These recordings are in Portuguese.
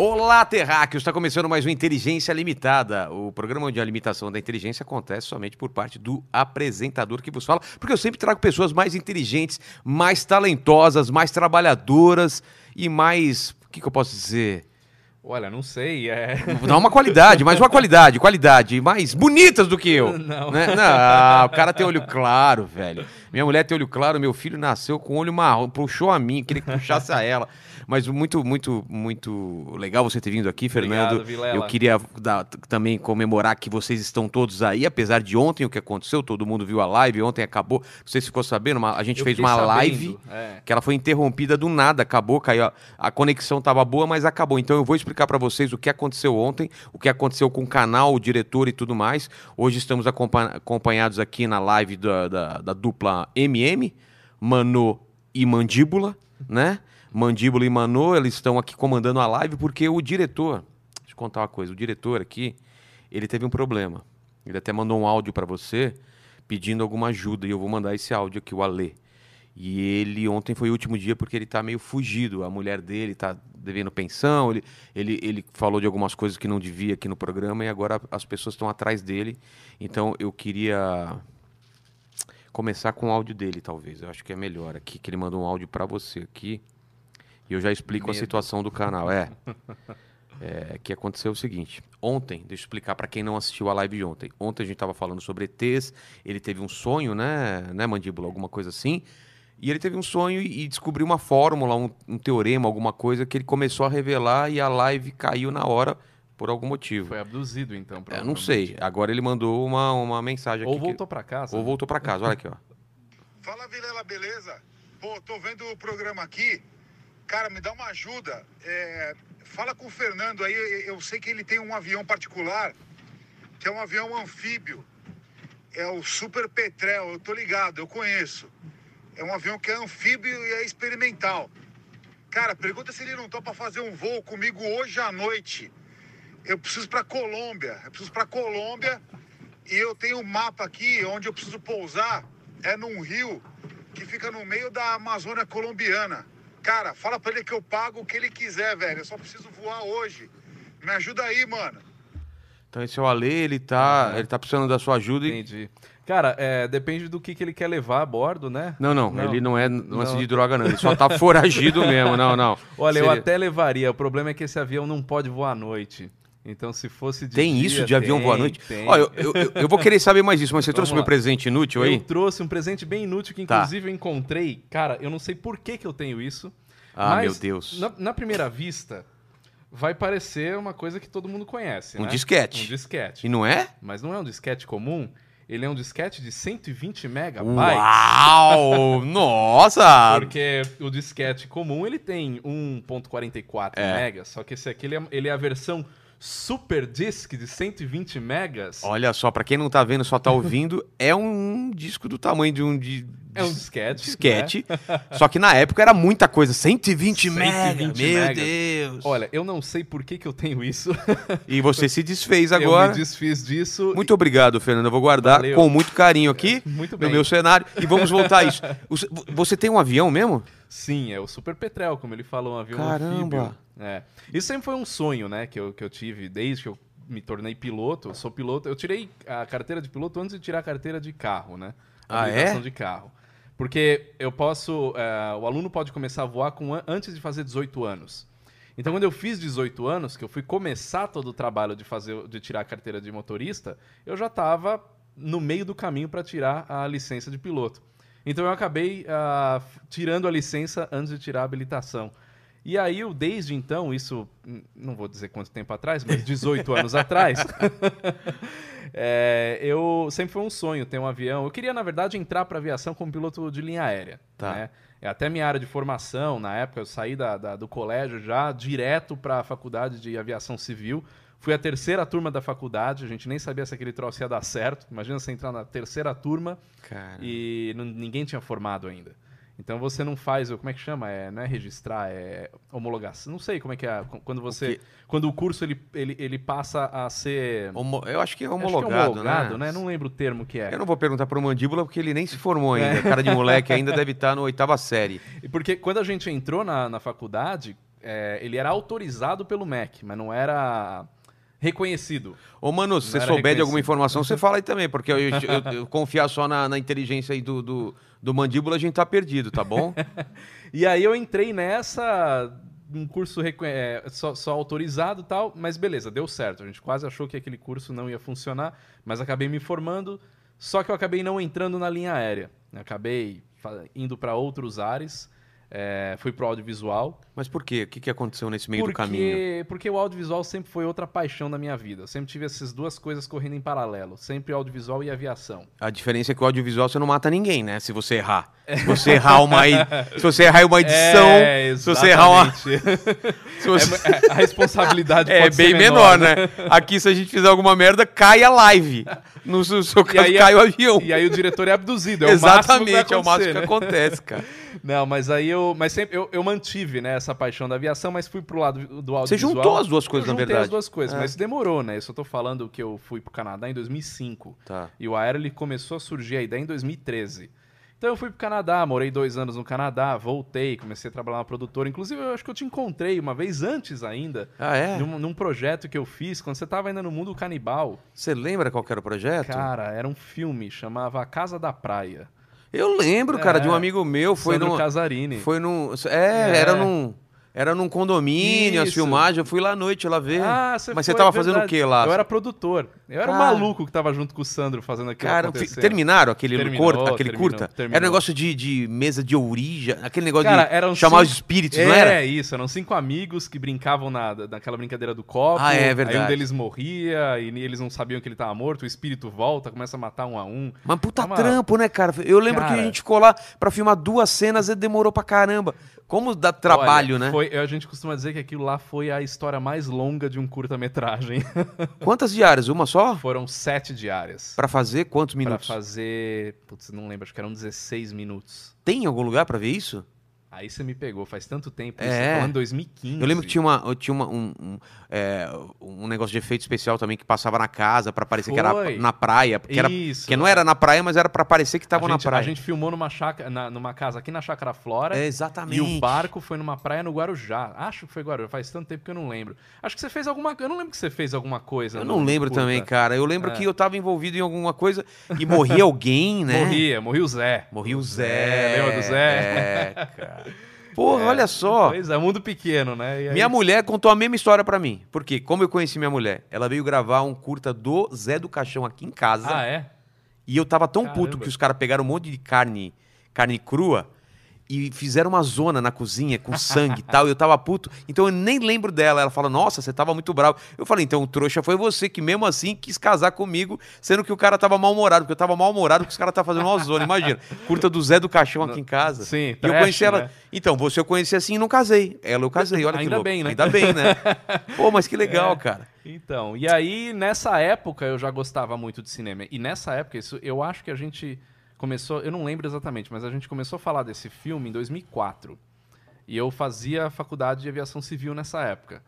Olá, terráqueos! Está começando mais uma Inteligência Limitada, o programa onde a limitação da inteligência acontece somente por parte do apresentador que vos fala, porque eu sempre trago pessoas mais inteligentes, mais talentosas, mais trabalhadoras e mais. O que, que eu posso dizer? Olha, não sei, é. Dá uma qualidade, mais uma qualidade, qualidade, mais bonitas do que eu. Não. Né? Não, o cara tem olho claro, velho. Minha mulher tem olho claro, meu filho nasceu com olho marrom, puxou a mim, queria que puxasse a ela. Mas muito, muito, muito legal você ter vindo aqui, Fernando. Obrigado. Eu queria dar- também comemorar que vocês estão todos aí, apesar de ontem o que aconteceu, todo mundo viu a live, ontem acabou. Não sei se ficou sabendo, uma- a gente Eu fez uma sabendo, live é. que ela foi interrompida do nada, acabou, caiu. a- A conexão tava boa, mas acabou. Então eu vou explicar para vocês o que aconteceu ontem, o que aconteceu com o canal, o diretor e tudo mais. Hoje estamos acompa- acompanhados aqui na live da, da- da dupla MM, Mano e Mandíbula, né? Mandíbula e Mano, eles estão aqui comandando a live porque o diretor, deixa eu contar uma coisa, o diretor aqui, ele teve um problema. Ele até mandou um áudio para você pedindo alguma ajuda e eu vou mandar esse áudio aqui, o Alê. E ele ontem foi o último dia porque ele tá meio fugido. A mulher dele tá devendo pensão. Ele, ele, ele falou de algumas coisas que não devia aqui no programa e agora as pessoas estão atrás dele. Então eu queria começar com o áudio dele, talvez. Eu acho que é melhor aqui, que ele mandou um áudio para você aqui. E eu já explico a Medo. situação do canal. É. É, que aconteceu o seguinte. Ontem, deixa eu explicar para quem não assistiu a live de ontem. Ontem a gente estava falando sobre ETs. Ele teve um sonho, né, né, Mandíbula? Alguma coisa assim. E ele teve um sonho e e descobriu uma fórmula, um, um teorema, alguma coisa que ele começou a revelar e a live caiu na hora por algum motivo. Foi abduzido, então. É, não sei. Agora ele mandou uma, uma mensagem aqui. Ou que- voltou pra casa. ou voltou para casa. Olha aqui, ó. Fala Vilela, beleza? Pô, tô vendo o programa aqui. Cara, me dá uma ajuda. É, fala com o Fernando aí. Eu sei que ele tem um avião particular, que é um avião anfíbio. É o Super Petrel, eu tô ligado, eu conheço. É um avião que é anfíbio e é experimental. Cara, pergunta se ele não topa fazer um voo comigo hoje à noite. Eu preciso para Colômbia. Eu preciso para Colômbia e eu tenho um mapa aqui onde eu preciso pousar. É num rio que fica no meio da Amazônia colombiana. Cara, fala pra ele que eu pago o que ele quiser, velho. Eu só preciso voar hoje. Me ajuda aí, mano. Então esse é o Ale, ele tá, ele tá precisando da sua ajuda e... Entendi. Cara, é, depende do que, que ele quer levar a bordo, né? Não, não, Não. ele não é lance Não. de droga, não. Ele só tá foragido mesmo, não, não. Olha, eu Seria- até levaria. O problema é que esse avião não pode voar à noite. Então, se fosse de Tem dia, isso de avião tem, voar à noite? Tem. Olha, eu, eu, eu- eu vou querer saber mais disso, mas você trouxe meu presente inútil Eu aí? trouxe um presente bem inútil que, Tá. inclusive, eu encontrei. Cara, eu não sei por que, que eu tenho isso. Ah, meu Deus. Na, na primeira vista, vai parecer uma coisa que todo mundo conhece. Um né? disquete. Um disquete. E não é? Mas não é um disquete comum. Ele é um disquete de 120 megabytes. Uau! Nossa! Porque o disquete comum ele tem 1.44 É. megas, só que esse aqui ele é, ele é a versão Super Disc de 120 megas. Olha só, pra quem não tá vendo, só tá ouvindo, é um disco do tamanho de um de, É um disquete. disquete. Só que na época era muita coisa, 120, 120 mega, meu. Deus. Olha, eu não sei por que, que eu tenho isso. E você se desfez eu agora. me desfiz disso. Muito obrigado, Fernando. Eu vou guardar Valeu. com muito carinho aqui Muito no bem. meu cenário. E vamos voltar a isso. Você- tem um avião mesmo? Sim, é o Super Petrel, como ele falou, um avião Caramba. anfíbio. É. Isso sempre foi um sonho, né, que eu, que eu tive desde que eu me tornei piloto. Eu sou piloto. Eu tirei a carteira de piloto antes de tirar a carteira de carro, né? Ah, Habilitação é? de carro. Porque eu posso. é, o aluno pode começar a voar com, an- antes de fazer 18 anos. Então, quando eu fiz 18 anos, que eu fui começar todo o trabalho de fazer, de tirar a carteira de motorista, eu já estava no meio do caminho para tirar a licença de piloto. Então, eu acabei f- tirando a licença antes de tirar a habilitação. E aí, eu, desde então, isso hum, não vou dizer quanto tempo atrás, mas 18 anos atrás, é, eu sempre foi um sonho ter um avião. Eu queria, na verdade, entrar para aviação como piloto de linha aérea. Tá. né? É até minha área de formação, na época eu saí da, da- do colégio já direto para a faculdade de aviação civil. Fui a terceira turma da faculdade, a gente nem sabia se aquele troço ia dar certo. Imagina você entrar na terceira turma Cara. e não- ninguém tinha formado ainda. Então você não faz, como é que chama? É, não é registrar, é homologação. Não sei como é que é. Quando você. quê? quando o curso ele, ele, ele passa a ser. Homo- Eu acho que é acho que é homologado, homologado, né? Não lembro o termo que é. Eu não vou perguntar pro Mandíbula porque ele nem se formou ainda. Cara de moleque ainda deve estar no oitava série. E Porque quando a gente entrou na, na faculdade, é, ele era autorizado pelo MEC, mas não era reconhecido. Ô, mano, se você souber de alguma informação, você fala aí também, porque eu, eu- eu- eu confiar só na, na inteligência aí do, do, do Mandíbula, a gente tá perdido, tá bom? E aí eu entrei nessa, um curso é, só, só autorizado tal, mas beleza, deu certo. A gente quase achou que aquele curso não ia funcionar, mas acabei me formando, só que eu acabei não entrando na linha aérea. Acabei indo para outros ares, é, fui pro audiovisual. Mas por quê? O que, que aconteceu nesse meio do caminho? Porque, porque o audiovisual sempre foi outra paixão da minha vida. Eu sempre tive essas duas coisas correndo em paralelo. Sempre audiovisual e aviação. A diferença é que o audiovisual você não mata ninguém, né? Se você errar. Se você errar uma, se você errar uma edição, É, se você errar uma. você... É, é, a responsabilidade É bem ser menor, né? Aqui, se a gente fizer alguma merda, cai a live. No seu seu caso, aí- cai o avião. E aí o diretor é abduzido. É o que Exatamente, é o máximo que né? acontece, cara. Não, mas aí eu. Mas sempre eu, eu mantive, né, essa paixão da aviação, mas fui pro lado do audiovisual. Você juntou as duas coisas, eu na verdade. as duas coisas, É. mas demorou, né? Isso eu tô falando que eu fui pro Canadá em 2005. Tá. E o Aero ele começou a surgir a ideia em 2013. Então eu fui pro Canadá, morei dois anos no Canadá, voltei, comecei a trabalhar na produtora. Inclusive, eu acho que eu te encontrei uma vez antes ainda, Ah, é? num, num projeto que eu fiz, quando você tava ainda no mundo canibal. Você lembra qual era o projeto? Cara, era um filme, chamava A Casa da Praia. Eu lembro, cara, É. de um amigo meu. Foi Sandro num. Casarini. Foi num. É, É. era num. Era num condomínio, as Isso. filmagens. Eu fui lá à noite lá ver. Ah, você Mas você foi, tava é fazendo o que lá? Eu era produtor. Eu era o Cara. maluco que tava junto com o Sandro fazendo aquilo Cara, terminaram aquele, Terminou, curta, aquele terminou, curta? terminou. Era um negócio de, de mesa de orija, aquele negócio Cara, de eram chamar os cinco- espíritos, é, não era? isso. Eram cinco amigos que brincavam na, naquela brincadeira do copo. Ah, é Aí verdade. um deles morria e eles não sabiam que ele tava morto. O espírito volta, começa a matar um a um. Mas puta É uma- trampo, né, cara? Eu lembro que Cara. a gente ficou lá pra filmar duas cenas e demorou pra caramba. Como dá trabalho, Olha, né? Foi, a gente costuma dizer que aquilo lá foi a história mais longa de um curta-metragem. Quantas diárias? Uma só? Foram sete diárias. Pra fazer quantos Pra minutos? fazer. Putz, não lembro, acho que eram 16 minutos. Tem em algum lugar pra ver isso? Aí você me pegou, faz tanto tempo. É. Falando em 2015. Eu lembro que tinha, uma, eu tinha uma- um, um, é, um negócio de efeito especial também que passava na casa pra parecer que era Foi. na praia. Porque, era, Isso. não era na praia, mas era pra parecer que tava na praia. A gente filmou numa, chácara, na- numa casa aqui na Chácara Flora. É, E exatamente. o barco foi numa praia no Guarujá. Acho que foi Guarujá, faz tanto tempo que eu não lembro. Acho que você fez alguma. Eu não lembro que você fez alguma coisa. Eu não lembro curta. também, cara. Eu lembro É. que eu tava envolvido em alguma coisa e morria alguém, né? Morria, morria o Zé. Morria o Zé. Lembra do Zé? É, cara. Porra, olha só. Pois é, mundo pequeno, né? Aí- Minha mulher contou a mesma história pra mim. Porque, como eu conheci minha mulher, ela veio gravar um curta do Zé do Caixão aqui em casa. Ah, é? E eu tava tão Caramba. puto que os caras pegaram um monte de carne, carne crua e fizeram uma zona na cozinha com sangue e tal. E eu tava puto. Então eu nem lembro dela. Ela fala, nossa, você tava muito bravo. Eu falei, então o trouxa foi você que mesmo assim quis casar comigo, sendo que o cara tava mal-humorado. Porque eu tava mal-humorado porque os caras estavam fazendo uma zona. Imagina. Curta do Zé do Caixão aqui em casa. Sim, E eu trash, conheci ela. né? Então, você eu conheci assim e não casei. Ela eu casei, olha que Ainda louco. bem, né? Ainda bem, né? Pô, mas que legal, É. cara. Então, e aí nessa época eu já gostava muito de cinema. E nessa época, isso, eu acho que a gente começou, eu não lembro exatamente, mas a gente começou a falar desse filme em 2004. E eu fazia faculdade de aviação civil nessa época.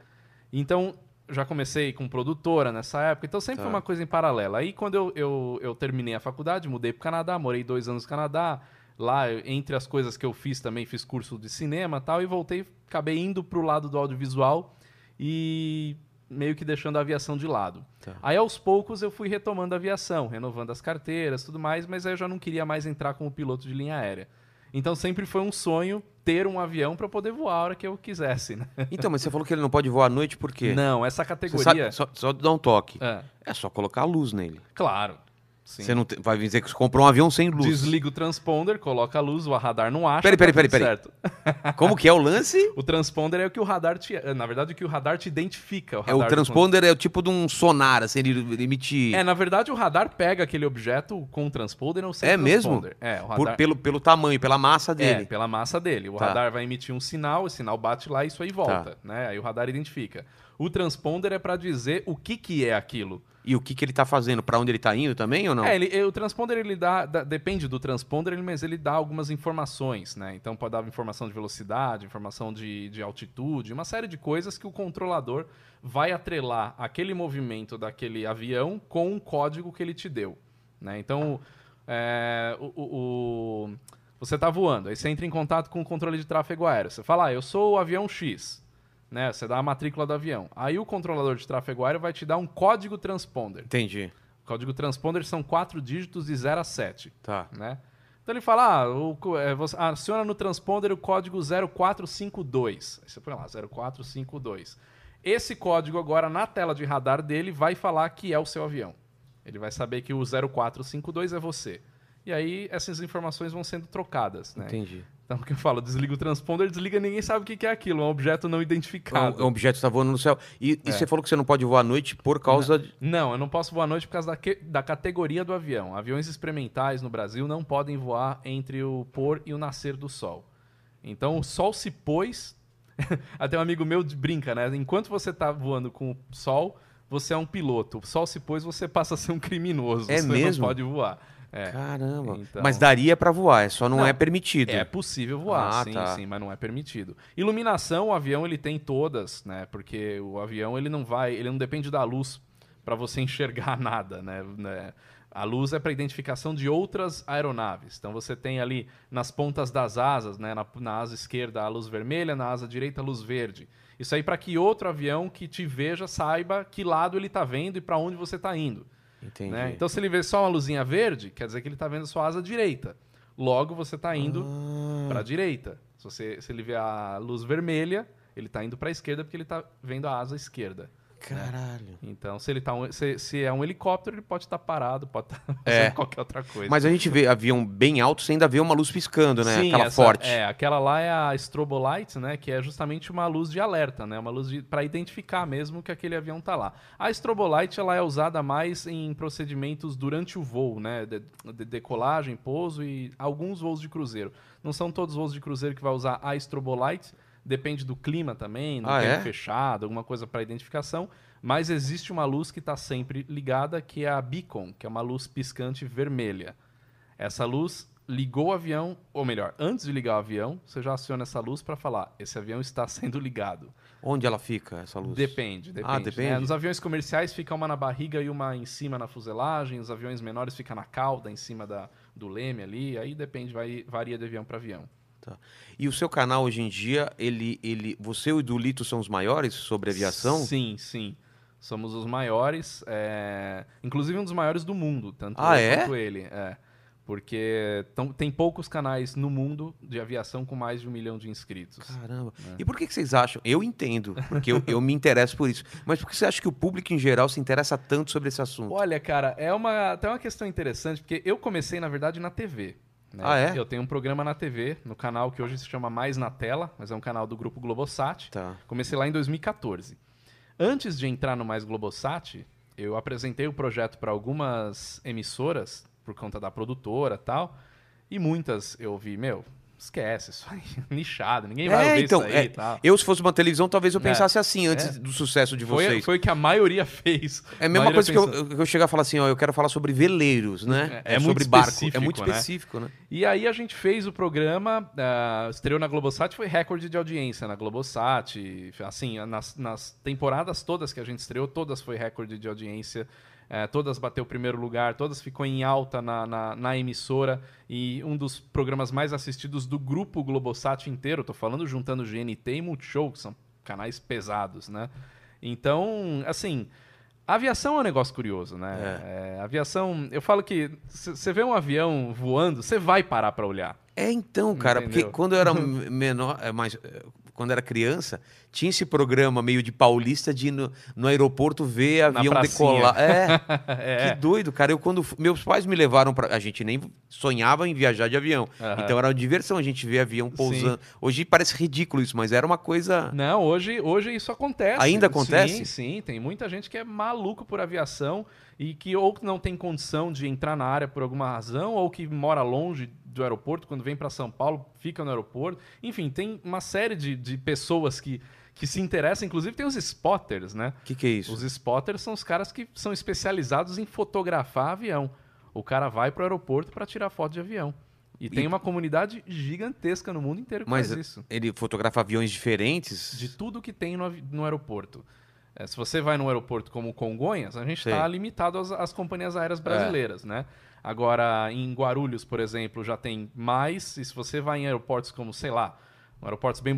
Então, já comecei com produtora nessa época, então sempre Tá. foi uma coisa em paralelo. Aí quando eu, eu, eu terminei a faculdade, mudei pro Canadá, morei dois anos no Canadá. Lá, entre as coisas que eu fiz também, fiz curso de cinema e tal, e voltei, acabei indo pro lado do audiovisual e meio que deixando a aviação de lado. Tá. Aí aos poucos eu fui retomando a aviação, renovando as carteiras, tudo mais, mas aí eu já não queria mais entrar como piloto de linha aérea. Então sempre foi um sonho ter um avião para poder voar a hora que eu quisesse, né? Então, mas você falou que ele não pode voar à noite por quê? Não, essa categoria. sabe, só, só dar um toque. É, É só colocar a luz nele. claro. Sim. Você não vai dizer que você comprou um avião sem luz. Desliga o transponder, coloca a luz, o radar não acha. Peraí, peraí, tá peraí, tudo peraí. certo. Como que é o lance? O transponder é o que o radar te. Na verdade, o que o radar te identifica. É radar o transponder é o tipo de um sonar, assim, ele emite É, na verdade, o radar pega aquele objeto com o transponder ou sem É mesmo? transponder. É, o por- radar. pelo, pelo tamanho, pela massa É, dele. pela massa dele. O Tá. radar vai emitir um sinal, o sinal bate lá e isso aí volta, né? Aí o radar identifica. O transponder é para dizer o que que é aquilo. E o que, que ele tá fazendo? Pra onde ele tá indo também ou não? É, ele- o transponder ele dá, dá- depende do transponder, mas ele dá algumas informações, né? Então pode dar informação de velocidade, informação de, de altitude, uma série de coisas que o controlador vai atrelar aquele movimento daquele avião com um código que ele te deu, né? Então é, o, o- o- você está voando, aí você entra em contato com o controle de tráfego aéreo, você fala, ah, eu sou o avião X, né? Você dá a matrícula do avião. Aí o controlador de tráfego aéreo vai te dar um código transponder. Entendi. Código transponder são quatro dígitos de 0 a 7, Tá. né? Então ele fala, ah, o, é, você aciona no transponder o código 0452. Aí você põe lá, 0452. Esse código agora na tela de radar dele vai falar que é o seu avião. Ele vai saber que o 0452 é você. E aí essas informações vão sendo trocadas, né? Entendi. Então o que eu falo, desliga o transponder, desliga, ninguém sabe o que é aquilo, é um objeto não identificado. O, o objeto está voando no céu. E, e É. você falou que você não pode voar à noite por causa de. Não, eu não posso voar à noite por causa da, que- da categoria do avião. Aviões experimentais no Brasil não podem voar entre o pôr e o nascer do sol. Então o sol se pôs. Até um amigo meu brinca, né? Enquanto você tá voando com o sol, você é um piloto. O sol se pôs, você passa a ser um criminoso. É você mesmo? não pode voar. É. Caramba. Então- Mas daria pra voar, é só não, Não, é permitido. É possível voar, Ah, sim, tá. sim, mas não é permitido. Iluminação, o avião ele tem todas, né? Porque o avião ele não vai, ele não depende da luz para você enxergar nada, né? Né? A luz é para identificação de outras aeronaves. Então você tem ali nas pontas das asas, né? Na, na asa esquerda a luz vermelha, na asa direita a luz verde. Isso aí para que outro avião que te veja saiba que lado ele está vendo e para onde você está indo. Entendi. né? Então, se ele vê só uma luzinha verde, quer dizer que ele está vendo sua asa direita. Logo, você está indo Ah, para a direita. Se, você, se ele vê a luz vermelha, ele está indo para a esquerda porque ele está vendo a asa esquerda. Caralho. Então, se ele tá um- se, se é um helicóptero, ele pode estar parado, pode estar É. fazendo qualquer outra coisa. Mas a gente vê avião bem alto, você ainda vê uma luz piscando, né? Sim, Aquela essa- forte. É, aquela lá é a strobolight, né? Que é justamente uma luz de alerta, né? Uma luz para identificar mesmo que aquele avião tá lá. A strobolight ela é usada mais em procedimentos durante o voo, né? De, de decolagem, pouso e alguns voos de cruzeiro. Não são todos os voos de cruzeiro que vai usar a strobolight. Depende do clima também, no Ah, tempo é? fechado, alguma coisa para identificação. Mas existe uma luz que está sempre ligada, que é a beacon, que é uma luz piscante vermelha. Essa luz ligou o avião, ou melhor, antes de ligar o avião, você já aciona essa luz para falar: esse avião está sendo ligado. Onde ela fica, essa luz? Depende, depende. Ah, depende? né? Nos aviões comerciais fica uma na barriga e uma em cima na fuselagem. Os aviões menores fica na cauda, em cima da, do leme ali. Aí depende, vai, varia de avião para avião. Tá. E o seu canal hoje em dia, ele, ele, você e o Dulito são os maiores sobre aviação? Sim, sim. Somos os maiores, é, inclusive um dos maiores do mundo, tanto Ah, eu é? quanto ele. É, porque tão- tem poucos canais no mundo de aviação com mais de um milhão de inscritos. Caramba. É. E por que, que vocês acham? Eu entendo, porque eu, eu me interesso por isso. Mas por que você acha que o público em geral se interessa tanto sobre esse assunto? Olha, cara, é uma, até uma questão interessante, porque eu comecei, na verdade, na TV. Né? Ah, é? Eu tenho um programa na TV, no canal que hoje se chama Mais na Tela, mas é um canal do grupo Globosat. Tá. Comecei lá em 2014. Antes de entrar no Mais Globosat, eu apresentei o projeto para algumas emissoras, por conta da produtora e tal, e muitas eu vi, meu, esquece isso aí, nichado, ninguém vai É, ouvir então, isso aí é, tal. Eu, se fosse uma televisão, talvez eu É. pensasse assim, antes É. do sucesso de Foi, vocês. foi o que a maioria fez. É a mesma maioria coisa que eu, eu chegar e falar assim, ó, eu quero falar sobre veleiros, né? É- é sobre barco. É muito né? específico, né? E aí a gente fez o programa, ah, estreou na Globosat, foi recorde de audiência na Globosat. Assim, nas, nas temporadas todas que a gente estreou, todas foi recorde de audiência. Eh, todas bateu primeiro lugar, todas ficou em alta na, na, na emissora. E um dos programas mais assistidos do grupo Globosat inteiro, tô falando juntando GNT e Multishow, que são canais pesados, né? Então, assim, a aviação é um negócio curioso, né? É, a aviação, eu falo que você vê um avião voando, você vai parar para olhar. É então, cara, Entendeu? porque quando eu era menor, é, mais, é, quando eu era criança, tinha esse programa meio de paulista de ir no, no aeroporto ver avião decolar. É, É. que doido, cara. Eu quando meus pais me levaram para, a gente nem sonhava em viajar de avião. Aham. Então era uma diversão a gente ver avião pousando. Hoje parece ridículo isso, mas era uma coisa Não, hoje, hoje isso acontece. Ainda acontece? Sim, sim. Tem muita gente que é maluco por aviação e que ou não tem condição de entrar na área por alguma razão, ou que mora longe do aeroporto, quando vem para São Paulo, fica no aeroporto. Enfim, tem uma série de, de pessoas que, que se interessa, inclusive tem os spotters, né? O que, que é isso? Os spotters são os caras que são especializados em fotografar avião. O cara vai pro aeroporto para tirar foto de avião. E, tem uma comunidade gigantesca no mundo inteiro que Mas faz isso. ele fotografa aviões diferentes? De tudo que tem no, no aeroporto. É, se você vai num aeroporto como Congonhas, a gente. É. está limitado às, às companhias aéreas brasileiras, né? Agora, em Guarulhos, por exemplo, já tem mais. E se você vai em aeroportos como, sei lá, aeroportos bem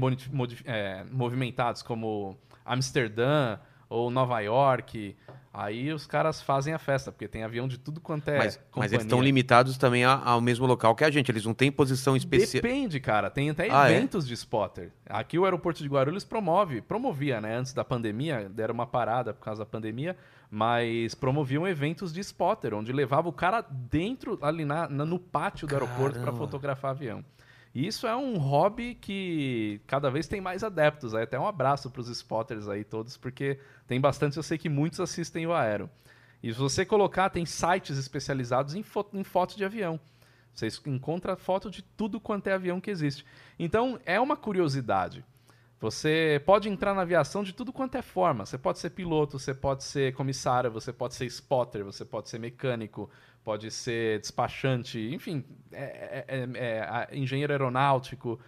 é, movimentados como Amsterdã ou Nova York, aí os caras fazem a festa, porque tem avião de tudo quanto é. mas, mas eles estão limitados também ao mesmo local que a gente. Eles não têm posição especial. Depende, cara. Tem até Ah, é? eventos de spotter. Aqui o aeroporto de Guarulhos promove, promovia, né? Antes da pandemia, deram uma parada por causa da pandemia, mas promoviam eventos de spotter, onde levava o cara dentro, ali na, no pátio do aeroporto para Caramba. fotografar avião. E isso é um hobby que cada vez tem mais adeptos. Aí até um abraço para os spotters aí todos, porque tem bastante, eu sei que muitos assistem o Aero. E se você colocar, tem sites especializados em, fo em foto de avião. Você encontra foto de tudo quanto é avião que existe. Então, é uma curiosidade. Você pode entrar na aviação de tudo quanto é forma. Você pode ser piloto, você pode ser comissário, você pode ser spotter, você pode ser mecânico, pode ser despachante, enfim, é- é- é- é, engenheiro aeronáutico.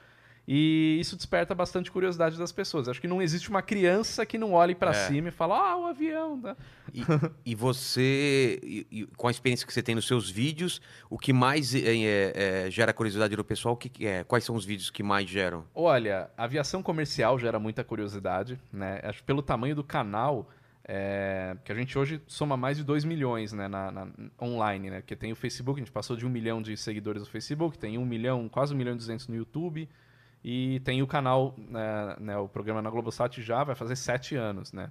E isso desperta bastante curiosidade das pessoas. Acho que não existe uma criança que não olhe para É. cima e fala, ah, o avião. Né? E, e você, e- e com a experiência que você tem nos seus vídeos, o que mais é, gera curiosidade no pessoal, que? Quais são os vídeos que mais geram? Olha, aviação comercial gera muita curiosidade, né? Acho que pelo tamanho do canal, é, que a gente hoje soma mais de 2 milhões né, na, na- online, né? Porque tem o Facebook, a gente passou de 1 milhão de seguidores no Facebook, tem 1 milhão, quase 1 milhão e 200 no YouTube, e tem o canal, né, né, o programa na Globosat já vai fazer 7 anos, né?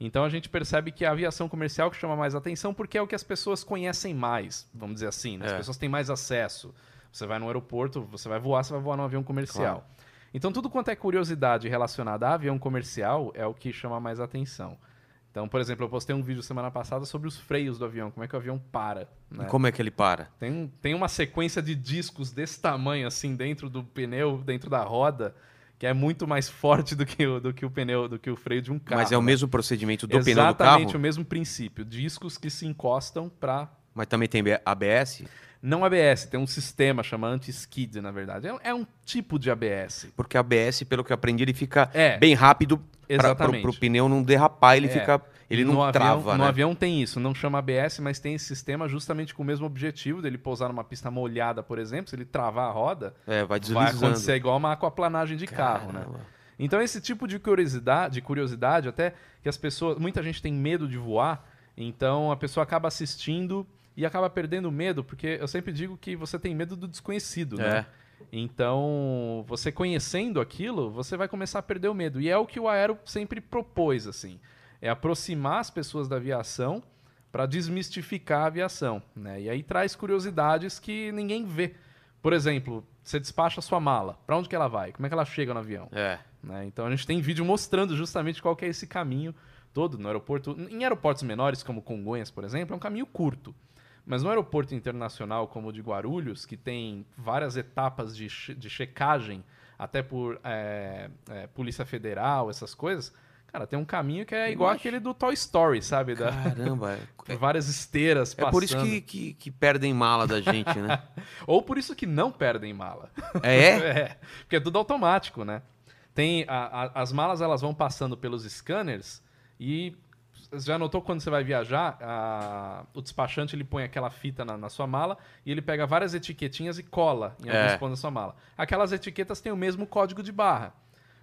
Então a gente percebe que a aviação comercial que chama mais atenção porque é o que as pessoas conhecem mais, vamos dizer assim, né? As É. pessoas têm mais acesso. Você vai no aeroporto, você vai voar, você vai voar num avião comercial. Então tudo quanto é curiosidade relacionada a avião comercial é o que chama mais atenção. Então, por exemplo, eu postei um vídeo semana passada sobre os freios do avião, como é que o avião para. né? E como é que ele para? Tem, tem uma sequência de discos desse tamanho, assim, dentro do pneu, dentro da roda, que é muito mais forte do que o, do que o pneu, do que o freio de um carro. Mas é o né? mesmo procedimento do pneu do Exatamente carro? o mesmo princípio. Discos que se encostam para Mas também tem ABS? não ABS, tem um sistema chamado anti-skid, na verdade. É, um- é um tipo de ABS. Porque ABS, pelo que eu aprendi, ele fica É. bem rápido para Exatamente. o pneu não derrapar, ele É. fica. Ele no não avião, trava, No né? avião tem isso, não chama ABS, mas tem esse sistema justamente com o mesmo objetivo dele pousar numa pista molhada, por exemplo, se ele travar a roda, É, vai vai acontecer igual uma aquaplanagem de carro, né? Caramba. Então esse tipo de curiosidade, de curiosidade até que as pessoas, muita gente tem medo de voar, então a pessoa acaba assistindo e acaba perdendo medo, porque eu sempre digo que você tem medo do desconhecido, né? É. Então, você conhecendo aquilo, você vai começar a perder o medo. E é o que o Aero sempre propôs, assim. É aproximar as pessoas da aviação para desmistificar a aviação, né? E aí traz curiosidades que ninguém vê. Por exemplo, você despacha a sua mala. Para onde que ela vai? Como é que ela chega no avião? É. né? Então a gente tem vídeo mostrando justamente qual que é esse caminho todo no aeroporto. Em aeroportos menores, como Congonhas, por exemplo, é um caminho curto. Mas no aeroporto internacional, como o de Guarulhos, que tem várias etapas de, de checagem, até por é, é, Polícia Federal, essas coisas, cara, tem um caminho que é igual Imagina. aquele do Toy Story, sabe? Da, Caramba. É, várias esteiras é passando. por isso que, que, que perdem mala da gente, né? Ou por isso que não perdem mala. É? É, porque é tudo automático, né? Tem a- a- as malas elas vão passando pelos scanners e você já notou quando você vai viajar, a- o despachante ele põe aquela fita na, na sua mala e ele pega várias etiquetinhas e cola em alguns É. pontos da sua mala. Aquelas etiquetas têm o mesmo código de barra,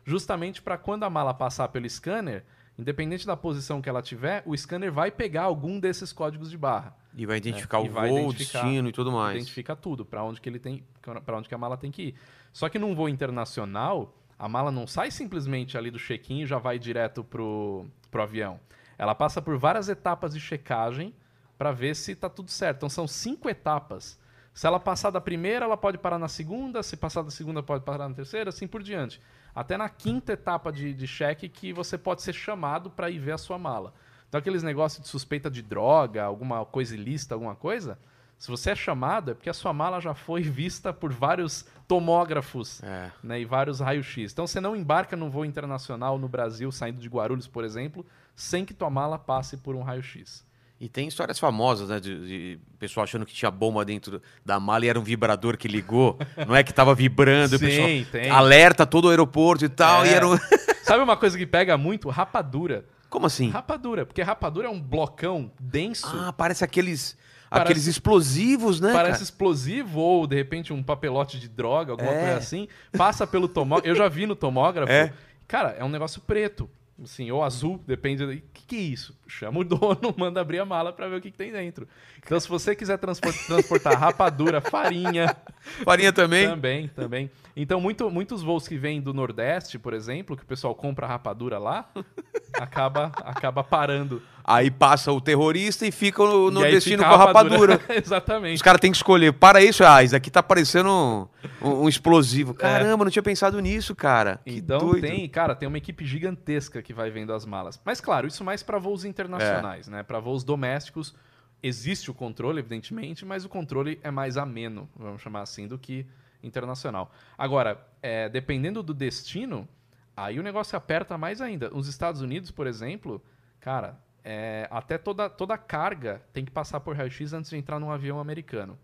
justamente para quando a mala passar pelo scanner, independente da posição que ela tiver, o scanner vai pegar algum desses códigos de barra. E vai identificar É, o vai voo, o destino e tudo mais. Identifica tudo, para onde que ele tem, para onde que a mala tem que ir. Só que num voo internacional, a mala não sai simplesmente ali do check-in e já vai direto pro, pro avião. Ela passa por várias etapas de checagem para ver se tá tudo certo. Então são cinco etapas. Se ela passar da primeira, ela pode parar na segunda. Se passar da segunda, pode parar na terceira, assim por diante. Até na quinta etapa de, de cheque que você pode ser chamado para ir ver a sua mala. Então aqueles negócios de suspeita de droga, alguma coisa ilícita, alguma coisa, Se você é chamado, é porque a sua mala já foi vista por vários tomógrafos É. né, e vários raios-x. Então você não embarca num voo internacional no Brasil, saindo de Guarulhos, por exemplo, sem que tua mala passe por um raio-x. E tem histórias famosas, né? De, de pessoal achando que tinha bomba dentro da mala e era um vibrador que ligou. não é que tava vibrando, o Sim, pessoal tem. alerta todo o aeroporto e tal. É. E era um... Sabe uma coisa que pega muito? Rapadura. Como assim? Rapadura, porque rapadura é um blocão denso. Ah, parece aqueles, Parece- aqueles explosivos, né? Parece cara? explosivo ou, de repente, um papelote de droga, alguma É. coisa assim. Passa pelo tomógrafo. Eu já vi no tomógrafo. É. Cara, é um negócio preto. Assim, ou azul, depende. O que, que é isso? Chama o dono, manda abrir a mala pra ver o que, que tem dentro. Então, se você quiser transpor- transportar rapadura, farinha, Farinha também. também, também. Então, muito- muitos voos que vêm do Nordeste, por exemplo, que o pessoal compra rapadura lá, acaba, acaba parando. Aí passa o terrorista e fica o E aí nordestino fica com a rapadura. Exatamente. Os caras têm que escolher. Para isso, ah, isso aqui tá parecendo um, um- explosivo. Caramba, não tinha pensado nisso, cara. Que Então doido. tem, cara, tem uma equipe gigantesca que vai vendo as malas. Mas claro, isso mais para voos internacionais, né? Para voos domésticos existe o controle, evidentemente, mas o controle é mais ameno, vamos chamar assim, do que internacional. Agora, é, dependendo do destino, aí o negócio aperta mais ainda. Nos Estados Unidos, por exemplo, cara, é, até toda, toda a carga tem que passar por raio-x antes de entrar num avião americano.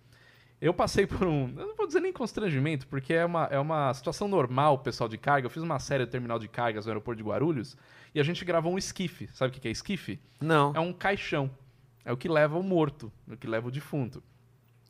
Eu passei por um. Eu não vou dizer nem constrangimento, porque é uma, é uma situação normal, pessoal de carga. Eu fiz uma série do terminal de cargas no aeroporto de Guarulhos e a gente gravou um esquife. Sabe o que que é esquife? Não. É um caixão. É o que leva o morto, é o que leva o defunto.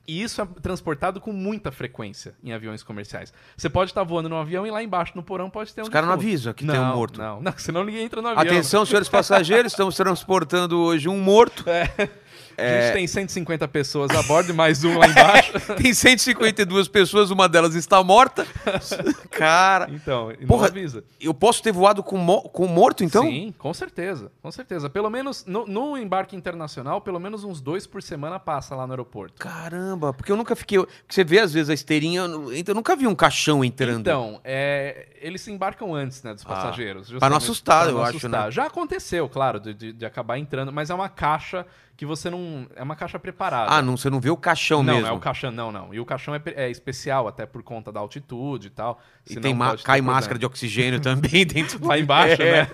E isso é transportado com muita frequência em aviões comerciais. Você pode estar voando num avião e lá embaixo no porão pode ter um Os caras não avisam que não, tem um morto. Não, não, senão ninguém entra no avião. Atenção, senhores passageiros, estamos transportando hoje um morto. A É. gente tem 150 pessoas a bordo e mais um lá embaixo. Tem 152 pessoas, uma delas está morta. Cara, Então, não Porra, avisa. eu posso ter voado com, mo- com morto, então? Sim, com certeza, com certeza. Pelo menos no, no embarque internacional, pelo menos uns dois por semana passa lá no aeroporto. Caramba, porque eu nunca fiquei. Porque você vê às vezes a esteirinha, eu eu nunca vi um caixão entrando. Então, é, eles se embarcam antes, né, dos Ah, passageiros. pra não justamente assustar, pra eu não acho, assustar. né? Já aconteceu, claro, de, de- de acabar entrando, mas é uma caixa que você não... É uma caixa preparada. ah, não, você não vê o caixão não, mesmo. é o caixão, não, não. E o caixão é, é especial, até por conta da altitude e tal. E tem cai problema. máscara de oxigênio também dentro do- Lá embaixo, É. né?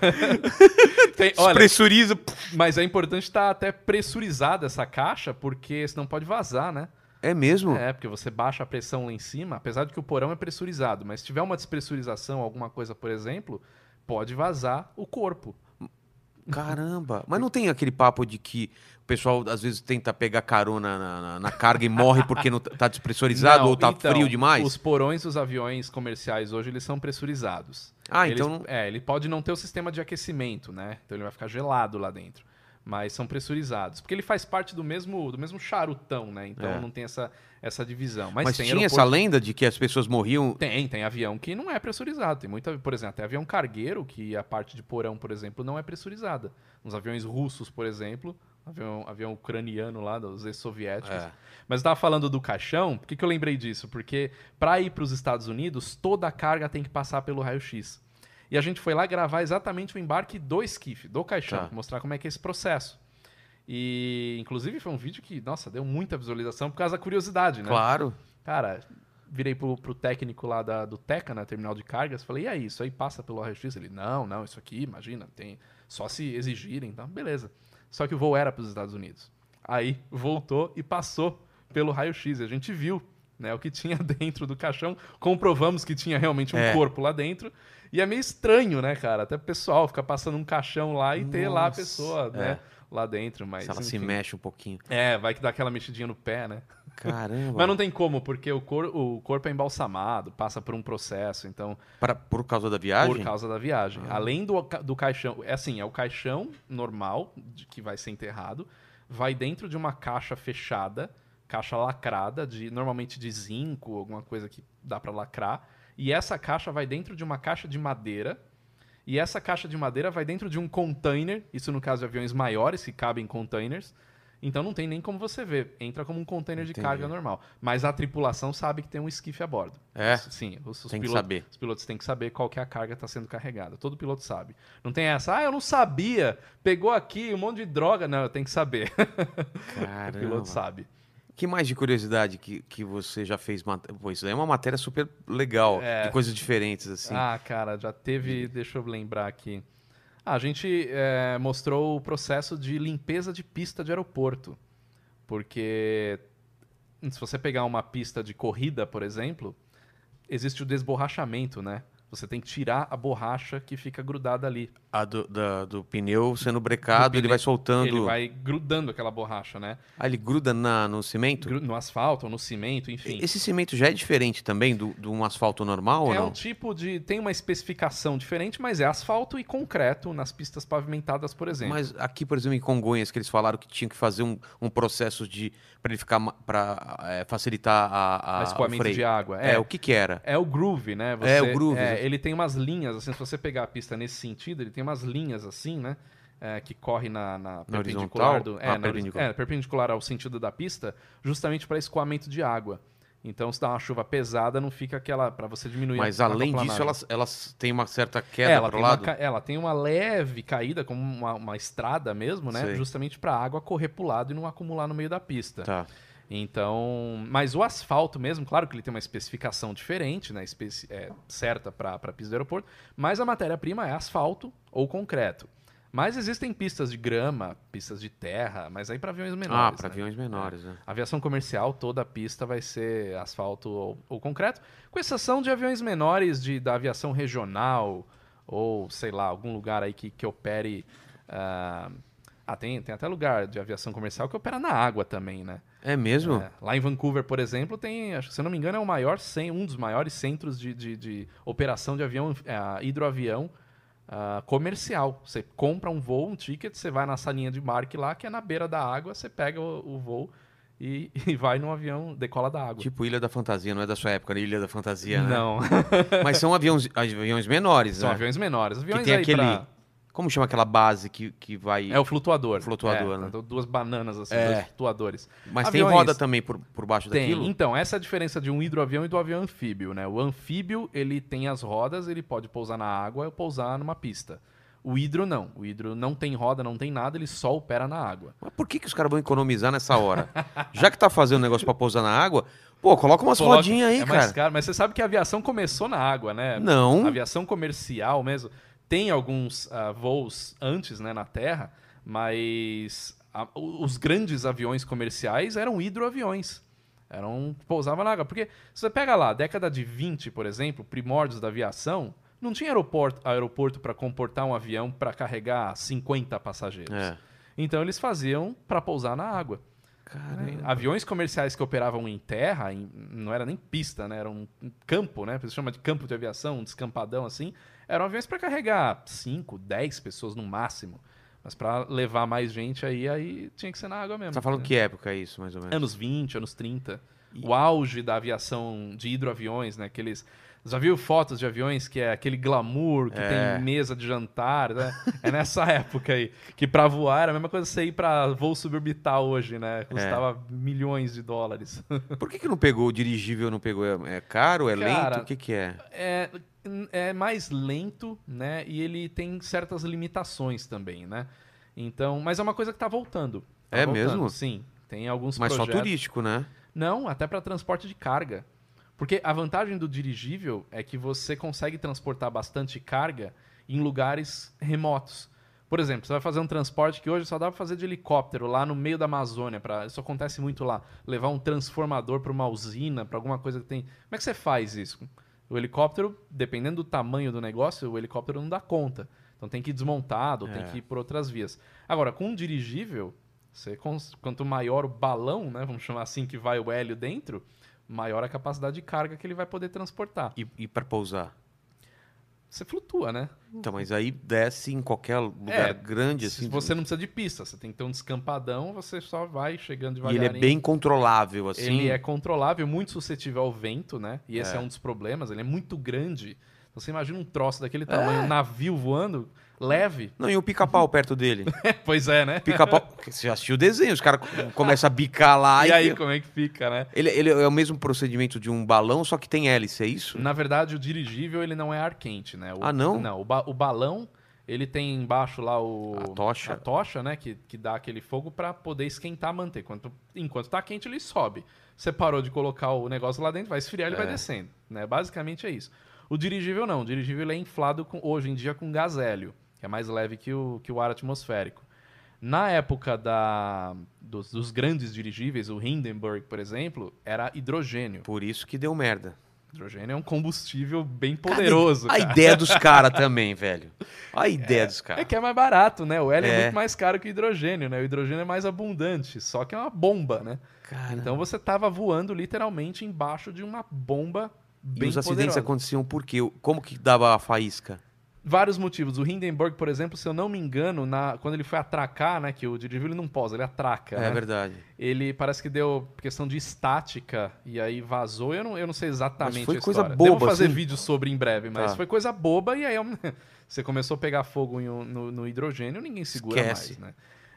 Tem- olha, Pressuriza. mas é importante estar até pressurizada essa caixa, porque senão pode vazar, né? É mesmo? É, porque você baixa a pressão lá em cima, apesar de que o porão é pressurizado, mas se tiver uma despressurização, alguma coisa, por exemplo, pode vazar o corpo. Caramba. Mas não tem aquele papo de que pessoal às vezes tenta pegar carona na, na- na carga e morre porque não tá- tá despressurizado Não, ou tá então, frio demais? Os porões dos aviões comerciais hoje, eles são pressurizados. Ah, Eles- então. É, ele pode não ter o sistema de aquecimento, né? Então ele vai ficar gelado lá dentro. Mas são pressurizados. Porque ele faz parte do mesmo, do mesmo charutão, né? Então É. não tem essa, essa divisão. Mas, Mas, tem tinha essa aeroporto- lenda de que as pessoas morriam. Tem, tem avião que não é pressurizado. Tem muita, por exemplo, tem avião cargueiro que a parte de porão, por exemplo, não é pressurizada. Uns aviões russos, por exemplo, avião, avião ucraniano lá dos ex-soviéticos. É. Mas eu tava falando do caixão, por que, que eu lembrei disso? Porque para ir para os Estados Unidos, toda a carga tem que passar pelo raio-x. E a gente foi lá gravar exatamente o embarque do esquife, do caixão, Tá. mostrar como é que é esse processo. E, inclusive, foi um vídeo que, nossa, deu muita visualização por causa da curiosidade, né? Claro. Cara, virei pro, pro técnico lá da, do Teca, na terminal de cargas, falei, e aí, isso aí passa pelo raio-x? Ele, não, não, isso aqui, imagina, tem só se exigirem, então, beleza. Só que o voo era para os Estados Unidos. Aí voltou e passou pelo raio-x, a gente viu né, o que tinha dentro do caixão, comprovamos que tinha realmente um É. corpo lá dentro, e é meio estranho, né, cara, até o pessoal ficar passando um caixão lá e ter lá a Nossa, pessoa, né, é. lá dentro, mas... Se ela se enfim. mexe um pouquinho. É, vai que dá aquela mexidinha no pé, né? Caramba. Mas não tem como, porque o, cor- o corpo é embalsamado, passa por um processo, então, por causa da viagem? por causa da viagem. Ah. Além do, do caixão, é assim, é o caixão normal, de, que vai ser enterrado, vai dentro de uma caixa fechada, caixa lacrada, de normalmente de zinco, alguma coisa que dá pra lacrar, e essa caixa vai dentro de uma caixa de madeira, e essa caixa de madeira vai dentro de um container, isso no caso de aviões maiores que cabem em containers, então não tem nem como você ver, entra como um container de Entendi. carga normal. Mas a tripulação sabe que tem um esquife a bordo. É? Sim, os, os Tem que pilotos, saber. os pilotos têm que saber qual que é a carga que está sendo carregada. Todo piloto sabe. Não tem essa, ah, eu não sabia, pegou aqui um monte de droga. Não, eu tenho que saber. o Caramba. piloto sabe. Que mais de curiosidade que, que você já fez? Pô, isso daí é uma matéria super legal, É. de coisas diferentes, assim. Ah, cara, já teve. Deixa eu lembrar aqui. A gente é, mostrou o processo de limpeza de pista de aeroporto. Porque se você pegar uma pista de corrida, por exemplo, existe o desborrachamento, né? Você tem que tirar a borracha que fica grudada ali. A do, da- do pneu sendo brecado, Do ele pneu- vai soltando. Ele vai grudando aquela borracha, né? Ah, ele gruda na, no cimento? Gru- No asfalto, no cimento, enfim. Esse cimento já é diferente também do, de um asfalto normal ou É um tipo de. Tem uma especificação diferente, mas é asfalto e concreto nas pistas pavimentadas, por exemplo. Mas aqui, por exemplo, em Congonhas, que eles falaram que tinham que fazer um, um processo de para ele ficar para facilitar a, a, escoamento o freio. de água. É. É, o que que era? é o groove, né? É, o groove, é, exato. ele tem umas linhas, assim, se você pegar a pista nesse sentido, ele tem umas linhas assim, né? é, que corre na, na perpendicular do, Ah, é, na- perpendicular. é, perpendicular ao sentido da pista, justamente para escoamento de água. Então, se dá uma chuva pesada, não fica aquela para você diminuir. Mas a além disso, elas, elas têm uma certa É, queda ela, para tem o lado? uma, ela tem uma leve caída, como uma, uma estrada mesmo, né? Sei. Justamente para a água correr para o lado e não acumular no meio da pista. Tá. Então, mas o asfalto mesmo, claro que ele tem uma especificação diferente, né, especi- é, certa para pista do aeroporto, mas a matéria-prima é asfalto ou concreto. Mas existem pistas de grama, pistas de terra, mas aí para aviões Ah, menores. para né? aviões menores, né? Aviação comercial, toda a pista vai ser asfalto ou, ou concreto, com exceção de aviões menores de, da aviação regional ou, sei lá, algum lugar aí que, que opere. ah, ah, tem, tem até lugar de aviação comercial que opera na água também, né? É mesmo? É, lá em Vancouver, por exemplo, tem, acho que se eu não me engano, é o maior, um dos maiores centros de, de, de operação de avião, é, hidroavião ah, comercial. Você compra um voo, um ticket, você vai na salinha de embarque lá, que é na beira da água, você pega o, o voo e, e vai no avião, decola da água. Tipo Ilha da Fantasia, não é da sua época, né? Ilha da Fantasia, né? Não, Mas são aviões, aviões menores, são né? aviões menores. Aviões tem aí aquele- pra- Como chama aquela base que, que vai... É o flutuador. Flutuador, É, né? du- Duas bananas, assim, É. dois flutuadores. Mas tem aviões- roda também por, por baixo Tem. daquilo? Então, essa é a diferença de um hidroavião e do avião anfíbio, né? O anfíbio, ele tem as rodas, ele pode pousar na água ou pousar numa pista. O hidro não. O hidro não tem roda, não tem nada, ele só opera na água. Mas por que, que os caras vão economizar nessa hora? Já que tá fazendo negócio pra pousar na água, pô, coloca umas Coloca- rodinhas aí, é mais cara. caro, mas você sabe que a aviação começou na água, né? Não. A aviação comercial mesmo. Tem alguns ah, voos antes, né, na Terra, mas a- os grandes aviões comerciais eram hidroaviões. Eram pousavam na água. Porque se você pega lá, década de 20, por exemplo, primórdios da aviação, não tinha aeroporto aeroporto para comportar um avião para carregar 50 passageiros. É. Então eles faziam para pousar na água. Caramba. Aviões comerciais que operavam em terra, em- não era nem pista, né? Era um campo, né? Se chama de campo de aviação, um descampadão assim. Eram aviões para carregar 5, 10 pessoas no máximo. Mas para levar mais gente aí, aí tinha que ser na água mesmo. Você tá falando né? que época é isso, mais ou menos? Anos 20, anos 30. O auge da aviação de hidroaviões, né? Aqueles. Já viu fotos de aviões que é aquele glamour, que É. tem mesa de jantar, né? É nessa época aí. Que pra voar era a mesma coisa que você ir pra voo suborbital hoje, né? Custava milhões de dólares. Por que, que não pegou o dirigível, não pegou? É, é caro, é Cara, lento? O que que é? É, é mais lento, né? E ele tem certas limitações também, né? Então, mas é uma coisa que tá voltando. Tá É voltando, mesmo? Sim. Tem alguns Mas só projetos. turístico, né? Não, até para transporte de carga. Porque a vantagem do dirigível é que você consegue transportar bastante carga em lugares remotos. Por exemplo, você vai fazer um transporte que hoje só dá para fazer de helicóptero lá no meio da Amazônia. Pra... Isso acontece muito lá. Levar um transformador para uma usina, para alguma coisa que tem. Como é que você faz isso? O helicóptero, dependendo do tamanho do negócio, o helicóptero não dá conta. Então tem que ir desmontado, ou tem É. que ir por outras vias. Agora, com um dirigível, você quanto maior o balão, né, vamos chamar assim, que vai o hélio dentro, maior a capacidade de carga que ele vai poder transportar. E, e para pousar? Você flutua, né? Então, mas aí desce em qualquer lugar É, grande, Se assim. você não precisa de pista, você tem que ter um descampadão, você só vai chegando E devagarinho. ele é bem controlável, assim. Ele é controlável, muito suscetível ao vento, né? E esse é, É. um dos problemas, ele é muito grande. Então, Você imagina um troço daquele tamanho, um navio voando, leve. Não, e o pica-pau perto dele? pois é, né? Pica-pau. Você já assistiu o desenho, os caras começam a bicar lá e aí, como é que fica, né? Ele, ele é o mesmo procedimento de um balão, só que tem hélice, é isso? Na verdade, o dirigível ele não é ar quente, né? O- Ah, não? Não, o, ba- o balão ele tem embaixo lá o A tocha. a tocha, né, que, que dá aquele fogo para poder esquentar a manteiga. Enquanto, enquanto tá quente, ele sobe. Você parou de colocar o negócio lá dentro, vai esfriar, ele vai É. descendo, né? Basicamente é isso. O dirigível não, o dirigível é inflado com- hoje em dia com gás hélio, que é mais leve que o, que o ar atmosférico. Na época da, dos, dos grandes dirigíveis, o Hindenburg, por exemplo, era hidrogênio. Por isso que deu merda. Hidrogênio é um combustível bem poderoso. A cara. ideia dos caras também, velho. A ideia dos É caras. que é mais barato, né? O hélio é. É. muito mais caro que o hidrogênio, né? O hidrogênio é mais abundante, só que é uma bomba, né? Cara, Então você tava voando literalmente embaixo de uma bomba e bem os acidentes poderosa. aconteciam por quê? Como que dava a faísca? Vários motivos. O Hindenburg, por exemplo, se eu não me engano, na... quando ele foi atracar, né? Que o dirigível não posa, ele atraca. É né? verdade. Ele parece que deu questão de estática e aí vazou. Eu não, eu não sei exatamente Mas foi coisa história. boba, Devo fazer assim? vídeo sobre em breve, mas Tá. foi coisa boba e aí eu- você começou a pegar fogo um- no, no hidrogênio, ninguém segura Esquece. mais, né?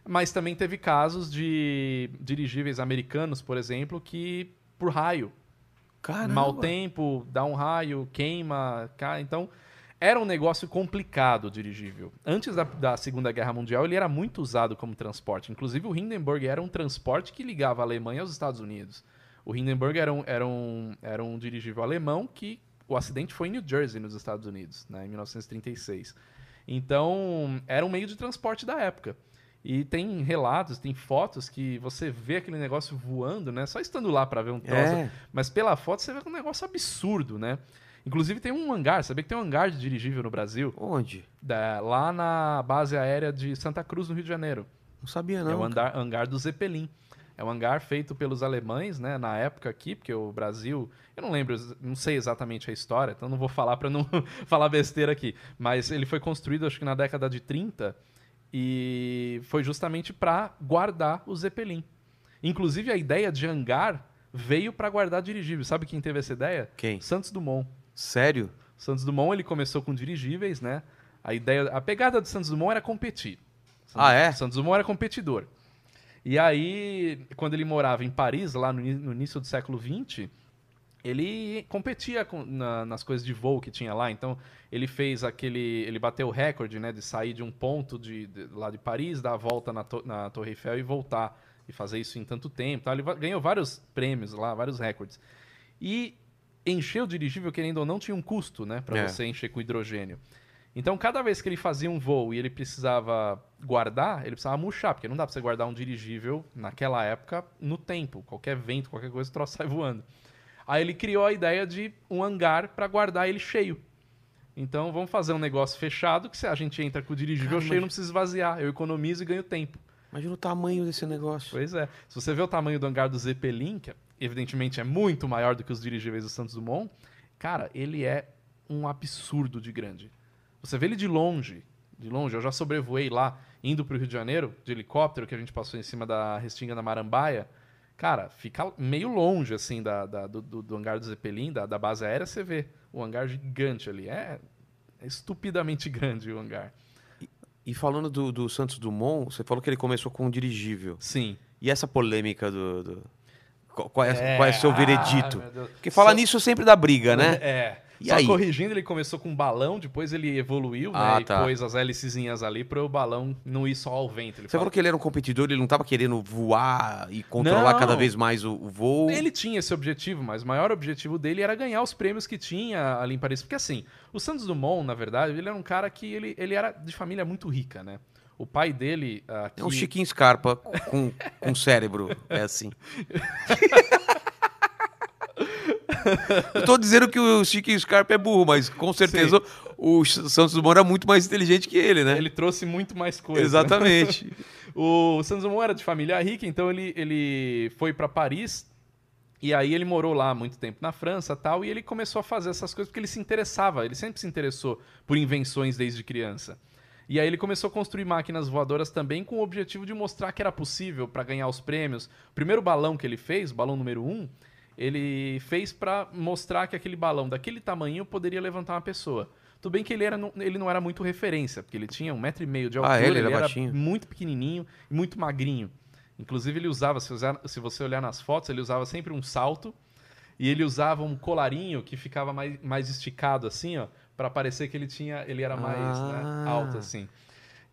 Mas também teve casos de dirigíveis americanos, por exemplo, que por raio, Caramba. mau tempo, dá um raio, queima, cai. Então, era um negócio complicado o dirigível. Antes da, da Segunda Guerra Mundial, ele era muito usado como transporte. Inclusive, o Hindenburg era um transporte que ligava a Alemanha aos Estados Unidos. O Hindenburg era um, era um, era um dirigível alemão que o acidente foi em New Jersey, nos Estados Unidos, né, em 1936. Então, era um meio de transporte da época. E tem relatos, tem fotos que você vê aquele negócio voando, né? Só estando lá para ver um troço. É. Mas pela foto você vê que é um negócio absurdo, né? Inclusive tem um hangar, sabia que tem um hangar de dirigível no Brasil? Onde? Da- lá na base aérea de Santa Cruz, no Rio de Janeiro. Não sabia, é não. o hangar, hangar do Zeppelin. É um hangar feito pelos alemães, né, na época aqui, porque o Brasil, eu não lembro, não sei exatamente a história, então não vou falar para não falar besteira aqui, mas ele foi construído acho que na década de 30 e foi justamente para guardar o Zeppelin. Inclusive a ideia de hangar veio para guardar dirigível. Sabe quem teve essa ideia? Quem? Santos Dumont. Sério? Santos Dumont ele começou com dirigíveis, né? A ideia, a pegada do Santos Dumont era competir. Santos, Ah, é? Santos Dumont era competidor. E aí, quando ele morava em Paris, lá no, no início do século XX, ele competia com- na- nas coisas de voo que tinha lá. Então, ele fez aquele, ele bateu o recorde, né, de sair de um ponto de, de- lá de Paris, dar a volta na, to- na Torre Eiffel e voltar e fazer isso em tanto tempo. tá? Ele ganhou vários prêmios lá, vários recordes. E encher o dirigível, querendo ou não, tinha um custo, né? Para É. você encher com hidrogênio. Então, cada vez que ele fazia um voo e ele precisava guardar, ele precisava murchar, porque não dá pra você guardar um dirigível naquela época no tempo. Qualquer vento, qualquer coisa, o troço sai voando. Aí ele criou a ideia de um hangar para guardar ele cheio. Então, vamos fazer um negócio fechado que se a gente entra com o dirigível Cara, cheio, não precisa esvaziar. Eu economizo e ganho tempo. Imagina o tamanho desse negócio. Pois é. Se você vê o tamanho do hangar do Zeppelin, que evidentemente é muito maior do que os dirigíveis do Santos Dumont, cara, ele é um absurdo de grande. Você vê ele de longe, de longe, eu já sobrevoei lá, indo pro Rio de Janeiro, de helicóptero, que a gente passou em cima da Restinga da Marambaia. Cara, fica meio longe, assim, da, da- do, do- hangar do Zeppelin, da, da base aérea, você vê o hangar gigante ali. É, é estupidamente grande o hangar. E falando do, do Santos Dumont, você falou que ele começou com um dirigível. Sim. E essa polêmica do. do- Qual, qual é, qual é o seu veredito? Ah, meu Deus. Porque falar Só- nisso sempre dá briga, né? É. E Só aí? corrigindo, ele começou com um balão, depois ele evoluiu, Ah, né? tá. E pôs as hélicezinhas ali para o balão não ir só ao vento. Você fala- falou que ele era um competidor, ele não estava querendo voar e controlar Não. cada vez mais o, o voo. Ele tinha esse objetivo, mas o maior objetivo dele era ganhar os prêmios que tinha ali em Paris. Porque assim, o Santos Dumont, na verdade, ele era um cara que ele, ele era de família muito rica, né? O pai dele... ah, É um Chiquinho Scarpa com, com cérebro. É assim. Eu tô dizendo que o Chiquinho Scarpa é burro, mas com certeza o Santos Dumont era muito mais inteligente que ele, né? Ele trouxe muito mais coisa. Exatamente. O Santos Dumont era de família rica, então ele, ele foi para Paris e aí ele morou lá muito tempo na França tal, e ele começou a fazer essas coisas porque ele se interessava, ele sempre se interessou por invenções desde criança. E aí ele começou a construir máquinas voadoras também com o objetivo de mostrar que era possível para ganhar os prêmios. O primeiro balão que ele fez, o balão número um, ele fez para mostrar que aquele balão daquele tamanho poderia levantar uma pessoa. Tudo bem que ele, era, não- ele não era muito referência, porque ele tinha um metro e meio de Ah, altura, ele era baixinho? muito pequenininho e muito magrinho. Inclusive ele usava, se, usar- se você olhar nas fotos, ele usava sempre um salto e ele usava um colarinho que ficava mais, mais esticado assim, ó, Pra parecer que ele tinha, ele era mais né, Ah. alto assim.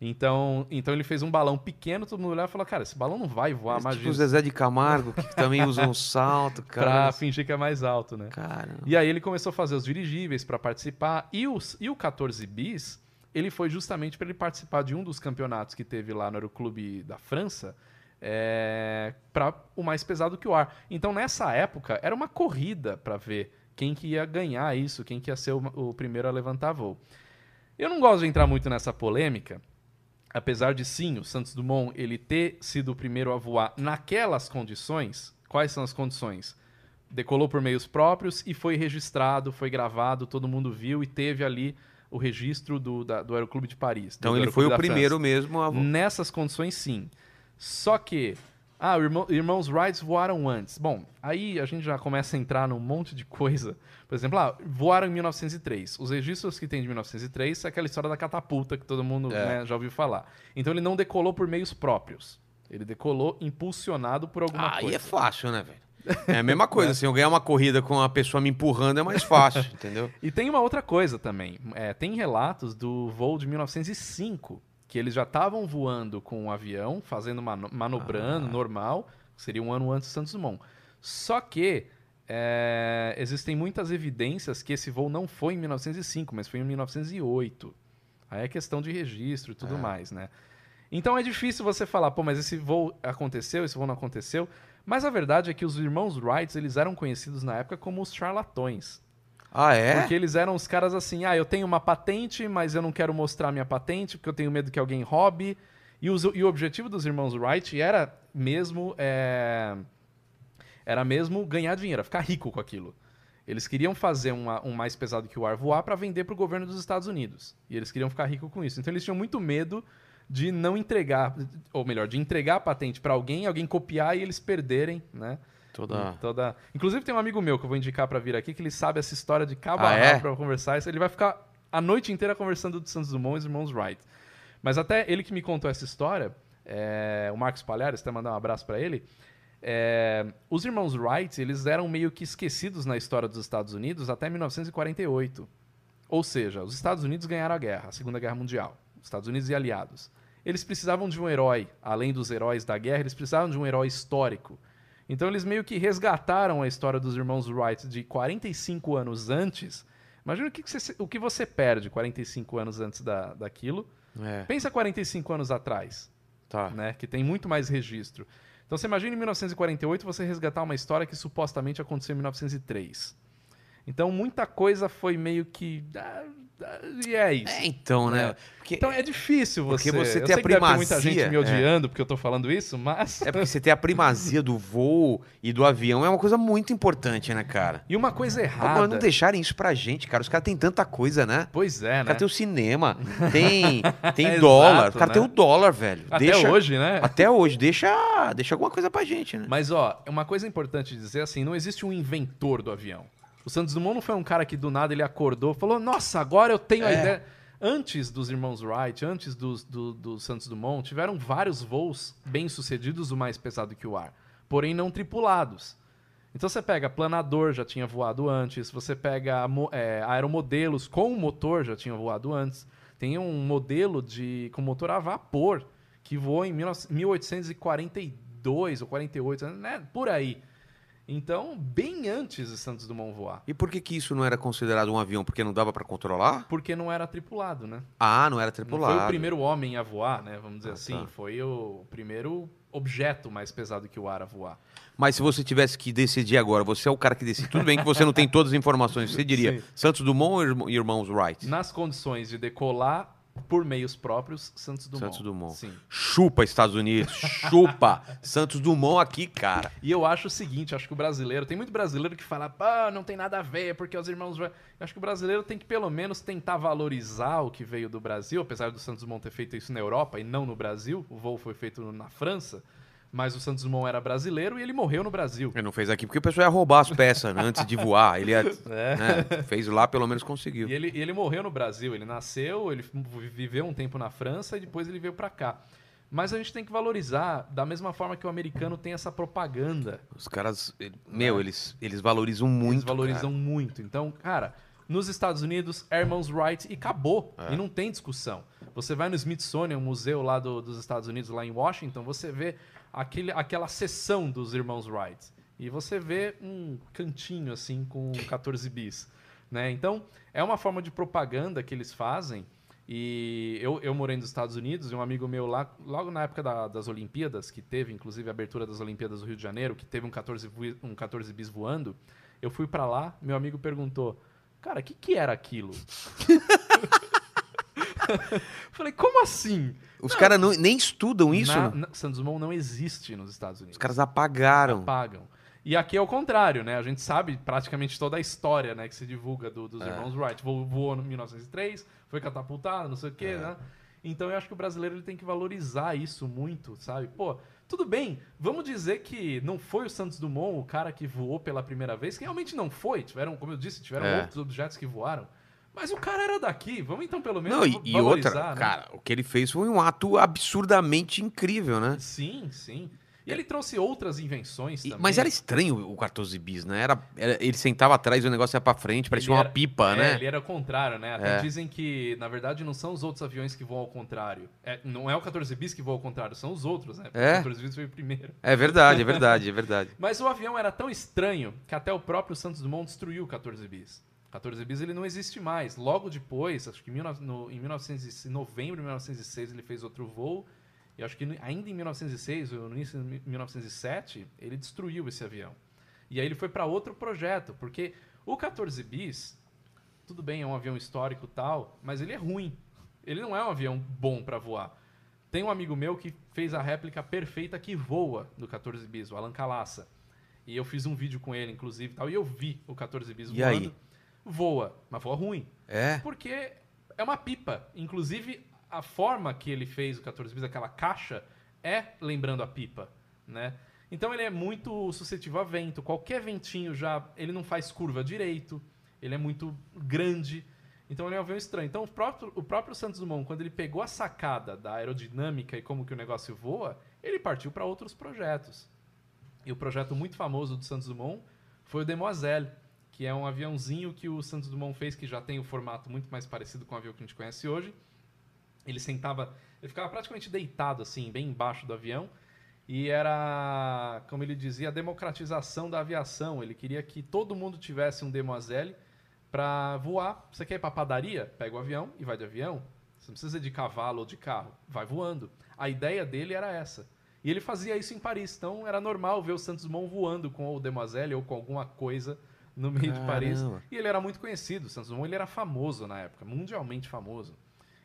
Então, então ele fez um balão pequeno, todo mundo olhava e falou: "Cara, esse balão não vai voar, imagina". tipo o Zezé de Camargo, que também usa um salto, Pra cara. fingir que é mais alto, né? Cara. E aí ele começou a fazer os dirigíveis para participar. E, os, e o 14 bis, ele foi justamente para ele participar de um dos campeonatos que teve lá no Aeroclube da França, é, para o mais pesado que o ar. Então nessa época era uma corrida para ver quem que ia ganhar isso, quem que ia ser o, o primeiro a levantar voo. Eu não gosto de entrar muito nessa polêmica, apesar de sim, o Santos Dumont ele ter sido o primeiro a voar naquelas condições. Quais são as condições? Decolou por meios próprios e foi registrado, foi gravado, todo mundo viu e teve ali o registro do, da- do Aeroclube de Paris. Então ele foi o primeiro França. mesmo a. Nessas condições, sim. Só que, ah, irmão, irmãos Wright voaram antes. Bom, aí a gente já começa a entrar num monte de coisa. Por exemplo, ah, voaram em 1903. Os registros que tem de 1903 é aquela história da catapulta que todo mundo É. né, já ouviu falar. Então ele não decolou por meios próprios. Ele decolou impulsionado por alguma Ah, aí coisa. é fácil, né, velho? É a mesma coisa, assim, eu ganhar uma corrida com uma pessoa me empurrando é mais fácil, entendeu? E tem uma outra coisa também. É, tem relatos do voo de 1905, que eles já estavam voando com um avião, fazendo mano manobrando, Ah. normal, seria um ano antes do Santos Dumont. Só que é, existem muitas evidências que esse voo não foi em 1905, mas foi em 1908. Aí é questão de registro e tudo É. mais, né? Então é difícil você falar, pô, mas esse voo aconteceu, esse voo não aconteceu. Mas a verdade é que os irmãos Wright, eles eram conhecidos na época como os charlatões. Ah, é? Porque eles eram os caras assim, ah, eu tenho uma patente, mas eu não quero mostrar minha patente porque eu tenho medo que alguém roube. E, os- e o objetivo dos irmãos Wright era mesmo é, era mesmo ganhar dinheiro, ficar rico com aquilo. Eles queriam fazer uma- um mais pesado que o ar voar para vender para o governo dos Estados Unidos. E eles queriam ficar rico com isso. Então eles tinham muito medo de não entregar, ou melhor, de entregar a patente para alguém, alguém copiar e eles perderem, né? Toda. Toda... Inclusive tem um amigo meu que eu vou indicar pra vir aqui que ele sabe essa história de cabo Ah, é? pra conversar. Ele vai ficar a noite inteira conversando do Santos Dumont e os irmãos Wright. Mas até ele que me contou essa história, é, o Marcos Palhares, até mandar um abraço pra ele. é, os irmãos Wright, eles eram meio que esquecidos na história dos Estados Unidos até 1948. Ou seja, os Estados Unidos ganharam a guerra, a Segunda Guerra Mundial. Os Estados Unidos e aliados. Eles precisavam de um herói, além dos heróis da guerra, eles precisavam de um herói histórico. Então eles meio que resgataram a história dos irmãos Wright de 45 anos antes. Imagina o que, você, o que você perde 45 anos antes da, daquilo. É, Pensa 45 anos atrás, tá. né? Que tem muito mais registro. Então você imagina em 1948 você resgatar uma história que supostamente aconteceu em 1903. Então muita coisa foi meio que. ah, e é isso. É, então, né? É. Porque, Então é difícil você. Porque você tem a ter muita primazia, gente me é. odiando porque eu tô falando isso, mas. é porque você tem a primazia do voo e do avião, é uma coisa muito importante, né, cara? E uma coisa errada. não deixarem isso pra gente, cara? Os caras têm tanta coisa, né? Pois é, né? cara tem o cinema, tem, tem Exato, dólar. O cara né? tem o dólar, velho. Até Deixa- hoje, né? Até hoje. Deixa, deixa alguma coisa pra gente, né? Mas, ó, uma coisa importante de dizer assim, não existe um inventor do avião. O Santos Dumont não foi um cara que do nada ele acordou e falou, nossa, agora eu tenho a É. ideia. Antes dos irmãos Wright, antes dos, do, do Santos Dumont, tiveram vários voos bem-sucedidos, o mais pesado que o ar, porém não tripulados. Então você pega planador, já tinha voado antes, você pega é, aeromodelos com motor, já tinha voado antes. Tem um modelo de com motor a vapor que voou em 19 1842 ou 48, né? por aí. Então, bem antes de Santos Dumont voar. E por que, que isso não era considerado um avião? Porque não dava pra controlar? Porque não era tripulado, né? Ah, não era Não tripulado. foi o primeiro homem a voar, né? Vamos dizer Ah, assim. tá. Foi o primeiro objeto mais pesado que o ar a voar. Mas se você tivesse que decidir agora, você é o cara que decide. Tudo bem que você não tem todas as informações. Você diria Sim. Santos Dumont ou irmão- irmãos Wright? Nas condições de decolar por meios próprios, Santos Dumont. Santos Dumont. Sim. Chupa, Estados Unidos. Chupa. Santos Dumont aqui, cara. E eu acho o seguinte, acho que o brasileiro, tem muito brasileiro que fala, pá, não tem nada a ver, porque os irmãos. Eu acho que o brasileiro tem que pelo menos tentar valorizar o que veio do Brasil, apesar do Santos Dumont ter feito isso na Europa e não no Brasil. O voo foi feito na França, mas o Santos Dumont era brasileiro e ele morreu no Brasil. Ele não fez aqui porque o pessoal ia roubar as peças né, antes de voar. Ele ia, É. né, fez lá, pelo menos conseguiu. E ele, ele morreu no Brasil. Ele nasceu, ele viveu um tempo na França e depois ele veio pra cá. Mas a gente tem que valorizar da mesma forma que o americano tem essa propaganda. Os caras, ele- meu, eles, eles valorizam muito. Eles valorizam muito. Então, cara, Nos Estados Unidos, Irmãos Wright e acabou. É. E não tem discussão. Você vai no Smithsonian, um museu lá do- dos Estados Unidos, lá em Washington, você vê aquele, aquela seção dos Irmãos Wright. E você vê um cantinho assim com 14 bis. Né? Então, é uma forma de propaganda que eles fazem. E eu, eu morei nos Estados Unidos e um amigo meu lá, logo na época da- das Olimpíadas, que teve inclusive a abertura das Olimpíadas do Rio de Janeiro, que teve um 14, vo- um 14 bis voando, eu fui pra lá, meu amigo perguntou, cara, o que, que era aquilo? Falei, como assim? Os caras nem estudam isso. Na, na- Santos Dumont não existe nos Estados Unidos Os caras apagaram. pagam. E aqui é o contrário, né? A gente sabe praticamente toda a história, né, que se divulga do- dos É. irmãos Wright. Vo- Voou em 1903, foi catapultado, não sei o quê, É. né? Então eu acho que o brasileiro ele tem que valorizar isso muito, sabe? Pô, tudo bem, vamos dizer que não foi o Santos Dumont o cara que voou pela primeira vez, que realmente não foi. Tiveram, como eu disse, tiveram É. outros objetos que voaram. Mas o cara era daqui. Vamos então pelo menos Não, e, e outra, né? cara, o que ele fez foi um ato absurdamente incrível, né? Sim, sim. E ele trouxe outras invenções também. mas era estranho o 14 bis, né? Era, era- ele sentava atrás e o negócio ia pra frente, parecia Ele uma era- pipa, é, né? Ele era o contrário, né? Até É. dizem que, na verdade, não são os outros aviões que voam ao contrário. É, não é o 14 bis que voa ao contrário, são os outros, né? Porque É? O 14 bis foi o primeiro. É verdade, é verdade, é verdade. Mas o avião era tão estranho que até o próprio Santos Dumont destruiu o 14 bis. 14 bis ele não existe mais. Logo depois, acho que em 19 no- em 1900 novembro de 1906 ele fez outro voo. E acho que ainda em 1906, ou no início de 1907, ele destruiu esse avião. E aí ele foi para outro projeto, porque o 14 bis, tudo bem, é um avião histórico e tal, mas ele é ruim. Ele não é um avião bom para voar. Tem um amigo meu que fez a réplica perfeita que voa do 14 bis, o Alan Calassa. E eu fiz um vídeo com ele, inclusive, e tal, e eu vi o 14 bis E voando. aí? Voa, mas voa ruim. É. Porque é uma pipa. Inclusive, a forma que ele fez o 14 bis, aquela caixa, é lembrando a pipa, né? Então ele é muito suscetível a vento. Qualquer ventinho já, ele não faz curva direito. Ele é muito grande. Então ele é um avião estranho. Então o próprio, o próprio Santos Dumont, quando ele pegou a sacada da aerodinâmica e como que o negócio voa, ele partiu para outros projetos. E o projeto muito famoso do Santos Dumont foi o Demoiselle, que é um aviãozinho que o Santos Dumont fez, que já tem o formato muito mais parecido com o avião que a gente conhece hoje. Ele sentava, ele ficava praticamente deitado assim, bem embaixo do avião, e era, como ele dizia, a democratização da aviação. Ele queria que todo mundo tivesse um Demoiselle para voar. Você quer ir para padaria? Pega o avião e vai de avião. Você não precisa de cavalo ou de carro, vai voando. A ideia dele era essa. E ele fazia isso em Paris, então era normal ver o Santos Dumont voando com o Demoiselle ou com alguma coisa no meio de Paris. Caramba. E ele era muito conhecido, o Santos Dumont ele era famoso na época, mundialmente famoso.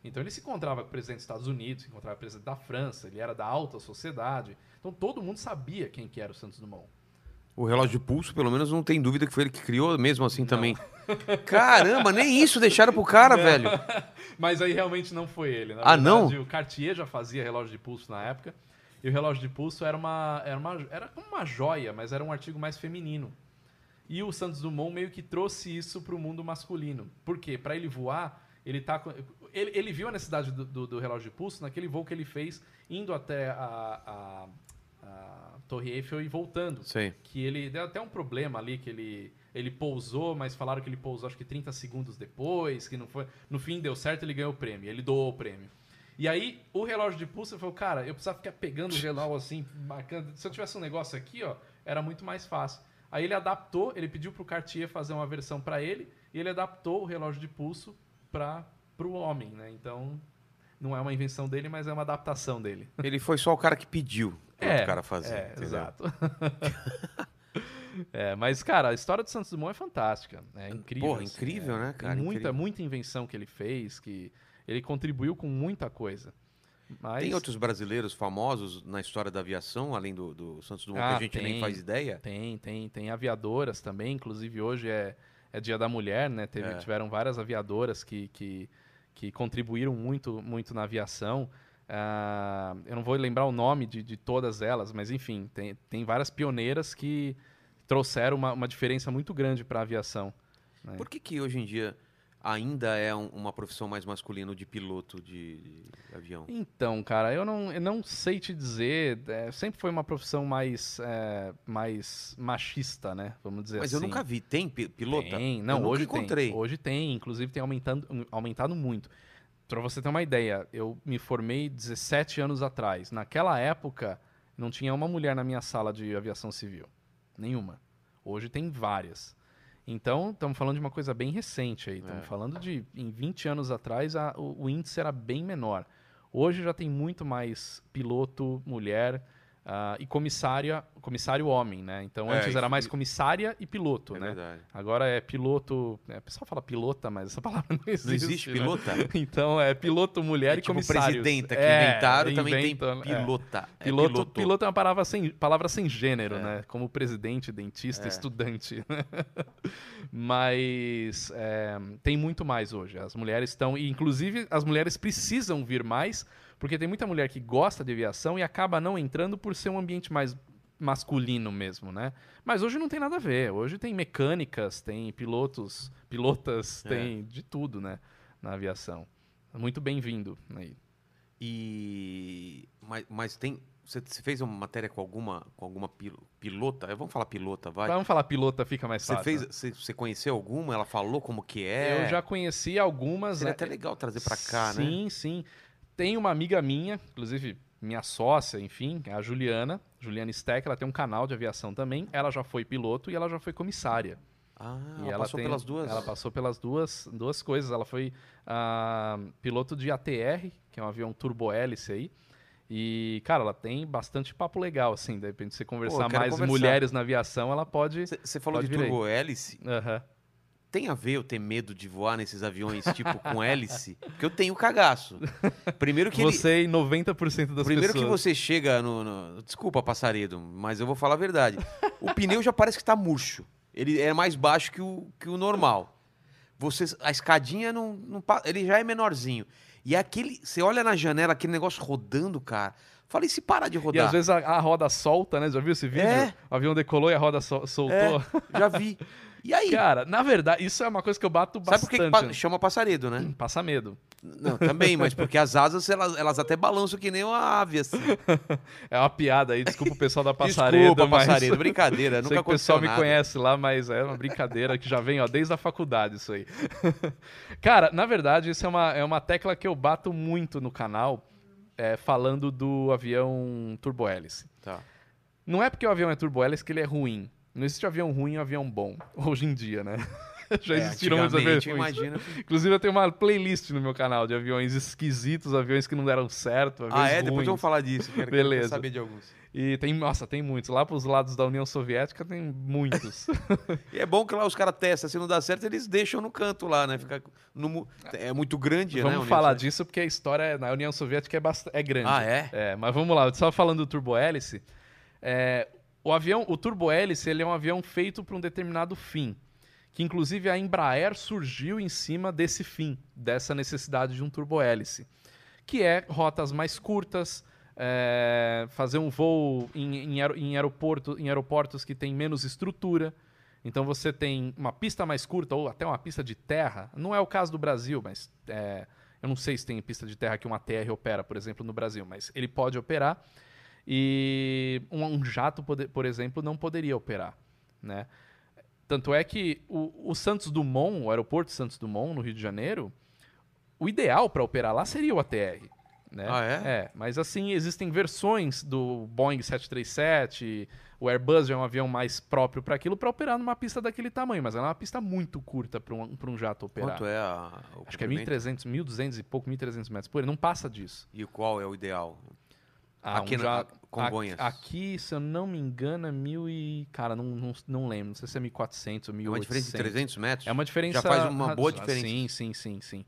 Então ele se encontrava com o presidente dos Estados Unidos, se encontrava com o presidente da França, ele era da alta sociedade. Então todo mundo sabia quem que era o Santos Dumont. O relógio de pulso, pelo menos, não tem dúvida que foi ele que criou, mesmo assim também. Caramba, nem isso deixaram pro cara, velho. Mas aí realmente não foi ele. Na Ah, verdade, não? O Cartier já fazia relógio de pulso na época. E o relógio de pulso era uma, era uma era como uma joia, mas era um artigo mais feminino. E o Santos Dumont meio que trouxe isso para o mundo masculino. Por quê? Para ele voar, ele tá com- ele, ele viu a necessidade do, do- do relógio de pulso naquele voo que ele fez indo até a, a- a Torre Eiffel e voltando Sei. que ele deu até um problema ali que ele ele pousou, mas falaram que ele pousou acho que 30 segundos depois, que não foi, no fim deu certo, ele ganhou o prêmio, ele doou o prêmio. E aí o relógio de pulso ele falou, cara, eu precisava ficar pegando o relógio assim, marcando, se eu tivesse um negócio aqui, ó, era muito mais fácil. Aí ele adaptou, ele pediu pro Cartier fazer uma versão para ele, e ele adaptou o relógio de pulso para pro homem, né? Então não é uma invenção dele, mas é uma adaptação dele. Ele foi só o cara que pediu pro o cara fazer. É, exato. É, mas, cara, a história do Santos Dumont é fantástica. É incrível. Porra, incrível, né, cara? Tem muita, Incrível. muita invenção que ele fez, que ele contribuiu com muita coisa. Mas... Tem outros brasileiros famosos na história da aviação, além do, do Santos Dumont, que Ah, a gente nem tem. faz ideia? Tem, tem, tem aviadoras também. Inclusive, hoje é, é Dia da Mulher, né? Teve, É. Tiveram várias aviadoras que, que, que contribuíram muito, muito na aviação. Ah, eu não vou lembrar o nome de, de todas elas, mas enfim, tem, tem várias pioneiras que trouxeram uma, uma diferença muito grande para a aviação. né? Por que, que hoje em dia ainda é um- uma profissão mais masculina de piloto de, de avião? Então, cara, eu não, eu não sei te dizer. é, sempre foi uma profissão mais, é, mais machista, né? Vamos dizer Mas assim. eu nunca vi. Tem pi- pilota? Tem, Eu não, nunca hoje encontrei. tem. Hoje tem, inclusive tem aumentando, aumentado muito. Pra você ter uma ideia, eu me formei 17 anos atrás. Naquela época, não tinha uma mulher na minha sala de aviação civil. Nenhuma. Hoje tem várias. Então, estamos falando de uma coisa bem recente aí. Estamos É. falando de, em 20 anos atrás, a- o, o índice era bem menor. Hoje já tem muito mais piloto, mulher ah, e comissária, comissário homem, né? Então, É, antes era mais comissária e piloto, É né? verdade. Agora é piloto. É, o pessoal fala pilota, mas essa palavra não existe. Não existe né? pilota? Então é piloto, mulher É e tipo comissários. presidenta que É, inventaram, também tem é. pilota. É Piloto, piloto. piloto é uma palavra sem, palavra sem gênero, É. né? Como presidente, dentista, É. estudante. Mas é, tem muito mais hoje. As mulheres estão. E, inclusive, as mulheres precisam vir mais, porque tem muita mulher que gosta de aviação e acaba não entrando por ser um ambiente mais masculino mesmo, né? Mas hoje não tem nada a ver. Hoje tem mecânicas, tem pilotos, pilotas, É. tem de tudo, né? Na aviação. Muito bem-vindo aí. E mas, mas tem você, você fez uma matéria com alguma com alguma pil- pilota? Vamos falar pilota, vai. Vamos falar pilota, fica mais Você fácil. fez, você, você conheceu alguma? Ela falou como que é? Eu já conheci algumas. Seria né? até legal trazer pra cá, né? sim, Sim, Tem uma amiga minha, inclusive minha sócia, enfim, a Juliana, Juliana Steck, ela tem um canal de aviação também. Ela já foi piloto e ela já foi comissária. Ah, e ela, passou tem- pelas duas. Ela passou pelas duas, duas coisas. Ela foi ah, piloto de ATR, que é um avião turbo-hélice aí. E, cara, ela tem bastante papo legal, assim. De repente, você conversar quero mais conversar. mulheres na aviação, ela pode. Você- falou Pode de vir aí. turbo hélice. Aham. Tem a ver eu ter medo de voar nesses aviões tipo com hélice? Porque eu tenho cagaço. Primeiro que ele, Você e 90% das Primeiro pessoas. que você chega no, no- Desculpa, passaredo, mas eu vou falar a verdade. O pneu já parece que tá murcho. Ele é mais baixo que o, que o normal. Você, a escadinha não, não Ele já é menorzinho. E é aquele. Você olha na janela, aquele negócio rodando, cara. Falei, se parar de E rodar. às vezes a, a roda solta, né? Já viu esse vídeo? É. O avião decolou e a roda sol- soltou. Já vi. E aí? Cara, na verdade, isso é uma coisa que eu bato Sabe bastante. por que, que chama passaredo, né? Passa medo. Não, também, mas porque as asas, elas, elas até balançam que nem uma ave, assim. É uma piada aí, desculpa o pessoal da Passaredo. Desculpa, mas... passaredo, brincadeira. Sei Nunca que o pessoal me nada. conhece lá, mas é uma brincadeira que já vem ó, desde a faculdade isso aí. Cara, na verdade, isso é uma, é uma tecla que eu bato muito no canal, é, falando do avião turbo-hélice. Tá. Não é porque o avião é turbo-hélice que ele é ruim. Não existe avião ruim e avião bom, hoje em dia, né? Já É, existiram muitos aviões ruins. imagina. Inclusive, eu tenho uma playlist no meu canal de aviões esquisitos, aviões que não deram certo, aviões Ah, é? Depois ruins. vamos falar disso. Quero, Beleza. quero saber de alguns. E tem, nossa, tem muitos. Lá pros lados da União Soviética tem muitos. E é bom que lá os caras testam, se não dá certo, eles deixam no canto lá, né? Fica no é muito grande, né? vamos União falar Soviética? disso porque a história na União Soviética é, bast... é grande. Ah, é? É, mas vamos lá, só falando do turbo-hélice. é, o avião, o turbo-hélice, ele é um avião feito para um determinado fim. Que inclusive a Embraer surgiu em cima desse fim, dessa necessidade de um turbo-hélice. Que é rotas mais curtas, é, fazer um voo em, em, em aeroporto, em aeroportos que tem menos estrutura. Então você tem uma pista mais curta ou até uma pista de terra. Não é o caso do Brasil, mas é, eu não sei se tem pista de terra que uma TR opera, por exemplo, no Brasil, mas ele pode operar. E um, um jato, por exemplo, não poderia operar, né? Tanto é que o, o Santos Dumont, o aeroporto Santos Dumont, no Rio de Janeiro, o ideal para operar lá seria o ATR. Né? Ah, é? É, mas assim, existem versões do Boeing 737, o Airbus já é um avião mais próprio para aquilo, para operar numa pista daquele tamanho, mas ela é uma pista muito curta para um, pra um jato operar. Quanto é a, Acho que é comprimento? 1.300, 1.200 e pouco, 1.300 metros por ele, não passa disso. E qual é o ideal? Ah, Aqui um na- jato- Congonhas. a- Aqui, se eu não me engano, é mil e... Cara, não, não, não lembro, não sei se é 1.400 ou 1.800. É uma diferença de 300 metros? É uma diferença. Já faz uma boa diferença. Sim, sim, sim, sim.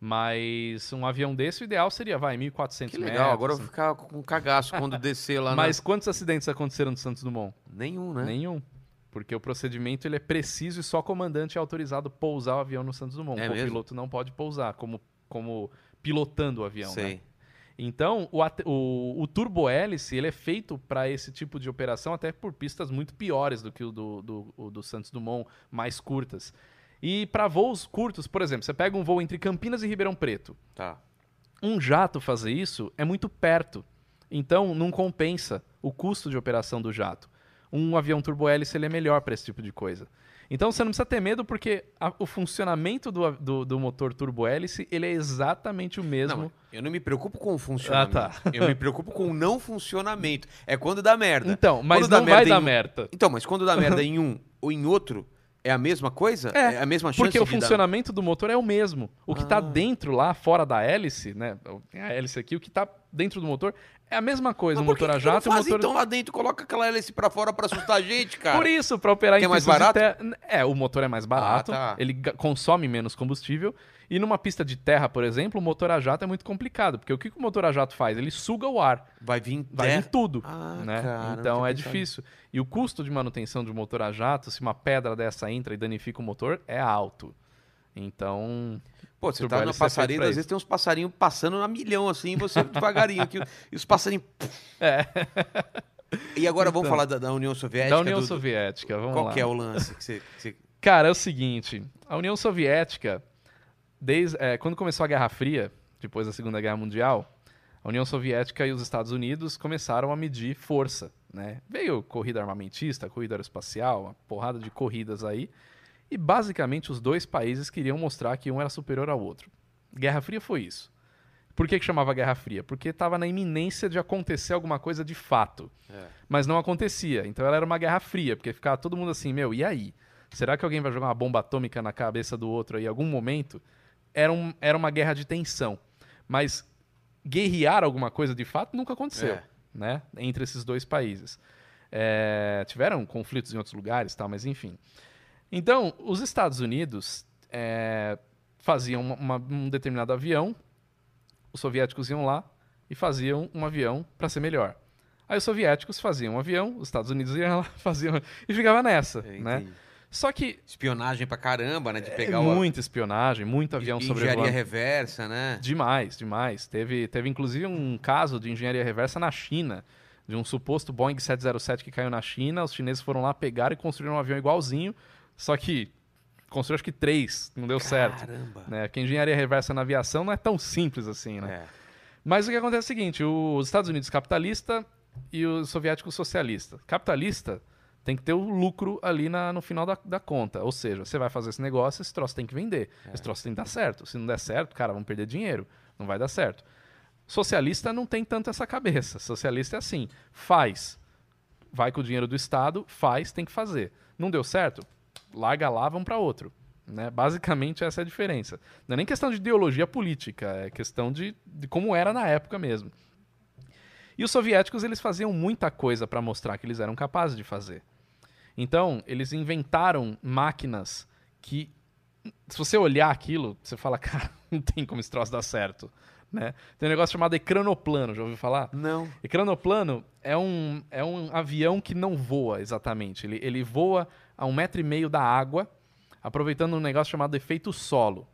Mas um avião desse, o ideal seria, vai, 1.400 Que metros. legal, agora eu assim. vou ficar com cagaço quando descer lá Mas quantos acidentes aconteceram no Santos Dumont? na... Nenhum, né? Nenhum. Porque o procedimento ele é preciso e só comandante é autorizado a pousar o avião no Santos Dumont. É o mesmo? piloto não pode pousar, como, como pilotando o avião. né? Então, o, o, o turbo-hélice ele é feito para esse tipo de operação, até por pistas muito piores do que o do, do, o do Santos Dumont, mais curtas. E para voos curtos, por exemplo, você pega um voo entre Campinas e Ribeirão Preto. Tá. Um jato fazer isso é muito perto. Então não compensa o custo de operação do jato. Um avião turbohélice ele é melhor para esse tipo de coisa. Então você não precisa ter medo porque a- o funcionamento do, do, do motor turbohélice ele é exatamente o mesmo. Não, eu não me preocupo com o funcionamento. Ah, tá. Eu me preocupo com o não funcionamento. É quando dá merda. então, mas Quando dá não vai merda dar em um- merda. Então, mas quando dá merda em um ou em outro, é a mesma coisa? É, a mesma chance Porque o de dar- funcionamento do motor é o mesmo. O que está Ah. dentro lá, fora da hélice, né? Tem a hélice aqui, o que está dentro do motor é a mesma coisa. O motor a jato e o motor. então lá dentro, coloca aquela hélice pra fora pra assustar a gente, cara. Por isso, para operar Que em é mais barato? terra. É, o motor é mais barato, tá. ele consome menos combustível. E numa pista de terra, por exemplo, o motor a jato é muito complicado. Porque o que que o motor a jato faz? Ele suga o ar. Vai vir Vai vir tudo. Ah, né? cara, então é difícil. E o custo de manutenção de um motor a jato, se uma pedra dessa entra e danifica o motor, é alto. Então. Pô, você tá na pra às vezes tem uns passarinhos passando a milhão assim, você devagarinho aqui. E os passarinhos. É. E agora vamos Então. falar da, da União Soviética. da União do- Soviética, vamos Qual lá. que é o lance que você. que você- Cara, é o seguinte: a União Soviética, desde é, quando começou a Guerra Fria, depois da Segunda Guerra Mundial, a União Soviética e os Estados Unidos começaram a medir força. Né? Veio corrida armamentista, corrida aeroespacial, uma porrada de corridas aí. E basicamente os dois países queriam mostrar que um era superior ao outro. Guerra Fria foi isso. Por que, que chamava Guerra Fria? Porque estava na iminência de acontecer alguma coisa de fato. Mas não acontecia. Então ela era uma guerra fria, porque ficava todo mundo assim, meu, e aí? Será que alguém vai jogar uma bomba atômica na cabeça do outro aí em algum momento? Era, um, era uma guerra de tensão. Mas guerrear alguma coisa de fato nunca aconteceu, É. né? Entre esses dois países. É, tiveram conflitos em outros lugares, tal, mas enfim. Então, os Estados Unidos é, faziam uma- uma- um determinado avião, os soviéticos iam lá e faziam um avião para ser melhor. Aí os soviéticos faziam um avião, os Estados Unidos iam lá, faziam e ficava nessa, É, né? entendi. Só que Espionagem pra caramba, né? De é pegar o. muita espionagem, muito avião engenharia sobrevoando. reversa, né? Demais, demais. Teve, teve inclusive um caso de engenharia reversa na China, de um suposto Boeing 707 que caiu na China. Os chineses foram lá pegar e construíram um avião igualzinho, só que construíram acho que três, não deu certo. Caramba. Né? Porque engenharia reversa na aviação não é tão simples assim, né? É. Mas o que acontece é o seguinte: os Estados Unidos capitalista e os soviéticos socialista. Capitalista tem que ter o lucro ali na- no final da, da conta. Ou seja, você vai fazer esse negócio, esse troço tem que vender. Esse troço tem que dar certo. Se não der certo, cara, vamos perder dinheiro. Não vai dar certo. Socialista não tem tanto essa cabeça. Socialista é assim: faz, vai com o dinheiro do Estado, faz, tem que fazer. Não deu certo? Larga lá, vamos para outro. Né? Basicamente, essa é a diferença. Não é nem questão de ideologia política, é questão de, de como era na época mesmo. E os soviéticos eles faziam muita coisa para mostrar que eles eram capazes de fazer. Então, eles inventaram máquinas que, se você olhar aquilo, você fala, cara, não tem como esse troço dar certo. Né? Tem um negócio chamado ecranoplano, já ouviu falar? Não. Ecranoplano é um, é um avião que não voa exatamente. Ele, ele voa a um metro e meio da água, aproveitando um negócio chamado efeito solo.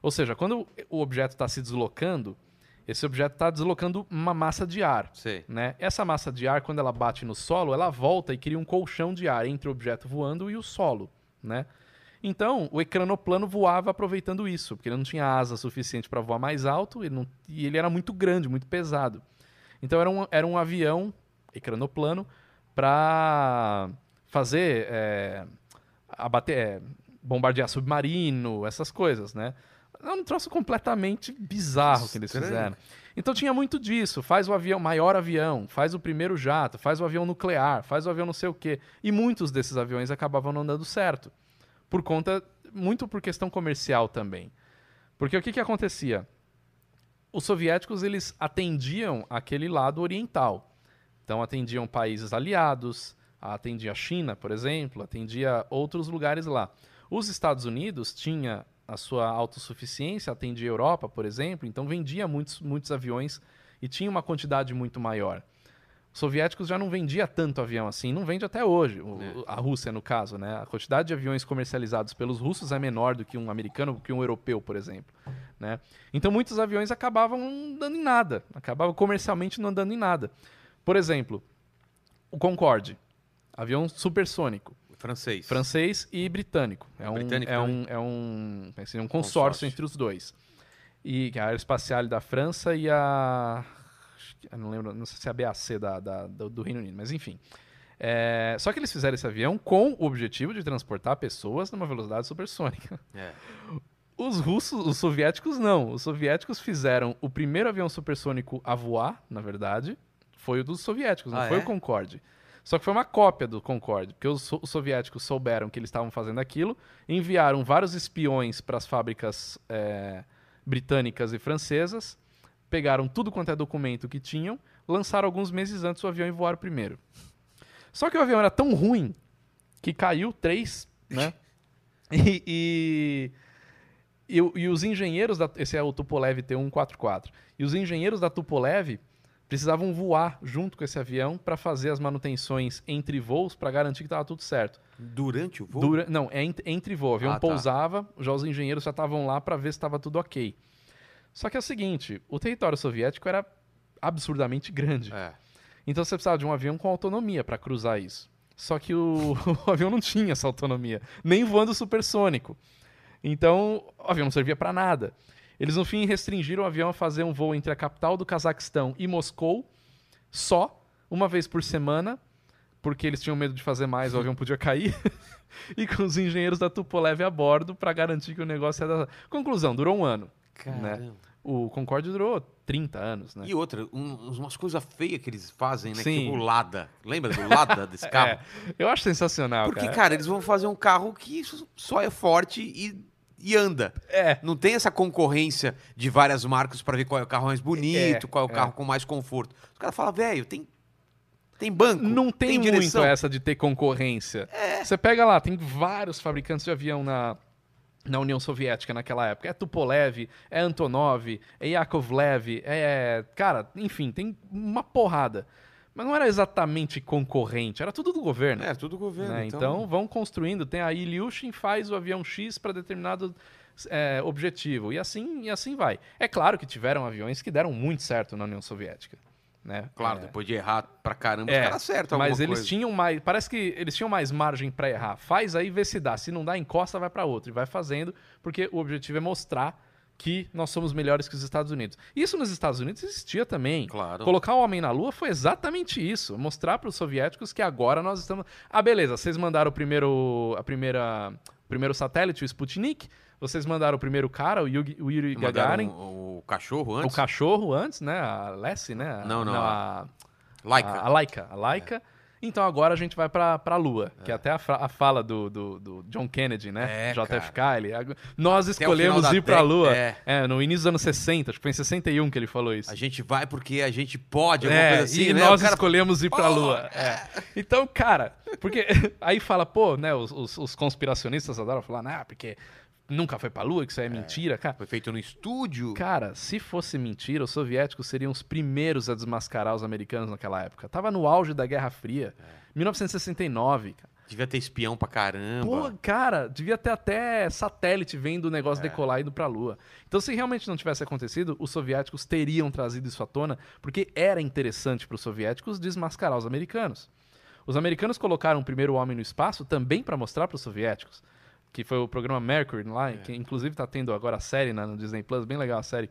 Ou seja, quando o objeto está se deslocando, esse objeto está deslocando uma massa de ar. Sei. Né? Essa massa de ar, quando ela bate no solo, ela volta e cria um colchão de ar entre o objeto voando e o solo. Né? Então, o ecranoplano voava aproveitando isso, porque ele não tinha asa suficiente para voar mais alto ele não- e ele era muito grande, muito pesado. Então, era um, era um avião ecranoplano para fazer é, abater, é, bombardear submarino, essas coisas, né? É um troço completamente bizarro que eles Estranho. fizeram. Então tinha muito disso. Faz o avião, maior avião, faz o primeiro jato, faz o avião nuclear, faz o avião não sei o quê. E muitos desses aviões acabavam não dando certo. Por conta, muito por questão comercial também. Porque o que, que acontecia? Os soviéticos, eles atendiam aquele lado oriental. Então atendiam países aliados, atendia a China, por exemplo, atendia outros lugares lá. Os Estados Unidos tinha a sua autossuficiência, atendia a Europa, por exemplo, então vendia muitos, muitos aviões e tinha uma quantidade muito maior. Os soviéticos já não vendia tanto avião assim, não vende até hoje, o- É. a Rússia no caso, né? A quantidade de aviões comercializados pelos russos é menor do que um americano, do que um europeu, por exemplo, né? Então muitos aviões acabavam não dando em nada, acabavam comercialmente não andando em nada. Por exemplo, o Concorde, avião supersônico. Francês. francês e britânico. É um, Britânico é também? um, é um, é diz? um consórcio, Consórcio. entre os dois. E é a Aeroespacial da França e a. não lembro, não sei se é a BAC da, da- do, do Reino Unido, mas enfim. É, só que eles fizeram esse avião com o objetivo de transportar pessoas numa velocidade supersônica. É. Os russos, os soviéticos não. Os soviéticos fizeram o primeiro avião supersônico a voar, na verdade, foi o dos soviéticos, não Ah, foi é? o Concorde. Só que foi uma cópia do Concorde, porque os, os soviéticos souberam que eles estavam fazendo aquilo, enviaram vários espiões para as fábricas é, britânicas e francesas, pegaram tudo quanto é documento que tinham, lançaram alguns meses antes o avião e voaram primeiro. Só que o avião era tão ruim que caiu três, né? E, e, e, e os engenheiros da. Esse é o Tupolev T144. E os engenheiros da Tupolev precisavam voar junto com esse avião para fazer as manutenções entre voos para garantir que estava tudo certo. Durante o voo? Dura- não, é ent- entre voo. O avião Ah, tá. pousava, já os engenheiros já estavam lá para ver se estava tudo ok. Só que é o seguinte: o território soviético era absurdamente grande. É. Então você precisava de um avião com autonomia para cruzar isso. Só que o, o avião não tinha essa autonomia, nem voando supersônico. Então o avião não servia para nada. Eles no fim restringiram o avião a fazer um voo entre a capital do Cazaquistão e Moscou, só uma vez por semana, porque eles tinham medo de fazer mais, o avião podia cair. e com os engenheiros da Tupolev a bordo para garantir que o negócio ia dar. Conclusão, durou um ano. Caramba. O Concorde durou 30 anos, né? E outra, um- umas coisas feias que eles fazem, né? Sim. Tipo o Lada. Lembra do Lada desse carro? É, eu acho sensacional, Porque, cara. cara, eles vão fazer um carro que só é forte e, e anda. É. Não tem essa concorrência de várias marcas pra ver qual é o carro mais bonito, É, qual é o é. carro com mais conforto. Os caras falam, velho, tem, tem banco, Não tem, muito direção. essa de ter concorrência. É. Você pega lá, tem vários fabricantes de avião na, na União Soviética naquela época. É Tupolev, é Antonov, é Yakovlev, é. Cara, enfim, tem uma porrada. Mas não era exatamente concorrente, era tudo do governo. É, tudo governo. né? Então... vão construindo. Tem a Ilyushin faz o avião X para determinado é, objetivo. E assim, e assim vai. É claro que tiveram aviões que deram muito certo na União Soviética. Né? Claro, É, depois de errar pra caramba, É, os caras acertam mas eles coisa. tinham mais. Parece que eles tinham mais margem pra errar. Faz aí, vê se dá. Se não dá, encosta, vai pra outro. E vai fazendo, porque o objetivo é mostrar que nós somos melhores que os Estados Unidos. Isso nos Estados Unidos existia também. Claro. Colocar o homem na Lua foi exatamente isso. Mostrar para os soviéticos que agora nós estamos. Ah, beleza, vocês mandaram o primeiro. A primeira. O primeiro satélite, o Sputnik. Vocês mandaram o primeiro cara, o Yuri, o Yuri Gagarin. O, o cachorro O antes. cachorro antes, né? A Lessie, né? A- Não, não, a- Laika. a, a Laika. A Laika. Então agora a gente vai pra, pra Lua, que é até a, a fala do, do, do John Kennedy, né? É, JFK. Ele, ag- nós escolhemos ir pra Lua. é. no início dos anos 60, acho que foi em 61 que ele falou isso. A gente vai porque a gente pode, alguma É, coisa assim, e né? nós cara- escolhemos ir pra Pô, Lua. É. Então, cara, porque aí fala, pô, né, os, os- os conspiracionistas adoram falar, né, porque nunca foi pra Lua, que isso aí é mentira, cara. Foi feito no estúdio. Cara, se fosse mentira, os soviéticos seriam os primeiros a desmascarar os americanos naquela época. Tava no auge da Guerra Fria. É. 1969, cara. Devia ter espião pra caramba. Pô, cara, devia ter até satélite vendo o negócio É. decolar e indo pra Lua. Então, se realmente não tivesse acontecido, os soviéticos teriam trazido isso à tona, porque era interessante para os soviéticos desmascarar os americanos. Os americanos colocaram o primeiro homem no espaço também para mostrar para os soviéticos, que foi o programa Mercury lá, É. que inclusive tá tendo agora a série na- no Disney Plus, bem legal a série.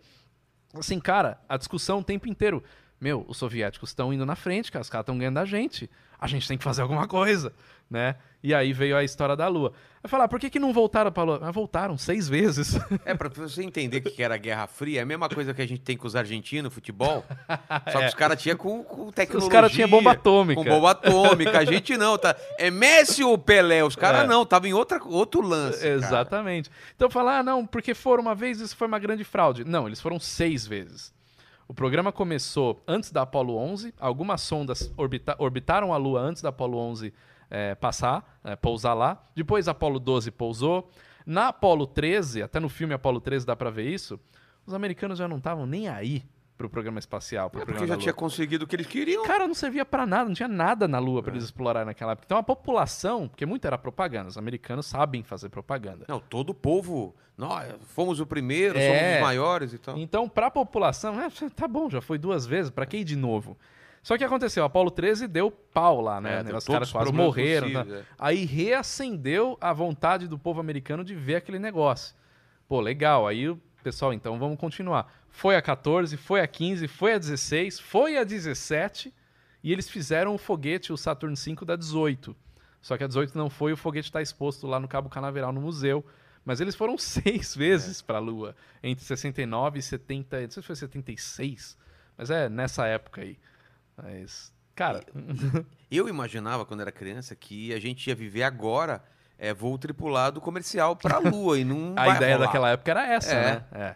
Assim, cara, a discussão o tempo inteiro. Meu, os soviéticos estão indo na frente, cara, os caras estão ganhando da gente. A gente tem que fazer alguma coisa, né? E aí veio a história da Lua. Vai falar, por que, que não voltaram pra Lua? Mas voltaram seis vezes. É, pra você entender o que era a Guerra Fria, é a mesma coisa que a gente tem com os argentinos, futebol. Só que os caras tinham com, com tecnologia. Os caras tinham bomba atômica. Com bomba atômica. A gente não, tá? É Messi ou Pelé? Os caras É. não, tava em outra, outro lance. cara. Exatamente. Então falar, ah, não, porque foram uma vez, isso foi uma grande fraude. Não, eles foram seis vezes. O programa começou antes da Apollo 11, algumas sondas orbita- orbitaram a Lua antes da Apollo 11 eh, passar, eh, pousar lá. Depois a Apollo 12 pousou. Na Apollo 13, até no filme Apollo 13 dá pra ver isso, os americanos já não estavam nem aí pro programa espacial, pro É porque já tinha conseguido o que eles queriam. Cara, não servia pra nada, não tinha nada na Lua É. pra eles explorarem naquela época. Então a população, porque muito era propaganda, os americanos sabem fazer propaganda. Não, todo o povo. Nós fomos o primeiro, É. somos os maiores e tal. Então, pra população, é, tá bom, já foi duas vezes, pra que ir de novo? Só que aconteceu, a Apollo 13 deu pau lá, né? É, Os caras quase morreram. tá? possíveis, é. Aí reacendeu a vontade do povo americano de ver aquele negócio. Pô, legal. Aí o pessoal, então vamos continuar. Foi a 14, foi a 15, foi a 16, foi a 17 e eles fizeram o foguete, o Saturn V da 18. Só que a 18 não foi, o foguete está exposto lá no Cabo Canaveral no museu. Mas eles foram seis vezes para a Lua, entre 69 e 70, não sei se foi 76, mas é nessa época aí. Mas, cara, Eu imaginava, quando era criança, que a gente ia viver agora é, voo tripulado comercial pra Lua e não a ideia rolar. daquela época era essa, É. né? É.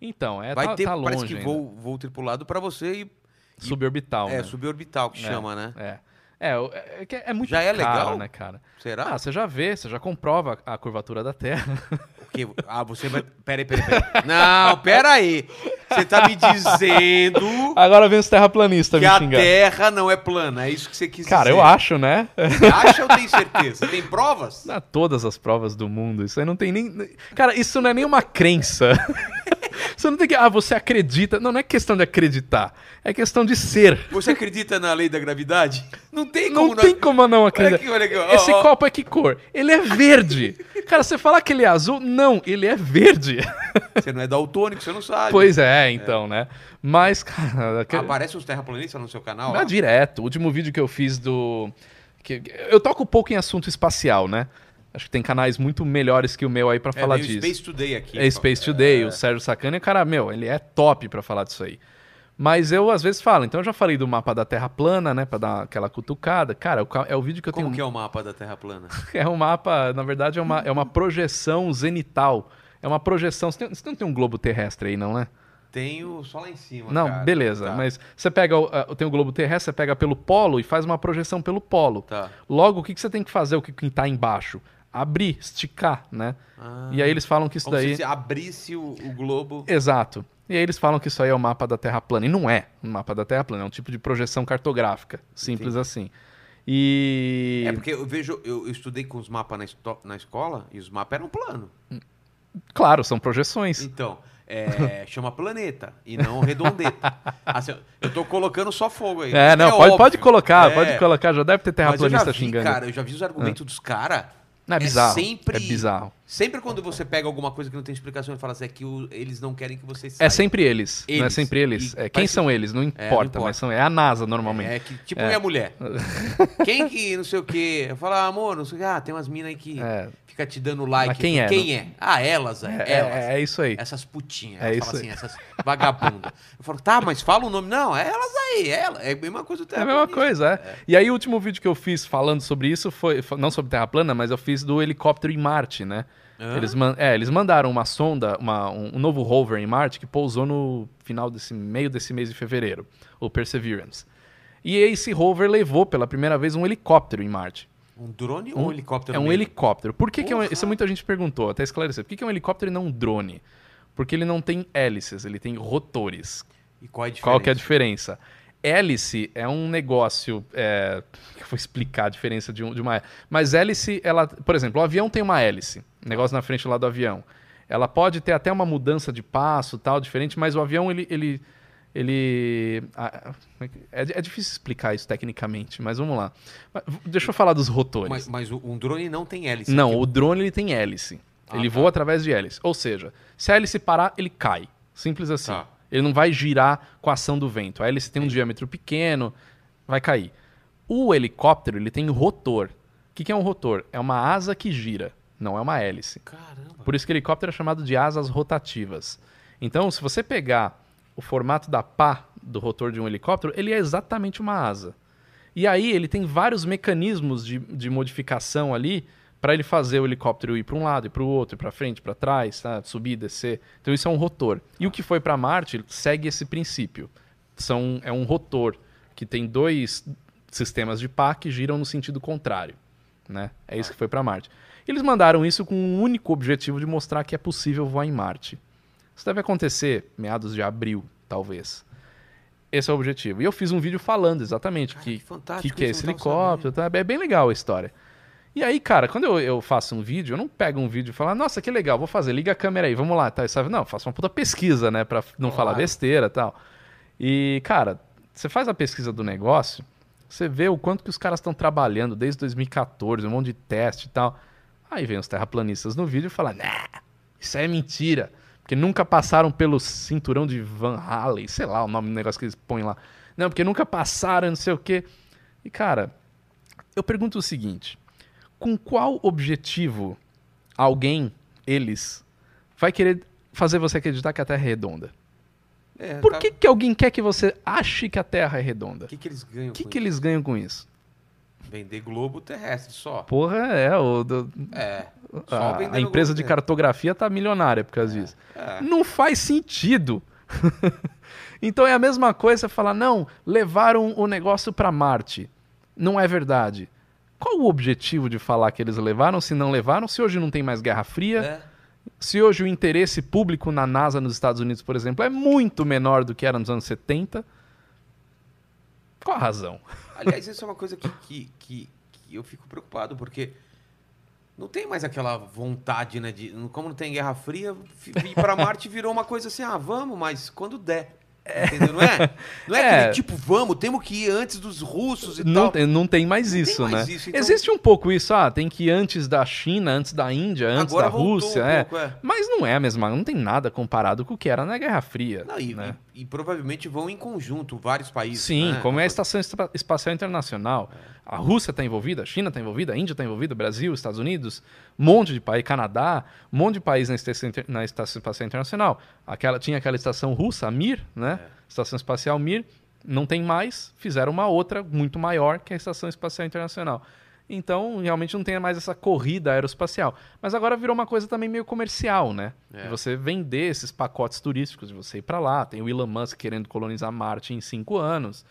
Então, é, Vai tá, ter, tá longe parece que ainda. voo, voo tripulado pra você e suborbital, é, né? suborbital que É. chama, né? É. É, é, que é muito Já é caro, legal? né, cara? Será? Ah, você já vê, você já comprova a curvatura da Terra. O quê? Ah, você vai. Peraí, peraí, peraí. Não, peraí. Você tá me dizendo Agora vem os terraplanistas que me a xingar. Terra não é plana. É isso que você quis Cara, dizer. eu acho, né? Você acha ou tem certeza? Tem provas? Dá todas as provas do mundo. Isso aí não tem nem. Cara, isso não é nem uma crença. Você não tem que. Ah, você acredita. Não, não é questão de acreditar. É questão de ser. Você acredita na lei da gravidade? Não tem Não como tem como não Olha acreditar. aqui, olha aqui. ó, Esse ó. copo é que cor? Ele é verde. Cara, você falar que ele é azul? Não, ele é verde. Você não é daltônico, você não sabe. Pois é, então, né? Mas, cara. que- Aparece os terraplanistas no seu canal? Não, direto. O último vídeo que eu fiz do. eu toco um pouco em assunto espacial, né? Acho que tem canais muito melhores que o meu aí pra É, falar disso. Space Today aqui. É Space Today, o Sérgio Sacani, cara, meu, ele é top pra falar disso aí. Mas eu às vezes falo, então eu já falei do mapa da Terra plana, né, Pra dar aquela cutucada. Cara, é o vídeo que eu Como tenho que é o mapa da Terra plana? é um mapa, na verdade é uma, é uma projeção zenital. É uma projeção, você, tem- você não tem um globo terrestre aí não, né? Tenho só lá em cima, Não, cara. beleza, Tá, mas você pega, o- a- tem o globo terrestre, você pega pelo polo e faz uma projeção pelo polo. Tá. Logo, o que, que você tem que fazer, o que que tá embaixo? Abrir, esticar, né? Ah, E aí eles falam que isso como daí... se abrisse o, o globo. Exato. E aí eles falam que isso aí é o mapa da Terra plana. E não é um mapa da Terra plana, é um tipo de projeção cartográfica. Simples assim. E. É porque eu vejo, eu, eu estudei com os mapas na, esto- na escola e os mapas eram plano. Claro, são projeções. Então, é, chama planeta e não redondeta. Assim, eu tô colocando só fogo aí. É, não, pode, óbvio. pode colocar, É, pode colocar. Já deve ter Mas eu já terraplanista vi, xingando. cara, eu já vi os argumentos dos caras. Não, é bizarro. sempre- É bizarro. Sempre quando você pega alguma coisa que não tem explicação e fala assim, é que o- eles não querem que você saiba. É sempre eles, não é Eles. sempre eles. E É, quem são eles? Não importa, importa. mas são, é a NASA normalmente. É que, tipo minha mulher. Quem que, não sei o quê. Eu falo, ah, amor, não sei o quê. Ah, tem umas minas aí que É. fica te dando like. Mas quem é, Quem é? Ah, elas, é. É, elas. é- é isso aí. Essas putinhas. É isso fala aí. assim, essas vagabundas. Eu falo, tá, mas fala o nome. Não, é elas aí, é ela. É a mesma coisa do É a mesma coisa, é. E aí o último vídeo que eu fiz falando sobre isso foi- não sobre Terra plana, mas eu fiz do helicóptero em Marte, né? Hã? Eles, man- é, eles mandaram uma sonda, uma- um, um novo rover em Marte que pousou no final desse meio desse mês de fevereiro, o Perseverance. E esse rover levou pela primeira vez um helicóptero em Marte. Um drone ou um helicóptero É um mesmo? helicóptero. Por que, que é um, isso muita gente perguntou, até esclarecer. Por que, que é um helicóptero e não um drone? Porque ele não tem hélices, ele tem rotores. E qual é a diferença? Qual que é a diferença? Hélice é um negócio. É... Eu vou explicar a diferença de, um- de uma. Mas hélice, ela. Por exemplo, o avião tem uma hélice. Negócio na frente lá do avião. Ela pode ter até uma mudança de passo tal, diferente, mas o avião, ele. ele, ele ah, é, é difícil explicar isso tecnicamente, mas vamos lá. Deixa eu falar dos rotores. Mas, mas um drone não tem hélice. Não, Tipo, o drone ele tem hélice. Ah, ele tá. voa através de hélice. Ou seja, se a hélice parar, ele cai. Simples assim. Tá. Ele não vai girar com a ação do vento. A hélice tem um diâmetro pequeno, vai cair. O helicóptero, ele tem rotor. O que, que é um rotor? É uma asa que gira, não é uma hélice. Caramba. Por isso que o helicóptero é chamado de asas rotativas. Então, se você pegar o formato da pá do rotor de um helicóptero, ele é exatamente uma asa. E aí ele tem vários mecanismos de, de modificação ali para ele fazer o helicóptero ir para um lado e para o outro, para frente, para trás, tá? subir, descer. Então isso é um rotor. E o que foi para Marte segue esse princípio. São, é um rotor que tem dois sistemas de pá que giram no sentido contrário. Né? É isso que foi para Marte. Eles mandaram isso com um único objetivo de mostrar que é possível voar em Marte. Isso deve acontecer meados de abril, talvez. Esse é o objetivo. E eu fiz um vídeo falando exatamente Cara, que que que, que é esse helicóptero. Tá? É bem legal a história. E aí, cara, quando eu, eu faço um vídeo, eu não pego um vídeo e falo, nossa, que legal, vou fazer, liga a câmera aí, vamos lá, tá? Sabe? Não, eu faço uma puta pesquisa, né, pra não Claro. falar besteira e tal. E, cara, você faz a pesquisa do negócio, você vê o quanto que os caras estão trabalhando desde 2014, um monte de teste e tal. Aí vem os terraplanistas no vídeo e falam, nah, isso aí é mentira. Porque nunca passaram pelo cinturão de Van Halen, sei lá o nome do negócio que eles põem lá. Não, porque nunca passaram, não sei o quê. E, cara, eu pergunto o seguinte: com qual objetivo alguém, eles, vai querer fazer você acreditar que a Terra é redonda? É, Por tá- que, que alguém quer que você ache que a Terra é redonda? O que, que eles ganham O que, com que isso? eles ganham com isso? Vender globo terrestre só. Porra, é. O, do- É. A, a empresa de cartografia tá milionária por causa disso. É. Não faz sentido. então é a mesma coisa falar, não, levaram o negócio para Marte. Não é verdade. Qual o objetivo de falar que eles levaram, se não levaram, se hoje não tem mais Guerra Fria, É. se hoje o interesse público na NASA nos Estados Unidos, por exemplo, é muito menor do que era nos anos 70? Qual a razão? Aliás, isso é uma coisa que, que, que, que eu fico preocupado, porque não tem mais aquela vontade, né? De, como não tem Guerra Fria, ir pra Marte virou uma coisa assim, ah, vamos, mas quando der. Entendeu? Não é? Não é, É. aquele tipo, vamos, temos que ir antes dos russos e Não tal. tem, não tem mais Não tem isso, mais né? isso, então- Existe um pouco isso, ah, tem que ir antes da China, antes da Índia, antes Agora da Rússia, um é. pouco, é. Mas não é a mesma, não tem nada comparado com o que era na Guerra Fria. Não, e, né? E- provavelmente vão em conjunto vários países. Sim, né? como é a Estação Espa- Espacial Internacional. A Rússia está envolvida, a China está envolvida, a Índia está envolvida, o Brasil, Estados Unidos, um monte de país, Canadá, um monte de país na Estação, na Estação Espacial Internacional. Aquela, tinha aquela estação russa, a Mir, né? Estação Espacial Mir, não tem mais, fizeram uma outra muito maior, que é a Estação Espacial Internacional. Então, realmente não tem mais essa corrida aeroespacial. Mas agora virou uma coisa também meio comercial, né? É. De você vender esses pacotes turísticos, de você ir para lá. Tem o Elon Musk querendo colonizar Marte em cinco anos.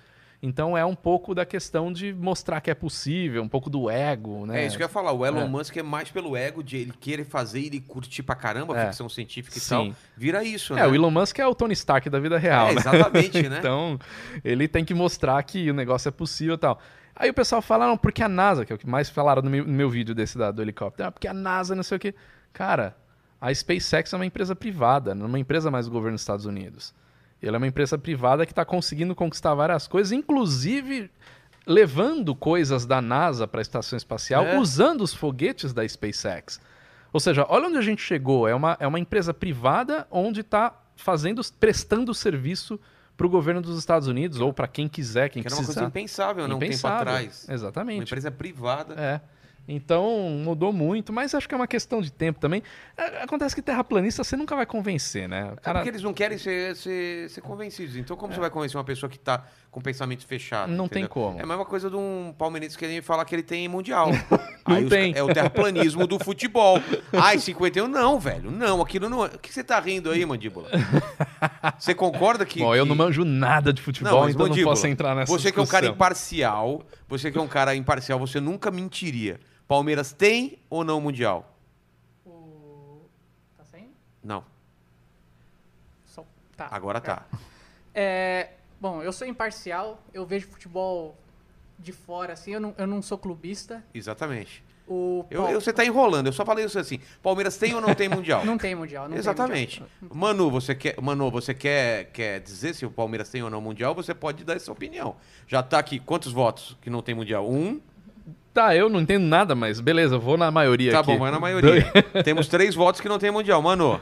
Então é um pouco da questão de mostrar que é possível, um pouco do ego, né? É isso que eu ia falar. O Elon É. Musk é mais pelo ego de ele querer fazer e ele curtir pra caramba, É. ficção científica e Sim. tal. Vira isso, É, né? o Elon Musk é o Tony Stark da vida real, É, né? exatamente, né? Então, ele tem que mostrar que o negócio é possível e tal. Aí o pessoal fala, não, porque a NASA, que é o que mais falaram no meu, no meu vídeo desse da, do helicóptero, ah, porque a NASA não sei o quê. Cara, a SpaceX é uma empresa privada, não é uma empresa mais do governo dos Estados Unidos. Ela é uma empresa privada que está conseguindo conquistar várias coisas, inclusive levando coisas da NASA para a estação espacial, É. usando os foguetes da SpaceX. Ou seja, olha onde a gente chegou. É uma, é uma empresa privada onde está fazendo, prestando serviço para o governo dos Estados Unidos ou para quem quiser, quem Que era uma precisar. coisa impensável, não um tempo Impensável. atrás. Uma Exatamente. empresa privada. É. Então mudou muito, mas acho que é uma questão de tempo também. É, Acontece que terraplanista você nunca vai convencer, né? O É cara porque eles não querem ser, ser, ser convencidos. Então, como você vai convencer uma pessoa que tá com pensamento fechado? Não tem entendeu? como. É a mesma coisa de um palmeirense que ele fala que ele tem mundial. Não Aí os tem. ca- é o terraplanismo do futebol. Ai, 51, não, velho. Não, aquilo não. é- O que você tá rindo aí, mandíbula? Você concorda que. Bom, eu que- não manjo nada de futebol, mas, então mandíbula, não posso entrar nessa Você que é um cara discussão. imparcial, você que é um cara imparcial, você nunca mentiria. Palmeiras tem ou não mundial? O... Tá saindo? Não. Só... Tá. Agora tá. É, bom, eu sou imparcial, eu vejo futebol de fora, assim, eu não, eu não sou clubista. Exatamente. O Eu, eu- você tá enrolando, eu só falei isso assim. Palmeiras tem ou não tem mundial? Não tem mundial, não Exatamente. tem mundial. Manu, você quer, Manu, você quer, quer dizer se o Palmeiras tem ou não mundial? Você pode dar essa opinião. Já tá aqui, quantos votos que não tem mundial? Um. Tá, eu não entendo nada, mas beleza, vou na maioria Tá aqui. bom, mas na maioria. Temos três votos que não tem mundial. Manu,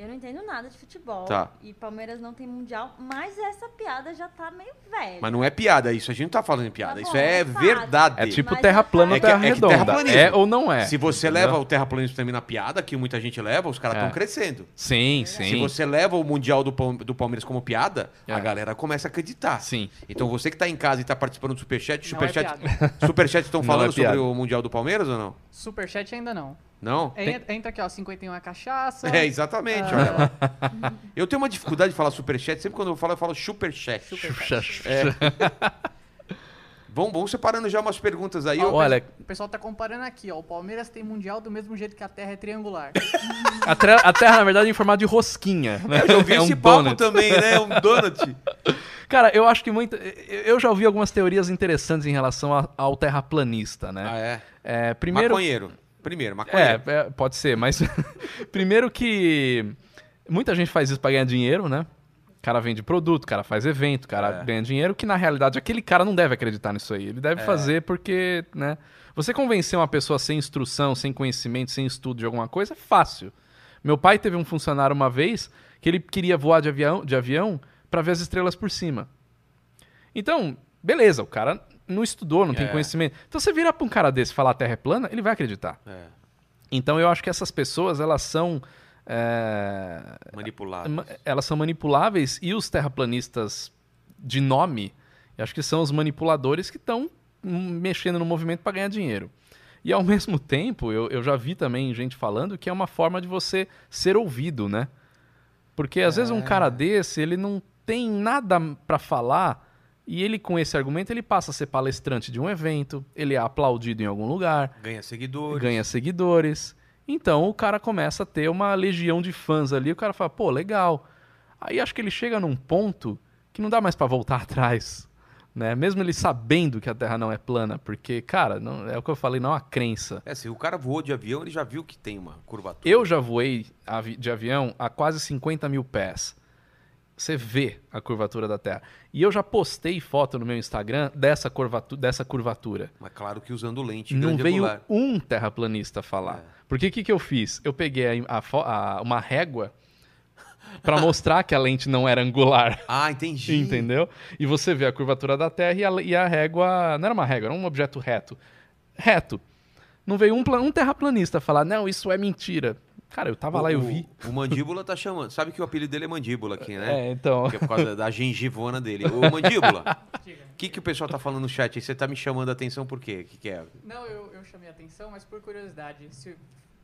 Eu não entendo nada de futebol. Tá. E Palmeiras não tem mundial, mas essa piada já tá meio velha. mas não é piada isso, a gente não tá falando em piada. Tá isso bom, é é fato. verdade. É tipo Mas terra é plana ou É que- terra é que redonda. terraplanismo. É ou não é? Se você entendeu? leva o terraplanismo também na piada, que muita gente leva, os caras É. estão crescendo. Sim, Se sim. você leva o Mundial do, Palme- do Palmeiras como piada, É. a galera começa a acreditar. Sim. Então você que tá em casa e tá participando do Superchat, Não é Superchat, piada. Superchat estão Não falando é piada. sobre o Mundial do Palmeiras ou não? Superchat ainda não. Não? É, Tem- Entra aqui, ó, 51 é cachaça. É, exatamente, Ah. olha lá. Eu tenho uma dificuldade de falar superchat, sempre quando eu falo, eu falo superchat. Superchat. Vamos, vamos separando já umas perguntas aí. Ó, Olha, O pessoal tá comparando aqui, ó. O Palmeiras tem mundial do mesmo jeito que a Terra é triangular. a, tre- a Terra, na verdade, é em formato de rosquinha. Né? eu já ouvi é um esse papo donut. também, né? Um donut. Cara, eu acho que muita. Eu já ouvi algumas teorias interessantes em relação a- ao terraplanista, né? Ah, é? É, primeiro. Maconheiro. Primeiro, maconheiro. É, é, pode ser, mas primeiro que muita gente faz isso pra ganhar dinheiro, né? O cara vende produto, o cara faz evento, o cara É. ganha dinheiro, que na realidade aquele cara não deve acreditar nisso aí. Ele É. deve fazer porque, né? Você convencer uma pessoa sem instrução, sem conhecimento, sem estudo de alguma coisa é fácil. Meu pai teve um funcionário uma vez que ele queria voar de avião, de avião para ver as estrelas por cima. Então, beleza, o cara não estudou, não tem É. conhecimento. Então você vira pra um cara desse e falar a Terra é plana, ele vai acreditar. É, Então eu acho que essas pessoas, elas são. é, manipulado. ma- elas são manipuláveis e os terraplanistas de nome, eu acho que são os manipuladores que estão mexendo no movimento para ganhar dinheiro. E ao mesmo tempo, eu, eu já vi também gente falando que é uma forma de você ser ouvido, né? Porque às vezes um cara desse, ele não tem nada para falar e ele com esse argumento ele passa a ser palestrante de um evento, ele é aplaudido em algum lugar, Ganha seguidores. ganha seguidores. Então o cara começa a ter uma legião de fãs ali. O cara fala, pô, legal. Aí acho que ele chega num ponto que não dá mais pra voltar atrás. Né? Mesmo ele sabendo que a Terra não é plana, porque, cara, não- é o que eu falei, não há crença. É, se o cara voou de avião, ele já viu que tem uma curvatura. Eu já voei de avião a quase 50 mil pés. Você vê a curvatura da Terra. E eu já postei foto no meu Instagram dessa, curvatu dessa curvatura. Mas claro que usando lente Não veio angular. um terraplanista falar. É. Porque o que, que eu fiz? Eu peguei a- a a- uma régua para mostrar que a lente não era angular. Ah, entendi. Entendeu? E você vê a curvatura da Terra e a, e a régua. Não era uma régua, era um objeto reto. Reto. Não veio um, um terraplanista falar, não, isso é mentira. Cara, eu tava O- lá e eu o- vi. O Mandíbula tá chamando. Sabe que o apelido dele é Mandíbula aqui, né? É, então. Que é por causa da gengivona dele. Ô, Mandíbula, o que, que o pessoal tá falando no chat aí? Você tá me chamando a atenção por quê? O que, que é? Não, eu, eu chamei a atenção, mas por curiosidade, se,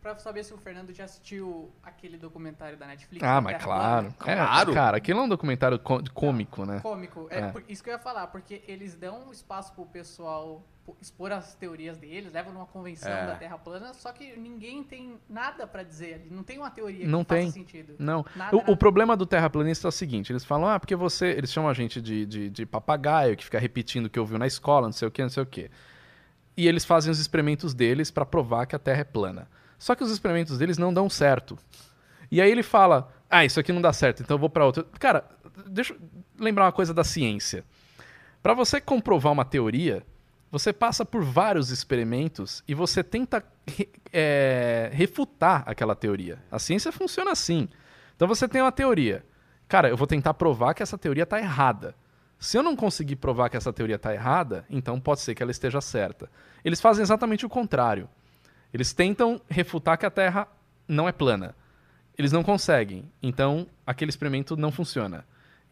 pra saber se o Fernando já assistiu aquele documentário da Netflix. Ah, mas claro. Claro. É, cara, aquilo é um documentário cômico, né? Cômico. É, É. por- isso que eu ia falar, porque eles dão espaço pro pessoal expor as teorias deles, levam numa convenção É. da Terra plana, só que ninguém tem nada pra dizer não tem uma teoria Não que tem. faça sentido. Não. Nada, o, nada. o problema do terraplanista é o seguinte: eles falam, ah, porque você. Eles chamam a gente de, de, de papagaio, que fica repetindo o que ouviu na escola, não sei o que, não sei o que. E eles fazem os experimentos deles pra provar que a Terra é plana. Só que os experimentos deles não dão certo. E aí ele fala, ah, isso aqui não dá certo, então eu vou pra outro. Cara, deixa eu lembrar uma coisa da ciência. Pra você comprovar uma teoria, você passa por vários experimentos e você tenta é, refutar aquela teoria. A ciência funciona assim. Então você tem uma teoria. Cara, eu vou tentar provar que essa teoria está errada. Se eu não conseguir provar que essa teoria está errada, então pode ser que ela esteja certa. Eles fazem exatamente o contrário. Eles tentam refutar que a Terra não é plana. Eles não conseguem. Então aquele experimento não funciona.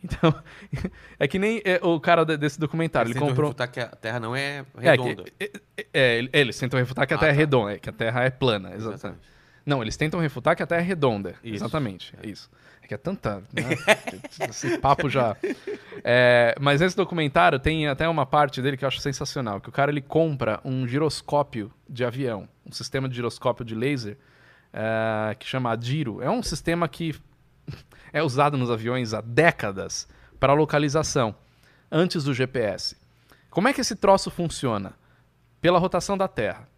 Então, é que nem é, o cara de- desse documentário. Eles ele tentam comprou. refutar que a Terra não é É, redonda. é, é, é, eles tentam refutar que a Ah, Terra é tá. redonda, é, que a Terra é plana, exatamente. Exatamente. Não, eles tentam refutar que a Terra é redonda. Isso. Exatamente, é isso. É que é tanta. né, Esse papo já. É, mas esse documentário tem até uma parte dele que eu acho sensacional: que o cara ele compra um giroscópio de avião, um sistema de giroscópio de laser, que chama Adiro. É um sistema que é usado nos aviões há décadas para localização, antes do GPS. Como é que esse troço funciona? Pela rotação da Terra.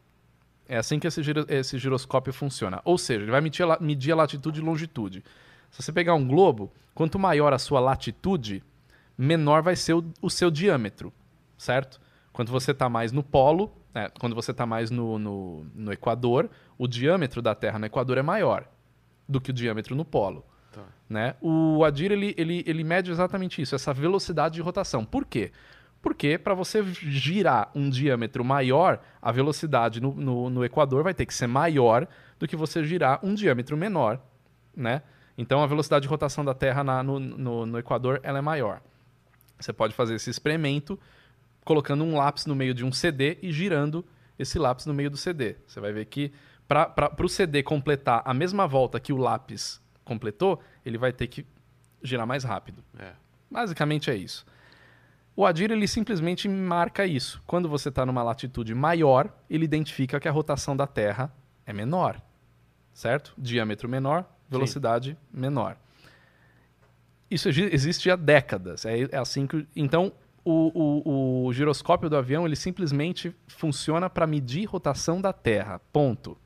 É assim que esse, giro- esse giroscópio funciona. Ou seja, ele vai medir medir a latitude e longitude. Se você pegar um globo, quanto maior a sua latitude, menor vai ser o, o seu diâmetro, certo? Quando você está mais no polo, né, quando você está mais no, no, no Equador, o diâmetro da Terra no Equador é maior do que o diâmetro no polo. Né? O Adir ele, ele, ele mede exatamente isso, essa velocidade de rotação. Por quê? Porque para você girar um diâmetro maior, a velocidade no, no, no Equador vai ter que ser maior do que você girar um diâmetro menor, né? Então a velocidade de rotação da Terra na- no, no, no Equador ela é maior. Você pode fazer esse experimento colocando um lápis no meio de um CD e girando esse lápis no meio do CD. Você vai ver que para o CD completar a mesma volta que o lápis completou, ele vai ter que girar mais rápido. É. Basicamente é isso. O Adir ele simplesmente marca isso. Quando você está numa latitude maior, ele identifica que a rotação da Terra é menor, certo? Diâmetro menor, velocidade menor. Isso exi- existe há décadas. É, é assim que. Então, o, o- o giroscópio do avião ele simplesmente funciona para medir rotação da Terra. Ponto.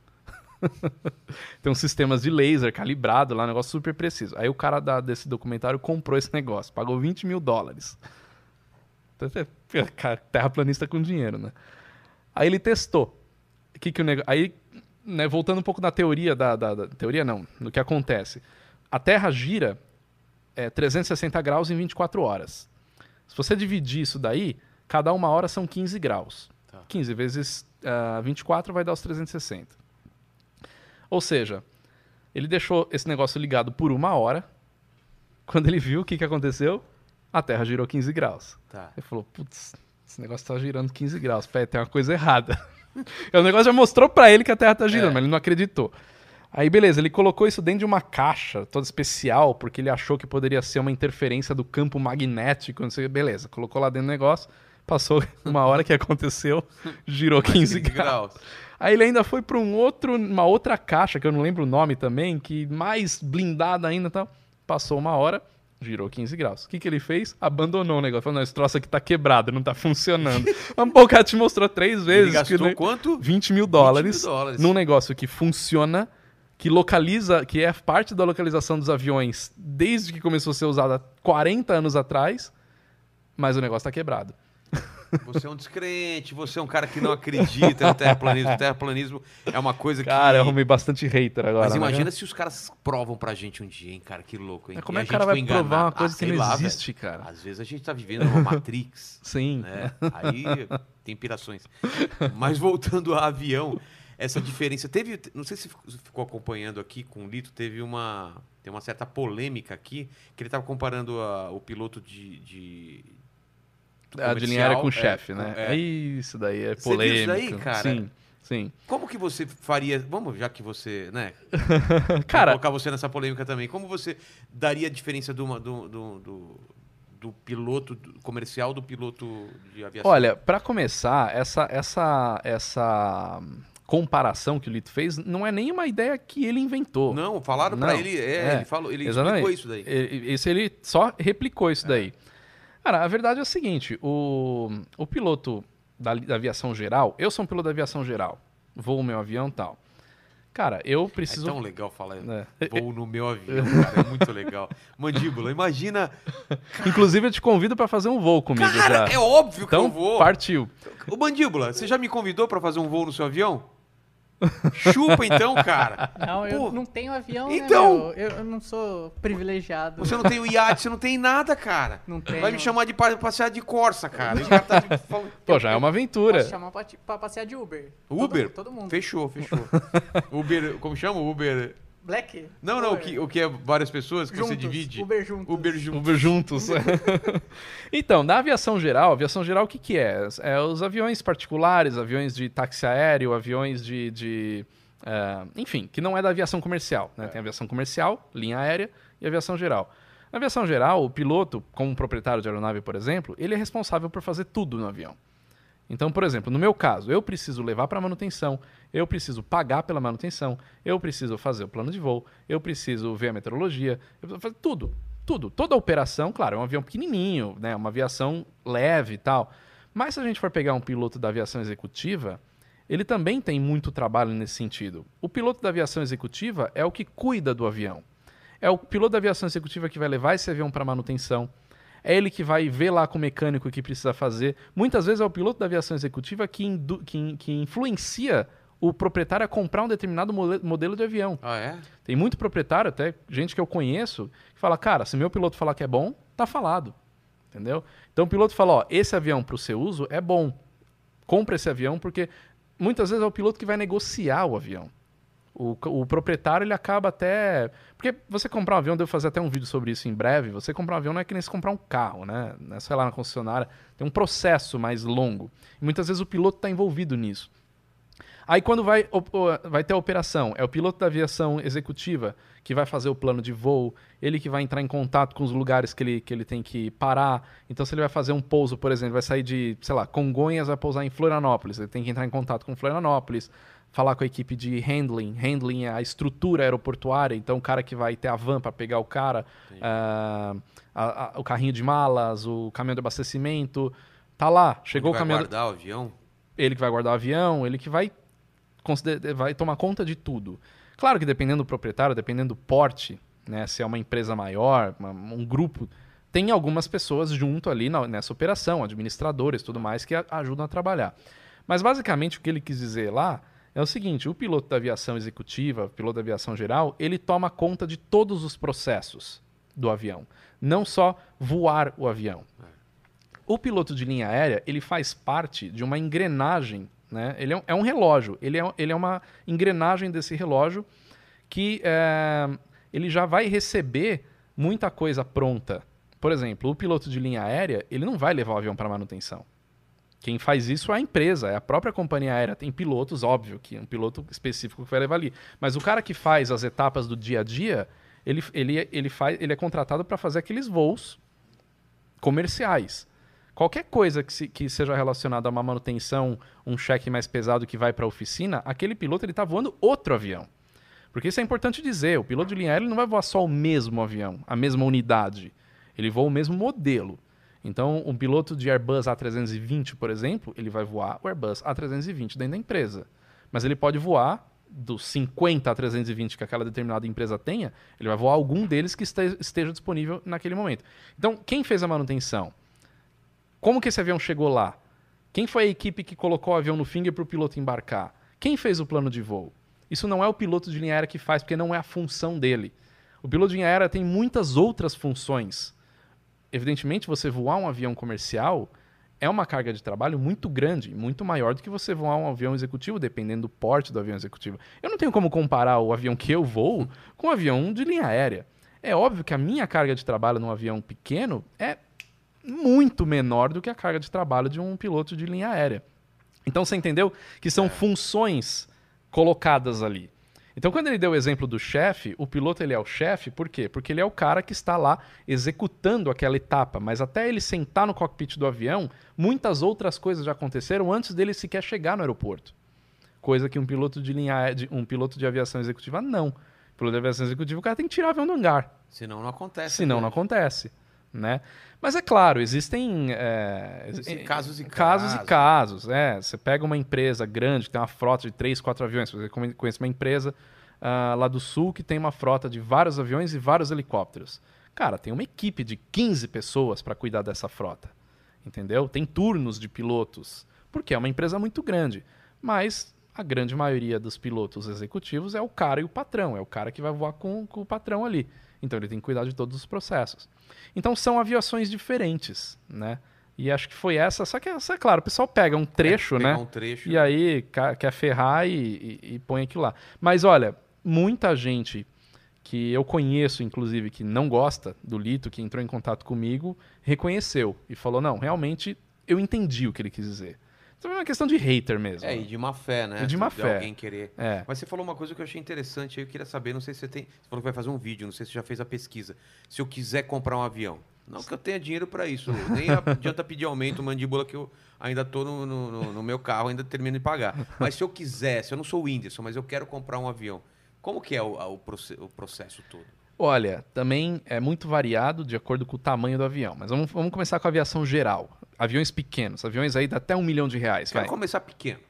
Tem uns sistemas de laser calibrado lá, um negócio super preciso. Aí o cara da- desse documentário comprou esse negócio, pagou 20 mil dólares. Então, cara, Terraplanista com dinheiro, né? Aí ele testou. Que que o nego... Aí, né, voltando um pouco na teoria da, da- da- Teoria não, no que acontece. A Terra gira é, 360 graus em 24 horas. Se você dividir isso daí, cada uma hora são 15 graus. Tá. 15 vezes ah, 24 vai dar os 360. Ou seja, ele deixou esse negócio ligado por uma hora. Quando ele viu o que, que aconteceu, a Terra girou 15 graus. Tá. Ele falou, putz, esse negócio tá girando 15 graus. Pera, tem uma coisa errada. E o negócio já mostrou pra ele que a Terra tá girando, É. mas ele não acreditou. Aí, beleza, ele colocou isso dentro de uma caixa toda especial, porque ele achou que poderia ser uma interferência do campo magnético, não sei, beleza. Colocou lá dentro do negócio, passou uma hora que aconteceu, girou 15 graus. Aí ele ainda foi para um outro, uma outra caixa, que eu não lembro o nome também, que mais blindada ainda e tal. Passou uma hora, girou 15 graus. O que, que ele fez? Abandonou o negócio. Falou, não, esse troço aqui tá quebrado, não tá funcionando. um pouco te mostrou três vezes. Ele gastou que quanto? 20 mil dólares, dólares. num negócio que funciona, que localiza, que é parte da localização dos aviões desde que começou a ser usado há 40 anos atrás, mas o negócio tá quebrado. Você é um descrente, você é um cara que não acredita no terraplanismo. O terraplanismo é uma coisa que. Cara, eu arrumei bastante hater agora. Mas né? imagina se os caras provam pra gente um dia, hein, cara, que louco, hein? Mas como é a que o cara gente vai foi provar uma enganado. coisa Ah, que não lá, existe, velho. cara? Às vezes a gente tá vivendo uma Matrix. Sim. né? Aí tem pirações. Mas voltando a avião, essa diferença. Teve. Não sei se você ficou acompanhando aqui com o Lito, teve uma. Tem uma certa polêmica aqui, que ele estava comparando a- o piloto de. de A de linha aérea com o comercial, chefe, é, né? é. Isso daí é Você viu polêmico. isso daí, cara? Sim, sim. Como que você faria. Vamos, já que você. né? Cara, colocar você nessa polêmica também. Como você daria a diferença do, do, do, do piloto comercial do piloto de aviação? olha, pra começar, essa, essa, essa comparação que o Lito fez não é nem uma ideia que ele inventou. Não, falaram pra ele. É, é, ele falou, ele exatamente. explicou isso daí. E- Isso ele só replicou isso daí. Cara, a verdade é o seguinte: o, o piloto da, da aviação geral, eu sou um piloto da aviação geral, voo meu avião e tal. Cara, eu preciso. É tão legal falar. É. Voo no meu avião, cara. É muito legal. Mandíbula, imagina. Inclusive, eu te convido pra fazer um voo comigo Cara, já. é óbvio que Então, eu vou. partiu. Ô, Mandíbula, você já me convidou pra fazer um voo no seu avião? Chupa então, cara. Não, eu Pô, não tenho avião, então- né, meu? Eu, eu não sou privilegiado. Você não tem o iate, você não tem nada, cara. Não tenho. Vai me chamar de pa- passear de Corsa, cara. Tá de- Pô, já é uma aventura. Posso chamar pra, pra passear de Uber. Uber? Todo, todo mundo. Fechou, fechou. Uber, como chama? Uber. Black? Não, não, o Uber. que, o que é várias pessoas que você Juntos, divide. Uber juntos. Uber junto. Uber juntos. então, na aviação geral, aviação geral o que, que é? É os aviões particulares, aviões de táxi aéreo, aviões de. de, eh, enfim, que não é da aviação comercial. Né? Tem aviação comercial, linha aérea e aviação geral. Na aviação geral, o piloto, como proprietário de aeronave, por exemplo, ele é responsável por fazer tudo no avião. Então, por exemplo, no meu caso, eu preciso levar para manutenção, eu preciso pagar pela manutenção, eu preciso fazer o plano de voo, eu preciso ver a meteorologia, eu preciso fazer tudo, tudo. Toda a operação, claro, é um avião pequenininho, né, uma aviação leve e tal. Mas se a gente for pegar um piloto da aviação executiva, ele também tem muito trabalho nesse sentido. O piloto da aviação executiva é o que cuida do avião. É o piloto da aviação executiva que vai levar esse avião para manutenção. É ele que vai ver lá com o mecânico o que precisa fazer. Muitas vezes é o piloto da aviação executiva que, que- que influencia o proprietário a comprar um determinado modelo de avião. Ah, é? Tem muito proprietário, até gente que eu conheço, que fala, cara, se meu piloto falar que é bom, tá falado. Entendeu? Então o piloto fala, ó, esse avião para o seu uso é bom. Compra esse avião, porque muitas vezes é o piloto que vai negociar o avião. O, o proprietário, ele acaba até... Porque você comprar um avião, devo fazer até um vídeo sobre isso em breve, você comprar um avião não é que nem se comprar um carro, né? É só ir lá na concessionária, tem um processo mais longo. E muitas vezes o piloto está envolvido nisso. Aí quando vai, vai ter a operação, é o piloto da aviação executiva que vai fazer o plano de voo, ele que vai entrar em contato com os lugares que ele, que ele tem que parar. Então, se ele vai fazer um pouso, por exemplo, vai sair de, sei lá, Congonhas, vai pousar em Florianópolis, ele tem que entrar em contato com Florianópolis, falar com a equipe de handling. Handling é a estrutura aeroportuária, então o cara que vai ter a van para pegar o cara, ah, a- a- o carrinho de malas, o caminhão de abastecimento, tá lá, chegou Onde o vai caminhão guardar o avião? ele que vai guardar o avião, ele que vai vai tomar conta de tudo. Claro que dependendo do proprietário, dependendo do porte, né, se é uma empresa maior, uma- um grupo, tem algumas pessoas junto ali na- nessa operação, administradores e tudo mais, que a- ajudam a trabalhar. Mas basicamente o que ele quis dizer lá é o seguinte: o piloto da aviação executiva, piloto da aviação geral, ele toma conta de todos os processos do avião, não só voar o avião. O piloto de linha aérea, ele faz parte de uma engrenagem, né? Ele é um, é um relógio, ele é, ele é uma engrenagem desse relógio que é, ele já vai receber muita coisa pronta. Por exemplo, o piloto de linha aérea, ele não vai levar o avião para manutenção. Quem faz isso é a empresa, é a própria companhia aérea. Tem pilotos, óbvio, que um piloto específico que vai levar ali. Mas o cara que faz as etapas do dia a dia, ele, ele, ele, faz, ele é contratado para fazer aqueles voos comerciais. Qualquer coisa que, se- que seja relacionada a uma manutenção, um cheque mais pesado que vai para a oficina, aquele piloto ele está voando outro avião. Porque isso é importante dizer, o piloto de linha aérea não vai voar só o mesmo avião, a mesma unidade. Ele voa o mesmo modelo. Então, um piloto de Airbus A320, por exemplo, ele vai voar o Airbus A320 dentro da empresa. Mas ele pode voar dos 50 A320 que aquela determinada empresa tenha, ele vai voar algum deles que este- esteja disponível naquele momento. Então, quem fez a manutenção? Como que esse avião chegou lá? Quem foi a equipe que colocou o avião no finger para o piloto embarcar? Quem fez o plano de voo? Isso não é o piloto de linha aérea que faz, porque não é a função dele. O piloto de linha aérea tem muitas outras funções. Evidentemente, você voar um avião comercial é uma carga de trabalho muito grande, muito maior do que você voar um avião executivo, dependendo do porte do avião executivo. Eu não tenho como comparar o avião que eu voo com um avião de linha aérea. É óbvio que a minha carga de trabalho num avião pequeno é muito menor do que a carga de trabalho de um piloto de linha aérea. Então você entendeu que são funções colocadas ali. Então quando ele deu o exemplo do chefe, o piloto ele é o chefe, por quê? Porque ele é o cara que está lá executando aquela etapa, mas até ele sentar no cockpit do avião, muitas outras coisas já aconteceram antes dele sequer chegar no aeroporto. Coisa que um piloto de linha um piloto de aviação executiva não. O piloto de aviação executiva o cara tem que tirar o avião do hangar. Senão não acontece. Senão né? não acontece. Né? Mas é claro, existem, é, casos e casos. casos. e casos. É. Você pega uma empresa grande que tem uma frota de três, quatro aviões. Você conhece uma empresa ah, lá do sul que tem uma frota de vários aviões e vários helicópteros. Cara, tem uma equipe de 15 pessoas para cuidar dessa frota. Entendeu? Tem turnos de pilotos. Porque é uma empresa muito grande. Mas a grande maioria dos pilotos executivos é o cara e o patrão. É o cara que vai voar com, com o patrão ali. Então ele tem que cuidar de todos os processos. Então são aviações diferentes, né? E acho que foi essa. Só que, essa, é claro, o pessoal pega um trecho, Pegar né? um trecho. E aí quer ferrar e, e- e põe aquilo lá. Mas olha, muita gente que eu conheço, inclusive, que não gosta do Lito, que entrou em contato comigo, reconheceu e falou: não, realmente eu entendi o que ele quis dizer. Então é uma questão de hater mesmo. É, e de má fé, né? E de má fé. alguém querer. É. Mas você falou uma coisa que eu achei interessante, aí eu queria saber, não sei se você tem. Você falou que vai fazer um vídeo, não sei se você já fez a pesquisa. Se eu quiser comprar um avião. Não que eu tenha dinheiro para isso. Nem adianta pedir aumento, mandíbula, que eu ainda tô no, no- no- no meu carro, ainda termino de pagar. Mas se eu quisesse, eu não sou o Whindersson, mas eu quero comprar um avião. Como que é o, o o processo todo? Olha, também é muito variado de acordo com o tamanho do avião. Mas vamos, vamos começar com a aviação geral. Aviões pequenos, aviões aí de até um milhão de reais. Quero vai. começar pequeno.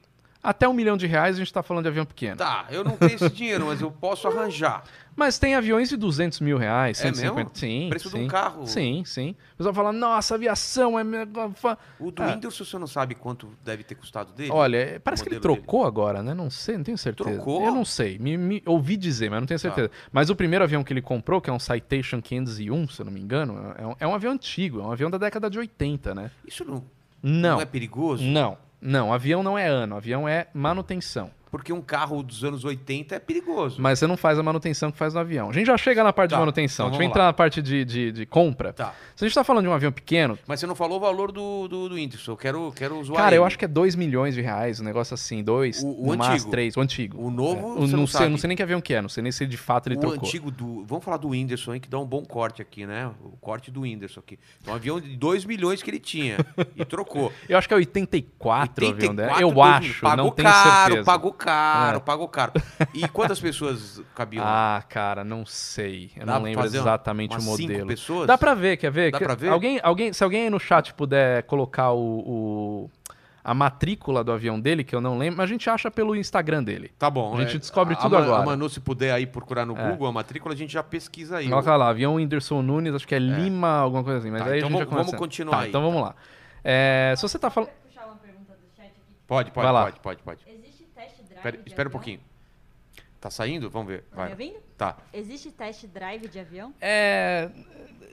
Até um milhão de reais a gente está falando de avião pequeno. Tá, eu não tenho esse dinheiro, mas eu posso arranjar. Mas tem aviões de 200 mil reais, É 150. mesmo? Sim, Preço de sim. um carro. Sim, sim. O pessoal fala, nossa, aviação é... mega fa-". O do Ah. Whindersson, você não sabe quanto deve ter custado dele? Olha, é, parece que ele trocou agora, né? Não sei, não tenho certeza. Trocou? Eu não sei. Me, me- ouvi dizer, mas não tenho certeza. Mas o primeiro avião que ele comprou, que é um Citation 501, se eu não me engano, é um, é um avião antigo, é um avião da década de 80, né? Isso não, Não. não é perigoso? Não, não. Avião não é ano, avião é manutenção. Porque um carro dos anos 80 é perigoso. Mas você não faz a manutenção que faz no avião. A gente já chega na parte Tá, de manutenção. então Deixa eu vamos entrar lá. na parte de, de, de compra. Tá. Se a gente tá falando de um avião pequeno, Mas você não falou o valor do, do, do. Eu quero, quero zoar cara, eu ele. acho que é 2 milhões de reais, um negócio assim, 2, O- o antigo. 3, o antigo. O novo, É. O- não, sei, não sei nem que avião que é, não sei nem se de fato ele o trocou. antigo do. Vamos falar do Whindersson aí, que dá um bom corte aqui, né? O corte do Whindersson aqui. Um avião de 2 milhões que ele tinha. e trocou. Eu acho que é 84, o avião dela. 84, Eu acho, pagou não tenho caro, certeza. Pagou caro, É. pagou caro. E quantas pessoas cabiam? lá? Ah, cara, não sei. Eu Dá não lembro fazer exatamente umas o cinco modelo. pessoas? Dá pra ver, quer ver? Dá Que- pra ver? Alguém, alguém, se alguém aí no chat puder colocar o, o- a matrícula do avião dele, que eu não lembro, mas a gente acha pelo Instagram dele. Tá bom. A gente descobre tudo a, agora. A Manu, se puder aí procurar no É. Google a matrícula, a gente já pesquisa aí. Coloca lá, avião Whindersson Nunes, acho que é Lima, alguma coisa assim. Mas Tá, aí então a gente já vamos- vamos começa. continuar Tá, aí. Então vamos lá. É, se você tá falando. Pode, pode, Vai lá. pode, pode, pode. Espera, um pouquinho. Tá saindo? Vamos ver. Tá Vai. me ouvindo? Tá. Existe test drive de avião? É.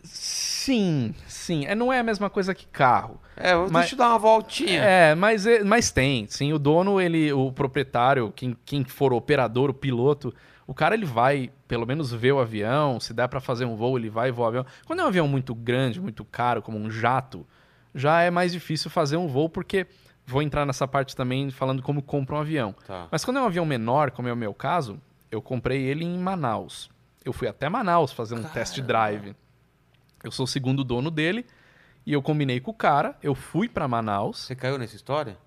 Sim, sim. É, não é a mesma coisa que carro. É, Mas- deixa eu dar uma voltinha. É, mas, é- mas tem, sim. O dono, ele, o proprietário, quem, quem for o operador, o piloto, o cara ele vai pelo menos ver o avião, se der pra fazer um voo, ele vai voar o avião. Quando é um avião muito grande, muito caro, como um jato, já é mais difícil fazer um voo, porque vou entrar nessa parte também falando como compra um avião. Tá. Mas quando é um avião menor, como é o meu caso, eu comprei ele em Manaus. Eu fui até Manaus fazer um test drive. Eu sou o segundo dono dele e eu combinei com o cara, eu fui pra Manaus. Você caiu nessa história?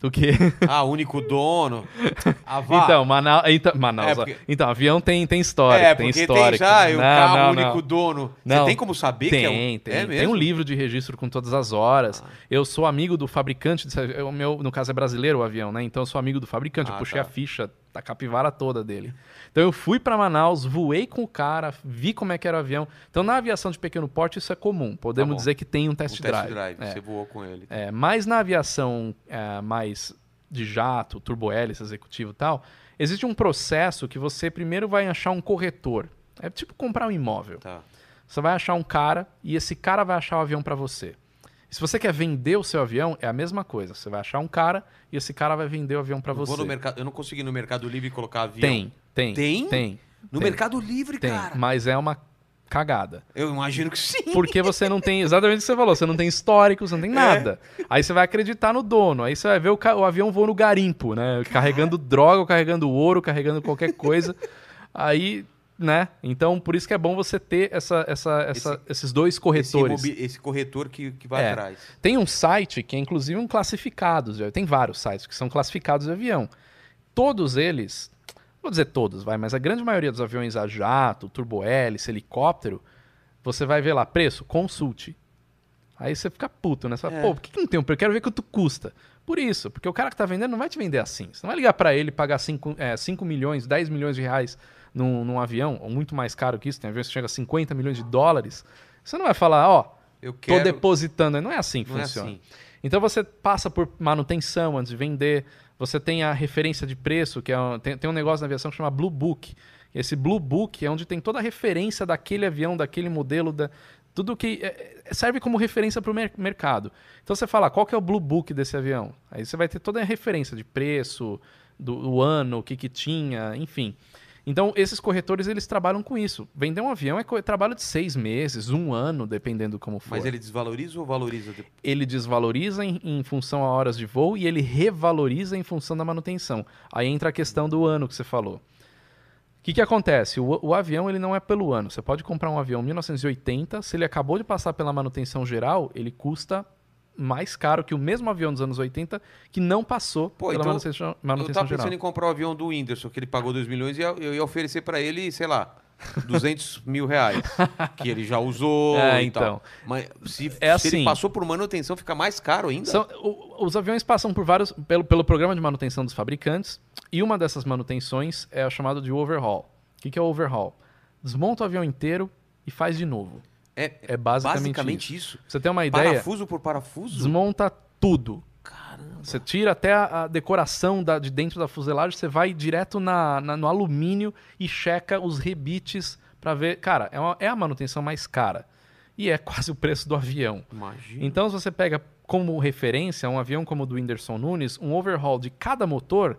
Do que? Ah, único dono. Ah, vá. Então, Manaus, então, Manaus É, porque- então, avião tem, tem história, é, tem história. tem já o Não, carro não, único não. dono. Você tem como saber Tem, que é um... tem. é tem um livro de registro com todas as horas. Ah. Eu sou amigo do fabricante, o meu, no caso é brasileiro o avião, né? Então eu sou amigo do fabricante, Ah, eu puxei tá. a ficha da capivara toda dele. Então eu fui pra Manaus, voei com o cara, vi como é que era o avião. Então na aviação de pequeno porte isso é comum. Podemos Tá dizer que tem um Um test test drive. drive. É. Você voou com ele. É, mas na aviação é, mais de jato, turbohélice, executivo e tal, existe um processo que você primeiro vai achar um corretor. É tipo comprar um imóvel. Tá. Você vai achar um cara e esse cara vai achar o avião para você. Se você quer vender o seu avião, é a mesma coisa. Você vai achar um cara e esse cara vai vender o avião para você. mercado, eu não consegui no Mercado Livre colocar avião. Tem, tem. Tem? Tem. No tem, Mercado Livre, Tem, cara. mas é uma cagada. Eu imagino que sim. Porque você não tem, exatamente o que você falou, você não tem histórico, você não É. tem nada. Aí você vai acreditar no dono, aí você vai ver o, o avião voando no garimpo, né? Carregando droga, carregando ouro, carregando qualquer coisa. Aí, né? Então, por isso que é bom você ter essa, essa, essa- esses dois Esse, corretores. imobi- esse corretor que, que vai É. atrás. Tem um site que é inclusive um classificados, de- tem vários sites que são classificados de avião. Todos eles, vou dizer todos, vai, mas a grande maioria dos aviões a jato, turbohélice, helicóptero, você vai ver lá, preço, consulte. Aí você fica puto, né? Você fala, É. pô, por que, que não tem um preço? Eu quero ver quanto custa. Por isso, porque o cara que tá vendendo não vai te vender assim. Você não vai ligar pra ele e pagar 5 milhões, 10 milhões de reais num, num avião, ou muito mais caro que isso, tem aviões que chega a 50 milhões de dólares. Você não vai falar, ó, Eu tô quero... depositando. Não é assim que Não é funciona. assim. Então você passa por manutenção antes de vender, você tem a referência de preço, que é um- tem, tem um negócio na aviação que chama Blue Book. Esse Blue Book é onde tem toda a referência daquele avião, daquele modelo, da, tudo que é, é, serve como referência para o mercado. Então você fala, qual que é o Blue Book desse avião? Aí você vai ter toda a referência de preço, do, do ano, o que, que tinha, enfim. Então, esses corretores, eles trabalham com isso. Vender um avião é co- trabalho de seis meses, um ano, dependendo como for Mas ele desvaloriza ou valoriza? ele desvaloriza em, em função a horas de voo e ele revaloriza em função da manutenção. Aí entra a questão do ano que você falou. O que, que acontece? O, o avião ele não é pelo ano. Você pode comprar um avião 1980, se ele acabou de passar pela manutenção geral, ele custa mais caro que o mesmo avião dos anos 80 que não passou Pô, pela então, manutenção, Eu manutenção tava geral. pensando em comprar o avião do Whindersson, que ele pagou 2 milhões, e eu eu ia oferecer pra ele, sei lá, 200 mil reais. Que ele já usou É, e tal. então. Mas se, É se assim. ele passou por manutenção, fica mais caro ainda? São- o- os aviões passam por vários pelo, pelo programa de manutenção dos fabricantes e uma dessas manutenções é a chamada de overhaul. O que, que é overhaul? Desmonta o avião inteiro e faz de novo. É, É basicamente, basicamente isso. isso. Você ter uma ideia, Parafuso por parafuso? desmonta tudo. Caramba. Você tira até a, a decoração da- de dentro da fuselagem, você vai direto na, na- no alumínio e checa os rebites pra ver. Cara, é, uma- é a manutenção mais cara. E é quase o preço do avião. Imagina. Então, se você pega como referência um avião como o do Whindersson Nunes, um overhaul de cada motor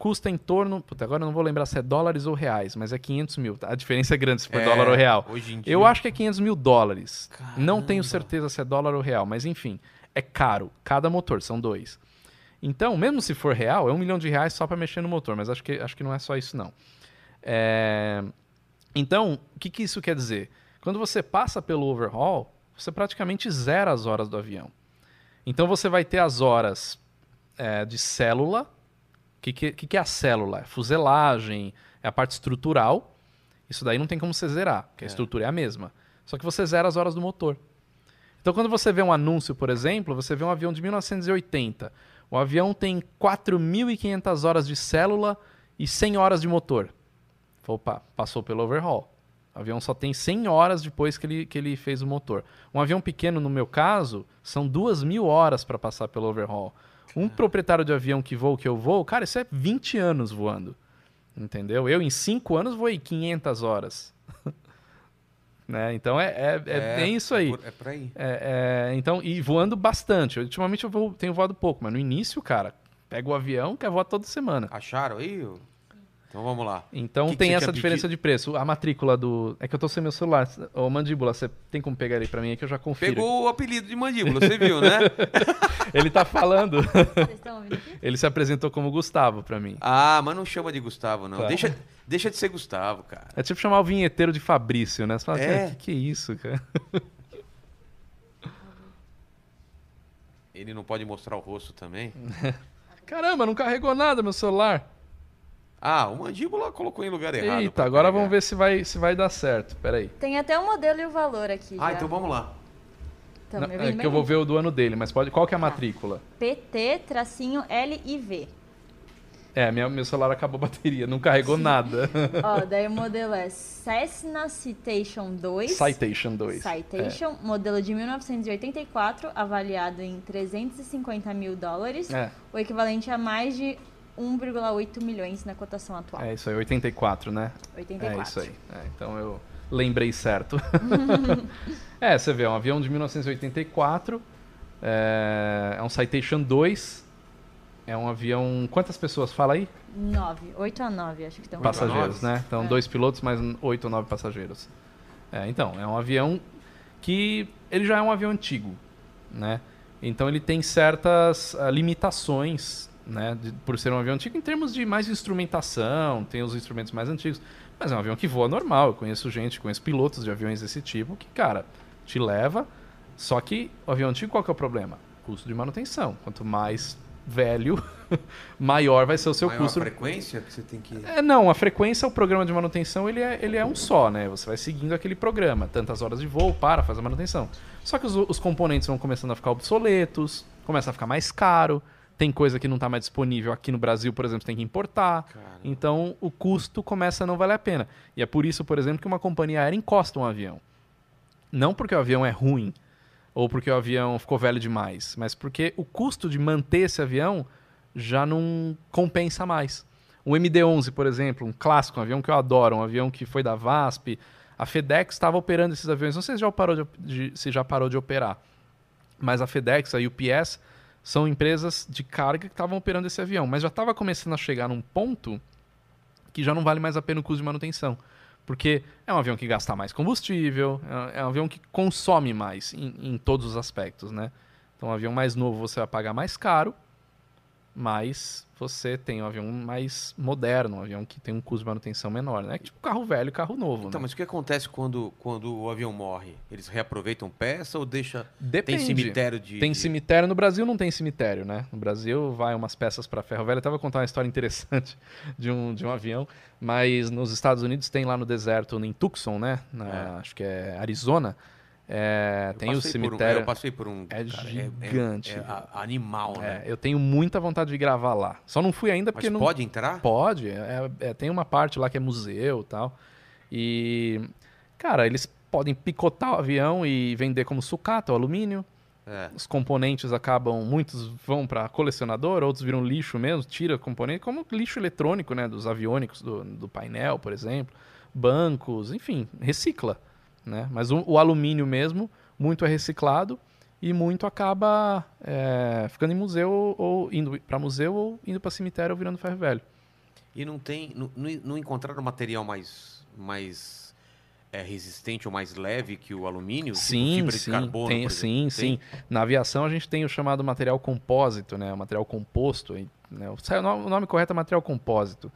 custa em torno. Puta, agora eu não vou lembrar se é dólares ou reais, mas é 500 mil. tá? A diferença é grande se for É, dólar ou real. Hoje em dia. Eu acho que é 500 mil dólares. Não Caramba. tenho certeza se é dólar ou real, mas enfim, é caro. Cada motor, são dois. Então, mesmo se for real, é um milhão de reais só para mexer no motor, mas acho que, acho que não é só isso, não. É, Então, o que, que isso quer dizer? Quando você passa pelo overhaul, você praticamente zera as horas do avião. Então, você vai ter as horas é, de célula. O que, que, que é a célula? É fuselagem, é a parte estrutural. Isso daí não tem como você zerar, porque a estrutura é a mesma. Só que você zera as horas do motor. Então, quando você vê um anúncio, por exemplo, você vê um avião de 1980. O avião tem 4.500 horas de célula e 100 horas de motor. Opa, passou pelo overhaul. O avião só tem 100 horas depois que ele, que ele fez o motor. Um avião pequeno, no meu caso, são 2.000 horas para passar pelo overhaul. Um proprietário de avião que voa que eu vou, cara, isso é 20 anos voando. Entendeu? Eu, em 5 anos, voei 500 horas. né? Então, é, é, é, bem isso aí. É, por, é por aí. É, é, então, e voando bastante. Ultimamente eu vou, tenho voado pouco, mas no início, cara, pega o avião, quer voar toda semana. Acharam aí? Então vamos lá. Então Que que tem você essa diferença pedido? de preço. A matrícula do. É que eu tô sem meu celular. Ô, mandíbula, você tem como pegar ele pra mim aí que eu já confiro. Pegou o apelido de mandíbula, você viu, né? Ele tá falando. Vocês estão ouvindo aqui? ele se apresentou como Gustavo pra mim. Ah, mas não chama de Gustavo, não. Tá. Deixa, deixa de ser Gustavo, cara. É tipo chamar o vinheteiro de Fabrício, né? Você fala, É. cara, que que é isso, cara? Ele não pode mostrar o rosto também. Caramba, não carregou nada meu celular. Ah, o mandíbula colocou em lugar errado. Eita, agora carregar. vamos ver se vai, se vai dar certo. Pera aí. Tem até o modelo e o valor aqui. Ah, já. então vamos lá. Tão Não, é que eu vou ver o do ano dele, mas pode. Qual que é a Tá. matrícula? PT-LIV. É, minha, meu celular acabou a bateria, não carregou nada. Ó, daí o modelo é Cessna Citation 2. Citation 2. Citation, modelo de 1984, avaliado em 350 mil dólares, É, o equivalente a mais de 1,8 milhões na cotação atual. é, isso aí, 84, né? 84. É isso aí. É, então eu lembrei certo. é, você vê, é um avião de 1984, é, é um Citation 2, é um avião... Quantas pessoas? Fala aí. 9, 8 a 9, acho que estão. Oito Passageiros, nove? né? Então, É. dois pilotos mais oito ou nove passageiros. É, então, é um avião que ele já é um avião antigo, né? Então ele tem certas ah, limitações, né? de- por ser um avião antigo em termos de mais instrumentação, tem os instrumentos mais antigos. Mas é um avião que voa normal. Eu conheço gente, conheço pilotos de aviões desse tipo que, cara, te leva. Só que o avião antigo, qual que é o problema? Custo de manutenção. Quanto mais velho, maior vai ser o seu Maior custo frequência que você tem que... é, não, a frequência, o programa de manutenção, ele é, ele é um só, né? Você vai seguindo aquele programa. Tantas horas de voo, para, faz a manutenção. Só que os, os componentes vão começando a ficar obsoletos, começa a ficar mais caro, tem coisa que não está mais disponível aqui no Brasil, por exemplo, você tem que importar. Cara, Então, o custo começa a não valer a pena. E é por isso, por exemplo, que uma companhia aérea encosta um avião. Não porque o avião é ruim, ou porque o avião ficou velho demais, mas porque o custo de manter esse avião já não compensa mais. O MD-11, por exemplo, um clássico, um avião que eu adoro, um avião que foi da VASP. A FedEx estava operando esses aviões, não sei se já parou de, de- se já parou de operar, mas a FedEx, a UPS, são empresas de carga que estavam operando esse avião, mas já estava começando a chegar num ponto que já não vale mais a pena o custo de manutenção. Porque é um avião que gasta mais combustível, é é um avião que consome mais em, em todos os aspectos, né? Então, um avião mais novo você vai pagar mais caro, mas você tem um avião mais moderno, um avião que tem um custo de manutenção menor, né? Tipo carro velho e carro novo, Então, né? mas o que acontece quando, quando o avião morre? Eles reaproveitam peça ou deixa... Depende. Tem cemitério de... Tem cemitério. No Brasil não tem cemitério, né? No Brasil vai umas peças para ferro velho. Eu tava contando uma história interessante de um, de um avião, mas nos Estados Unidos tem lá no deserto, em Tucson, né? Na- É. Acho que é Arizona. É, tem o por um- cemitério. eu passei por um... É cara, gigante. É, a- animal, né? É, eu tenho muita vontade de gravar lá. Só não fui ainda Mas porque não. pode entrar? Pode, é- é- tem uma parte lá que é museu e tal. E, cara, eles podem picotar o avião e vender como sucata, o alumínio. É. Os componentes acabam, muitos vão para colecionador, outros viram lixo mesmo, tira componente, como lixo eletrônico, né, dos aviônicos, do, do painel, por exemplo, bancos, enfim, recicla, né? Mas o, o alumínio mesmo, muito é reciclado e muito acaba é, ficando em museu ou indo para museu ou indo para cemitério ou virando ferro velho. E não tem... Não, não encontraram material mais... mais é, resistente ou mais leve que o alumínio? Tipo Sim, fibra de sim, carbono, tem, sim, exemplo? sim. Na aviação a gente tem o chamado material compósito, né? O material composto. Né? O o nome, o nome correto é material compósito,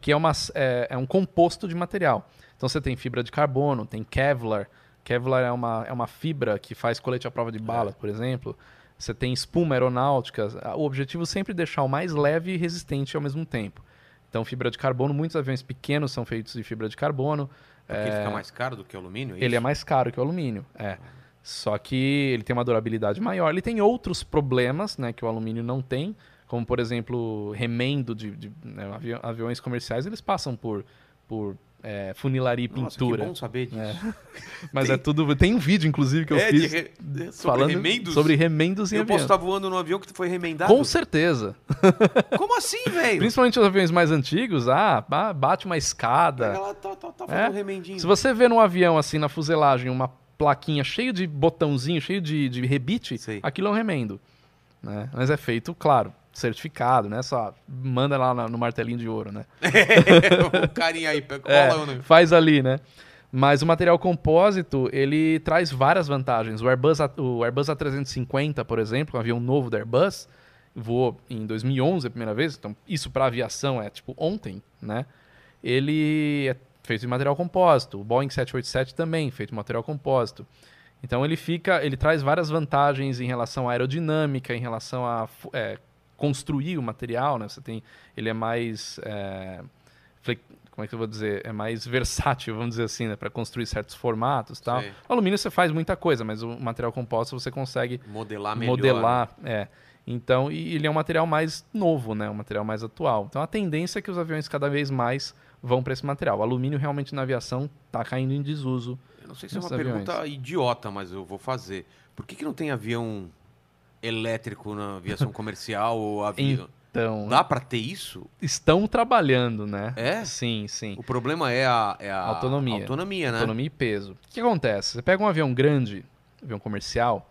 que é, uma, é, é um composto de material. Então você tem fibra de carbono, tem Kevlar. Kevlar é uma, é uma fibra que faz colete à prova de bala, por exemplo. Você tem espuma aeronáutica. O objetivo é sempre deixar o mais leve e resistente ao mesmo tempo. Então, fibra de carbono, muitos aviões pequenos são feitos de fibra de carbono. Porque ele fica mais caro do que o alumínio? Ele é mais caro que o alumínio, é. Só que ele tem uma durabilidade maior. Ele tem outros problemas né, que o alumínio não tem, como, por exemplo, remendo de, de né, avi- aviões comerciais, eles passam por, por é, funilaria e Nossa, pintura. que bom saber disso. É. Mas é tudo. Tem um vídeo, inclusive, que eu É, de fiz re- sobre falando remendos? sobre remendos em Eu avião. posso estar voando num avião que foi remendado? Com certeza. Como assim, velho? Principalmente os aviões mais antigos, ah, ba- bate uma escada. Pega lá, tá, tá, tá É. fazendo um remendinho. Se você vê num avião, assim, na fuselagem, uma plaquinha cheia de botãozinho, cheio de, de rebite, Sei. aquilo é um remendo. Né? Mas é feito, claro, certificado, né? Só manda lá no martelinho de ouro, né? o carinha aí, pega- É, cola o nome. faz ali, né? Mas o material compósito, ele traz várias vantagens. O Airbus, o Airbus A350, por exemplo, um avião novo da Airbus, voou em 2011 a primeira vez, então isso para aviação é tipo ontem, né? Ele é feito de material compósito. O Boeing 787 também, feito de material compósito. Então ele fica, ele traz várias vantagens em relação à aerodinâmica, em relação a é, construir o material, né? Você tem, ele é mais, é, como é que eu vou dizer, é mais versátil, vamos dizer assim, né? Para construir certos formatos, tal. Sei. O alumínio você faz muita coisa, mas o material composto você consegue Modelar melhor. modelar, é. Então, e ele é um material mais novo, né? Um material mais atual. Então, a tendência é que os aviões cada vez mais vão para esse material. O alumínio realmente na aviação está caindo em desuso. Eu não sei se é uma aviões. pergunta idiota, mas eu vou fazer. Por que, que não tem avião elétrico na aviação comercial ou avião? Então, Dá pra ter isso? estão trabalhando, né? É? Sim, sim. O problema é a, é a Autonomia. autonomia, né? Autonomia e peso. O que acontece? Você pega um avião grande, avião comercial,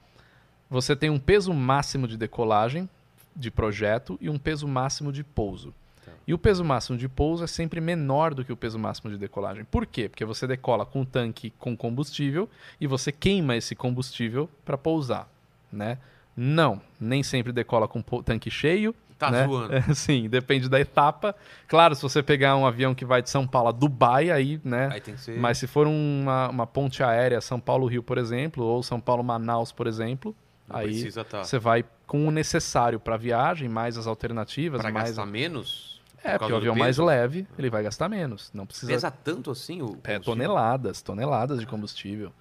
você tem um peso máximo de decolagem, de projeto, e um peso máximo de pouso. Tá. E o peso máximo de pouso é sempre menor do que o peso máximo de decolagem. Por quê? Porque você decola com um tanque com combustível e você queima esse combustível para pousar, né? Não, nem sempre decola com tanque cheio. Tá né? zoando. Sim, depende da etapa. Claro, se você pegar um avião que vai de São Paulo a Dubai, aí, né? Aí tem que ser. Mas se for uma, uma ponte aérea São Paulo-Rio, por exemplo, ou São Paulo-Manaus, por exemplo, não aí tá. você vai com o necessário para a viagem, mais as alternativas, Pra mais gastar menos? É, por porque o avião mais peso? leve, ele vai gastar menos, não precisa Pesa tanto assim o é, toneladas, toneladas de combustível.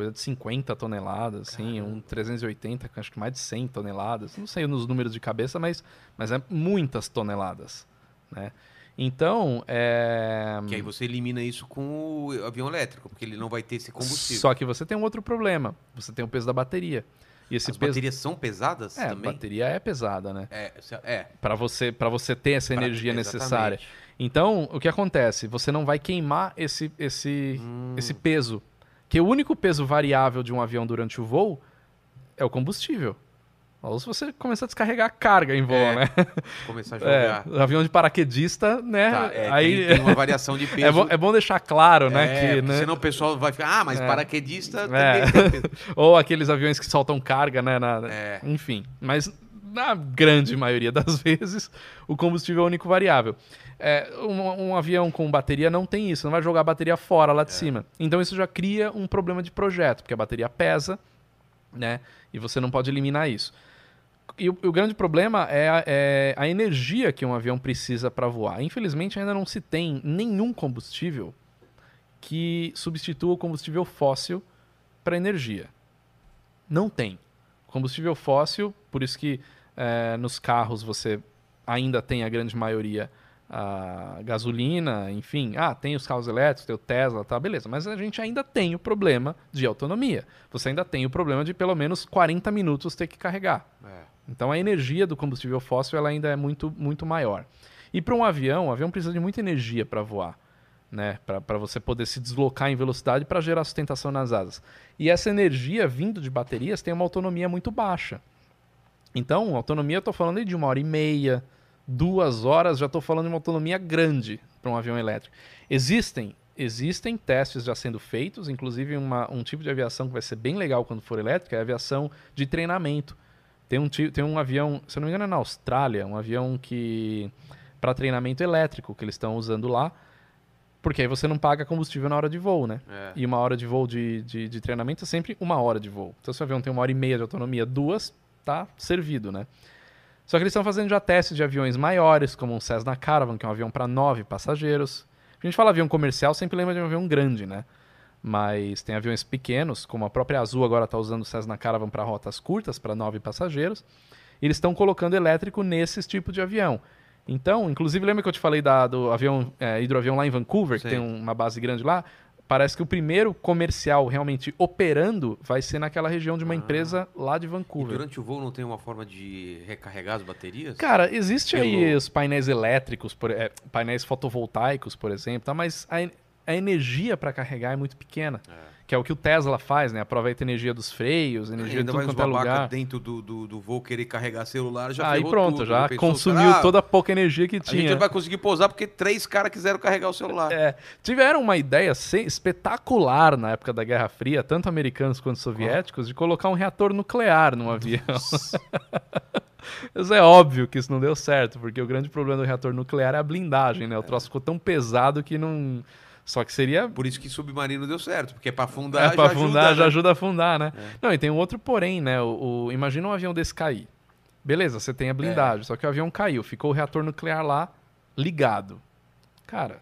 Coisa de 50 toneladas, assim, um 380, que acho que mais de 100 toneladas. Não sei nos números de cabeça, mas, mas é muitas toneladas, né? Então, é... Que aí você elimina isso com o avião elétrico, porque ele não vai ter esse combustível. Só que você tem um outro problema. Você tem o peso da bateria. E esse As peso... baterias são pesadas É, a também? bateria é pesada, né? É, se- é. Para você, você ter essa Pra- energia exatamente. necessária. Então, o que acontece? Você não vai queimar esse, esse, Hum. esse peso. Que o único peso variável de um avião durante o voo é o combustível. Ou se você começar a descarregar a carga em voo, É, né? Começar a É, jogar. o avião de paraquedista, né? Tá, é, aí tem, tem uma variação de peso. é, bom, é bom deixar claro, né? É, que, porque né? senão o pessoal vai ficar, ah, mas É. paraquedista É. também tem peso. Ou aqueles aviões que soltam carga, né? na- É. Enfim. Mas na grande maioria das vezes, o combustível é o único variável. É, um, um avião com bateria não tem isso, não vai jogar a bateria fora É. lá de cima. Então isso já cria um problema de projeto, porque a bateria pesa, né? E você não pode eliminar isso. E o, o grande problema é a, é a energia que um avião precisa para voar. Infelizmente, ainda não se tem nenhum combustível que substitua o combustível fóssil para energia. Não tem. Combustível fóssil, por isso que eh, nos carros você ainda tem a grande maioria a gasolina, enfim. Ah, tem os carros elétricos, tem o Tesla, tá, beleza. Mas a gente ainda tem o problema de autonomia. Você ainda tem o problema de pelo menos 40 minutos ter que carregar. É. Então a energia do combustível fóssil ela ainda é muito, muito maior. E para um avião, o avião precisa de muita energia para voar, né? Para você poder se deslocar em velocidade para gerar sustentação nas asas. E essa energia vindo de baterias tem uma autonomia muito baixa. Então, autonomia, eu estou falando de uma hora e meia, duas horas, já estou falando de uma autonomia grande para um avião elétrico. Existem, existem testes já sendo feitos, inclusive uma, um tipo de aviação que vai ser bem legal quando for elétrica, é a aviação de treinamento. Tem um, tem um avião, se eu não me engano é na Austrália, um avião que para treinamento elétrico que eles estão usando lá, porque aí você não paga combustível na hora de voo, né? É. E uma hora de voo de, de, de treinamento é sempre uma hora de voo. Então, se o avião tem uma hora e meia de autonomia, duas, tá servido, né? Só que eles estão fazendo já testes de aviões maiores, como um Cessna Caravan, que é um avião para nove passageiros. A gente fala avião comercial, sempre lembra de um avião grande, né? mas tem aviões pequenos, como a própria Azul agora está usando o Cessna Caravan para rotas curtas, para nove passageiros. E eles estão colocando elétrico nesses tipos de avião. Então, inclusive, lembra que eu te falei da- do avião, é, hidroavião lá em Vancouver, que Sim. tem uma base grande lá? Parece que o primeiro comercial realmente operando vai ser naquela região de uma Ah. empresa lá de E Vancouver. durante o voo não tem uma forma de recarregar as baterias? Cara, existe aí Pelo- os painéis elétricos, por- é, painéis fotovoltaicos, por exemplo, tá? mas a, a energia para carregar é muito pequena. Que é o que o Tesla faz, né? Aproveita a energia dos freios, energia de Ainda tudo quanto é lugar. dentro do, do, do voo querer carregar celular, já Aí pronto, tudo. já pensou, consumiu será? toda a pouca energia que A gente tinha. não vai conseguir pousar porque três caras quiseram carregar o celular. É, tiveram uma ideia espetacular na época da Guerra Fria, tanto americanos quanto soviéticos, de colocar um reator nuclear num avião. Mas é óbvio que isso não deu certo, porque o grande problema do reator nuclear é a blindagem, né? O troço ficou tão pesado que não. Só que seria. Por isso que submarino deu certo, porque é pra afundar É, pra afundar, ajuda, já né? ajuda a afundar, né? Não, e tem um outro porém, né? O, o- imagina um avião desse cair. Beleza, você tem a blindagem, só que o avião caiu, ficou o reator nuclear lá ligado. Cara,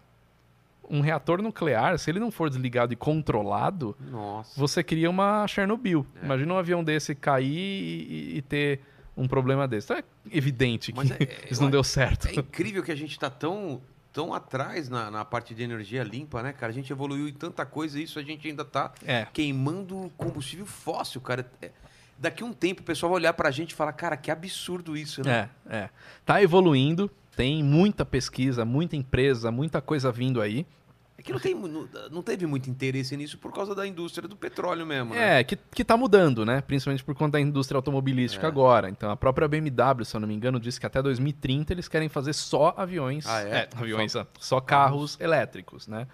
um reator nuclear, se ele não for desligado e controlado, Nossa. você cria uma Chernobyl. É. Imagina um avião desse cair e, e- ter um problema desse. Então é evidente que Mas é- isso não eu- deu certo. É incrível que a gente tá tão, tão atrás na, na parte de energia limpa, né, cara? A gente evoluiu em tanta coisa e isso a gente ainda tá É. queimando combustível fóssil, cara. É- Daqui a um tempo o pessoal vai olhar pra gente e falar, cara, que absurdo isso, né? É, é. Tá evoluindo, tem muita pesquisa, muita empresa, muita coisa vindo aí. É que não, tem, não, teve muito interesse nisso por causa da indústria do petróleo mesmo, né? É, que, que tá mudando, né? Principalmente por conta da indústria automobilística É. agora. Então, a própria BMW, se eu não me engano, disse que até 2030 eles querem fazer só aviões. Ah, é? aviões, ó, só, carros elétricos, né?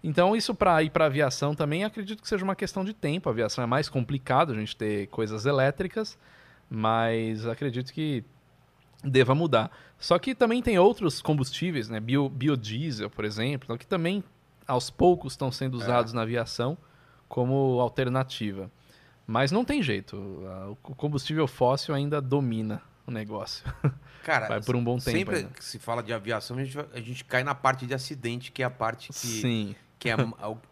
Então, isso para ir para aviação também acredito que seja uma questão de tempo. A aviação é mais complicado a gente ter coisas elétricas, mas acredito que deva mudar. Só que também tem outros combustíveis, né? Bio, biodiesel, por exemplo, que também aos poucos estão sendo usados na aviação como alternativa. Mas não tem jeito. O combustível fóssil ainda domina o negócio. Cara, Vai por um bom tempo sempre ainda. que se fala de aviação, a gente, a gente cai na parte de acidente, que é a parte que, Sim, que é a-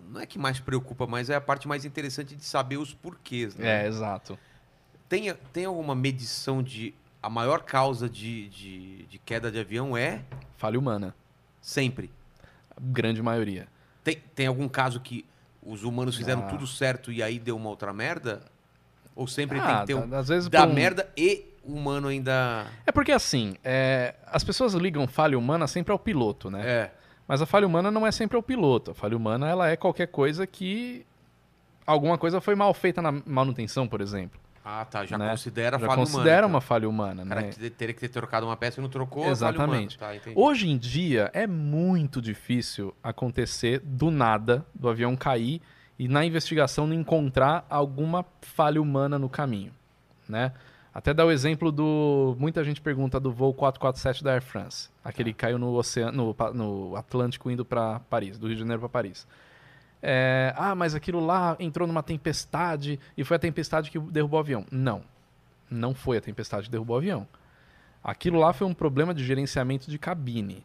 não é que mais preocupa, mas é a parte mais interessante de saber os porquês, né? é, exato. Tem, tem alguma medição de a maior causa de, de, de queda de avião é Falha humana. sempre. A grande maioria. Tem, tem algum caso que os humanos fizeram Ah. tudo certo e aí deu uma outra merda? Ou sempre tem Ah, que ter um, tá- às vezes da um- merda e o humano ainda. É porque assim, é, as pessoas ligam falha humana sempre ao piloto, né? É. Mas a falha humana não é sempre ao piloto. A falha humana ela é qualquer coisa que alguma coisa foi mal feita na manutenção, por exemplo. Ah, tá. Já Né? considera Já falha considera humana. uma falha humana, então. Cara, né? que teria que ter trocado uma peça e não trocou. é Exatamente. Tá. Hoje em dia é muito difícil acontecer do nada do avião cair e na investigação não encontrar alguma falha humana no caminho, né? Até dar o exemplo do muita gente pergunta do voo 447 da Air France, aquele que caiu no oceano, no, no Atlântico indo para Paris, do Rio de Janeiro para Paris. É, ah, mas aquilo lá entrou numa tempestade e foi a tempestade que derrubou o avião. Não, não foi a tempestade que derrubou o avião. Aquilo lá foi um problema de gerenciamento de cabine,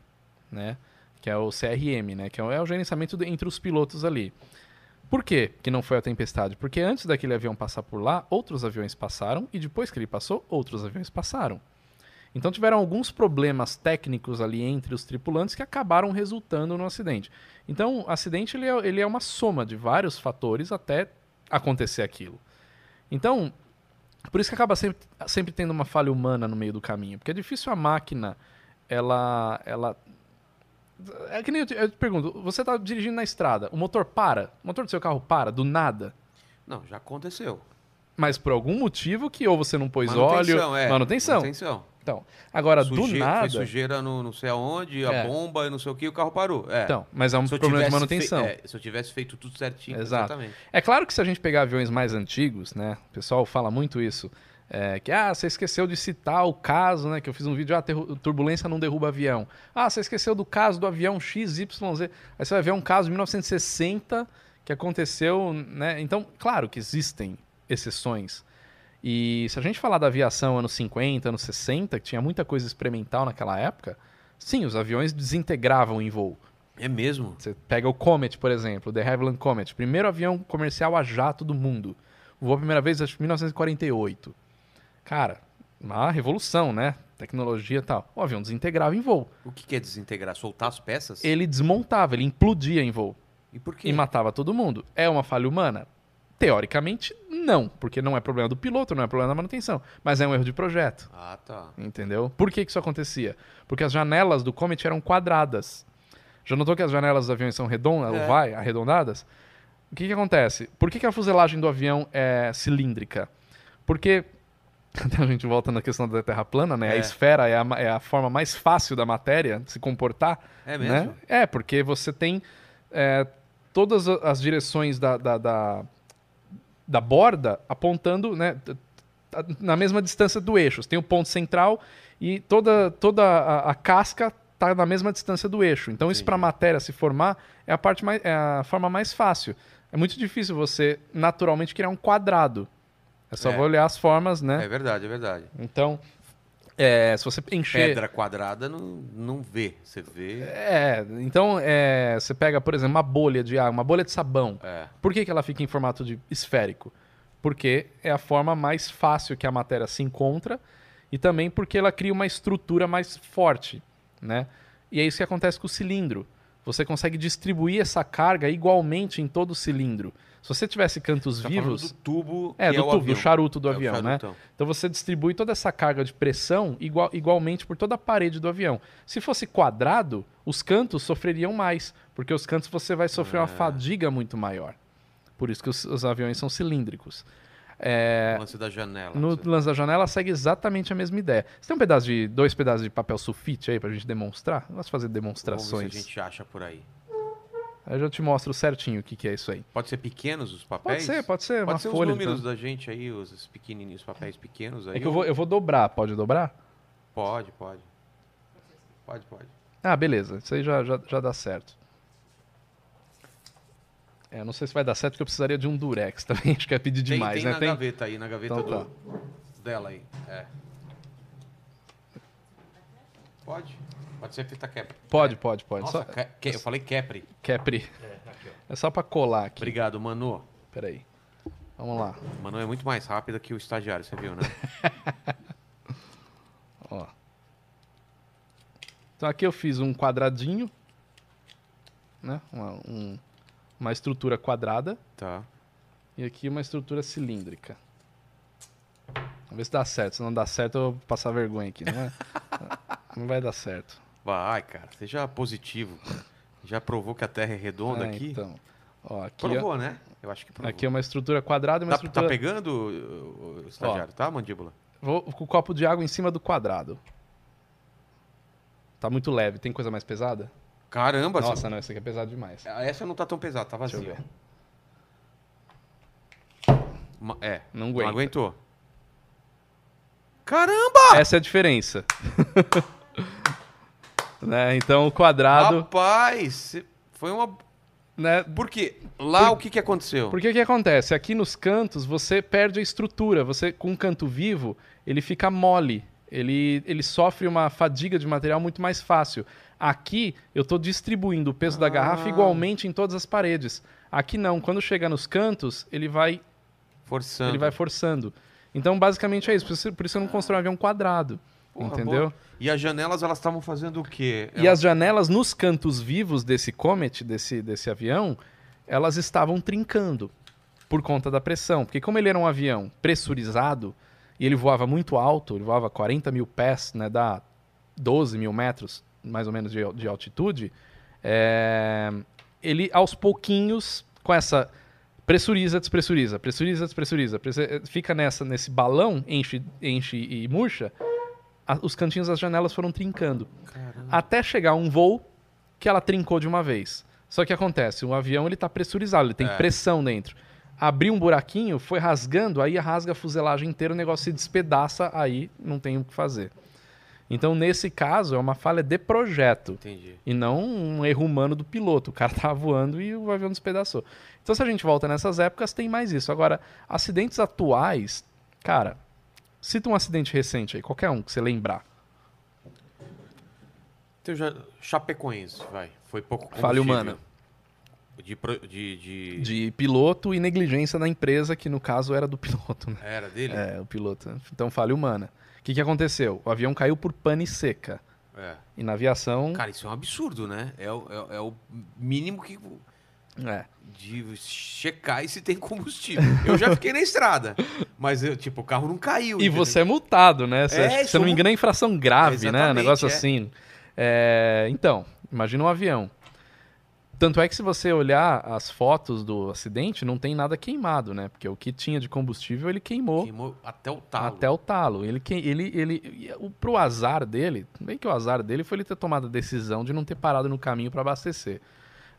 né? Que é o CRM, né? Que é o, é gerenciamento entre os pilotos ali. Por quê que não foi a tempestade? Porque antes daquele avião passar por lá, outros aviões passaram e depois que ele passou, outros aviões passaram. Então tiveram alguns problemas técnicos ali entre os tripulantes que acabaram resultando no acidente. Então, o acidente ele é, ele é uma soma de vários fatores até acontecer aquilo. Então, por isso que acaba sempre, sempre tendo uma falha humana no meio do caminho. Porque é difícil a máquina, ela. ela é que nem eu te, eu te pergunto, você está dirigindo na estrada, o motor para, o motor do seu carro para, do nada. Não, já aconteceu. Mas por algum motivo que ou você não pôs óleo. Manutenção, é. Manutenção. Manutenção. Então, agora, do Suje- nada. Foi sujeira no não sei aonde, a É. bomba e não sei o que, o carro parou. É. Então, mas é um Se problema de manutenção. fe- é, se eu tivesse feito tudo certinho, Exato. exatamente. É claro que se a gente pegar aviões mais antigos, né? O pessoal fala muito isso. é, que, ah, você esqueceu de citar o caso, né? Que eu fiz um vídeo, ah, turbulência não derruba avião. Ah, você esqueceu do caso do avião XYZ. Aí você vai ver um caso de 1960 que aconteceu, né? Então, claro que existem exceções. E se a gente falar da aviação anos 50, anos 60, que tinha muita coisa experimental naquela época, sim, os aviões desintegravam em voo. É mesmo? Você pega o Comet, por exemplo, o The Havilland Comet, primeiro avião comercial a jato do mundo. Voou a primeira vez acho que em 1948. Cara, uma revolução, né? Tecnologia e tal. O avião desintegrava em voo. O que que é desintegrar? Soltar as peças? Ele desmontava, ele implodia em voo E por quê? e matava todo mundo. É uma falha humana? Teoricamente, não, porque não é problema do piloto, não é problema da manutenção, mas é um erro de projeto. Ah, tá. Entendeu? Por que, que isso acontecia? Porque as janelas do Comet eram quadradas. Já notou que as janelas dos aviões são redondas, É. vai, arredondadas? O que, que acontece? Por que, que a fuselagem do avião é cilíndrica? Porque. A gente volta na questão da Terra plana, né? A É. esfera é a, é a forma mais fácil da matéria se comportar. É né? mesmo? É, porque você tem é, todas a- as direções da, da, da, da borda apontando né, na mesma distância do eixo. Você tem o ponto central e toda, toda a, a casca está na mesma distância do eixo. Então, isso Entendi. para a matéria se formar é a, parte mais, é a forma mais fácil. É muito difícil você naturalmente criar um quadrado. É só É. olhar as formas, né? É verdade, é verdade. Então, é, se você encher. Pedra quadrada não, não vê. Você vê. É, então é, você pega, por exemplo, uma bolha de água, uma bolha de sabão. É. Por que, que ela fica em formato de esférico? Porque é a forma mais fácil que a matéria se encontra e também porque ela cria uma estrutura mais forte, né? E é isso que acontece com o cilindro. Você consegue distribuir essa carga igualmente em todo o cilindro. Se você tivesse cantos Tá vivos, do tubo. é do o tubo, avião. do charuto do É avião, né? charutão. Então você distribui toda essa carga de pressão igual- igualmente por toda a parede do avião. Se fosse quadrado, os cantos sofreriam mais, porque os cantos você vai sofrer uma É. fadiga muito maior. Por isso que os, os aviões são cilíndricos. É, O lance da janela. no Você- lance da janela segue exatamente a mesma ideia. Você tem um pedaço de dois pedaços de papel sulfite aí pra gente demonstrar? De fazer Vamos ver demonstrações. se a gente acha por aí. Aí eu já te mostro certinho o que, que é isso aí. Pode ser pequenos os Pode papéis? ser, pode ser, Pode uma ser os números então. da gente aí, os os pequenininhos, os papéis pequenos aí. É que eu vou, eu vou dobrar, pode dobrar? Pode, pode. Pode, pode. Ah, beleza. Isso aí já, já, já dá certo. É, não sei se vai dar certo, porque eu precisaria de um durex também. Acho que é pedir Tem, demais, tem né? na Tem? gaveta aí, na gaveta Então do, tá. dela aí. É. Pode? Pode ser fita capri. Pode, pode, pode. Nossa, Só, que- eu falei capri. Capri. É só pra colar aqui. Obrigado, Manu. Peraí. Vamos lá. Manu é muito mais rápida que o estagiário, você viu, né? Ó. Então aqui eu fiz um quadradinho, né? Uma, um- uma estrutura quadrada tá. e aqui uma estrutura cilíndrica. Vamos ver se dá certo. Se não dá certo, eu vou passar vergonha aqui, não é? não vai dar certo. Vai, cara, seja positivo. Já provou que a Terra é redonda É, aqui? Então, ó, aqui, ó, Provou, né? Eu acho que provou. aqui é uma estrutura quadrada e uma Tá, estrutura. tá pegando, o, o estagiário, tá, mandíbula? Vou com o copo de água em cima do quadrado. Tá muito leve. Tem coisa mais pesada? Caramba, Nossa, você- não, esse aqui é pesado demais. essa não tá tão pesada, tá vazia. É, Não não aguenta. aguentou. Caramba! Essa é a diferença. né? Então o quadrado. Rapaz, foi uma... Né? Por quê? Lá o que que aconteceu? Porque o que acontece? Aqui nos cantos você perde a estrutura. Você, com um canto vivo, ele fica mole. Ele, ele sofre uma fadiga de material muito mais fácil. Aqui eu estou distribuindo o peso da garrafa Ah. igualmente em todas as paredes. Aqui não. Quando chega nos cantos, ele vai Forçando. ele vai forçando. Então, basicamente é isso. Por isso, por isso eu não constrói um avião quadrado. Porra, entendeu? boa. E as janelas, elas estavam fazendo o quê? E as janelas nos cantos vivos desse Comet, desse, desse avião, elas estavam trincando por conta da pressão. Porque como ele era um avião pressurizado e ele voava muito alto, ele voava 40 mil pés, né, dá 12 mil metros mais ou menos de, de altitude, é, ele aos pouquinhos, com essa pressuriza, despressuriza, pressuriza, despressuriza, presse- fica nessa, nesse balão, enche, enche e murcha, a- os cantinhos das janelas foram trincando Caramba. até chegar um voo que ela trincou de uma vez. Só que acontece, o avião ele tá pressurizado, ele tem É. pressão dentro. Abriu um buraquinho, foi rasgando, aí rasga a fuselagem inteira, o negócio se despedaça, aí não tem o que fazer. Então, nesse caso, é uma falha de projeto Entendi. e não um erro humano do piloto. O cara tava voando e o avião despedaçou. Então, se a gente volta nessas épocas, tem mais isso. Agora, acidentes atuais, cara, cita um acidente recente aí, qualquer um que você lembrar. Então já, Chapecoense, vai. Foi pouco Falha humana. De, de, de... De piloto e negligência da empresa, que no caso era do piloto, né? Era dele? É, o piloto. Então, falha humana. O que, que aconteceu? O avião caiu por pane seca. É. E na aviação. Cara, isso é um absurdo, né? É, é, é o mínimo que É. de checar e se tem combustível. Eu já fiquei na estrada, mas eu, tipo, o carro não caiu. E entendeu? você é multado, né? Você, É, se não me engano, é infração grave, né? Um Exatamente, negócio é. assim. É, Então, imagina um avião. Tanto é que se você olhar as fotos do acidente, não tem nada queimado, né? Porque o que tinha de combustível, ele queimou Queimou até o talo. até o talo. Ele, que- ele, ele, o- pro azar dele, bem que o azar dele foi ele ter tomado a decisão de não ter parado no caminho para abastecer.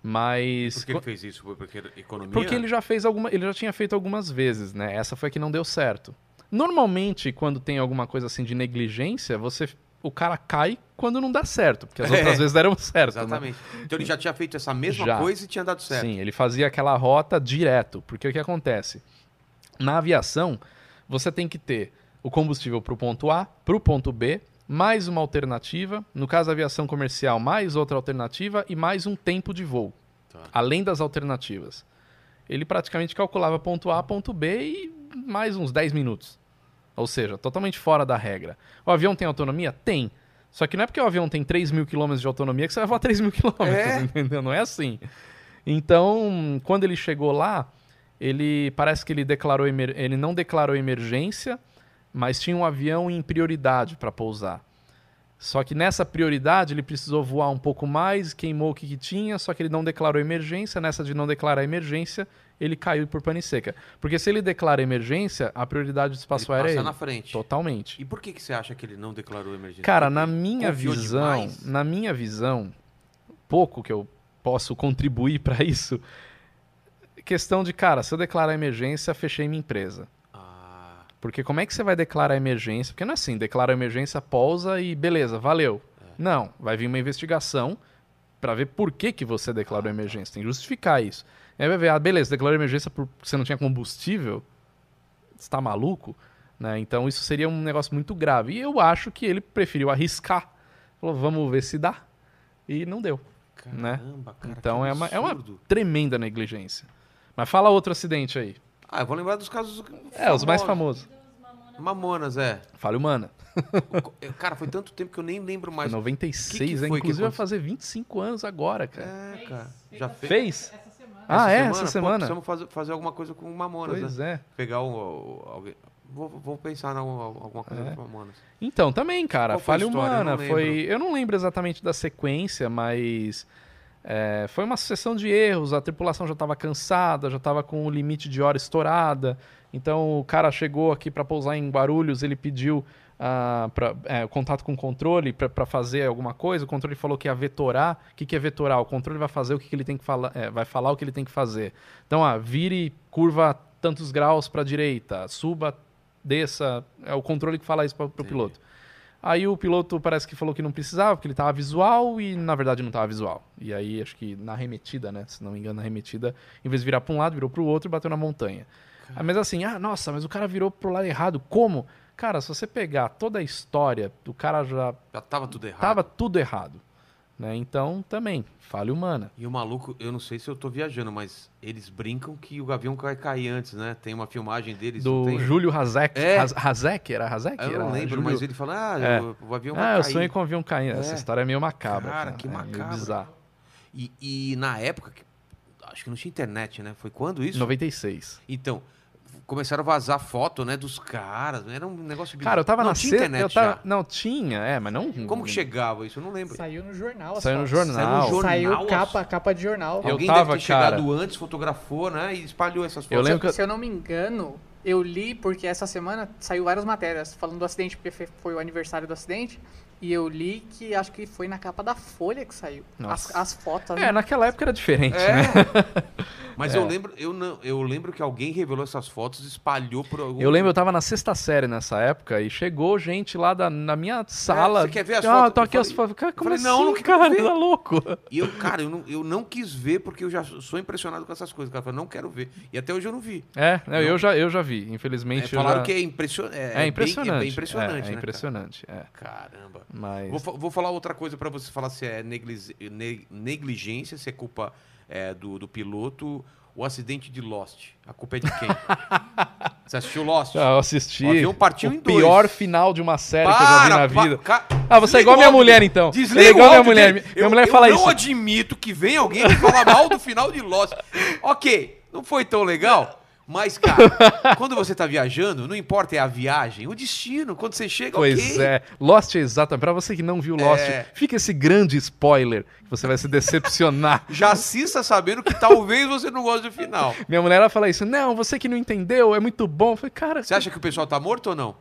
Mas Por que ele fez isso? Foi porque economia? porque ele já fez alguma, ele já tinha feito algumas vezes, né? Essa foi a que não deu certo. Normalmente, quando tem alguma coisa assim de negligência, você o cara cai quando não dá certo, porque as É. outras vezes deram certo, né? Exatamente. Então ele já tinha feito essa mesma Já. coisa e tinha dado certo. Sim, ele fazia aquela rota direto, porque o que acontece? Na aviação, você tem que ter o combustível para o ponto A, para o ponto B, mais uma alternativa, no caso da aviação comercial, mais outra alternativa e mais um tempo de voo, Tá. além das alternativas. Ele praticamente calculava ponto A, ponto B e mais uns 10 minutos. Ou seja, totalmente fora da regra. O avião tem autonomia? Tem. Só que não é porque o avião tem 3 mil quilômetros de autonomia que você vai voar 3 mil quilômetros, É? entendeu? Não é assim. Então, quando ele chegou lá, ele parece que ele declarou ele não declarou emergência, mas tinha um avião em prioridade para pousar. Só que nessa prioridade ele precisou voar um pouco mais, queimou o que, que tinha, só que ele não declarou emergência. Nessa de não declarar emergência, ele caiu por pane seca. Porque se ele declara emergência, a prioridade do espaço aéreo é ele. na frente. Totalmente. E por que, que você acha que ele não declarou emergência? Cara, na minha visão, demais? na minha visão, pouco que eu posso contribuir para isso, questão de, cara, se eu declarar emergência, fechei minha empresa. Ah, Porque como é que você vai declarar emergência? Porque não é assim, declara emergência, pousa e beleza, valeu. Não, vai vir uma investigação para ver por que, que você declarou emergência. Tem que justificar isso. Aí vai ver, ah, beleza, declarou emergência porque você não tinha combustível? Você tá maluco? Né? Então isso seria um negócio muito grave. E eu acho que ele preferiu arriscar. Falou, vamos ver se dá. E não deu. Né? caramba, cara. Então é uma, é uma tremenda negligência. Mas fala outro acidente aí. Ah, eu vou lembrar dos casos. É, os mais famosos. Mamonas, é. Falha humana. Cara, foi tanto tempo que eu nem lembro mais. Foi 96, que que é, foi inclusive vai fazer 25 anos agora, cara. É, cara. Já fez. Fez? Essa semana. Ah, é? Pô, Essa semana? precisamos fazer, fazer alguma coisa com o Mamonas, Pois né? é. Pegar o, o- alguém. Vou, vou pensar em alguma, alguma coisa É. com o Mamonas. Então, também, cara, Qual falha? Eu humana. foi. Eu não lembro exatamente da sequência, mas. É, foi uma sucessão de erros, a tripulação já estava cansada, já estava com o limite de hora estourada. Então o cara chegou aqui para pousar em Guarulhos, ele pediu ah, pra, é, contato com o controle para fazer alguma coisa. O controle falou que ia vetorar. O que, que é vetorar? O controle vai fazer o que, que ele tem que falar, é, vai falar o que ele tem que fazer. Então, ah, vire curva tantos graus para a direita, suba, desça. É o controle que fala isso para o piloto. Aí o piloto parece que falou que não precisava, porque ele estava visual e na verdade não estava visual. E aí acho que na arremetida, né? Se não me engano, na arremetida, em vez de virar para um lado, virou para o outro e bateu na montanha. Ah, mas assim, ah, nossa, mas o cara virou pro lado errado. Como? Cara, se você pegar toda a história, o cara já Já tava tudo errado. tava tudo errado. Né? Então, também, falha humana. E o maluco, eu não sei se eu tô viajando, mas eles brincam que o avião vai cair antes, né? Tem uma filmagem deles. Do? Júlio Hazek. É. Haz- Hazek? Era Hazek? Eu Era não lembro, Júlio- mas ele fala, ah, É. o, avião vai Ah, eu cair. sonhei com o avião caindo. Essa É. história é meio macabra. Cara, que É macabro. E, e na época, acho que não tinha internet, né? Foi quando isso? 96. Então, começaram a vazar foto, né, dos caras. Era um negócio... bizarro. Cara, eu tava não, na tinha sexta. internet Eu tava... já. Não, tinha, é, mas não. Como que chegava isso? Eu não lembro. Saiu no jornal. Saiu no jornal. Saiu no jornal. Saiu capa, capa de jornal. Eu Alguém tava, deve ter chegado cara. antes, fotografou, né, e espalhou essas fotos. Eu lembro que Se eu não me engano, eu li porque essa semana saiu várias matérias falando do acidente, porque foi o aniversário do acidente. E eu li que acho que foi na capa da Folha que saiu. As, as fotos. É, naquela época era diferente, É. né? Mas É. eu lembro, eu não, eu lembro que alguém revelou essas fotos e espalhou por algum. Eu lembro, eu tava na sexta série nessa época e chegou gente lá da, na minha sala. você quer ver as ah, fotos? tô Eu aqui as fotos. Cara, como falei, assim, não, não cara? ver. Tá louco? E eu, cara, eu não, eu não quis ver porque eu já sou impressionado com essas coisas. Cara, eu falei, não quero ver. E até hoje eu não vi. É, não, Não. eu, já, eu já vi, É, infelizmente. eu falaram já- que é, impression... é, é, bem- impressionante. é bem impressionante, É, é né, cara? impressionante, é. Caramba. Mas. Vou, vou falar outra coisa pra você falar se é negligência, se é culpa é, do, do piloto. O acidente de Lost. A culpa é de quem? você assistiu Lost? Ah, eu assisti. O avião partiu o em dois. pior final de uma série que eu já vi na vida. ca- Ah, você é igual minha mulher, então. Desliga é igual minha mulher. dele. Minha eu, mulher eu fala não isso. admito que venha alguém que fala mal do final de Lost. Ok, não foi tão legal. Mas, cara, quando você tá viajando, não importa é a viagem, o destino. Quando você chega, Pois ok. é. Lost é exatamente. Pra você que não viu Lost, É. fica esse grande spoiler que você vai se decepcionar. Já assista sabendo que talvez você não goste do final. Minha mulher ela fala isso. Não, você que não entendeu, é muito bom. Eu falei, cara, Você acha que o pessoal tá morto ou não?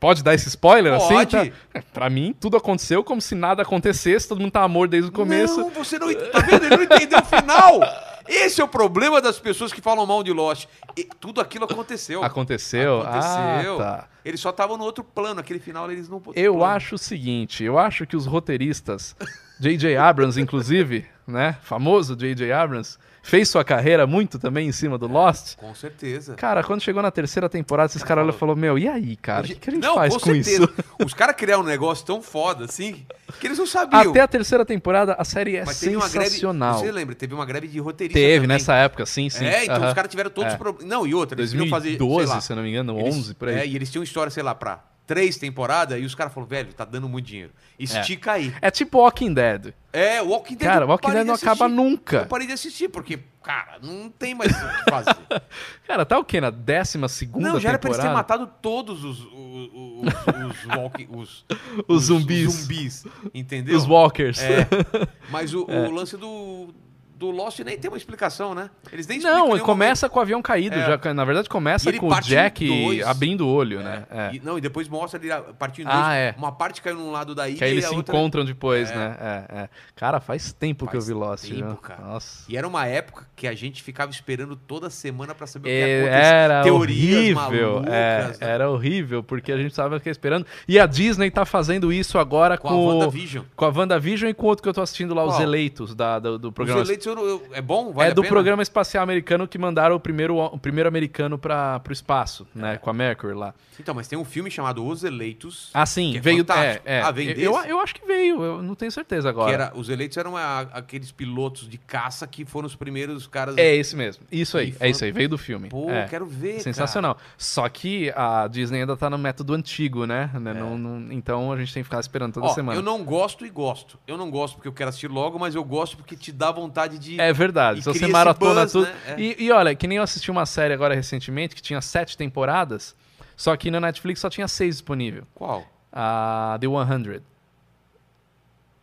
pode dar esse spoiler assim? Pode. Tá? É, Pra mim, tudo aconteceu como se nada acontecesse, todo mundo tá amor desde o começo. Não, você não. Tá vendo? Ele não entendeu o final. Esse é o problema das pessoas que falam mal de Lost. E tudo aquilo aconteceu. Aconteceu? Aconteceu. Ah, tá. Eles só estavam no outro plano. Aquele final eles não Eu plano. acho o seguinte, eu acho que os roteiristas, J.J. Abrams, inclusive, né, famoso J.J. Abrams, fez sua carreira muito também em cima do Lost. Com certeza. Cara, quando chegou na terceira temporada, esses caras olham e falaram, meu, e aí, cara, o que, que a gente não, faz com, com, isso? Os caras criaram um negócio tão foda assim que eles não sabiam. Até a terceira temporada, a série é Mas uma greve. sensacional. Você lembra? Teve uma greve de roteirista. Teve também. nessa época, sim, sim. É, então Aham. os caras tiveram todos É. os problemas. Não, e outra, eles queriam fazer. sei 2012, lá, se eu não me engano, eles- 11, por aí. É, e eles tinham história, sei lá, pra três temporadas, e os caras falaram, velho, tá dando muito dinheiro. Estica aí. É tipo Walking Dead. É, Walking Dead. Cara, Walking Dead de não acaba nunca. Eu parei de assistir, porque, cara, não tem mais o que fazer. Cara, tá o quê? Na décima segunda não, já era pra eles temporada? terem matado todos os, os, os, os, walking, os, Os zumbis. zumbis, entendeu? Os Walkers. É. Mas o, o lance do, do Lost nem tem uma explicação, né? Eles nem Não, começa com o avião caído. É. Já, na verdade, começa com o Jack dois. abrindo o olho, momento. né? É. É. E- não, e depois mostra ele a- partindo Ah, dois. é. Uma parte caiu num lado da ilha Que aí e eles se outra... encontram depois, É. né? É, é. Cara, faz tempo que eu Faz vi Lost, tempo, viu? cara. Nossa. E era uma época que a gente ficava esperando toda semana pra saber o que É, ia acontecer. Era Teorias horrível, malucas, é, né? era horrível, porque a gente tava aqui esperando. E a Disney tá fazendo isso agora Com com, a WandaVision. com a WandaVision e com outro que eu tô assistindo lá, Os Qual? Eleitos, da, do, do programa. Os eleitos, eu não- eu- é bom? Vale é do programa espacial americano que mandaram o primeiro, o primeiro americano para pro espaço, né? Com a Mercury lá. Então, mas tem um filme chamado Os Eleitos. Ah, sim, é veio. É, fantástico. é. Ah, veio eu, eu acho que veio, eu não tenho certeza agora. Era, os eleitos eram a- aqueles pilotos de caça que foram os primeiros caras. É esse mesmo. Isso aí, é foram- isso aí, veio do filme. Pô, é. quero ver. Sensacional. Só que a Disney ainda tá no método antigo, né? Né, não- não- então a gente tem que ficar esperando toda Cara. É. Ó, semana. eu não gosto e gosto. Eu não gosto porque eu quero assistir logo, mas eu gosto porque te dá vontade de. É verdade. E Se você maratona buzz, tudo. né? É. E, e olha, que nem eu assisti uma série agora recentemente que tinha sete temporadas, só que na Netflix só tinha seis disponível. Qual? A The 100.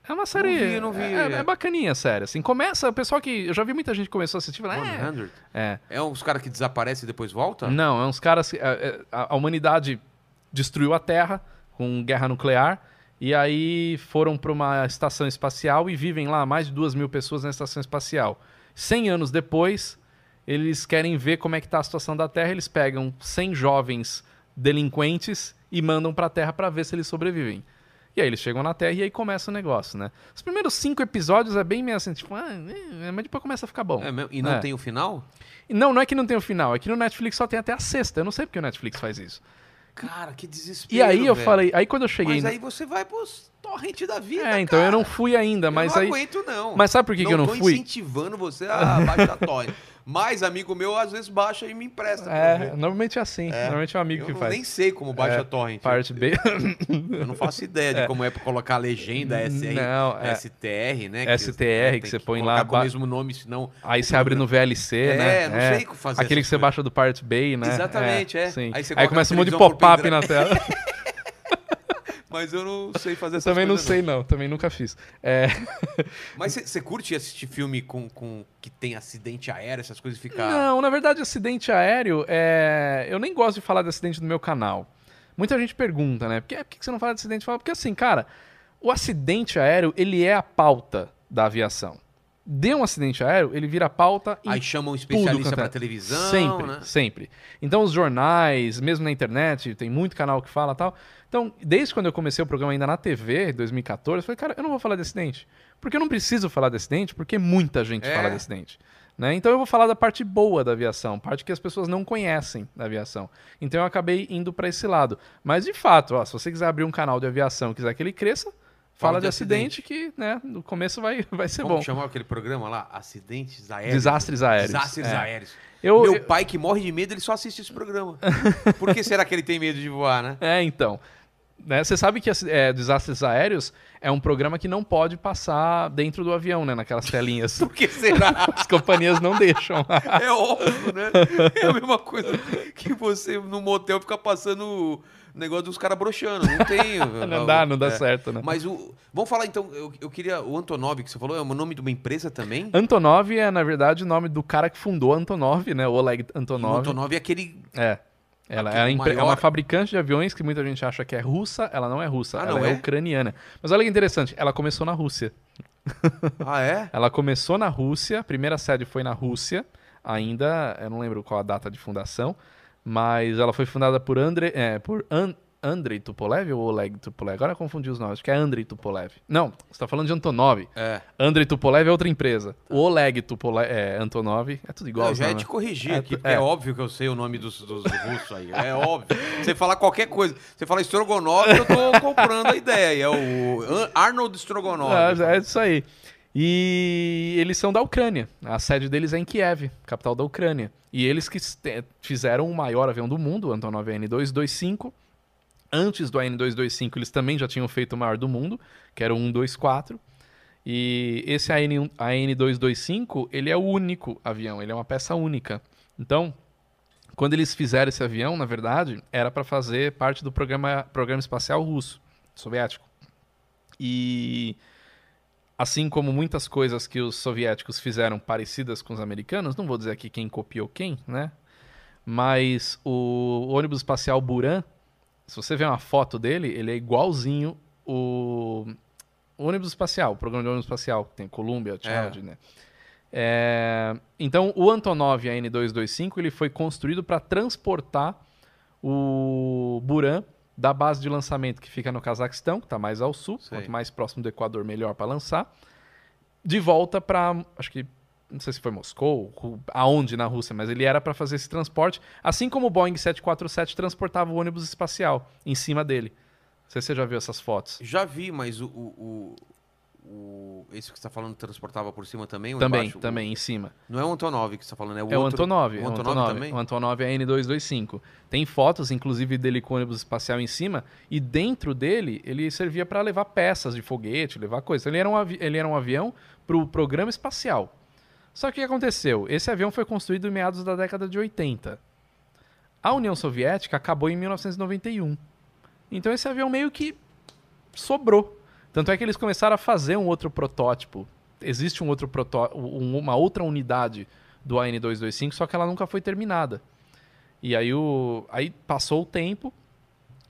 É uma série. vi, não vi. É, é bacaninha a série. Assim, começa. O pessoal que. Eu já vi muita gente que começou a assistir e é, 100? é. É uns caras que desaparecem e depois voltam? Não, é uns caras. que- é, é, A, a humanidade destruiu a Terra com guerra nuclear. E aí foram para uma estação espacial e vivem lá mais de duas mil pessoas na estação espacial. Cem anos depois, eles querem ver como é que está a situação da Terra. Eles pegam 100 jovens delinquentes e mandam para a Terra para ver se eles sobrevivem. E aí eles chegam na Terra e aí começa o negócio, né? Os primeiros cinco episódios é bem meio assim, tipo, ah, é, mas depois começa a ficar bom. É? E não É. tem o final? Não, não é que não tem o final, é que no Netflix só tem até a sexta. Eu não sei porque o Netflix faz isso. Cara, que desespero. E aí eu velho. falei, aí quando eu cheguei. Mas aí você vai pros torrente da vida. É, então eu não cara. fui ainda, mas eu não aí. aguento, não. Mas sabe por que, que eu não tô fui? incentivando você a baixar torrent. Mas amigo meu às vezes baixa e me empresta. É, normalmente é assim. Normalmente é um amigo eu que faz. nem sei como baixa É, torrent. Parte B. Eu não faço ideia de como é pra colocar a legenda SR, Não, é. STR, né? STR, que tem você põe colocar lá com o mesmo nome, senão... Aí você abre no VLC, É, né? não sei como fazer Aquele que você baixa do Part B, né? Exatamente, é. Sim. Aí Aí, começa um monte de pop-up na tela. Mas eu não sei fazer essas também não sei, não. Também nunca fiz. É... Mas você curte assistir filme com, com que tem acidente aéreo, essas coisas ficar... Não, na verdade, acidente aéreo, é... eu nem gosto de falar de acidente no meu canal. Muita gente pergunta, né? Por que, por que você não fala de acidente? Fala, Porque assim, cara, o acidente aéreo, ele é a pauta da aviação. dê um acidente aéreo, ele vira pauta em Aí chama um especialista é. pra televisão, Sempre, né? sempre. Então os jornais, mesmo na internet, tem muito canal que fala tal. Então, desde quando eu comecei o programa ainda na TV, em 2014, eu falei, cara, eu não vou falar de acidente. Porque eu não preciso falar de acidente, porque muita gente É. fala de acidente. Né? Então eu vou falar da parte boa da aviação, parte que as pessoas não conhecem da aviação. Então eu acabei indo para esse lado. Mas de fato, ó, se você quiser abrir um canal de aviação e quiser que ele cresça, fala, de de acidente, que né, no começo vai, vai ser Como bom. que chamava aquele programa lá? Acidentes aéreos. Desastres aéreos. Desastres É. aéreos. Eu- Meu eu- pai que morre de medo, ele só assiste esse programa. Por que será que ele tem medo de voar, né? É, então. Né, Você sabe que é, Desastres Aéreos é um programa que não pode passar dentro do avião, né? Naquelas telinhas. Por que será? As companhias não deixam. É óbvio, né? É a mesma coisa que você no motel ficar passando o negócio dos caras broxando. Não tem. Não dá, não dá É. certo, né? Mas o. Vamos falar então. Eu, eu queria. O Antonov que você falou é o nome de uma empresa também? Antonov é, na verdade, o nome do cara que fundou Antonov, né? O Oleg O Antonov. Antonov é aquele. É. Ela é, é uma fabricante de aviões que muita gente acha que é russa. Ela não é russa, Ah, ela não é? é? ucraniana. Mas olha que interessante, ela começou na Rússia. Ah, é? Ela começou na Rússia, a primeira sede foi na Rússia, ainda, eu não lembro qual a data de fundação, mas ela foi fundada por Andrei, é, por An Andrei Tupolev ou Oleg Tupolev? Agora confundi os nomes, acho que é Andrei Tupolev. Não, você está falando de Antonov. É. Andrei Tupolev é outra empresa. O Oleg Tupolev, é, Antonov, é tudo igual. eu já ia nomes. te corrigir É, aqui, porque é. é. óbvio que eu sei o nome dos, dos russos aí. É óbvio. Você falar qualquer coisa. Você fala Strogonov, eu tô comprando a ideia. É o Arnold Strogonov. É, é isso aí. E eles são da Ucrânia. A sede deles é em Kiev, capital da Ucrânia. E eles que fizeram o maior avião do mundo, o Antonov N225. Antes do AN225, eles também já tinham feito o maior do mundo, que era o 124. E esse AN, AN225, ele é o único avião, ele é uma peça única. Então, quando eles fizeram esse avião, na verdade, era para fazer parte do programa, programa espacial russo, soviético. E assim como muitas coisas que os soviéticos fizeram parecidas com os americanos, não vou dizer aqui quem copiou quem, né? Mas o ônibus espacial Buran, se você ver uma foto dele, ele é igualzinho o, o ônibus espacial, o programa de ônibus espacial, que tem Columbia, Child, né? É, então, o Antonov AN225 ele foi construído para transportar o Buran da base de lançamento que fica no Cazaquistão, que está mais ao sul, Sei. quanto mais próximo do Equador, melhor para lançar, de volta para, acho que, não sei se foi Moscou, aonde na Rússia, mas ele era para fazer esse transporte, assim como o Boeing 747 transportava o ônibus espacial em cima dele. Não sei se você já viu essas fotos. Já vi, mas o. o, o- o- esse que você tá falando transportava por cima também? Também, embaixo? também, em cima. Não é o Antonov que você tá falando, é o É o outro. Antonov, O é o Antonov, Antonov, também? o Antonov é N225. Tem fotos, inclusive, dele com o ônibus espacial em cima, e dentro dele, ele servia para levar peças de foguete, levar coisas. Ele era um, ele era um avião para o programa espacial. Só que o que aconteceu? Esse avião foi construído em meados da década de 80. A União Soviética acabou em 1991. Então esse avião meio que sobrou. Tanto é que eles começaram a fazer um outro protótipo. Existe um outro protó um- uma outra unidade do AN225, só que ela nunca foi terminada. E aí, o, aí passou o tempo,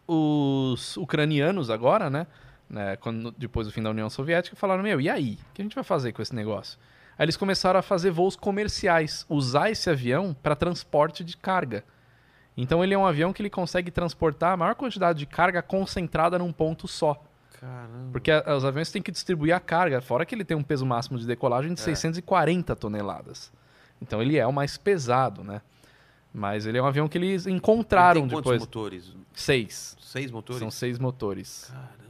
os ucranianos agora, né, né, quando, depois do fim da União Soviética, falaram, meu, e aí? O que a gente vai fazer com esse negócio? Aí eles começaram a fazer voos comerciais, usar esse avião para transporte de carga. Então ele é um avião que ele consegue transportar a maior quantidade de carga concentrada num ponto só. Caramba. Porque a- os aviões têm que distribuir a carga, fora que ele tem um peso máximo de decolagem de 640 toneladas. Então ele é o mais pesado, né? Mas ele é um avião que eles Ele encontraram tem quantos depois. motores? Seis. Seis motores? São seis motores. Caramba.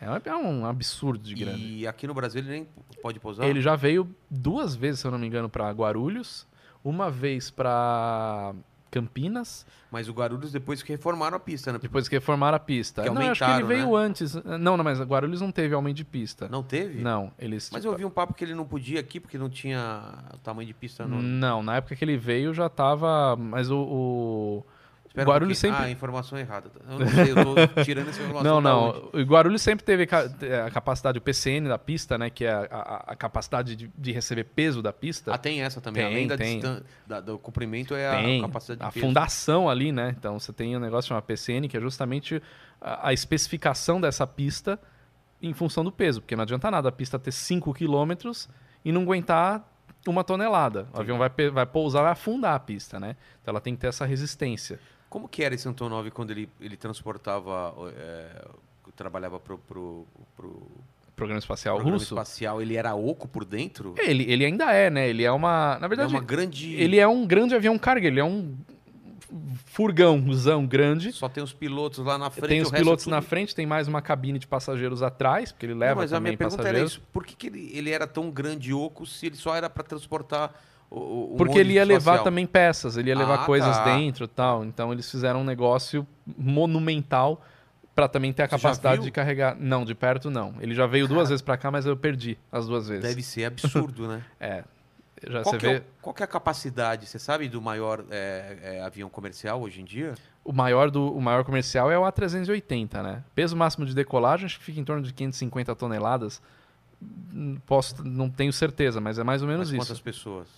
É um- é um absurdo de grande. E aqui no Brasil ele nem pode pousar? Ele já veio duas vezes, se eu não me engano, para Guarulhos, uma vez para Campinas, Mas o Guarulhos depois que reformaram a pista, né? depois que reformaram a pista. Que não, acho que ele veio né? antes. Não, não, mas Guarulhos não teve aumento de pista. Não teve? Não, eles. Mas tipo, eu ouvi um papo que ele não podia aqui porque não tinha o tamanho de pista no... Não, na época que ele veio já tava. Mas o. o... Espera um Guarulhos pouquinho. sempre- Ah, informação errada. Eu não sei, eu tô tirando essa informação Não, não. O Guarulhos sempre teve ca- a capacidade, o PCN da pista, né? Que é a, a- a capacidade de, de receber peso da pista. Ah, tem essa também. Tem, Além da tem. distan- da- do comprimento é tem a capacidade de a peso. fundação ali, né? Então você tem um negócio chamado PCN, que é justamente a, a especificação dessa pista em função do peso. Porque não adianta nada a pista ter 5 km e não aguentar uma tonelada. O avião vai, vai pousar, vai afundar a pista, né? Então ela tem que ter essa resistência. Como que era esse Antonov quando ele, ele transportava, é, trabalhava pro, pro, pro Programa espacial programa russo. espacial? Ele era oco por dentro? Ele, ele ainda é, né? Ele é uma. Na Ele é verdade, uma grande... ele é um grande avião carga, ele é um furgãozão grande. Só tem os pilotos lá na frente, tem os pilotos tudo- na frente, tem mais uma cabine de passageiros atrás, porque ele leva Não, mas a também minha pergunta era passageiros. isso. Por que, que ele, ele era tão grande oco se ele só era para transportar o, o Porque ele ia levar também peças, ele ia levar Ah, coisas tá. dentro e tal. Então eles fizeram um negócio monumental para também ter a capacidade de carregar. Não, de perto não. Ele já veio duas vezes para cá, mas eu perdi as duas vezes. Deve ser absurdo, né? É. Já Qual você é vê. o- qual é a capacidade, você sabe, do maior é, é, avião comercial hoje em dia? O maior, do, o maior comercial é o A380, né? Peso máximo de decolagem acho que fica em torno de 550 toneladas. Hum, Posso, não tenho certeza, mas é mais ou menos Mas isso. quantas pessoas?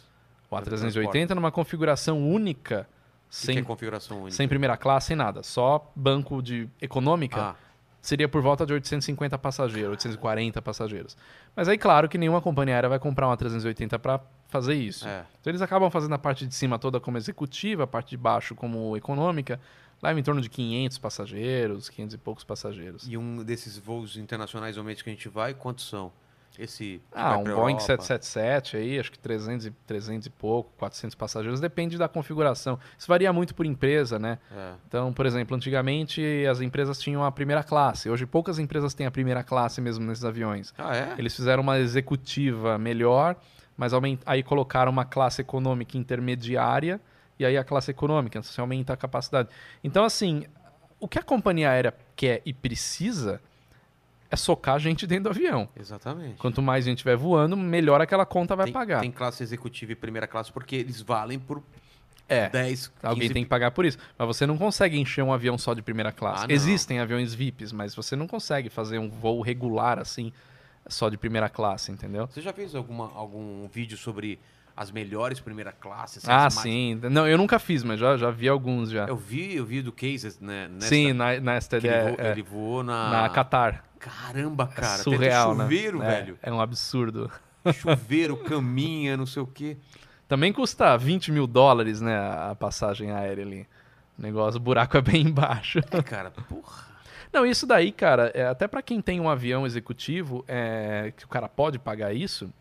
O transporta? A380 numa configuração única, que, sem, que é configuração única? sem primeira classe, sem nada. Só banco de econômica, Ah, seria por volta de 850 passageiros, 840 passageiros. Mas aí, claro que nenhuma companhia aérea vai comprar uma 380 para fazer isso. é. Então eles acabam fazendo a parte de cima toda como executiva, a parte de baixo como econômica, leva em torno de 500 passageiros, 500 e poucos passageiros. E um desses voos internacionais realmente que a gente vai, quantos são? Esse Ah, um Boeing Europa? 777 aí, acho que 300 e, 300 e pouco, 400 passageiros, depende da configuração. Isso varia muito por empresa, né? É. Então, por exemplo, antigamente as empresas tinham a primeira classe. Hoje poucas empresas têm a primeira classe mesmo nesses aviões. Ah, é? Eles fizeram uma executiva melhor, mas aument- aí colocaram uma classe econômica intermediária e aí a classe econômica, você aumenta a capacidade. Então, assim, o que a companhia aérea quer e precisa é socar gente dentro do avião. Exatamente. Quanto mais gente estiver voando, melhor aquela conta vai tem, pagar. Tem classe executiva e primeira classe porque eles valem por É. 10, 15... Alguém tem que pagar por isso. Mas você não consegue encher um avião só de primeira classe. Ah. Existem aviões VIPs, mas você não consegue fazer um voo regular assim, só de primeira classe, entendeu? Você já fez alguma, algum vídeo sobre as melhores primeira classes? Ah, mais- sim. Não, eu nunca fiz, mas já, já vi alguns já. Eu vi, eu vi do Cases, né? Nessa, sim, na, STD. ele, voou, é, ele voou na... Na Qatar. Caramba, É cara. surreal, Até do chuveiro, né? É, velho. É, um absurdo. Chuveiro, caminha, não sei o quê. Também custa 20 mil dólares, né, a passagem aérea ali. O negócio, o buraco é bem embaixo. É, cara, porra. Não, isso daí, cara, é, até pra quem tem um avião executivo, é, que o cara pode pagar isso,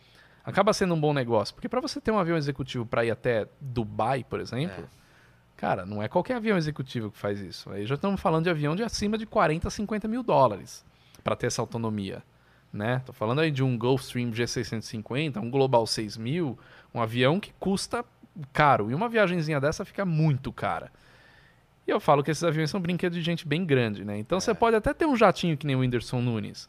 acaba sendo um bom negócio. Porque pra você ter um avião executivo pra ir até Dubai, por exemplo, É. cara, não é qualquer avião executivo que faz isso. Aí já estamos falando de avião de acima de 40, 50 mil dólares pra ter essa autonomia. Né? Tô falando aí de um Gulfstream G650, um Global 6000, um avião que custa caro. E uma viagenzinha dessa fica muito cara. E eu falo que esses aviões são brinquedos de gente bem grande, né? Então você pode até ter um jatinho que nem o Whindersson Nunes.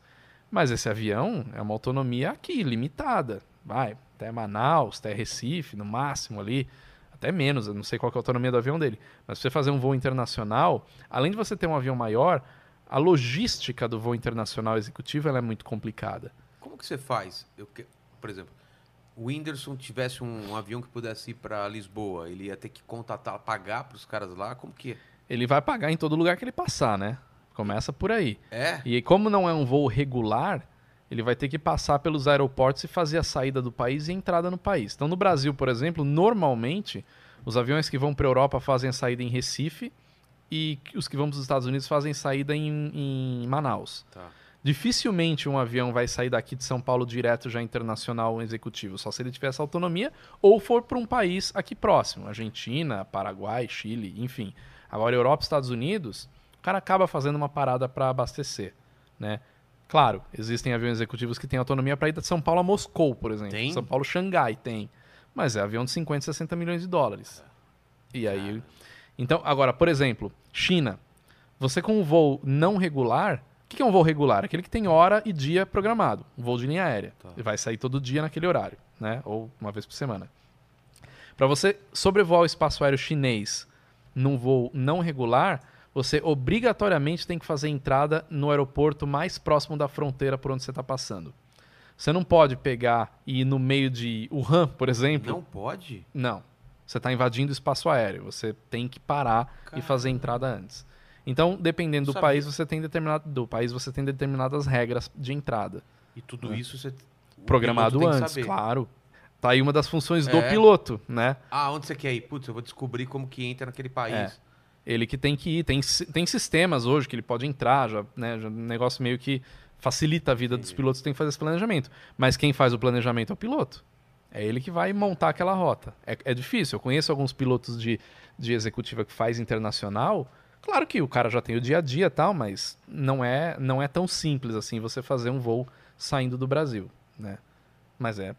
Mas esse avião é uma autonomia aqui, limitada. Vai até Manaus, até Recife, no máximo ali. Até menos, eu não sei qual é a autonomia do avião dele. Mas se você fazer um voo internacional, além de você ter um avião maior, a logística do voo internacional executivo é muito complicada. Como que você faz? Eu Por exemplo, o Whindersson tivesse um, avião que pudesse ir para Lisboa, ele ia ter que contatar, pagar para os caras lá? Como que é? Ele vai pagar em todo lugar que ele passar, né? Começa por aí. É? E como não é um voo regular, ele vai ter que passar pelos aeroportos e fazer a saída do país e a entrada no país. Então, no Brasil, por exemplo, normalmente, os aviões que vão para a Europa fazem a saída em Recife e os que vão para os Estados Unidos fazem saída em, em Manaus. Tá. Dificilmente um avião vai sair daqui de São Paulo direto já internacional executivo, só se ele tiver essa autonomia ou for para um país aqui próximo, Argentina, Paraguai, Chile, enfim. Agora, Europa, Estados Unidos, cara acaba fazendo uma parada para abastecer, né? Claro, existem aviões executivos que têm autonomia para ir de São Paulo a Moscou, por exemplo. Tem? São Paulo, Xangai tem. Mas é avião de 50, 60 milhões de dólares. E aí. Então, agora, por exemplo, China. Você com um voo não regular. O que é um voo regular? Aquele que tem hora e dia programado. Um voo de linha aérea. Tá. Ele vai sair todo dia naquele horário, né? Ou uma vez por semana. Para você sobrevoar o espaço aéreo chinês num voo não regular, você obrigatoriamente tem que fazer entrada no aeroporto mais próximo da fronteira por onde você está passando. Você não pode pegar e ir no meio de Wuhan, por exemplo. Não pode? Não. Você está invadindo o espaço aéreo. Você tem que parar e fazer entrada antes. Então, dependendo do Sabia. país, você tem determinado do país você tem determinadas regras de entrada. E tudo É. isso você. Programado antes, claro. Tá aí uma das funções do É. piloto, né? Ah, onde você quer ir? Putz, eu vou descobrir como que entra naquele país. É. Ele que tem que ir. Tem, tem sistemas hoje que ele pode entrar, já, né? Já, um negócio meio que facilita a vida dos pilotos, tem que fazer esse planejamento. Mas quem faz o planejamento é o piloto. É ele que vai montar aquela rota. É, é difícil. Eu conheço alguns pilotos de, de executiva que faz internacional. Claro que o cara já tem o dia a dia e tal, mas não é, não é tão simples assim você fazer um voo saindo do Brasil, né? Mas é,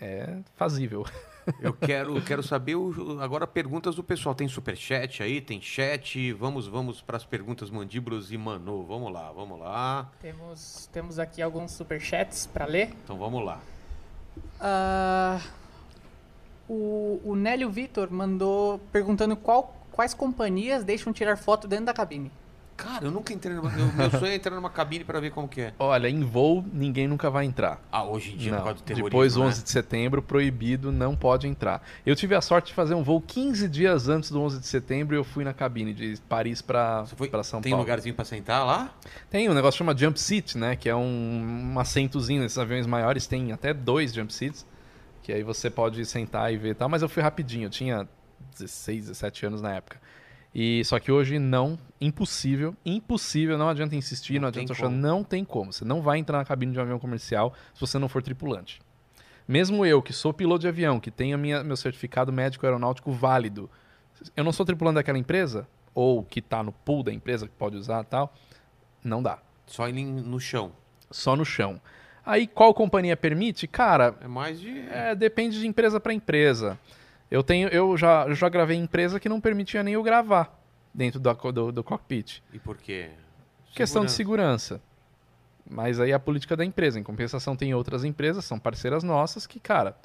é fazível. Eu quero, quero saber o- agora perguntas do pessoal. Tem superchat aí? Tem chat? Vamos, vamos para as perguntas mandíbulas e Manu. Vamos lá, vamos lá. Temos, temos aqui alguns superchats para ler. Então vamos lá. Ah, o, o Nélio Vitor mandou perguntando qual, quais companhias deixam tirar foto dentro da cabine. Cara, eu nunca entrei numa. Meu, sonho é entrar numa cabine para ver como que é. Olha, em voo ninguém nunca vai entrar. Ah, hoje em dia, Não, por causa do terrorismo. depois do né? 11 de setembro, proibido, não pode entrar. Eu tive a sorte de fazer um voo 15 dias antes do 11 de setembro e eu fui na cabine de Paris para São Tem Paulo. lugarzinho para sentar lá? Tem um negócio que chama jump seat, né? Que é um, um assentozinho nesses aviões maiores, tem até dois jump seats, que aí você pode sentar e ver e tal, mas eu fui rapidinho, eu tinha 16, 17 anos na época. E só que hoje não, impossível, impossível, não adianta insistir, Não não, adianta achar, não tem como. Você não vai entrar na cabine de um avião comercial se você não for tripulante. Mesmo eu, que sou piloto de avião, que tenho minha, meu certificado médico aeronáutico válido, eu não sou tripulante daquela empresa, ou que está no pool da empresa que pode usar e tal, não dá Só no chão. só no chão. Aí qual companhia permite? Cara, É mais de. é, depende de empresa para empresa. Eu tenho, eu já, eu já gravei em empresa que não permitia nem eu gravar dentro do, do, do cockpit. E por quê? Questão de segurança. Mas aí é a política da empresa. Em compensação, tem outras empresas, são parceiras nossas, que, cara,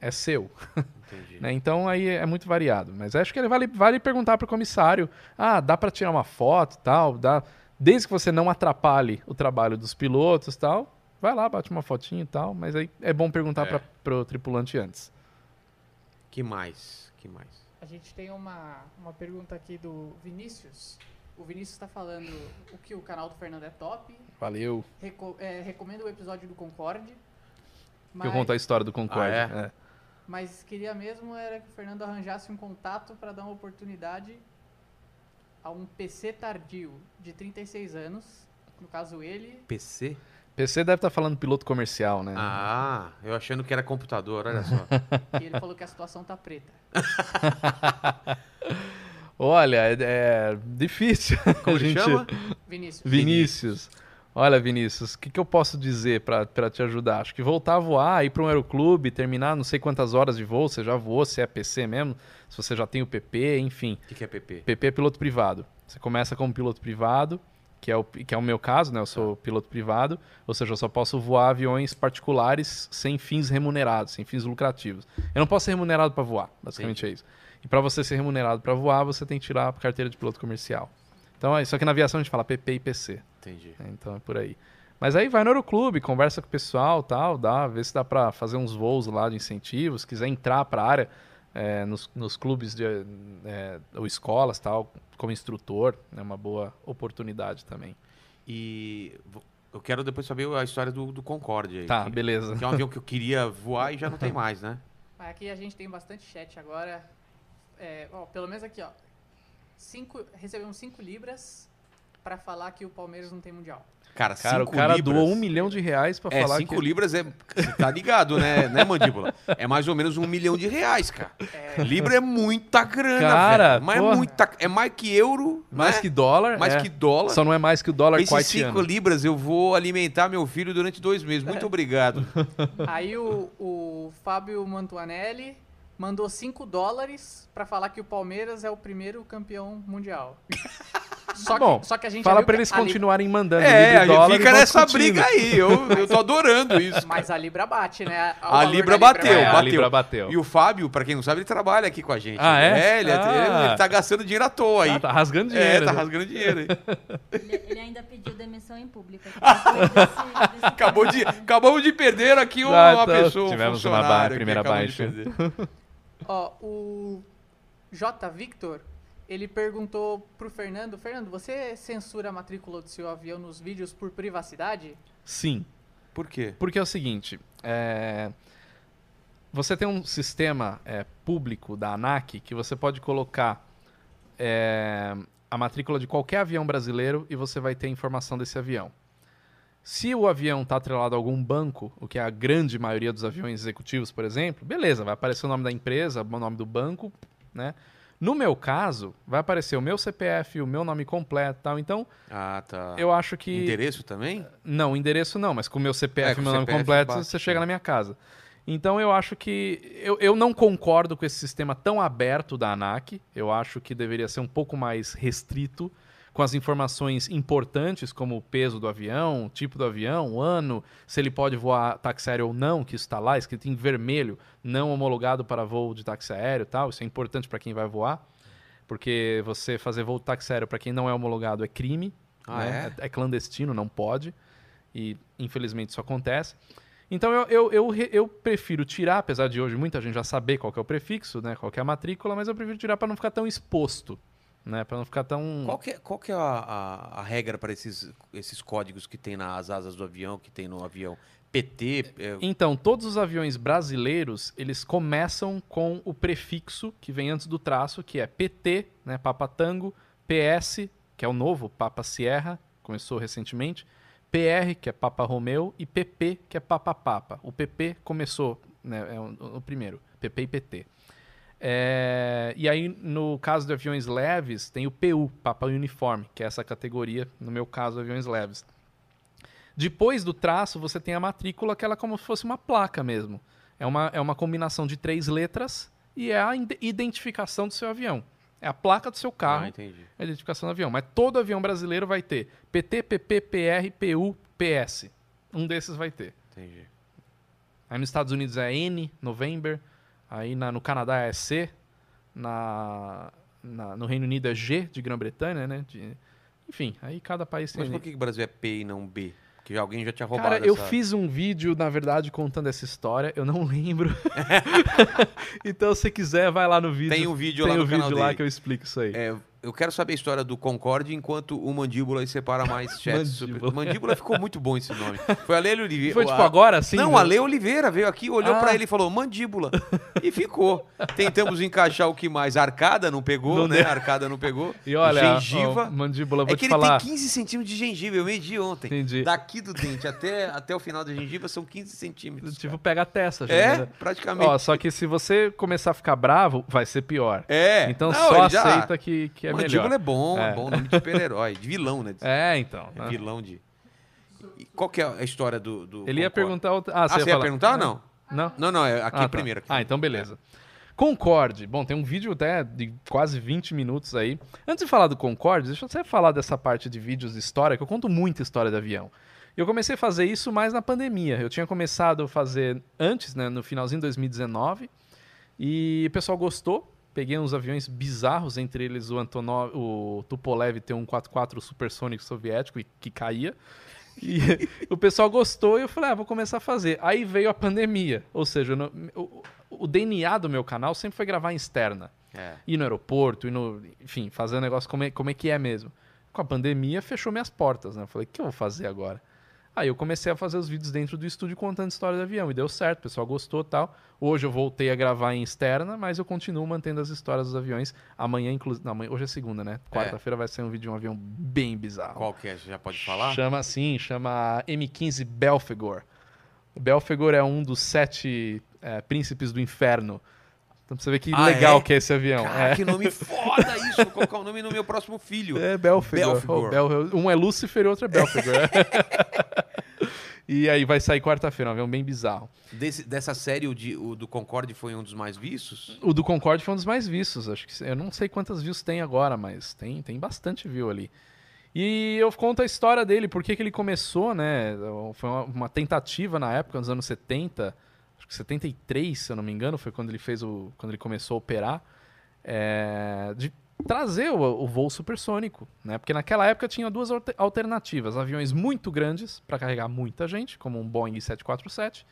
é seu. Entendi. né? Então aí é muito variado. Mas acho que ele vale, vale perguntar para o comissário: ah, dá para tirar uma foto e tal? Dá... Desde que você não atrapalhe o trabalho dos pilotos e tal, vai lá, bate uma fotinha e tal. Mas aí é bom perguntar É. para o tripulante antes. Que mais? Que mais? A gente tem uma, uma pergunta aqui do Vinícius. O Vinícius está falando o que o canal do Fernando é top. Valeu. Reco é, recomenda o episódio do Concorde. Que Mas, eu conto a história do Concorde. Ah, é? é. mas queria mesmo era que o Fernando arranjasse um contato para dar uma oportunidade a um PC tardio de 36 anos. No caso, ele. PC? PC deve estar falando piloto comercial, né? Ah, eu achando que era computador, olha só. E ele falou que a situação tá preta. Olha, é, é difícil. Como gente... chama? Vinícius. Vinícius. Olha, Vinícius, o que, que eu posso dizer pra pra te ajudar? Acho que voltar a voar, ir para um aeroclube, terminar não sei quantas horas de voo, você já voou, se é PC mesmo, se você já tem o PP, enfim. O que, que é PP? PP é piloto privado. Você começa como piloto privado, que é o, que é o meu caso, né? Eu sou piloto privado, ou seja, eu só posso voar aviões particulares sem fins remunerados, sem fins lucrativos. Eu não posso ser remunerado para voar, basicamente é isso. E para você ser remunerado para voar, você tem que tirar a carteira de piloto comercial. Então, é isso aqui na aviação a gente fala PP e PC. Entendi. né? Então é por aí. Mas aí vai no Aeroclube, conversa com o pessoal, tal, dá, vê se dá para fazer uns voos lá de incentivos, se quiser entrar para a área é, nos, nos clubes de, é, ou escolas, tal, como instrutor, é uma boa oportunidade também. E eu quero depois saber a história do, do Concorde aí. Tá, que, beleza. que é um avião que eu queria voar e já não tem mais, né? Aqui a gente tem bastante chat agora. É, ó, pelo menos aqui, ó. Cinco, recebemos 5 libras para falar que o Palmeiras não tem mundial. Cara, Cara, o cinco cara libras, doou um milhão de reais para É, falar 5 que... libras é. Você tá ligado, né, né, mandíbula? É mais ou menos um milhão de reais, cara. Libra é muita grana, Cara, velho. Mas porra. é muita. É mais que euro. Mais né? que dólar. Mais é. que dólar. Só não é mais que o dólar Esses 5 quartiano. libras eu vou alimentar meu filho durante dois meses. Muito obrigado. Aí o, o Fábio Mantuanelli mandou 5 dólares para falar que o Palmeiras é o primeiro campeão mundial. Só que, Bom, só que a gente Fala para eles continuarem mandando É, a gente fica nessa briga aí. Eu, eu tô adorando isso. Mas a Libra bate, né? O A Libra é bateu, É, bateu. Libra bateu. E o Fábio, pra quem não sabe, ele trabalha aqui com a gente. Ah, é? ele, Ah. ele tá gastando dinheiro à toa aí. Ah, tá rasgando é, dinheiro. tá né? rasgando dinheiro aí. Ele, ele ainda pediu demissão em público. desse- desse Acabou de, acabamos de perder aqui uma, Ah, uma então, pessoa, um tivemos uma ba- primeira baixa. Ó, o J. Victor, ele perguntou pro Fernando, Fernando, você censura a matrícula do seu avião nos vídeos por privacidade? Sim. Por quê? Porque é o seguinte, é, você tem um sistema é, público da ANAC que você pode colocar é, a matrícula de qualquer avião brasileiro e você vai ter informação desse avião. Se o avião está atrelado a algum banco, o que é a grande maioria dos aviões executivos, por exemplo, beleza, vai aparecer o nome da empresa, o nome do banco, né? No meu caso, vai aparecer o meu CPF, o meu nome completo e tal. Então, Ah, tá. eu acho que. Endereço também? Não, endereço não, mas com o meu CPF É, e com meu nome CPF completo, bate, você chega é. na minha casa. Então eu acho que. Eu, eu não concordo com esse sistema tão aberto da ANAC. Eu acho que deveria ser um pouco mais restrito, com as informações importantes, como o peso do avião, o tipo do avião, o ano, se ele pode voar táxi aéreo ou não, que isso está lá, escrito em vermelho, não homologado para voo de táxi aéreo e tal. Isso é importante para quem vai voar. Porque você fazer voo de táxi aéreo para quem não é homologado é crime. Ah, né? é? é clandestino, não pode. E infelizmente isso acontece. Então eu, eu, eu, eu prefiro tirar, apesar de hoje muita gente já saber qual é o prefixo, né? Qual é a matrícula, mas eu prefiro tirar para não ficar tão exposto. Né? Para não ficar tão. Qual que é, qual que é a, a- a regra para esses, esses códigos que tem nas asas do avião, que tem no avião? PT? é, Então, todos os aviões brasileiros, eles começam com o prefixo que vem antes do traço, que é PT, né, Papa Tango, PS, que é o novo, Papa Sierra, começou recentemente, PR, que é Papa Romeu, e PP, que é Papa Papa. O PP começou, né, é o, o primeiro, PP e PT. É, e aí, no caso de aviões leves, tem o PU, Papa Uniforme, que é essa categoria, no meu caso, aviões leves. Depois do traço, você tem a matrícula, que ela é como se fosse uma placa mesmo. É uma, é uma combinação de três letras e é a ide- identificação do seu avião. É a placa do seu carro, Ah, entendi. a identificação do avião. Mas todo avião brasileiro vai ter PT, PP, PR, PU, PS. Um desses vai ter. Entendi. Aí nos Estados Unidos é N, November. Aí na- no Canadá é C. Na, na- no Reino Unido é G, de Grã-Bretanha, né? De- enfim, aí cada país tem... Mas por que o Brasil é P e não B? Que alguém já tinha roubado Cara, eu essa- fiz um vídeo, na verdade, contando essa história. Eu não lembro. então, se quiser, vai lá no vídeo. Tem um vídeo Tem lá um vídeo lá dele. que eu explico isso aí. É, eu quero saber a história do Concorde enquanto o Mandíbula separa mais chats. Mandíbula. Super- Mandíbula ficou muito bom esse nome. Foi a Leila Oliveira. Foi tipo agora, assim? Não, né? a Lei Oliveira veio aqui, olhou Ah. pra ele e falou mandíbula. E ficou. Tentamos encaixar o que mais? Arcada não pegou, Não né? deu. Arcada não pegou. E olha, gengiva. ó, mandíbula, vou é que ele falar. tem 15 centímetros de gengiva, eu medi ontem. Entendi. Daqui do dente até, até o final da gengiva são 15 centímetros. Tipo, pega a testa. já, é, né? praticamente. Ó, só que se você começar a ficar bravo, vai ser pior. é. Então Não, só ele já- aceita que, que é Mandíbula melhor. é bom, é. É. bom, nome de super-herói, de vilão, né? É, então. É né? vilão de. E qual que é a história do. do Ele ia Concorde? perguntar... outra- Ah, Ah, você ia falar- perguntar ou não? Não? Não, não, é aqui Ah, tá. primeiro. Aqui. Ah, então beleza. Concorde. Bom, tem um vídeo até de quase 20 minutos aí. Antes de falar do Concorde, deixa eu só falar dessa parte de vídeos de história, que eu conto muita história de avião. Eu comecei a fazer isso mais na pandemia. Eu tinha começado a fazer antes, né, no finalzinho de 2019, e o pessoal gostou. Peguei uns aviões bizarros, entre eles o Antonov, o Tupolev T-144 supersônico soviético, e- que caía. E o pessoal gostou e eu falei, ah, vou começar a fazer. Aí veio a pandemia. Ou seja, não- o, o DNA do meu canal sempre foi gravar em externa. É. Ir no aeroporto, ir no, enfim, fazer o negócio como é, como é que é mesmo. Com a pandemia, fechou minhas portas, né? Eu falei, o que eu vou fazer agora? Aí eu comecei a fazer os vídeos dentro do estúdio contando história do avião. E deu certo, o pessoal gostou e tal. Hoje eu voltei a gravar em externa, mas eu continuo mantendo as histórias dos aviões. Amanhã, inclusive. Hoje é segunda, né? Quarta-feira vai ser um vídeo de um avião bem bizarro. Qual que é? Você já pode falar? Chama assim, chama M15 Belfegor. O Belfegor é um dos sete é, príncipes do inferno. Então pra você ver que Ah, legal é? que é esse avião. Cara, é. que nome foda isso! Vou colocar o nome no meu próximo filho. É Belfegor. Belfegor. Oh, Bel- Um é Lúcifer e outro é Belfegor. e aí vai sair quarta-feira, um avião bem bizarro. Desse- dessa série, o, de- o do Concorde foi um dos mais vistos? O do Concorde foi um dos mais vistos. Acho que eu não sei quantas views tem agora, mas tem, tem bastante view ali. E eu conto a história dele, por que que ele começou, né? Foi uma, uma tentativa na época, nos anos 70, acho que 73, se eu não me engano, foi quando ele fez o. quando ele começou a operar, é, de trazer o, o voo supersônico, né? Porque naquela época tinha duas alter- alternativas: aviões muito grandes para carregar muita gente, como um Boeing 747,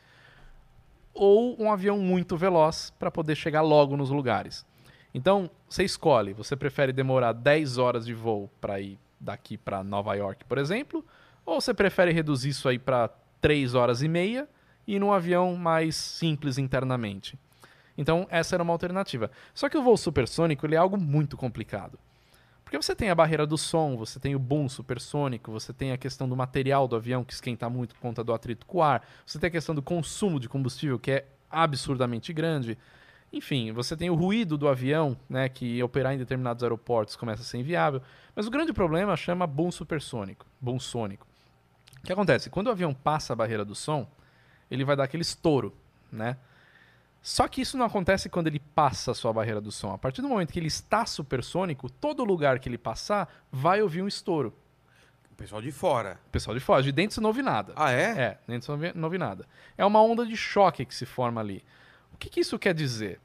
ou um avião muito veloz para poder chegar logo nos lugares. Então, você escolhe, você prefere demorar 10 horas de voo para ir daqui para Nova York, por exemplo, ou você prefere reduzir isso aí para três horas e meia e num avião mais simples internamente. Então, essa era uma alternativa. Só que o voo supersônico ele é algo muito complicado. Porque você tem a barreira do som, você tem o boom supersônico, você tem a questão do material do avião que esquenta muito por conta do atrito com o ar, você tem a questão do consumo de combustível que é absurdamente grande. Enfim, você tem o ruído do avião, né, que operar em determinados aeroportos começa a ser inviável. Mas o grande problema chama boom supersônico, boom sônico. O que acontece? Quando o avião passa a barreira do som, ele vai dar aquele estouro, né? Só que isso não acontece quando ele passa a sua barreira do som. A partir do momento que ele está supersônico, todo lugar que ele passar vai ouvir um estouro. O pessoal de fora. O pessoal de fora, de dentro você não ouve nada. Ah, é? É, dentro você não ouve- não nada. É uma onda de choque que se forma ali. O que, que isso quer dizer?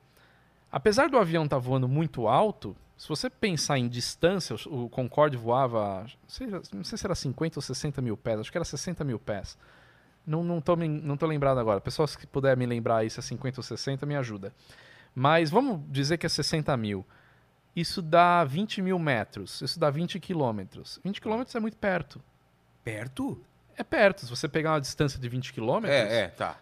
Apesar do avião estar voando muito alto, se você pensar em distância, o Concorde voava, sei- não sei se era 50 ou 60 mil pés, acho que era 60 mil pés. Não, não, tô, me- não tô lembrado agora. Pessoas que puder me lembrar se é 50 ou 60, me ajuda. Mas vamos dizer que é 60 mil. Isso dá 20 mil metros. Isso dá 20 quilômetros. 20 quilômetros é muito perto. Perto? É perto. Se você pegar uma distância de 20 quilômetros, É, é, tá.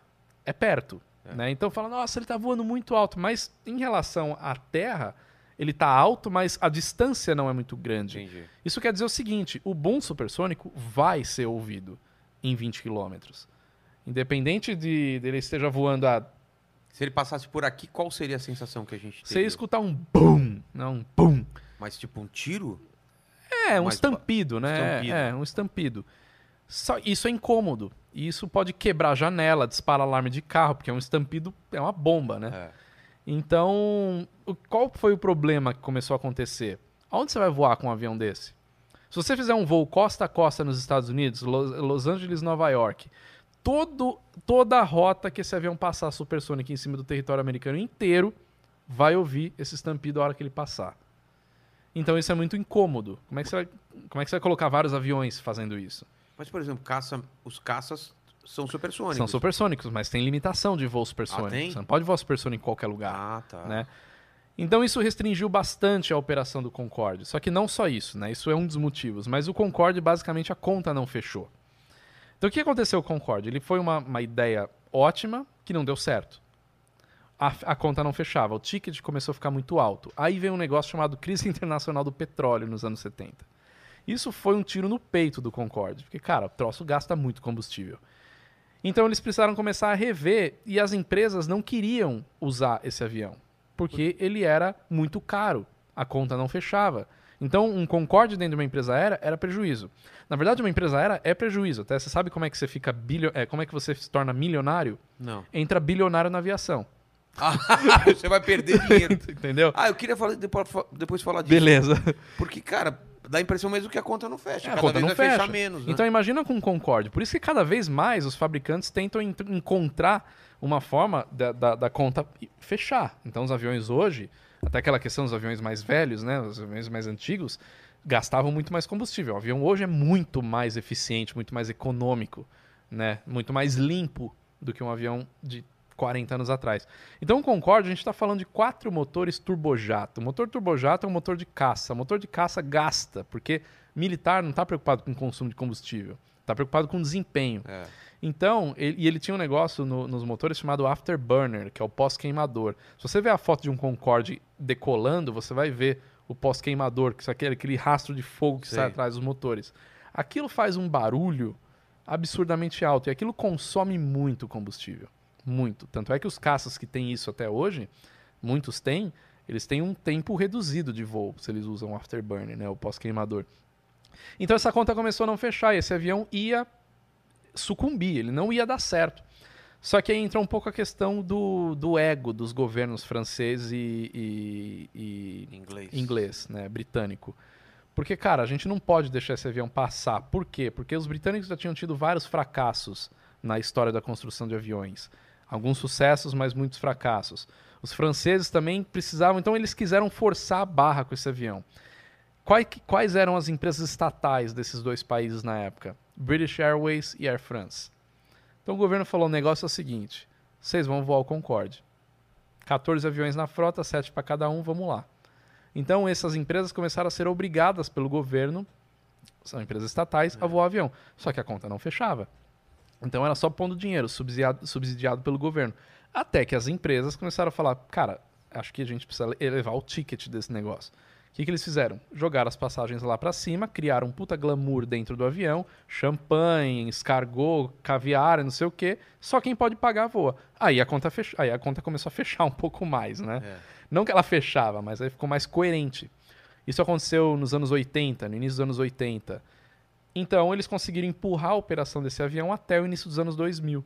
é perto. Né? Então fala, nossa, ele está voando muito alto. Mas em relação à Terra, ele está alto, mas a distância não é muito grande. Entendi. Isso quer dizer o seguinte: o boom supersônico vai ser ouvido em 20 quilômetros. Independente de dele esteja voando a. Se ele passasse por aqui, qual seria a sensação que a gente Você teria? escutar um boom, não um boom. Mas tipo um tiro? É, um estampido, né? Estampido. É, um estampido. Só, isso é incômodo. E isso pode quebrar a janela, disparar alarme de carro, porque é um estampido, é uma bomba, né? É. Então, qual foi o problema que começou a acontecer? Aonde você vai voar com um avião desse? Se você fizer um voo costa a costa nos Estados Unidos, Los, Angeles, Nova York, todo, toda a rota que esse avião passar supersônico em cima do território americano inteiro vai ouvir esse estampido a hora que ele passar. Então isso é muito incômodo. Como é que você vai, como é que você vai colocar vários aviões fazendo isso? Mas, por exemplo, caça, os caças são supersônicos. São supersônicos, mas tem limitação de voo supersônico. Ah, tem? Você não pode voar supersônico em qualquer lugar. Ah, tá. né? Então isso restringiu bastante a operação do Concorde. Só que não só isso, né? Isso é um dos motivos. Mas o Concorde, basicamente, a conta não fechou. Então o que aconteceu com o Concorde? Ele foi uma, uma ideia ótima que não deu certo. A, a conta não fechava, o ticket começou a ficar muito alto. Aí veio um negócio chamado crise internacional do petróleo nos anos 70. Isso foi um tiro no peito do Concorde, porque, cara, o troço gasta muito combustível. Então eles precisaram começar a rever e as empresas não queriam usar esse avião, porque ele era muito caro, a conta não fechava. Então um Concorde dentro de uma empresa aérea era prejuízo. Na verdade, uma empresa aérea é prejuízo. Até você sabe como é que você fica bilio... é, como é que você se torna milionário? Não. Entra bilionário na aviação. Você vai perder dinheiro. Entendeu? Ah, eu queria falar, depois, depois falar disso. Beleza. Porque, cara, dá a impressão mesmo que a conta não fecha. É, a Cada conta vez não vai fecha. fechar menos, né? Então imagina com o Concorde. Por isso que cada vez mais os fabricantes tentam ent- encontrar uma forma da, da, da conta fechar. Então os aviões hoje, até aquela questão dos aviões mais velhos, né, os aviões mais antigos, gastavam muito mais combustível. O avião hoje é muito mais eficiente, muito mais econômico, né, muito mais limpo do que um avião de 40 anos atrás. Então o Concorde, a gente está falando de quatro motores turbojato. O motor turbojato é um motor de caça. O motor de caça gasta, porque militar não está preocupado com consumo de combustível, está preocupado com desempenho. É. Então, ele, e ele tinha um negócio no- nos motores chamado afterburner, que é o pós-queimador. Se você ver a foto de um Concorde decolando, você vai ver o pós-queimador, que é aquele, aquele rastro de fogo que Sei. sai atrás dos motores. Aquilo faz um barulho absurdamente alto e aquilo consome muito combustível. Muito. Tanto é que os caças que têm isso até hoje, muitos têm, eles têm um tempo reduzido de voo, se eles usam o afterburner, né, o pós-queimador. Então essa conta começou a não fechar e esse avião ia sucumbir, ele não ia dar certo. Só que aí entra um pouco a questão do, do ego dos governos francês e, e- e Inglês. inglês, né, britânico. Porque, cara, a gente não pode deixar esse avião passar. Por quê? Porque os britânicos já tinham tido vários fracassos na história da construção de aviões. Alguns sucessos, mas muitos fracassos. Os franceses também precisavam, então eles quiseram forçar a barra com esse avião. Quais, eram as empresas estatais desses dois países na época? British Airways e Air France. Então o governo falou: o negócio é o seguinte: vocês vão voar o Concorde. 14 aviões na frota, 7 para cada um, vamos lá. Então essas empresas começaram a ser obrigadas pelo governo, são empresas estatais, a voar avião. Só que a conta não fechava. Então era só pondo dinheiro, subsidiado, subsidiado pelo governo. Até que as empresas começaram a falar, cara, acho que a gente precisa elevar o ticket desse negócio. O que, que eles fizeram? Jogaram as passagens lá para cima, criaram um puta glamour dentro do avião, champanhe, escargot, caviar, não sei o quê. Só quem pode pagar voa. Aí a conta, aí a conta começou a fechar um pouco mais, né? É. Não que ela fechava, mas aí ficou mais coerente. Isso aconteceu nos anos 80, no início dos anos 80. Então eles conseguiram empurrar a operação desse avião até o início dos anos 2000,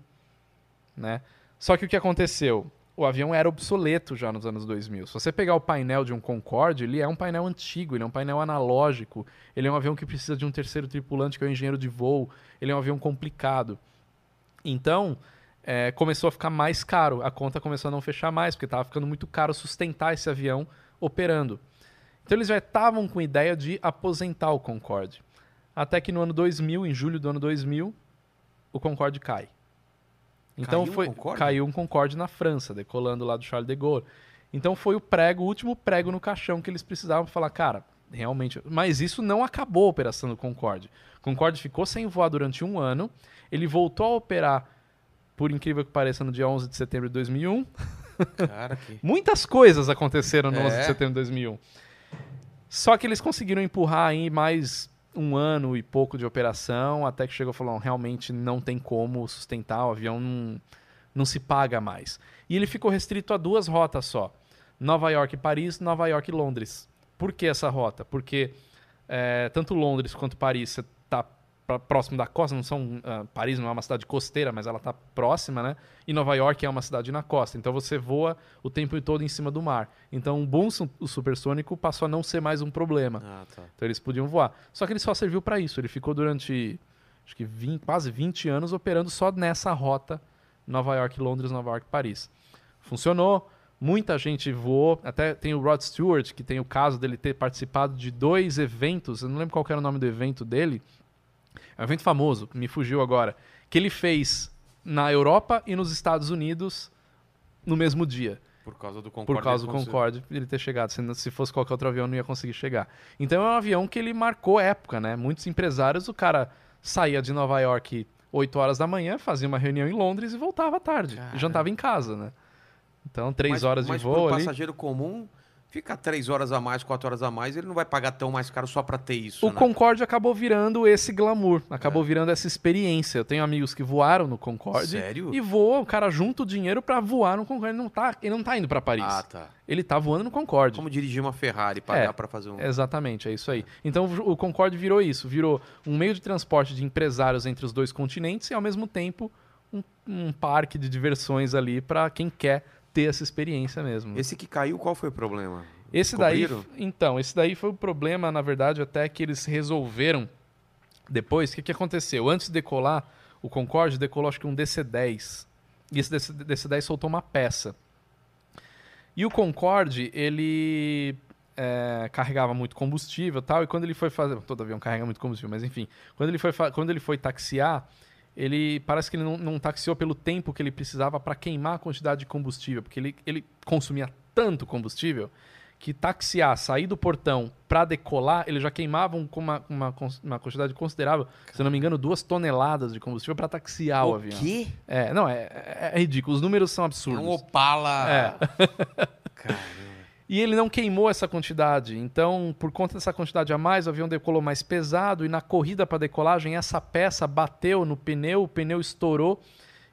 né? Só que o que aconteceu? O avião era obsoleto já nos anos 2000. Se você pegar o painel de um Concorde, ele é um painel antigo, ele é um painel analógico, ele é um avião que precisa de um terceiro tripulante que é o engenheiro de voo, ele é um avião complicado. Então, é, começou a ficar mais caro, a conta começou a não fechar mais, porque estava ficando muito caro sustentar esse avião operando. Então eles já estavam com a ideia de aposentar o Concorde. Até que no ano 2000, em julho do ano 2000, o Concorde cai. Então Caiu um foi Concorde? caiu um Concorde na França, decolando lá do Charles de Gaulle. Então foi o prego, o último prego no caixão que eles precisavam falar, cara, realmente. Mas isso não acabou a operação do Concorde. O Concorde ficou sem voar durante um ano. Ele voltou a operar, por incrível que pareça, no dia 11 de setembro de 2001. Cara, que. Muitas coisas aconteceram no É. 11 de setembro de 2001. Só que eles conseguiram empurrar aí mais um ano e pouco de operação, até que chegou e falou, "Não, realmente não tem como sustentar, o avião não, não se paga mais. E ele ficou restrito a duas rotas só. Nova York e Paris, Nova York e Londres. Por que essa rota? Porque é, tanto Londres quanto Paris você pra- próximo da costa, não são ah, Paris não é uma cidade costeira, mas ela tá próxima, né? E Nova York é uma cidade na costa, então você voa o tempo todo em cima do mar. Então um boom o supersônico passou a não ser mais um problema. Ah, tá. Então eles podiam voar. Só que ele só serviu para isso. Ele ficou durante acho que 20, quase 20 anos operando só nessa rota Nova York, Londres, Nova York, Paris. Funcionou. Muita gente voou. Até tem o Rod Stewart, que tem o caso dele ter participado de dois eventos. Eu não lembro qual era o nome do evento dele. É um evento famoso, me fugiu agora. Que ele fez na Europa e nos Estados Unidos no mesmo dia Por causa do Concorde. por causa do. Concorde ele ter chegado. Se, se fosse qualquer outro avião, não ia conseguir chegar. Então é um avião que ele marcou época, né? Muitos empresários, o cara saía de Nova York 8 horas da manhã, fazia uma reunião em Londres e voltava à tarde. Caramba. E jantava em casa, né? Então, três Mas- horas mas de voo ali. passageiro comum, fica três horas a mais, quatro horas a mais, ele não vai pagar tão mais caro só pra ter isso. O né? Concorde acabou virando esse glamour, acabou É. virando essa experiência. Eu tenho amigos que voaram no Concorde Sério? e voam, o cara junta o dinheiro pra voar no Concorde. Ele não tá, ele não tá indo pra Paris. Ah, tá. Ele tá voando no Concorde. Como dirigir uma Ferrari, pagar É, pra fazer um. Exatamente, é isso aí. Então o Concorde virou isso, virou um meio de transporte de empresários entre os dois continentes e ao mesmo tempo um, um parque de diversões ali para quem quer ter essa experiência mesmo. Esse que caiu, qual foi o problema? Esse daí, Descobriram? então, esse daí foi o problema, na verdade, até que eles resolveram depois. O que, que aconteceu? Antes de decolar, o Concorde decolou acho que um DC-10. E esse DC- DC-10 soltou uma peça. E o Concorde, ele é, carregava muito combustível e tal, e quando ele foi fazer... Todo avião carrega muito combustível, mas enfim. Quando ele foi, quando ele foi taxiar, ele parece que ele não, não taxiou pelo tempo que ele precisava para queimar a quantidade de combustível, porque ele, ele consumia tanto combustível que taxiar, sair do portão para decolar, ele já queimava um- com uma, uma, uma quantidade considerável, se eu não me engano, duas toneladas de combustível para taxiar o, o avião. quê? É, não, é, é- é ridículo, os números são É absurdos. um Opala. É. Caramba. E ele não queimou essa quantidade. Então, por conta dessa quantidade a mais, o avião decolou mais pesado e na corrida para decolagem essa peça bateu no pneu, o pneu estourou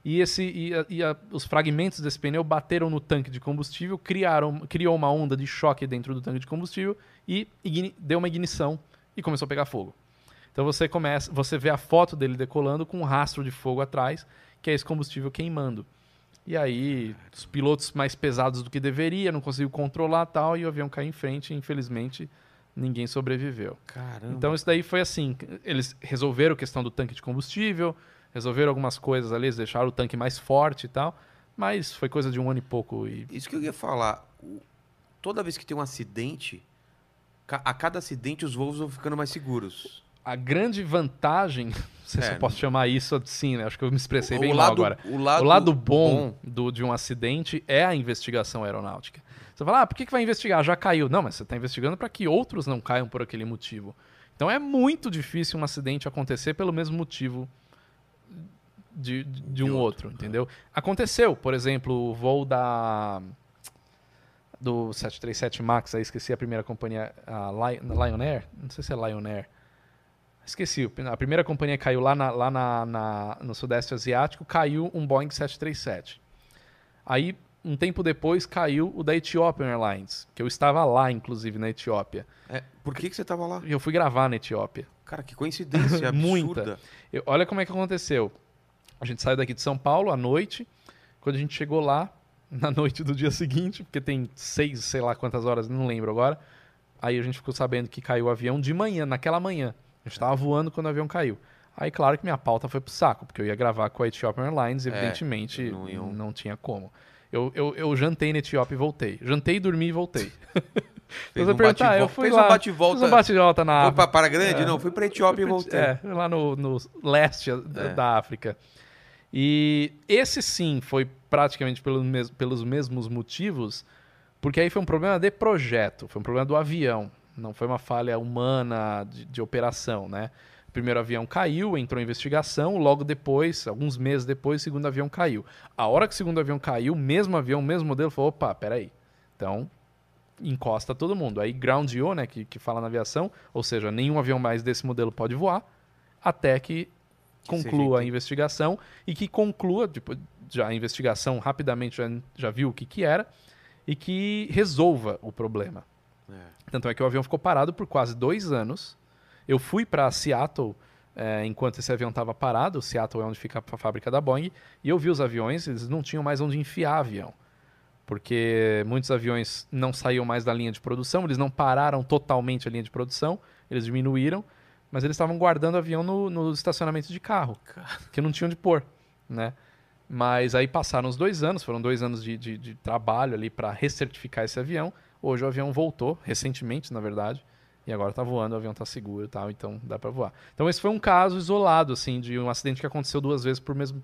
e, esse, e, a- e a- os fragmentos desse pneu bateram no tanque de combustível, criaram, criou uma onda de choque dentro do tanque de combustível e igni- deu uma ignição e começou a pegar fogo. Então você começa, você vê a foto dele decolando com um rastro de fogo atrás, que é esse combustível queimando. E aí, os pilotos mais pesados do que deveria, não conseguiu controlar tal, e o avião caiu em frente, e infelizmente ninguém sobreviveu. Caramba. Então isso daí foi assim, eles resolveram a questão do tanque de combustível, resolveram algumas coisas ali, eles deixaram o tanque mais forte e tal, mas foi coisa de um ano e pouco e Isso que eu ia falar. Toda vez que tem um acidente, a cada acidente os voos vão ficando mais seguros. A grande vantagem, não sei se É, eu posso chamar isso assim, né? Acho que eu me expressei O bem mal lado- agora. O lado, o lado bom, Do, de um acidente é a investigação aeronáutica. Você fala, ah, por que, que vai investigar? Já caiu. Não, mas você está investigando para que outros não caiam por aquele motivo. Então é muito difícil um acidente acontecer pelo mesmo motivo de, de, de um outro, entendeu? Aconteceu, por exemplo, o voo da do 737 Max, aí esqueci a primeira companhia, a Lion Air, não sei se é Lion Air. Esqueci, a primeira companhia caiu lá, na, lá na, na, no Sudeste Asiático, caiu um Boeing 737. Aí, um tempo depois, caiu o da Ethiopian Airlines, que eu estava lá, inclusive, na Etiópia. É, por que, que você estava lá? Eu fui gravar na Etiópia. Cara, que coincidência absurda. Muita. Eu, olha como é que aconteceu. A gente saiu daqui de São Paulo à noite. Quando a gente chegou lá, na noite do dia seguinte, porque tem seis, sei lá quantas horas, não lembro agora. Aí a gente ficou sabendo que caiu o avião de manhã, naquela manhã. A gente estava voando quando o avião caiu. Aí, claro que minha pauta foi pro saco, porque eu ia gravar com a Ethiopian Airlines, evidentemente é, não, não, tinha como. Eu, eu, eu jantei na Etiópia e voltei. Jantei, dormi e voltei. Fez um perguntar, eu fui fez lá, um bate-volta. Fez um bate-volta na Foi Para Grande? É, não, fui pra Etiópia e voltei. É, lá no, no leste é. da África. E esse sim foi praticamente pelos, mes pelos mesmos motivos, porque aí foi um problema de projeto, foi um problema do avião, não foi uma falha humana de, de operação, né? O primeiro avião caiu, entrou em investigação, logo depois, alguns meses depois, o segundo avião caiu. A hora que o segundo avião caiu, o mesmo avião, o mesmo modelo, falou, opa, peraí, então encosta todo mundo. Aí groundeou, né, que, que fala na aviação, ou seja, nenhum avião mais desse modelo pode voar, até que conclua a investigação e que conclua, tipo, já a investigação rapidamente já, já viu o que, que era e que resolva o problema. É. Tanto é que o avião ficou parado por quase dois anos. Eu fui para Seattle é, enquanto esse avião estava parado. Seattle é onde fica a fábrica da Boeing. E eu vi os aviões, eles não tinham mais onde enfiar avião. Porque muitos aviões não saíam mais da linha de produção, eles não pararam totalmente a linha de produção, eles diminuíram mas eles estavam guardando o avião no, no estacionamento de carro, que não tinham de pôr, né? Mas aí passaram os dois anos, foram dois anos de, de, de trabalho ali para recertificar esse avião. Hoje o avião voltou, recentemente, na verdade, e agora está voando, o avião está seguro e tal, então dá para voar. Então esse foi um caso isolado, assim, de um acidente que aconteceu duas vezes por mesmo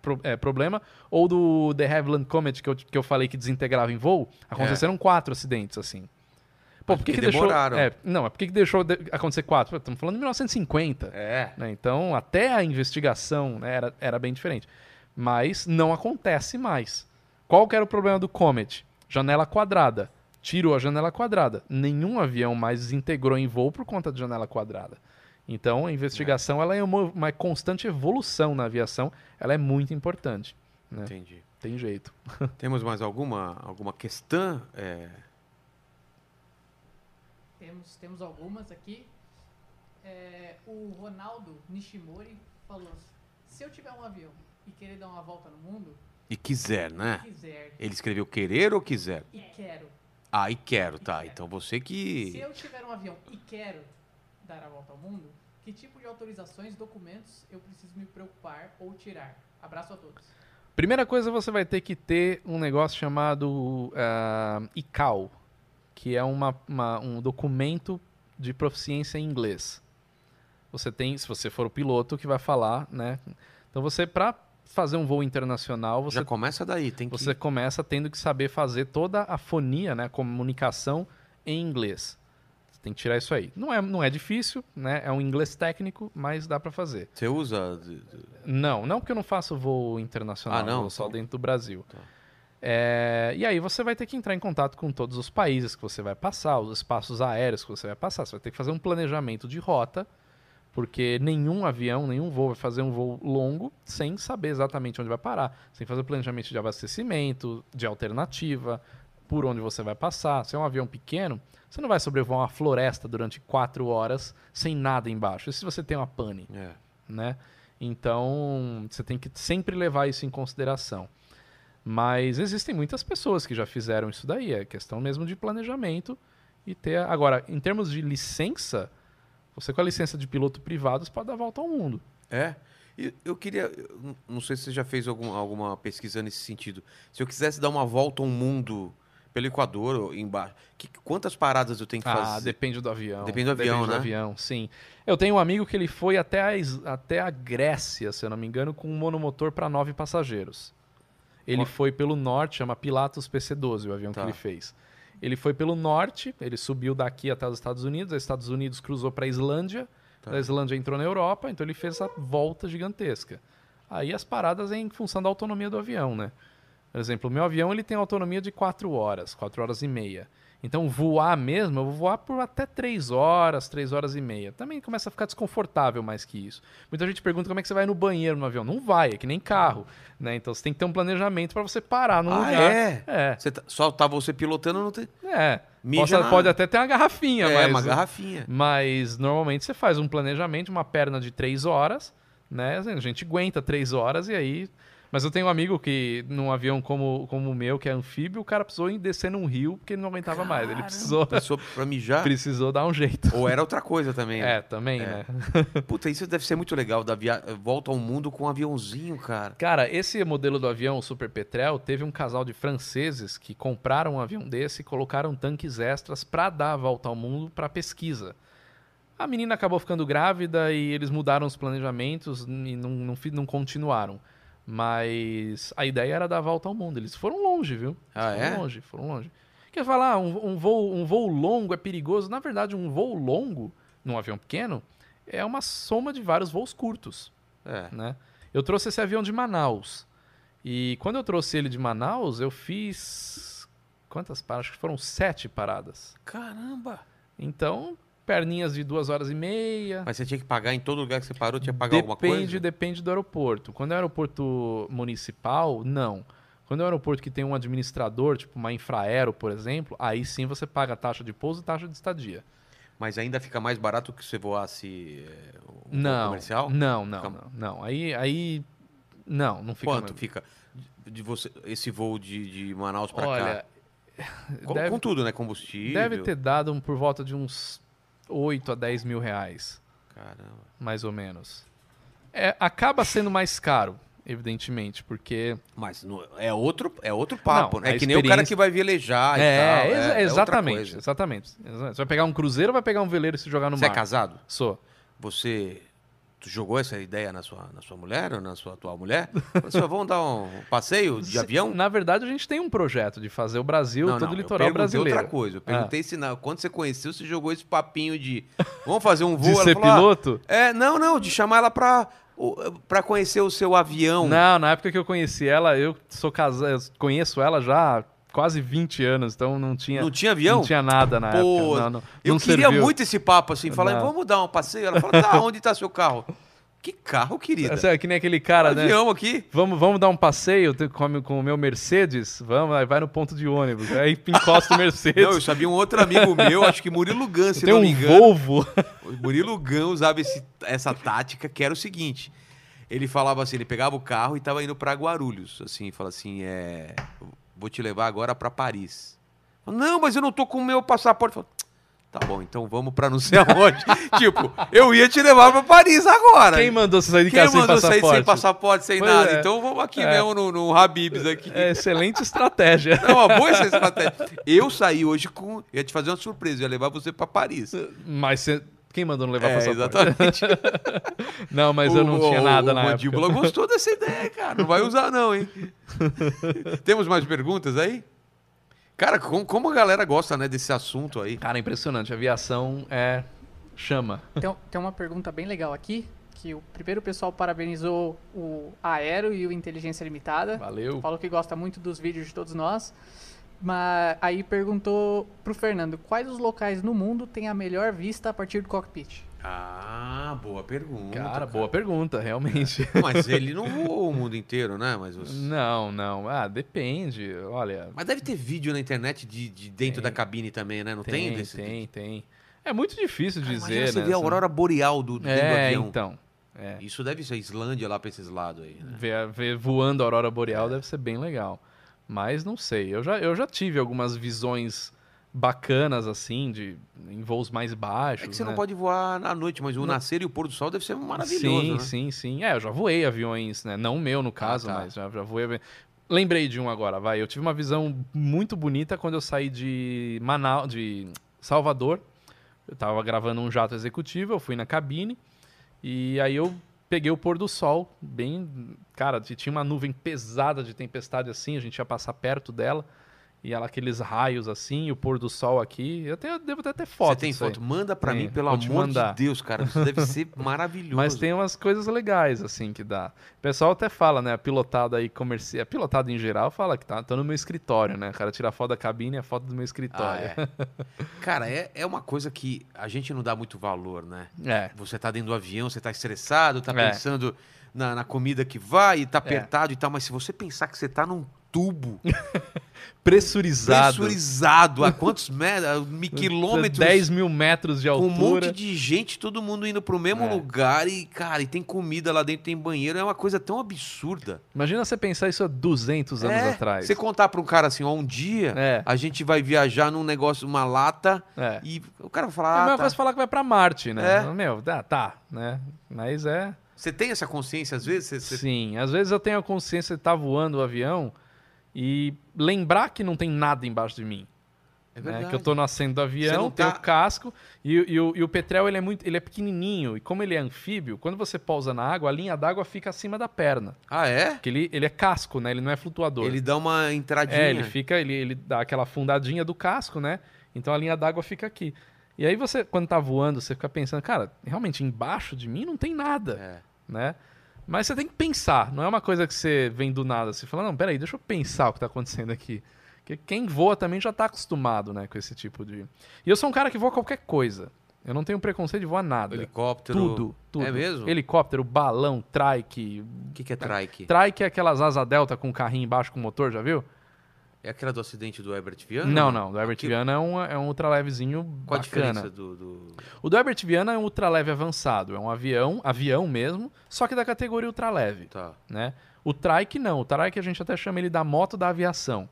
pro, é, problema, ou do The Havilland Comet, que eu, que eu falei que desintegrava em voo, aconteceram é. quatro acidentes, assim. Pô, por que, que demoraram. deixou. É, não, é por que, que deixou de acontecer quatro? Estamos falando de 1950. É. Né? Então, até a investigação né, era, era bem diferente. Mas não acontece mais. Qual que era o problema do Comet? Janela quadrada. Tirou a janela quadrada. Nenhum avião mais desintegrou em voo por conta de janela quadrada. Então, a investigação é. ela é uma, uma, constante evolução na aviação. Ela é muito importante. Né? Entendi. Tem jeito. Temos mais alguma, alguma questão? É... Temos, temos algumas aqui. É, o Ronaldo Nishimori falou: se eu tiver um avião e querer dar uma volta no mundo. E quiser, né? Quiser. Ele escreveu querer ou quiser? E quero. Ah, e quero, e tá. Quero. Então você que. Se eu tiver um avião e quero dar a volta ao mundo, que tipo de autorizações, documentos eu preciso me preocupar ou tirar? Abraço a todos. Primeira coisa, você vai ter que ter um negócio chamado uh, ICAO, que é uma, uma, um documento de proficiência em inglês. Você tem, se você for o piloto, que vai falar, né? Então você, para fazer um voo internacional, você já começa daí, tem que... Você começa tendo que saber fazer toda a fonia, né, a comunicação em inglês. Você tem que tirar isso aí. Não é, não é difícil, né? É um inglês técnico, mas dá para fazer. Você usa? Não, não porque eu não faço voo internacional, ah, não? só então... dentro do Brasil. Tá. É, e aí você vai ter que entrar em contato com todos os países que você vai passar, os espaços aéreos que você vai passar. Você vai ter que fazer um planejamento de rota, porque nenhum avião, nenhum voo vai fazer um voo longo sem saber exatamente onde vai parar, sem fazer o planejamento de abastecimento, de alternativa, por onde você vai passar. Se é um avião pequeno, você não vai sobrevoar uma floresta durante quatro horas sem nada embaixo. E se você tem uma pane, é. né? Então, você tem que sempre levar isso em consideração. Mas existem muitas pessoas que já fizeram isso daí. É questão mesmo de planejamento e ter. Agora, em termos de licença, você com a licença de piloto privado você pode dar a volta ao mundo. É. Eu queria. Não sei se você já fez algum, alguma pesquisa nesse sentido. Se eu quisesse dar uma volta ao mundo pelo Equador ou embaixo, que, quantas paradas eu tenho que ah, fazer? Ah, depende do avião. Depende do avião, depende né? do avião, sim. Eu tenho um amigo que ele foi até a, até a Grécia, se eu não me engano, com um monomotor para nove passageiros. Ele foi pelo norte, chama Pilatus PC-12, o avião tá. que ele fez. Ele foi pelo norte, ele subiu daqui até os Estados Unidos, os Estados Unidos cruzou para a Islândia, tá. a Islândia entrou na Europa, então ele fez essa volta gigantesca. Aí as paradas é em função da autonomia do avião, né? Por exemplo, o meu avião ele tem autonomia de 4 horas, 4 horas e meia. Então, voar mesmo, eu vou voar por até 3 horas, 3 horas e meia. Também começa a ficar desconfortável mais que isso. Muita gente pergunta como é que você vai no banheiro no avião. Não vai, é que nem carro. Né? Então, você tem que ter um planejamento para você parar num Ah, lugar. é? É. Você tá- só tá você pilotando, não tem. É. Possa- pode até ter uma garrafinha, É, mas. uma garrafinha. Mas normalmente você faz um planejamento, uma perna de três horas, né? A gente aguenta três horas e aí. Mas eu tenho um amigo que, num avião como, como o meu, que é anfíbio, o cara precisou ir descer num rio porque ele não aguentava mais. Ele Caramba, precisou, Pessoa pra mijar. precisou dar um jeito. Ou era outra coisa também. né? É, também, É. né? Puta, isso deve ser muito legal, da via... volta ao mundo com um aviãozinho, cara. Cara, esse modelo do avião, o Super Petrel, teve um casal de franceses que compraram um avião desse e colocaram tanques extras para dar a volta ao mundo para pesquisa. A menina acabou ficando grávida e eles mudaram os planejamentos e não, não, não continuaram. Mas a ideia era dar a volta ao mundo. Eles foram longe, viu? Ah, foram é? longe, foram longe. Quer falar, um, um voo, um voo longo é perigoso? Na verdade, um voo longo, num avião pequeno, é uma soma de vários voos curtos É. né? Eu trouxe esse avião de Manaus. E quando eu trouxe ele de Manaus, eu fiz. Quantas paradas? Acho que foram sete paradas. Caramba! Então, perninhas de duas horas e meia. Mas você tinha que pagar em todo lugar que você parou, tinha que pagar alguma coisa? Depende, depende do aeroporto. Quando é aeroporto municipal, não. Quando é um aeroporto que tem um administrador, tipo uma Infraero, por exemplo, aí sim você paga taxa de pouso e taxa de estadia. Mas ainda fica mais barato que você voasse o voo Não, comercial? não, não, Fica- não, não. Aí, aí, não, não fica. Quanto mais- fica de você, esse voo de, de Manaus pra Olha, cá? Com, deve- com tudo, né? Combustível. Deve ter dado um- por volta de uns 8 a 10 mil reais, Caramba. mais ou menos. É, acaba sendo mais caro, evidentemente, porque. Mas não- é, outro, é outro papo, Não, né? É que nem o cara experiência- que vai velejar e é, tal. é- é exatamente, exatamente. Você vai pegar um cruzeiro ou vai pegar um veleiro e se jogar no Você é mar? casado? Sou. Você tu jogou essa ideia na sua, na sua mulher ou na sua atual mulher? Você, vamos dar um passeio de avião? Na verdade, a gente tem um projeto de fazer o Brasil, Não, todo não, o eu litoral perguntei brasileiro. outra coisa. Eu Ah. perguntei se na, quando você conheceu, você jogou esse papinho de vamos fazer um voo. De ser falou, ah, piloto? é, não, não, de chamar ela pra, o- pra conhecer o seu avião. Não, na época que eu conheci ela, eu sou casado, eu conheço ela já há quase 20 anos, então não tinha, Não tinha avião? não tinha nada na Pô, época. Não, não, Eu não queria serviu. muito esse papo assim, falar, vamos dar um passeio. Ela falou, tá, onde tá seu carro? Que carro, querida? Essa é que nem aquele cara, né? avião aqui. Vamos, vamos dar um passeio com, com o meu Mercedes? Vamos, aí vai no ponto de ônibus. Aí encosta o Mercedes. Não, eu sabia um outro amigo meu, acho que Murilo Gan, se Tem não um me engano. Volvo. O Murilo Gan usava esse- essa tática que era o seguinte. Ele falava assim, ele pegava o carro e tava indo pra Guarulhos, assim, fala assim, é, vou te levar agora pra Paris. Não, mas eu não tô com o meu passaporte. Fala, tá bom, então vamos pra não sei aonde. tipo, eu ia te levar pra Paris agora. Quem mandou você sair de Quem casa sem mandou sair passaporte? sem passaporte, sem Pois nada? é. Então vamos aqui É. mesmo no, no Habibs aqui. É excelente estratégia. É uma boa estratégia. Eu saí hoje com. Ia te fazer uma surpresa, ia levar você pra Paris. Mas você- quem mandou não levar É, passaporte? exatamente. Não, mas eu não O- tinha o- nada o na época. Mandíbula gostou dessa ideia, cara. Não vai usar, não, hein? Temos mais perguntas aí? Cara, como, como a galera gosta, né, desse assunto aí? Cara, impressionante. A aviação é chama. Tem, tem uma pergunta bem legal aqui, que o primeiro pessoal parabenizou o Aero e o Inteligência Limitada. Valeu. Falou que gosta muito dos vídeos de todos nós. Mas aí perguntou pro Fernando, quais os locais no mundo têm a melhor vista a partir do cockpit? Ah, boa pergunta. Cara, boa pergunta, realmente. Mas ele não voou o mundo inteiro, né? Mas, os- Não, não. Ah, depende. Olha. Mas deve ter vídeo na internet de, de dentro Tem. da cabine também, né? Não tem? Tem, desse- tem, tem. É muito difícil Cara, dizer, você né? ver a assim. aurora boreal do, do dentro do É, avião. então. É. Isso deve ser Islândia lá pra esses lados aí, né? Ver, ver voando a aurora É. boreal deve ser bem legal. Mas não sei. Eu já, eu já tive algumas visões bacanas, assim, de, em voos mais baixos. É que você né? não pode voar à noite, mas o Não. nascer e o pôr do sol deve ser maravilhoso, Sim, né? sim, sim. É, eu já voei aviões, né? Não o meu, no caso, tá. mas já, já voei. Lembrei de um agora, vai. Eu tive uma visão muito bonita quando eu saí de Manaus, de Salvador. Eu tava gravando um jato executivo, eu fui na cabine e aí eu peguei o pôr do sol, bem, cara, tinha uma nuvem pesada de tempestade assim, a gente ia passar perto dela. E ela, aqueles raios assim, o pôr do sol aqui. Eu, tenho, eu devo até ter foto. Você tem disso aí. foto? Manda pra Tem, mim, pelo amor de Deus, cara. Isso deve ser maravilhoso. Mas tem umas coisas legais, assim, que dá. O pessoal até fala, né? A pilotada aí comercial. A pilotada em geral fala que tá, tô no meu escritório, né? O cara tira a foto da cabine e a foto do meu Ah, escritório. é. Cara, é, é uma coisa que a gente não dá muito valor, né? É. Você tá dentro do avião, você tá estressado, tá É. pensando na, na comida que vai e tá É. apertado e tal, mas se você pensar que você tá num tubo Pressurizado. pressurizado a quantos metros, quilômetros, 10 mil metros de com um altura. monte de gente, todo mundo indo pro mesmo É. lugar e, cara, e tem comida lá dentro, tem banheiro, é uma coisa tão absurda. Imagina você pensar isso há 200 anos É, atrás. Você contar pra um cara assim, ó, um dia É. a gente vai viajar num negócio, uma lata, É. e o cara vai É falar, a ah, tá. coisa falar que vai pra Marte, né? É. Meu, tá, tá, né? Mas é. Você tem essa consciência às vezes? Você- você- Sim, às vezes eu tenho a consciência de estar voando o avião e lembrar que não tem nada embaixo de mim. É né? verdade. Que eu no assento do avião, tá- o casco e, e o, e o Petrel ele é muito, ele é pequenininho e como ele é anfíbio, quando você pousa na água, a linha d'água fica acima da perna, Ah, é? porque ele, ele é casco, né? Ele não é flutuador. Ele dá uma entradinha. É, ele fica, ele, ele dá aquela fundadinha do casco, né? Então a linha d'água fica aqui. E aí você, quando tá voando, você fica pensando, cara, realmente embaixo de mim não tem nada, É. né? Mas você tem que pensar, não é uma coisa que você vem do nada. Você fala, não, peraí, deixa eu pensar o que tá acontecendo aqui. Porque quem voa também já tá acostumado, né, com esse tipo de... E eu sou um cara que voa qualquer coisa. Eu não tenho preconceito de voar nada. Helicóptero. Tudo, tudo. É mesmo? Helicóptero, balão, trike. O que, que é trike? Trike é aquelas asa delta com carrinho embaixo com motor, já viu? É aquela do acidente do Herbert Viana? Não, não. Do Herbert Aquilo- Viana é um, é um ultralevezinho Qual a bacana. diferença do, do- O do Herbert Viana é um ultraleve avançado. É um avião, avião mesmo, só que da categoria ultraleve, Tá. né? O trike não. O trike a gente até chama ele da moto da aviação.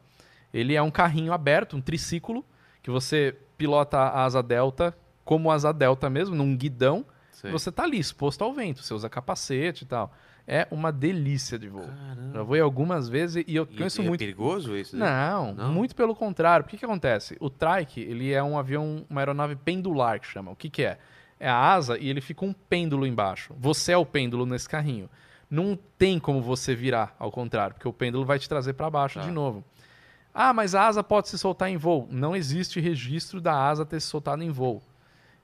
Ele é um carrinho aberto, um triciclo, que você pilota a asa delta como asa delta mesmo, num guidão. Sei. Você tá ali exposto ao vento. Você usa capacete e tal. É uma delícia de voo. Caramba. Já voei algumas vezes e eu E conheço é muito perigoso isso? não, Não? muito pelo contrário. O que, acontece? O trike, ele é um avião, uma aeronave pendular que chama. O que, que é? É a asa e ele fica um pêndulo embaixo. Você é o pêndulo nesse carrinho. Não tem como você virar ao contrário, porque o pêndulo vai te trazer para baixo Tá. de novo. Ah, mas a asa pode se soltar em voo. Não existe registro da asa ter se soltado em voo.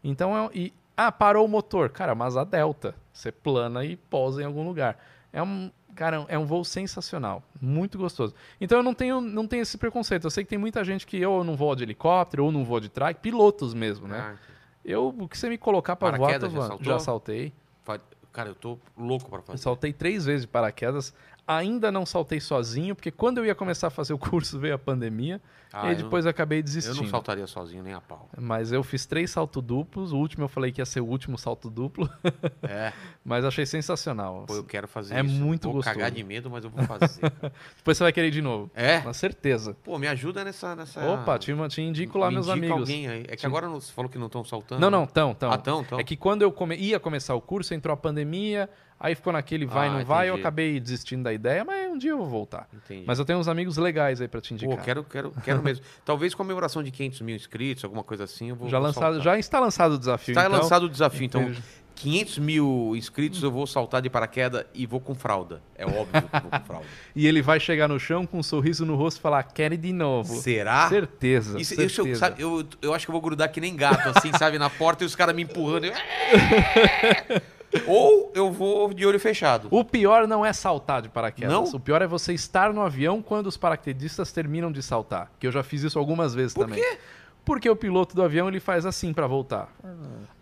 Então é. E, ah, parou o motor. Cara, uma asa delta. Você plana e pousa em algum lugar. É um. Cara, é um voo sensacional. Muito gostoso. Então eu não tenho, não tenho esse preconceito. Eu sei que tem muita gente que ou não voa de helicóptero, ou não voa de trike, pilotos mesmo, né? Ah, Eu, o que você me colocar pra voar, já saltou? Já saltei. Cara, eu tô louco pra Eu fazer. saltei três vezes de paraquedas. Ainda não saltei sozinho, porque quando eu ia começar a fazer o curso veio a pandemia. Ah, e eu depois eu acabei Eu desistindo. não saltaria sozinho nem a pau. Mas eu fiz três saltos duplos. O último eu falei que ia ser o último salto duplo. É, mas achei sensacional. pô, eu quero fazer É isso. muito vou gostoso. cagar de medo, mas eu vou fazer. Depois você vai querer ir de novo. é? Com certeza. Pô, me ajuda nessa... nessa... Opa, te, te indico lá me meus amigos. alguém aí. É que agora não- você falou que não estão saltando. Não, né? não, tão, tão. Ah, tão, tão. É que quando eu come- ia começar o curso, entrou a pandemia, aí ficou naquele vai, Ah, não vai, eu entendi. acabei desistindo da ideia, mas um dia eu vou voltar. Entendi. Mas eu tenho uns amigos legais aí pra te Pô, indicar. quero, quero, quero mesmo. Talvez comemoração de 500 mil inscritos, alguma coisa assim, eu vou já vou lançado, já está lançado o desafio. Está então, lançado o desafio, então eu- 500 mil inscritos eu vou saltar de paraquedas e vou com fralda. É óbvio que eu vou com fralda. E ele vai chegar no chão com um sorriso no rosto e falar: quero ir de novo. Será? Certeza. Isso, certeza. isso eu, sabe, eu, eu acho que eu vou grudar que nem gato, assim, sabe, na porta e os caras me empurrando. eu- Ou eu vou de olho fechado. O pior não é saltar de paraquedas. Não? O pior é você estar no avião quando os paraquedistas terminam de saltar. Que eu já fiz isso algumas vezes Por também. quê? Porque o piloto do avião ele faz assim pra voltar.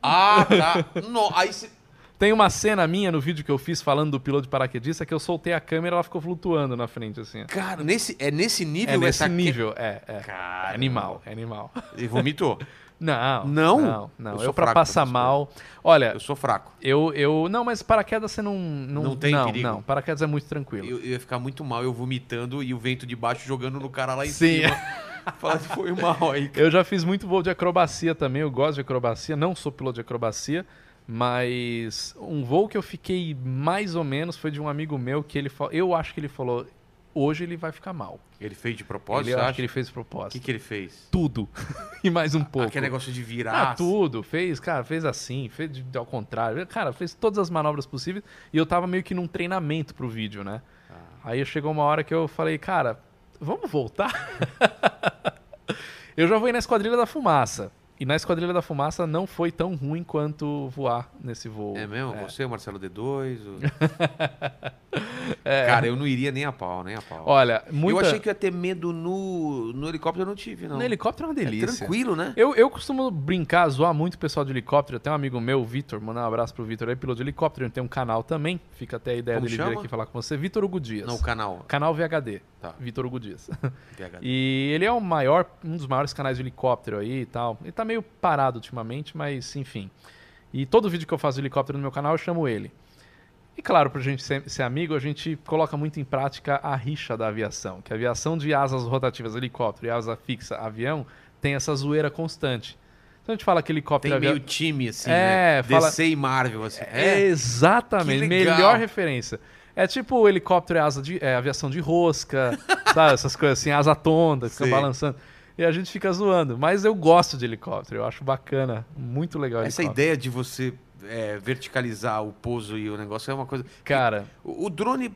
Ah, tá. No, aí cê- Tem uma cena minha no vídeo que eu fiz falando do piloto de paraquedista que eu soltei a câmera e ela ficou flutuando na frente, assim. Cara, nesse, é nesse nível É nesse que- nível, é, é. Cara, É animal, é animal. E vomitou. Não, Não? não, não. Eu Eu, pra passar mal. Olha, Eu sou fraco. eu, eu. Não, mas paraquedas você não. Não, Não tem não, perigo? Não, paraquedas é muito tranquilo. Eu, eu ia ficar muito mal, eu vomitando e o vento de baixo jogando no cara lá em Sim. cima. Fala que foi mal aí. cara. Eu já fiz muito voo de acrobacia também, eu gosto de acrobacia, não sou piloto de acrobacia, mas um voo que eu fiquei mais ou menos foi de um amigo meu que ele falou, eu acho que ele falou, hoje ele vai ficar mal. Ele fez de propósito, ele, eu você acho acha? que ele fez de O propósito. que, que ele fez? Tudo. e mais um pouco. Aquele negócio de virar. Ah, tudo. Fez, cara, fez assim, fez de- ao contrário. Cara, fez todas as manobras possíveis e eu tava meio que num treinamento pro vídeo, né? Ah. Aí chegou uma hora que eu falei, cara, vamos voltar? eu já voei na Esquadrilha da Fumaça. E na Esquadrilha da Fumaça não foi tão ruim quanto voar nesse voo. É mesmo? É. Você, o Marcelo D2? o- Cara, eu não iria nem a pau, nem a pau. Olha, muita... Eu achei que ia ter medo no, no helicóptero, eu não tive, não. No helicóptero é uma É delícia. tranquilo, né? Eu, eu costumo brincar, zoar muito o pessoal de helicóptero. Tem um amigo meu, o Vitor, mandar um abraço pro Vitor aí, piloto de helicóptero. Ele tem um canal também. Fica até a ideia Como dele vir chama? aqui falar com você. Vitor Hugo Dias. Não, o canal. Canal VHD. Tá. Vitor Hugo Dias. PHD. E ele é o maior, um dos maiores canais de helicóptero aí e tal. Ele tá meio parado ultimamente, mas enfim. E todo vídeo que eu faço de helicóptero no meu canal eu chamo ele. E claro, pra gente ser, ser amigo, a gente coloca muito em prática a rixa da aviação. Que a aviação de asas rotativas helicóptero e asa fixa avião tem essa zoeira constante. Então a gente fala que helicóptero Tem e avião... meio time, assim, É, né? fala- DC e Marvel, assim. É, exatamente. Que legal. Melhor referência. É tipo helicóptero é asa de é, aviação de rosca, sabe? Essas coisas assim, asa tonda, que fica balançando. E a gente fica zoando. Mas eu gosto de helicóptero, eu acho bacana. Muito legal Essa ideia de você é, verticalizar o pouso e o negócio é uma coisa. Cara, O, o drone,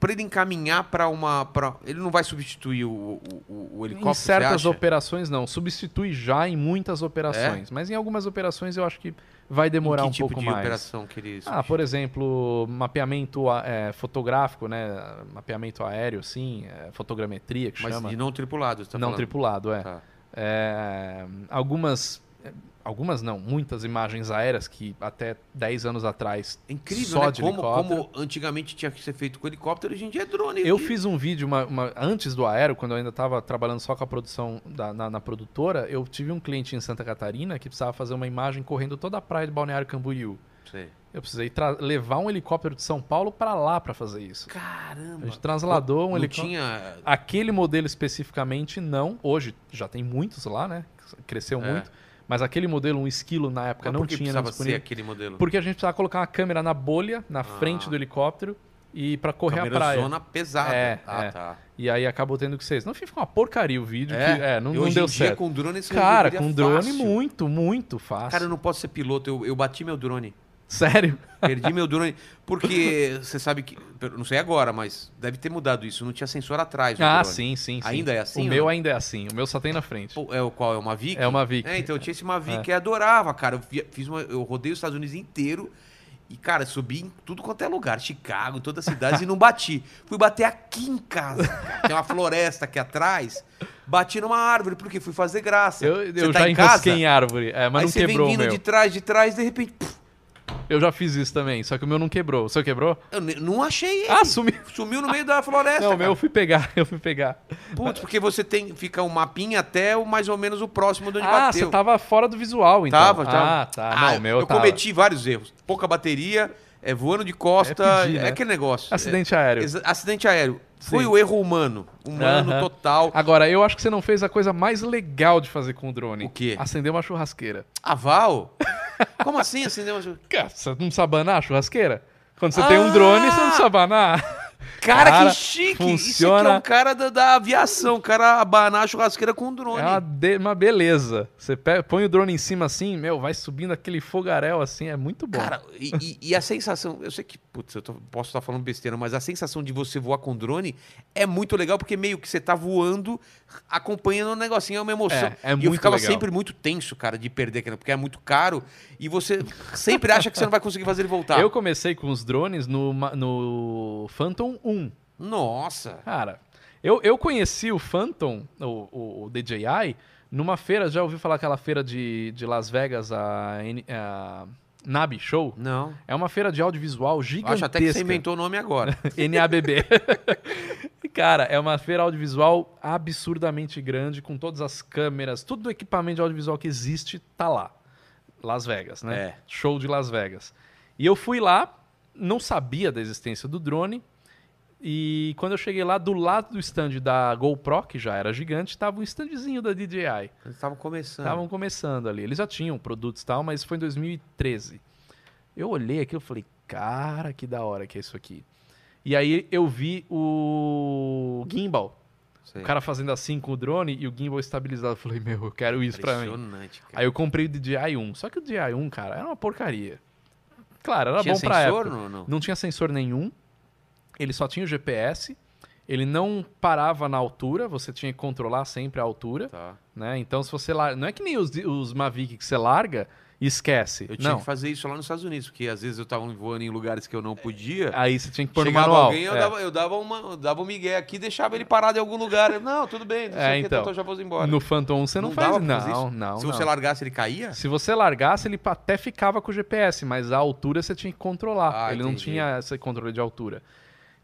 pra ele encaminhar pra uma. Pra... Ele não vai substituir o, o, o- helicóptero. em certas operações não. Substitui já em muitas operações. Mas em algumas operações eu acho que vai demorar? Em um tipo pouco de mais. operação que ele Ah, por exemplo, mapeamento é, fotográfico, né? Mapeamento aéreo, sim, é, fotogrametria que Mas chama. de não tripulado, você tá não falando. tripulado, é. Tá. É, algumas, algumas não, muitas imagens aéreas que até 10 anos atrás É incrível, só né? de Como, helicóptero. como antigamente tinha que ser feito com helicóptero, hoje em dia é drone. Eu E- fiz um vídeo uma- uma- antes do Aero, quando eu ainda estava trabalhando só com a produção da- na, na produtora. Eu tive um cliente em Santa Catarina que precisava fazer uma imagem correndo toda a praia de Balneário Camboriú. Sei. Eu precisei levar um helicóptero de São Paulo para lá para fazer isso. A Caramba. gente trasladou um helicóptero. tinha. Aquele modelo especificamente não. Hoje já tem muitos lá, né? Cresceu É. muito. Mas aquele modelo, um esquilo na época, Mas não tinha precisava disponível. ser aquele modelo? Porque a gente precisava colocar uma câmera na bolha, na frente do helicóptero, e para correr a praia. zona pesada. É, ah, é. tá. E aí acabou tendo que ser. No fim ficou uma porcaria o vídeo. É, que, é não, não deu certo. com drone, Cara, com drone, fácil. muito, muito fácil. Cara, eu não posso ser piloto. Eu, eu bati meu drone. Sério? Perdi meu drone. Porque você sabe que. Não sei agora, mas deve ter mudado isso. Não tinha sensor atrás. Ah, drone. sim, sim, sim. Ainda é assim O meu não? ainda é assim. O meu só tem na frente. Pô, É o qual? É uma Mavic? É uma Mavic. É, então eu tinha esse Mavic e adorava, cara. Eu, fiz uma, eu rodei os Estados Unidos inteiro e, cara, subi em tudo quanto é lugar. Chicago, todas as cidades e não bati. Fui bater aqui em casa, cara. Tem uma floresta aqui atrás. Bati numa árvore, porque fui fazer graça. Eu, eu tá já em enrosquei casa? em árvore. É, mas Aí não quebrou vem o vindo meu. de trás, de trás, de repente, puf, Eu já fiz isso também, só que o meu não quebrou. O seu quebrou? eu ne- não achei ele. Ah, sumiu. Sumiu no meio da floresta, Não, o meu eu fui pegar, eu fui pegar. Putz, porque você tem, fica um mapinha até o mais ou menos o próximo de onde Ah, bateu. você tava fora do visual, então. Tava, tava. Ah, tá. Ah, não, o meu eu tava. cometi vários erros. Pouca bateria, é voando de costa, É é, pedir, né? aquele negócio. Acidente É- aéreo. exa- acidente aéreo. Foi o erro humano. Humano Aham. total. Agora, eu acho que você não fez a coisa mais legal de fazer com o drone. O quê? Acender uma churrasqueira. Aval? Como assim acendeu uma... Cara, você não sabe abanar a churrasqueira? Quando você tem um drone, você não sabe abanar. Cara, Cara, que chique! Isso aqui funciona- é um cara da, da aviação. O cara abanar a churrasqueira com um drone. É uma, de- uma beleza. Você pe- põe o drone em cima assim, meu, vai subindo aquele fogaréu assim, é muito bom. Cara, e, e- a sensação, eu sei que, putz, eu tô- posso estar falando besteira, mas a sensação de você voar com drone é muito legal, porque meio que você tá voando, acompanhando o negocinho, é uma emoção. É, é e eu ficava legal. sempre muito tenso, cara, de perder aquilo, porque é muito caro, e você sempre acha que você não vai conseguir fazer ele voltar. Eu comecei com os drones no, no Phantom 1. Nossa! Cara, eu, eu conheci o Phantom, o, o, DJI, numa feira, já ouviu falar aquela feira de, de Las Vegas, a, a NAB Show? Não. É uma feira de audiovisual gigantesca. Acho até que você inventou o nome agora. NABB. Cara, é uma feira audiovisual absurdamente grande, com todas as câmeras, tudo o equipamento de audiovisual que existe tá lá. Las Vegas, né? É. Show de Las Vegas. E eu fui lá, não sabia da existência do drone. E quando eu cheguei lá, do lado do stand da GoPro, que já era gigante, tava um standzinho da DJI. Eles estavam começando. Estavam começando ali. Eles já tinham produtos e tal, mas foi em 2013. Eu olhei aquilo e falei, cara, que da hora que é isso aqui. E aí eu vi o gimbal. Sei. O cara fazendo assim com o drone e o gimbal estabilizado. Eu falei, meu, eu quero isso pra mim. Impressionante, cara. Aí eu comprei o DJI 1. Só que o DJI 1, cara, era uma porcaria. Claro, era Tinha bom pra sensor? época. Não, não. Não tinha sensor nenhum. Ele só tinha o GPS. Ele não parava na altura, você tinha que controlar sempre a altura, Tá. né? Então se você larga, não é que nem os, os Mavic que você larga esquece. Eu tinha não. que fazer isso lá nos Estados Unidos, porque às vezes eu tava voando em lugares que eu não podia. Aí você tinha que pôr no manual. alguém, eu, é. dava, eu dava uma, eu dava um migué aqui, deixava ele parado em algum lugar. Eu, não, tudo bem, não sei É, o que, então. eu já vou embora. No Phantom 1 você não, dava faz não, isso? não, Se não. você largasse, ele caía? Se você largasse, ele até ficava com o GPS, mas a altura você tinha que controlar. Ah, ele não entendi. tinha esse controle de altura.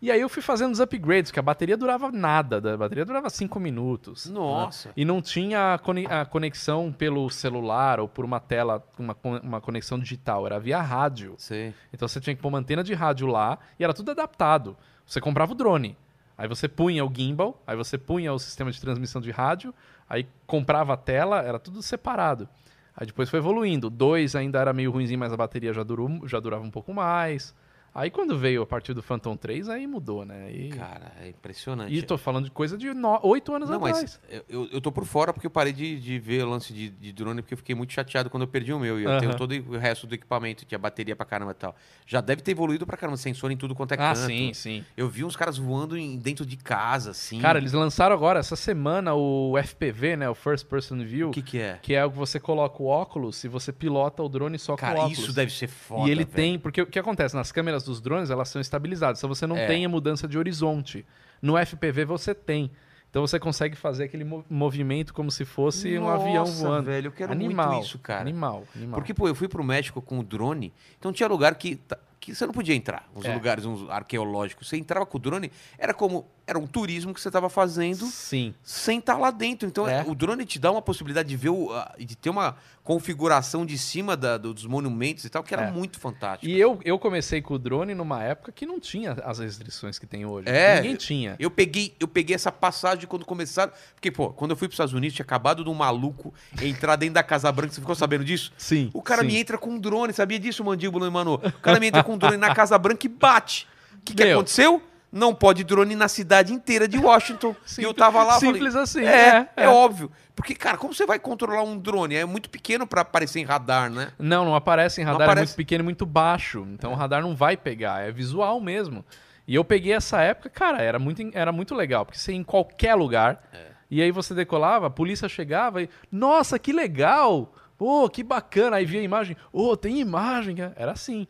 E aí eu fui fazendo os upgrades, que a bateria durava nada, a bateria durava 5 minutos. Nossa. né? E não tinha a cone- a conexão pelo celular ou por uma tela, uma, uma conexão digital, era via rádio. Sei. Então você tinha que pôr uma antena de rádio lá e era tudo adaptado. Você comprava o drone, aí você punha o gimbal, aí você punha o sistema de transmissão de rádio, aí comprava a tela, era tudo separado. Aí depois foi evoluindo. 2 ainda era meio ruimzinho, mas a bateria já, durou, já durava um pouco mais. Aí quando veio a partir do Phantom 3, aí mudou, né? E, Cara, é impressionante. e tô falando de coisa de 8 anos Não, atrás. mas eu, eu tô por fora porque eu parei de, de ver o lance de, de drone porque eu fiquei muito chateado quando eu perdi o meu. E eu Aham. tenho todo o resto do equipamento, tinha bateria pra caramba e tal. Já deve ter evoluído pra caramba, sensor em tudo quanto é Ah, canto. sim, sim. Eu vi uns caras voando em- dentro de casa, assim. Cara, eles lançaram agora, essa semana, o FPV, né? O First Person View. O que que é? Que é o que você coloca o óculos e você pilota o drone só com o Cara, óculos. isso deve ser foda, e ele velho. tem, porque o que acontece? Nas câmeras dos drones, elas são estabilizadas, então você não É. tem a mudança de horizonte. No FPV você tem. Então você consegue fazer aquele mo- movimento como se fosse um avião Nossa, voando. velho, eu quero animal, muito isso, cara. Animal, animal. Porque, pô, eu fui pro México com o drone, então tinha lugar que, tá- que você não podia entrar. Uns É. lugares, uns arqueológicos. Você entrava com o drone, era como. Era um turismo que você tava fazendo Sim. sem estar lá dentro. Então, É. o drone te dá uma possibilidade de ver, o, de ter uma configuração de cima da- do- dos monumentos e tal, que era É. muito fantástico. E eu, eu comecei com o drone numa época que não tinha as restrições que tem hoje. É. Ninguém tinha. Eu peguei, eu peguei essa passagem quando começaram. Porque, pô, quando eu fui para os Estados Unidos, tinha acabado de um maluco entrar dentro da Casa Branca. Você ficou sabendo disso? Sim. O cara sim. me entra com um drone, sabia disso, mandíbula, mano? O cara me entra com um drone na Casa Branca e bate. O que, que aconteceu? Não pode drone na cidade inteira de Washington. e eu tava lá, falei, Simples assim. é, é, é. óbvio. Porque, cara, como você vai controlar um drone? É muito pequeno pra aparecer em radar, né? Não, não aparece em radar, é aparece. muito pequeno e muito baixo. Então o radar não vai pegar, é visual mesmo. E eu peguei essa época, cara, era muito, era muito legal, porque você ia em qualquer lugar, É. e aí você decolava, a polícia chegava e, nossa, que legal! Pô, que bacana! Aí via a imagem, ô, tem imagem! Era assim.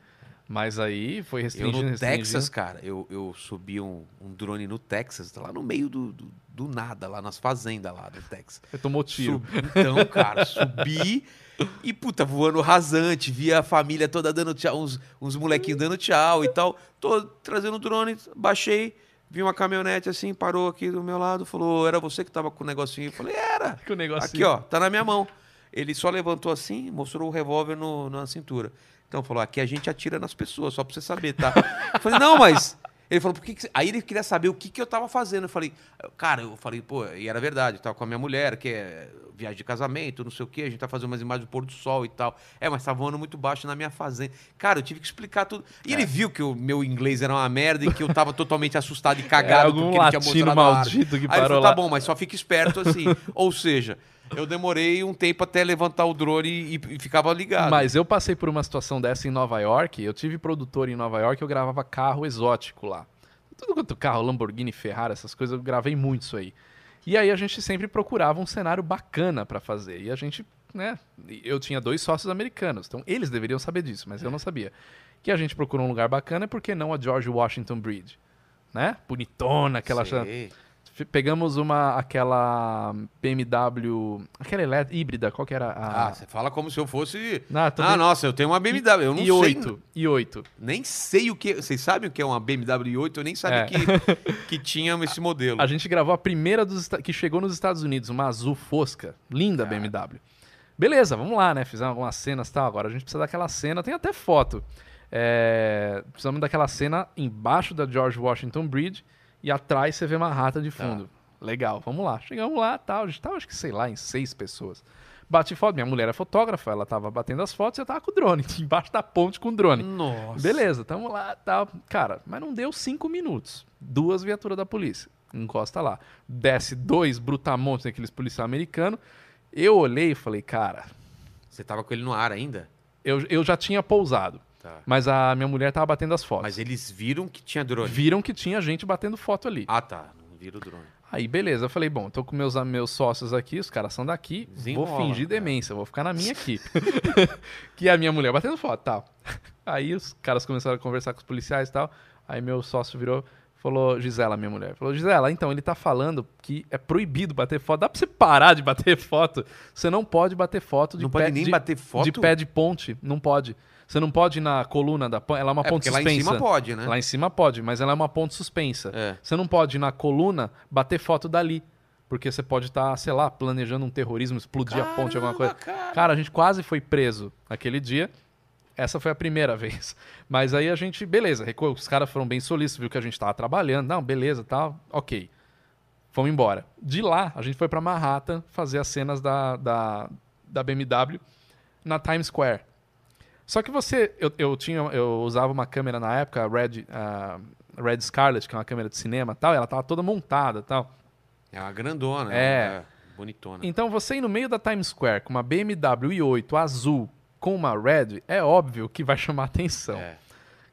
Mas aí foi Eu restringindo, no restringindo. Texas, cara, eu, eu subi um, um drone no Texas, lá no meio do, do, do nada, lá nas fazendas lá do Texas. Você tomou tiro. Subi- então, cara, subi e, puta, voando rasante, via a família toda dando tchau, uns, uns molequinhos dando tchau e tal. Tô trazendo o drone, baixei, vi uma caminhonete assim, parou aqui do meu lado, falou, era você que tava com o negocinho? Eu falei, era. Que o negócio Aqui, ó, tá na minha mão. Ele só levantou assim, mostrou o revólver no- na cintura. Então falou: aqui a gente atira nas pessoas, só pra você saber, tá? Eu falei, não, mas. Ele falou, por que, que você-" Aí ele queria saber o que, que eu tava fazendo. Eu falei, cara, eu falei, pô, e era verdade, eu tava com a minha mulher, que é viagem de casamento, não sei o quê, a gente tá fazendo umas imagens do pôr do sol e tal. É, mas tá voando muito baixo na minha fazenda. Cara, eu tive que explicar tudo. E É. ele viu que o meu inglês era uma merda e que eu tava totalmente assustado e cagado É algum porque ele tinha mostrado maldito que Aí ele parou falou, lá. tá bom, mas só fica esperto assim. Ou seja, eu demorei um tempo até levantar o drone e, e ficava ligado. Mas eu passei por uma situação dessa em Nova York. Eu tive produtor em Nova York, eu gravava carro exótico lá. Tudo quanto carro, Lamborghini, Ferrari, essas coisas, eu gravei muito isso aí. E aí a gente sempre procurava um cenário bacana pra fazer. E a gente, né, eu tinha dois sócios americanos, então eles deveriam saber disso, mas eu não sabia. Que a gente procurou um lugar bacana, e por que não a George Washington Bridge? Né? Bonitona, aquela Sei. Pegamos uma, aquela BMW, aquela elétrica, híbrida, qual que era a... Ah, você fala como se eu fosse. Ah, Ah, bem- nossa, eu tenho uma BMW. Eu não sei. i8, i8. Nem sei o que. Vocês sabem o que é uma BMW i8? Eu nem sabia É. que, que tinha esse modelo. A gente gravou a primeira dos, que chegou nos Estados Unidos, uma azul fosca, linda BMW. Beleza, vamos lá, né? Fizemos algumas cenas e tal. Agora a gente precisa daquela cena, tem até foto. É, precisamos daquela cena embaixo da George Washington Bridge e atrás você vê Manhattan de fundo. Legal, vamos lá. Chegamos lá, tal. A gente tava, acho que sei lá, em seis pessoas. Bati foto, minha mulher é fotógrafa, ela tava batendo as fotos e eu tava com o drone, embaixo da ponte com o drone. Nossa. Beleza, tamo lá, tal. Cara, mas não deu cinco minutos. Duas viaturas da polícia. Encosta lá. Desce dois brutamontes, aqueles policiais americanos. Eu olhei e falei, cara, Você tava com ele no ar ainda? eu, eu já tinha pousado. Tá. Mas a minha mulher tava batendo as fotos. Mas eles viram que tinha drone. Viram que tinha gente batendo foto ali. Ah, tá. Vira o drone. Aí, beleza. Eu falei, bom, tô com meus, meus sócios aqui, os caras são daqui, Desenrola, vou fingir cara. demência, vou ficar na minha aqui. que é a minha mulher batendo foto, tal. Aí os caras começaram a conversar com os policiais e tal. Aí meu sócio virou, falou, Gisela, minha mulher, falou, Gisela, então, ele tá falando que é proibido bater foto. Dá pra você parar de bater foto? Você não pode bater foto de Não pé pode nem de, bater foto? de pé de ponte. Não pode. Você não pode ir na coluna da. Ela é uma É, ponte porque lá suspensa. em cima pode, né? Lá em cima pode, mas ela é uma ponte suspensa. É. Você não pode ir na coluna bater foto dali. Porque você pode estar, sei lá, planejando um terrorismo, explodir a ponte, alguma coisa. cara. Cara, a gente quase foi preso naquele dia. Essa foi a primeira vez. Mas aí a gente, beleza, recu- os caras foram bem solícitos, viu que a gente tava trabalhando. Não, beleza, tal, ok. Fomos embora. De lá, a gente foi pra Manhattan fazer as cenas da, da, da BMW na Times Square. Só que você, eu, eu tinha, eu usava uma câmera na época, a Red, a Red Scarlet, que é uma câmera de cinema, e tal, e ela tava toda montada, tal. É uma grandona. É. bonitona. Então você ir no meio da Times Square com uma BMW i8 azul com uma Red, é óbvio que vai chamar atenção. É.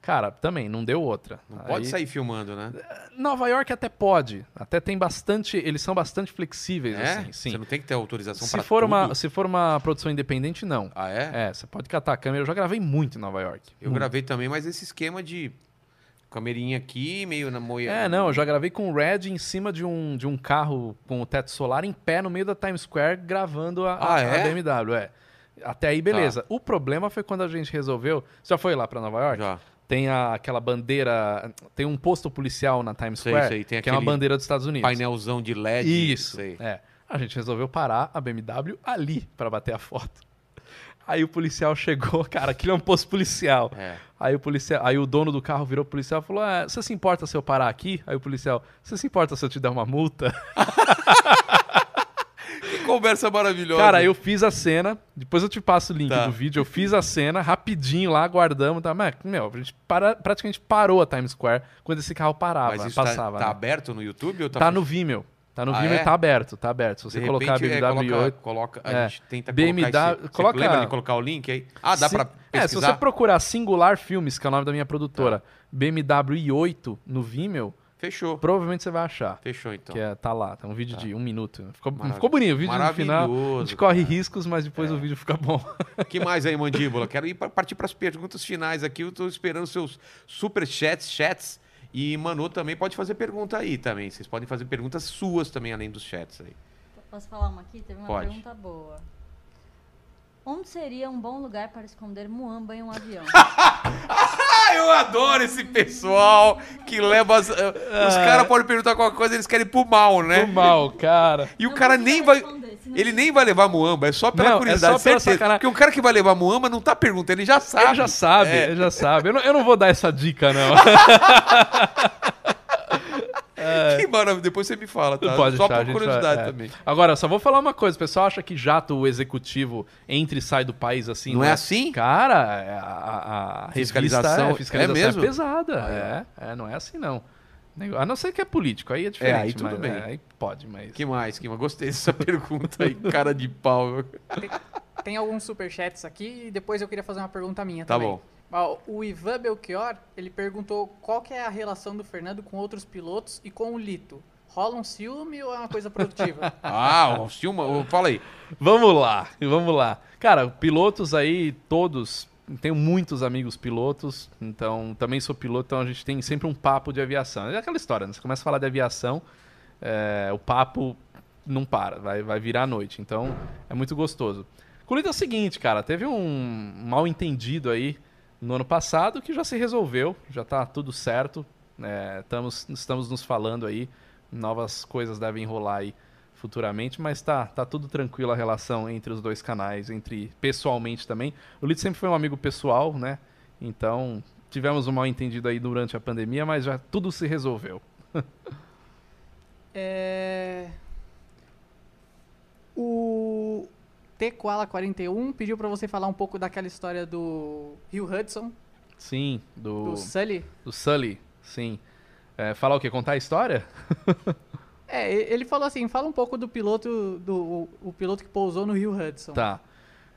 Cara, também não deu outra. Não pode Aí- sair filmando, né? Nova York até pode, até tem bastante, eles são bastante flexíveis É? assim, sim. Você não tem que ter autorização Se for tudo? uma, se for uma produção independente não. Ah, é? É, você pode catar a câmera. Eu já gravei muito em Nova York. Eu Muito. gravei também, mas esse esquema de camerinha aqui, meio na moia. É, não, eu já gravei com o Red em cima de um, de um carro com o teto solar em pé no meio da Times Square gravando a, a- Ah, é? a BMW, é. Até aí, beleza. O problema foi quando a gente resolveu. Você já foi lá pra Nova York? Já. Tem a- aquela bandeira. Tem um posto policial na Times Sei, Square sei, tem que é uma bandeira dos Estados Unidos. Painelzão de LED. Isso. É. A gente resolveu parar a BMW ali pra bater a foto. Aí o policial chegou, cara, aquilo é um posto policial. É. Aí o policial, aí o dono do carro virou policial e falou: ah, "Você se importa se eu parar aqui?" Aí o policial: "Você se importa se eu te der uma multa?" Conversa maravilhosa. Cara, eu fiz a cena, depois eu te passo o link Tá. do vídeo. Eu fiz a cena rapidinho lá, guardamos, tá? Mas, meu, a gente para- praticamente parou a Times Square quando esse carro parava, Mas isso passava. tá, tá né? aberto no YouTube ou tá, Tá no Vimeo. Tá no Ah, Vimeo é? e tá aberto, tá aberto. Se você De colocar repente, é, BMW coloca, 8. coloca- a É. gente tenta BMW colocar esse, coloca- lembra de colocar o link aí? Ah, dá Se- pra É, se pesquisar? você procurar Singular Filmes, que é o nome da minha produtora, BMW i8 no Vimeo, Fechou. provavelmente você vai achar. Fechou, então. Que é, tá lá, tá um vídeo de um minuto. Ficou, ficou bonito, o vídeo no final. A gente corre cara. É. riscos, mas depois o vídeo fica bom. que mais aí, Mandíbula? Quero ir pra, partir para as perguntas finais aqui. Eu tô esperando seus super chats, chats. E Manu também pode fazer pergunta aí também. Vocês podem fazer perguntas suas também, além dos chats aí. Posso falar uma aqui? Teve uma Pode. pergunta boa. Onde seria um bom lugar para esconder muamba em um avião? Ah, eu adoro esse pessoal que leva. As, eh, os caras podem perguntar qualquer coisa, eles querem ir pro mal, né? Tô mal, cara. E o cara nem vai. Ele nem vai levar muamba, é só pela Não, é curiosidade, só pela certeza. sacanagem. Porque um cara que vai levar muamba não tá perguntando, ele já sabe. Ele já sabe, É. ele já sabe. Eu não, eu não vou dar essa dica, não. Que maravilha, depois você me fala, tá? Pode só deixar, por curiosidade vai- é. também. Agora, só vou falar uma coisa. O pessoal acha que jato executivo entra e sai do país assim. Não é assim? Cara, é a, a, Fiscalização- é, é fiscalização é, mesmo? pesada. Ah, é, é, não é assim não. A não ser que é político, aí é diferente. aí tudo mas, bem. é, aí pode, mas... que mais, que mais? Gostei dessa pergunta aí, cara de pau. Tem alguns superchats aqui e depois eu queria fazer uma pergunta minha Tá também. bom. Ó, O Ivan Belchior, ele perguntou qual que é a relação do Fernando com outros pilotos e com o Lito. Rola um ciúme ou é uma coisa produtiva? Ah, o Silma, fala aí. Vamos lá, vamos lá. Cara, pilotos aí, todos. Tenho muitos amigos pilotos, então também sou piloto, então a gente tem sempre um papo de aviação. É aquela história, né? Você começa a falar de aviação, é, o papo não para, vai, vai virar a noite. Então é muito gostoso. Com o Lito é o seguinte, cara, teve um mal entendido aí no ano passado que já se resolveu, já tá tudo certo. é, estamos, estamos nos falando aí, novas coisas devem rolar aí futuramente, mas tá, tá tudo tranquilo a relação entre os dois canais, entre pessoalmente também. O Lito sempre foi um amigo pessoal, né? Então, tivemos um mal entendido aí durante a pandemia, mas já tudo se resolveu. É... O T-Koala 41 pediu pra você falar um pouco daquela história do Rio Hudson, Sim, do, do Sully. do Sully, sim. É, falar o quê? Contar a história? É, ele falou assim, fala um pouco do piloto, do o, o piloto que pousou no Rio Hudson. Tá.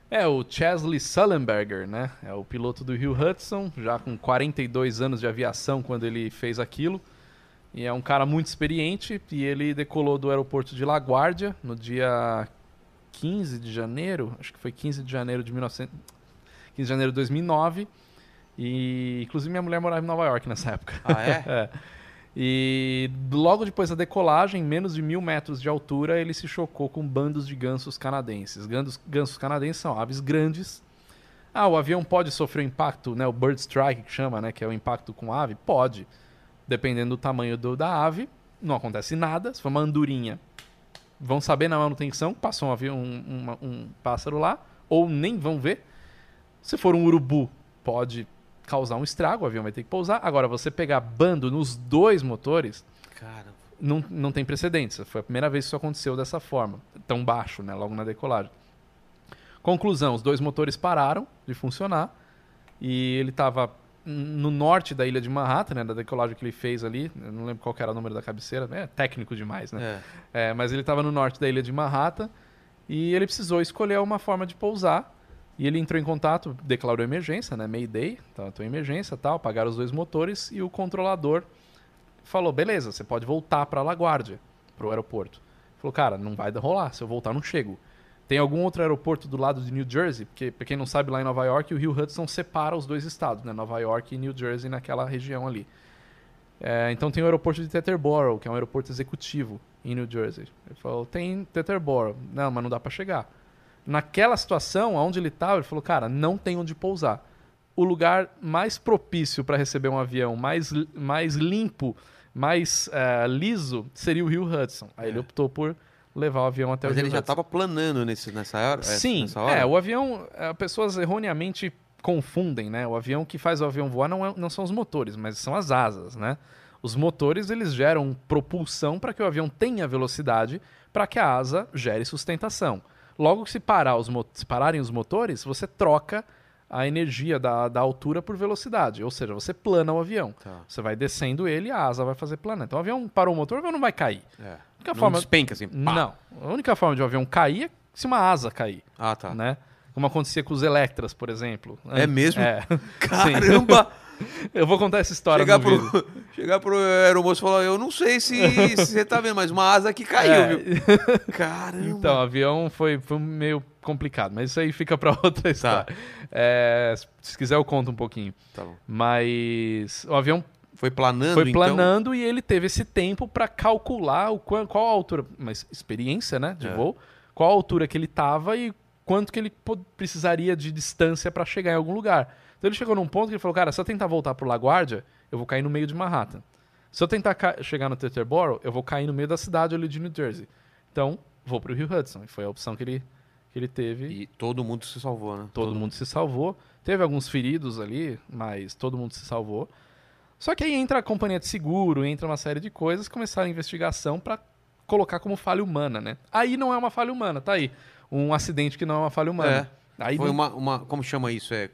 É o Chesley Sullenberger, né? É o piloto do Rio Hudson, já com 42 anos de aviação quando ele fez aquilo. E é um cara muito experiente e ele decolou do aeroporto de LaGuardia no dia 15 de janeiro, acho que foi 15 de janeiro de 1900, 15 de janeiro de 2009. E inclusive minha mulher morava em Nova York nessa época. Ah, é? É. E logo depois da decolagem, menos de mil metros de altura, ele se chocou com bandos de gansos canadenses. Gansos, gansos canadenses são aves grandes. Ah, o avião pode sofrer impacto, né? O bird strike que chama, né? Que é o impacto com a ave? Pode. Dependendo do tamanho do- da ave, não acontece nada. Se for uma andorinha, vão saber na manutenção, passou um avião, um, uma- um pássaro lá, ou nem vão ver. Se for um urubu, pode causar um estrago, o avião vai ter que pousar. Agora, você pegar bando nos dois motores, Cara, não, não tem precedentes. Foi a primeira vez que isso aconteceu dessa forma, tão baixo, né, logo na decolagem. Conclusão, os dois motores pararam de funcionar e ele estava no norte da ilha de Manhattan, né, da decolagem que ele fez ali, eu não lembro qual era o número da cabeceira, é técnico demais, né? é. É, mas ele estava no norte da ilha de Manhattan e ele precisou escolher uma forma de pousar. E ele entrou em contato, declarou emergência, né? Mayday, então estou em emergência tal, apagaram os dois motores e o controlador falou: beleza, você pode voltar para LaGuardia, para o aeroporto. Falou, cara, não vai rolar, se eu voltar não chego. Tem algum outro aeroporto do lado de New Jersey? Porque, pra quem não sabe, lá em Nova York, o Rio Hudson separa os dois estados, né? Nova York e New Jersey naquela região ali. É, então tem o aeroporto de Teterboro, que é um aeroporto executivo em New Jersey. Ele falou, tem Teterboro. Não, mas não dá para chegar. Naquela situação, onde ele estava, ele falou, cara, não tem onde pousar. O lugar mais propício para receber um avião, mais, mais limpo, mais eh, liso, seria o Rio Hudson. Aí ele optou por levar o avião até Mas o Rio ele já estava planando nesse, nessa hora? Sim, nessa hora? é, o avião, eh, pessoas erroneamente confundem, né? O avião que faz o avião voar não, é- não são os motores, mas são as asas, né? Os motores, eles geram propulsão para que o avião tenha velocidade, para que a asa gere sustentação. Logo que se, parar os se pararem os motores, você troca a energia da, da altura por velocidade, ou seja, você plana o avião. Tá. Você vai descendo ele e a asa vai fazer plana. Então o avião parou o motor, o avião não vai cair. É. única Não forma- despenca assim. pá. Não. A única forma de um avião cair é se uma asa cair Ah, tá. né? Como acontecia com os Electras, por exemplo. É mesmo? É. Caramba! Eu vou contar essa história chegar, pro, vídeo. chegar pro aeromoço e falar, eu não sei se, se você tá vendo, mas uma asa aqui caiu, É. viu? Caramba! Então, o avião foi, foi meio complicado, mas isso aí fica pra outra Tá. história. É, se quiser eu conto um pouquinho. Tá bom. Mas o avião Foi planando, foi então? planando e ele teve esse tempo pra calcular o quan- qual a altura, mas experiência, né, de É. voo, qual a altura que ele tava e quanto que ele precisaria de distância pra chegar em algum lugar. Então ele chegou num ponto que ele falou, cara, se eu tentar voltar pro LaGuardia, eu vou cair no meio de Manhattan. Se eu tentar chegar no Teterboro, eu vou cair no meio da cidade ali de New Jersey. Então, vou pro Rio Hudson. E foi a opção que ele, que ele teve. E todo mundo se salvou, né? Todo mundo se salvou. Teve alguns feridos ali, mas todo mundo se salvou. Só que aí entra a companhia de seguro, entra uma série de coisas, começaram a investigação para colocar como falha humana, né? Aí não é uma falha humana, tá aí. Um acidente que não é uma falha humana. Aí Foi não- uma, uma... Como chama isso? É,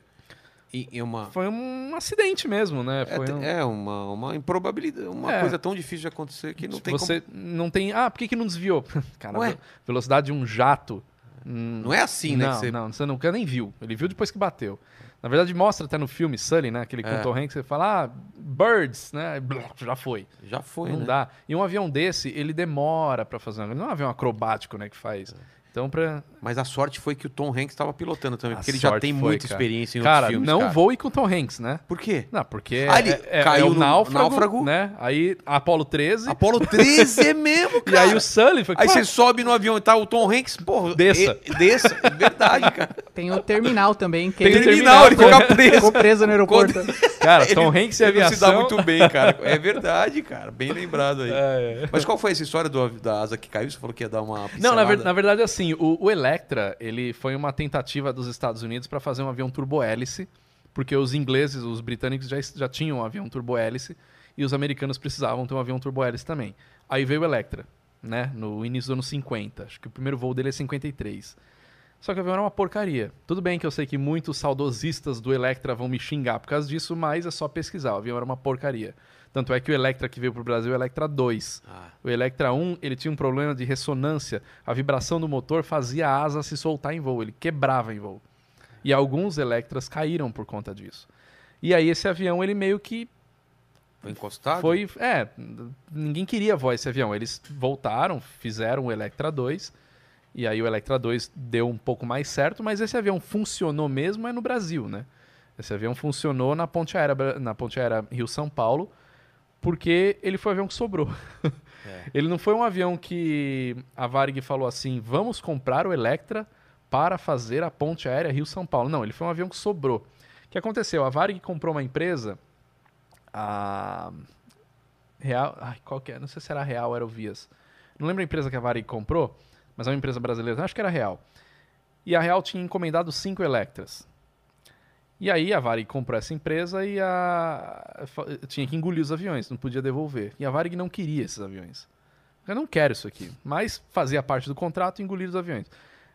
e, uma... foi um acidente mesmo, né? É, Foi um... é uma, uma improbabilidade, uma É. coisa tão difícil de acontecer que não tem Você não tem. Ah, por que, que não desviou? Cara, Ué? velocidade de um jato. hum, como... Não é assim, né? não, você- não, você nunca nem viu. Ele viu depois que bateu. Na verdade, mostra até no filme Sully, né? Aquele É. com Tom Hanks, você fala, ah, birds, né? Já foi. Já foi, não né? dá. E um avião desse, ele demora pra fazer. um- Não é um avião acrobático, né? Que faz. Então, pra. Mas a sorte foi que o Tom Hanks estava pilotando também, A porque ele já tem foi, muita cara. experiência em Cara, outros filmes, não cara. voe com Tom Hanks, né? Por quê? Não, porque Ah, ele é, é- caiu é o no náufrago, náufrago? né? Aí Apolo 13. Apolo 13 é mesmo, E cara. aí o Sully foi. Aí "Pô, você sobe no avião e tá o Tom Hanks, porra. Desça. e- desça. É verdade, cara. Tem o terminal também. Que Tem ele o Terminal, ele fica preso. ficou preso no aeroporto. Cara, Ele- Tom Hanks e ele não se dá aviação. muito bem, cara. É verdade, cara. Bem lembrado aí. É, é. Mas qual foi essa história do, da asa que caiu? Você falou que ia dar uma Não, na, pincelada. ver- na verdade, assim, o, o Electra, ele foi uma tentativa dos Estados Unidos para fazer um avião turbohélice, porque os ingleses, os britânicos já, já tinham um avião turbohélice e os americanos precisavam ter um avião turbohélice também. Aí veio o Electra, né, no início dos anos 50. Acho que o primeiro voo dele é 53. Só que o avião era uma porcaria. Tudo bem que eu sei que muitos saudosistas do Electra vão me xingar por causa disso, mas é só pesquisar. O avião era uma porcaria. Tanto é que o Electra que veio pro Brasil é o Electra 2. Ah, O Electra 1, ele tinha um problema de ressonância. A vibração do motor fazia a asa se soltar em voo, ele quebrava em voo. E alguns Electras caíram por conta disso. E aí esse avião, ele meio que Foi encostado? Foi, é, ninguém queria voar esse avião. Eles voltaram, fizeram o Electra 2, e aí o Electra 2 deu um pouco mais certo, mas esse avião funcionou mesmo é no Brasil, né? Esse avião funcionou na ponte aérea, na ponte aérea Rio-São Paulo, porque ele foi o avião que sobrou. É. Ele não foi um avião que a Varig falou assim, vamos comprar o Electra para fazer a ponte aérea Rio-São Paulo. Não, ele foi um avião que sobrou. O que aconteceu? A Varig comprou uma empresa, a Real, ai, qual que é? Não sei se era a Real ou era o Vias. Não lembro a empresa que a Varig comprou, mas é uma empresa brasileira, acho que era a Real. E a Real tinha encomendado cinco Electras. E aí a Varig comprou essa empresa e a tinha que engolir os aviões, não podia devolver. E a Varig não queria esses aviões. Eu não quero isso aqui, mas fazia parte do contrato engolir os aviões.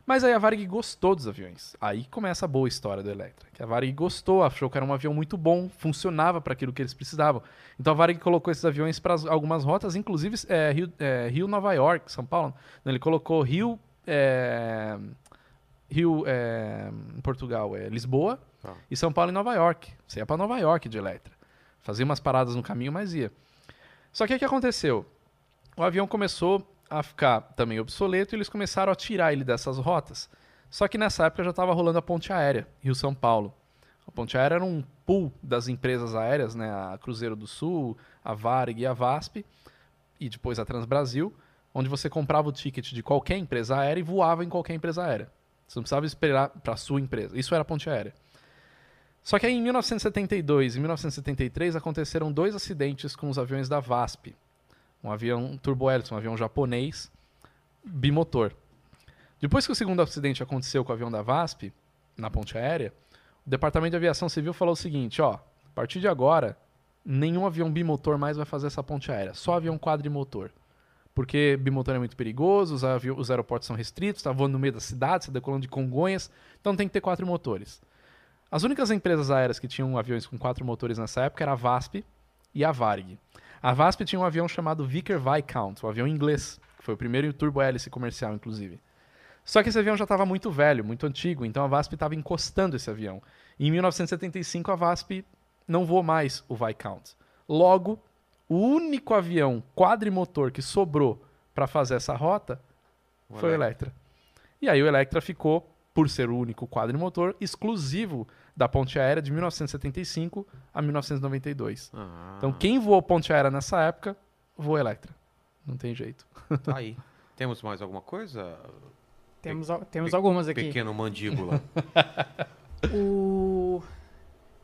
Mas aí a Varig gostou dos aviões. Aí começa a boa história do Electra. Que a Varig gostou, achou que era um avião muito bom, funcionava para aquilo que eles precisavam. Então a Varig colocou esses aviões para algumas rotas, inclusive é, Rio, é, Rio, Nova York, São Paulo. Ele colocou Rio, é, Rio é, em Portugal, é Lisboa, Tá. e São Paulo e Nova York. Você ia para Nova York de Electra. Fazia umas paradas no caminho, mas ia. Só que o que aconteceu? O avião começou a ficar também obsoleto e eles começaram a tirar ele dessas rotas. Só que nessa época já estava rolando a ponte aérea, Rio-São Paulo. A ponte aérea era um pool das empresas aéreas, né? A Cruzeiro do Sul, a Varig e a VASP, e depois a Transbrasil, onde você comprava o ticket de qualquer empresa aérea e voava em qualquer empresa aérea. Você não precisava esperar para a sua empresa. Isso era ponte aérea. Só que aí em 1972 e 1973 aconteceram dois acidentes com os aviões da VASP. Um avião turbohélice, um avião japonês bimotor. Depois que o segundo acidente aconteceu com o avião da VASP, na ponte aérea, o Departamento de Aviação Civil falou o seguinte, ó, a partir de agora, nenhum avião bimotor mais vai fazer essa ponte aérea, só avião quadrimotor. Porque bimotor é muito perigoso, os, os aeroportos são restritos, está voando no meio da cidade, você decolando de Congonhas, então tem que ter quatro motores. As únicas empresas aéreas que tinham aviões com quatro motores nessa época era a VASP e a Varig. A VASP tinha um avião chamado Vickers Viscount, um avião inglês, que foi o primeiro turbo-hélice comercial, inclusive. Só que esse avião já estava muito velho, muito antigo, então a VASP estava encostando esse avião. E em 1975 a VASP não voou mais o Viscount. Logo, o único avião quadrimotor que sobrou para fazer essa rota O foi o Electra. E aí o Electra ficou, por ser o único quadrimotor, exclusivo da ponte aérea de 1975 a 1992. Ah, Então quem voou ponte aérea nessa época, voou Electra. Não tem jeito. tá aí. Temos mais alguma coisa? Temos, temos algumas aqui. Pequeno mandíbula. O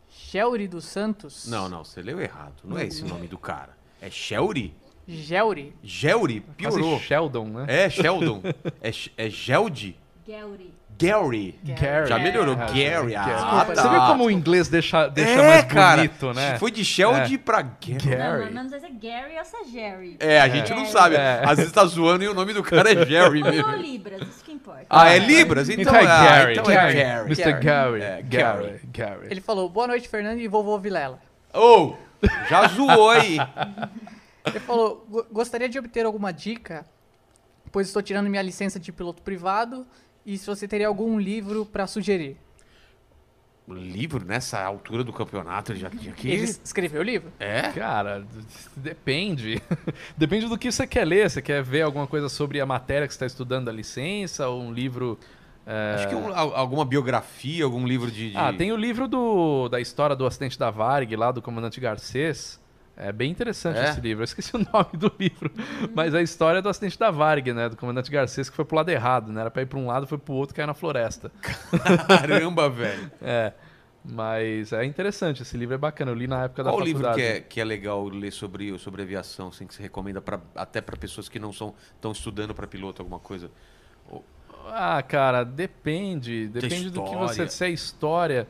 Gelri dos Santos. não, não, você leu errado. Não é esse o nome do cara. É Shelry? Gelri. Gelry? Piorou. Quase Sheldon, né? É Sheldon. É, é Geldi? Gary. Gary. Gary. Já melhorou. É, Gary. Ah, Desculpa, tá. Você vê como o inglês deixa, deixa é, mais cara. bonito, né? Foi de Sheldy pra Gary. Gary. Não, não, não sei se é Gary ou se é Jerry. É, a gente não sabe. É. Às vezes tá zoando e o nome do cara é Jerry Ou mesmo. Libras, isso que importa. Ah, é Libras? Então, Então é ah, Gary. então é Gary. Gary. Mr. Gary. Gary. É, Gary. Gary. Ele falou, boa noite, Fernando e vovô Vilela. Ô, já zoou aí. Ele falou, "Go- gostaria de obter alguma dica, pois estou tirando minha licença de piloto privado, e se você teria algum livro para sugerir. Livro, nessa altura do campeonato, ele já tinha que... Ele escreveu o livro? É? Cara, depende. depende do que você quer ler. Você quer ver alguma coisa sobre a matéria que você está estudando da licença ou um livro. é, Acho que um- al- alguma biografia, algum livro de... de- Ah, tem o livro do, da história do acidente da Varg, lá do comandante Garcês. É bem interessante É? esse livro. Eu esqueci o nome do livro. Mas a história do acidente da Varg, né? Do comandante Garcês, que foi pro lado errado, né? Era pra ir pra um lado, foi pro outro, caiu na floresta. Caramba, velho. É. Mas é interessante, esse livro é bacana. Eu li na época da Qual o livro faculdade. que é, que é legal ler sobre, sobre aviação, assim, que você recomenda pra, até para pessoas que não são estão estudando para piloto alguma coisa? Ah, cara, depende. Depende do que você. Se é história.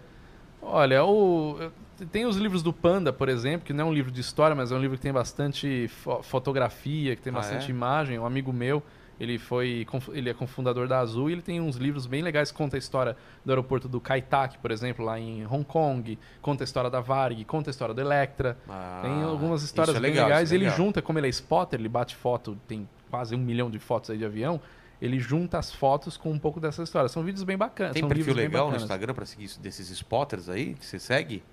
Olha, o. Tem os livros do Panda, por exemplo, que não é um livro de história, mas é um livro que tem bastante fo- fotografia, que tem Ah, bastante é? imagem. Um amigo meu, ele foi ele é cofundador da Azul e ele tem uns livros bem legais que conta a história do aeroporto do Kai Tak, por exemplo, lá em Hong Kong, conta a história da Varg, conta a história do Electra. Ah, Tem algumas histórias é bem legal, legais. é Ele junta, como ele é spotter, ele bate foto, tem quase um milhão de fotos aí de avião. Ele junta as fotos com um pouco dessa história. São vídeos bem bacanas. Tem perfil legal no. Instagram para seguir isso- desses spotters aí que você segue?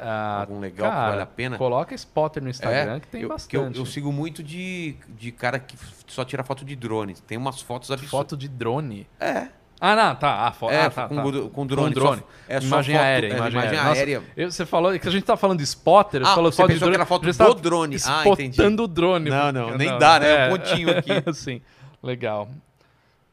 Ah, Algum legal que cara, vale a pena? Coloca spotter no Instagram É, que tem eu, bastante. que eu, eu sigo muito de, de cara que só tira foto de drone. Tem umas fotos absurdas. Foto de drone. É, Ah, não, tá. Ah, fo é ah, tá, com, tá. com drone. Com drone. Só, é só imagem foto- aérea, é, imagem, imagem aérea. Nossa, aérea. eu- você falou que a gente tá falando de spotter, Ah, falou você foto de drone. que era foto do tava drone. Ah, entendi. O drone. Não, não, nem dá, né? É um pontinho aqui. Sim, legal.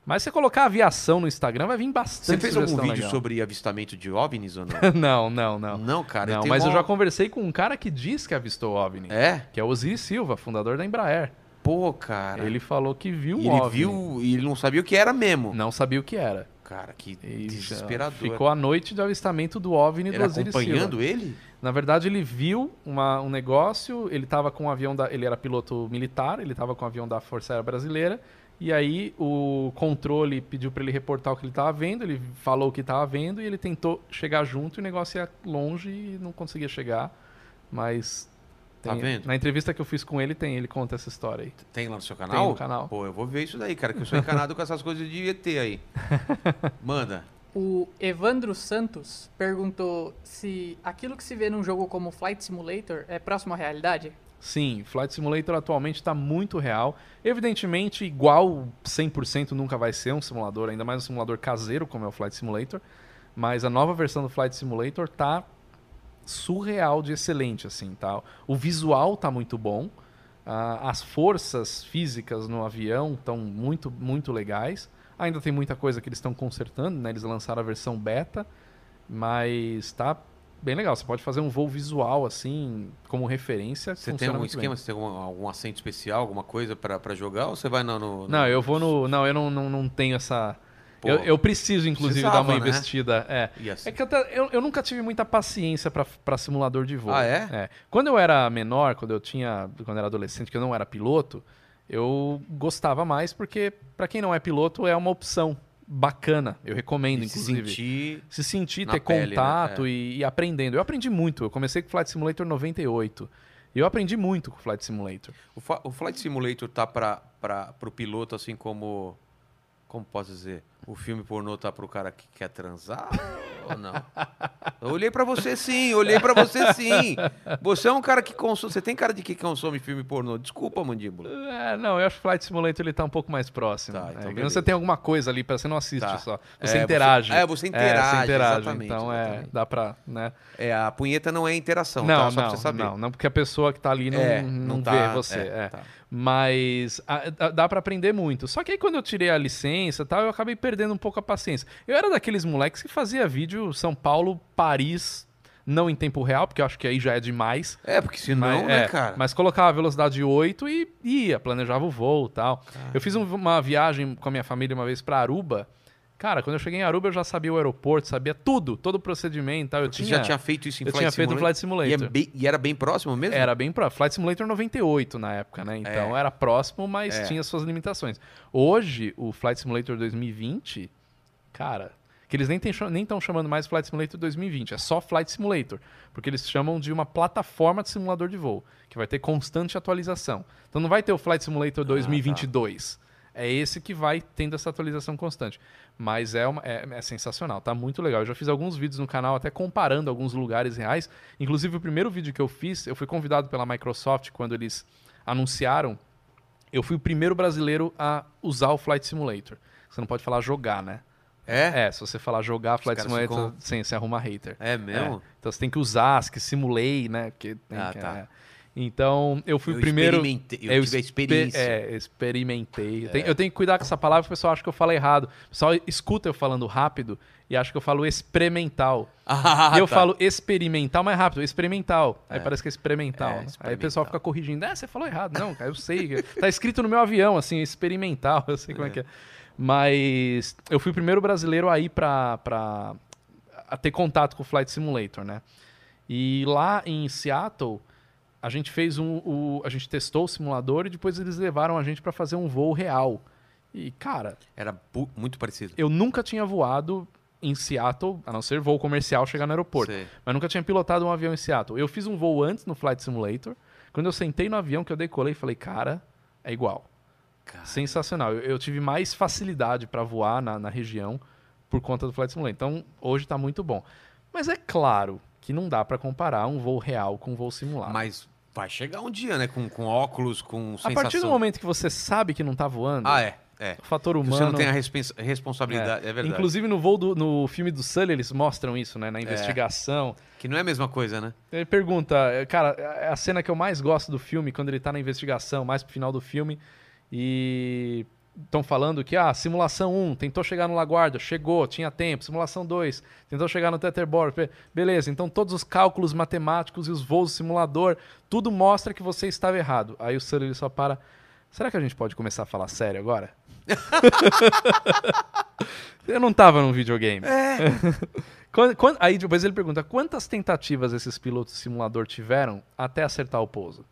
Mas se você colocar aviação no Instagram, vai vir Você bastante fez algum vídeo legal. sobre avistamento de OVNIs ou não? Não, não, não. Não, cara. não, mas eu mó- já conversei com um cara que diz que avistou OVNI. É? Que é o Osiris Silva, fundador da Embraer. Pô, cara. Ele falou que viu E um ele OVNI. viu e ele não sabia o que era mesmo. Não sabia o que era. Cara, que E desesperador. Ficou a noite de avistamento do OVNI do Ele Osiris Silva. acompanhando ele? Na verdade, ele viu uma- um negócio, ele tava com um avião da. Ele era piloto militar, ele tava com um avião da Força Aérea Brasileira. E aí o controle pediu para ele reportar o que ele tava vendo, ele falou o que tava vendo e ele tentou chegar junto e o negócio ia longe e não conseguia chegar. Mas. Tá tem- vendo? Na entrevista que eu fiz com ele, tem, ele conta essa história aí. Tem lá no seu Tem canal? no canal. Pô, eu vou ver isso daí, cara, que eu sou encanado com essas coisas de ET aí. Manda. O Evandro Santos perguntou se aquilo que se vê num jogo como Flight Simulator é próximo à realidade. Sim, Flight Simulator atualmente está muito real. Evidentemente, igual 100% nunca vai ser um simulador, ainda mais um simulador caseiro como é o Flight Simulator. Mas a nova versão do Flight Simulator tá surreal de excelente, assim, tá? O visual tá muito bom. ah, as forças físicas no avião estão muito, muito legais. Ainda tem muita coisa que eles estão consertando, né? Eles lançaram a versão beta, mas tá bem legal. Você pode fazer um voo visual, assim, como referência. Você tem algum muito bem. esquema? Você tem algum, algum assento especial, alguma coisa pra jogar? Ou você vai no. no- Não, eu vou no. Não, eu não, não, não tenho essa. Pô, eu, eu preciso, inclusive, dar uma né? investida. É. Assim? É que até, eu, eu nunca tive muita paciência pra simulador de voo. Ah, é? Quando eu era menor, quando eu tinha. Quando eu era adolescente, que eu não era piloto, eu gostava mais porque, pra quem não é piloto, é uma opção bacana. Eu recomendo, E se inclusive. sentir. Se sentir, ter pele, né? contato É. e, e aprendendo. Eu aprendi muito. Eu comecei com Flight Simulator 98. E eu aprendi muito com Flight Simulator. O, o Flight Simulator tá pra, pro piloto, assim como. Como posso dizer? O filme pornô tá pro cara que quer transar ou não? Eu olhei pra você sim, olhei pra você sim. Você é um cara que consome. Você tem cara de que consome filme pornô. Desculpa, mandíbula. É, não, eu acho que o Flight Simulator ele tá um pouco mais próximo. Tá, então É, você tem alguma coisa ali, pra, você não assiste Tá. só. Você É, interage. você- é, você interage, você interage. exatamente, Então é, exatamente. dá pra, né? É, a punheta não é interação, não, tá? Só não, pra você saber. não, não, porque a pessoa que tá ali não, É, não, não tá- vê você. é, é. tá. Mas a- dá- dá pra aprender muito. Só que aí quando eu tirei a licença e tal, eu acabei perdendo um pouco a paciência. Eu era daqueles moleques que fazia vídeo São Paulo, Paris, não em tempo real, porque eu acho que aí já é demais. É, porque senão, mas, né, é, cara? Mas colocava a velocidade 8 e ia, planejava o voo e tal. Eu fiz um- uma viagem com a minha família uma vez pra Aruba. Cara, quando eu cheguei em Aruba, eu já sabia o aeroporto, sabia tudo, todo o procedimento. e tal. Eu Você tinha, já tinha feito isso em eu Flight tinha feito o Flight Simulator? Simulator. E, é bem- e era bem próximo mesmo? Era bem próximo. Flight Simulator 98 na época, né? Então É. era próximo, mas É. tinha suas limitações. Hoje, o Flight Simulator 2020, cara, que eles nem estão chamando mais Flight Simulator 2020, é só Flight Simulator, porque eles chamam de uma plataforma de simulador de voo, que vai ter constante atualização. Então não vai ter o Flight Simulator tá. 2022. É esse que vai tendo essa atualização constante. Mas é, uma- é- é sensacional, tá muito legal. Eu já fiz alguns vídeos no canal até comparando alguns lugares reais. Inclusive, o primeiro vídeo que eu fiz, eu fui convidado pela Microsoft quando eles anunciaram. Eu fui o primeiro brasileiro a usar o Flight Simulator. Você não pode falar jogar, né? É? É, se você falar jogar Flight Simulator, ficam- sim, você arruma hater. É mesmo? É. Então você tem que usar, as que simulei, né? Porque Ah, que- tá. é. Então, eu fui Eu o primeiro. experimentei, eu tive a experiência. É, experimentei. Eu tenho, eu tenho que cuidar com essa palavra, o pessoal acha que eu falo errado. O pessoal escuta eu falando rápido e acha que eu falo experimental. Ah, e eu tá. falo experimental mais rápido, experimental. Aí É. parece que é experimental. É, né? Aí o experimental. pessoal fica corrigindo. É, você falou errado. Não, cara, eu sei. tá escrito no meu avião, assim, experimental. Eu sei como é, que é. Mas eu fui o primeiro brasileiro a ir pra, pra a ter contato com o Flight Simulator, né? E lá em Seattle, a gente fez um. O, a gente testou o simulador e depois eles levaram a gente para fazer um voo real. E, cara, Era muito parecido. eu nunca tinha voado em Seattle, a não ser voo comercial chegar no aeroporto. Sei. Mas nunca tinha pilotado um avião em Seattle. Eu fiz um voo antes no Flight Simulator. Quando eu sentei no avião que eu decolei, falei, cara, é igual. Cara. Sensacional. Eu, eu tive mais facilidade para voar na, na região por conta do Flight Simulator. Então, hoje está muito bom. Mas é claro que não dá pra comparar um voo real com um voo simulado. Mas vai chegar um dia, né? Com, com óculos, com a sensação. partir do momento que você sabe que não tá voando, Ah, é. É. o fator humano. Você não tem a respons- responsabilidade, é, verdade. Inclusive no voo do, no filme do Sully eles mostram isso, É. né? Na investigação. Que não é a mesma coisa, né? Ele pergunta, é, cara, é a cena que eu mais gosto do filme, quando ele tá na investigação, mais pro final do filme, e estão falando que, ah, simulação 1, tentou chegar no Laguardia, chegou, tinha tempo. Simulação 2, tentou chegar no Teterboro, be- beleza. Então todos os cálculos matemáticos e os voos do simulador, tudo mostra que você estava errado. Aí o Sully só para, será que a gente pode começar a falar sério agora? eu não tava num videogame. Quando- quando- aí depois ele pergunta: quantas tentativas esses pilotos de simulador tiveram até acertar o pouso?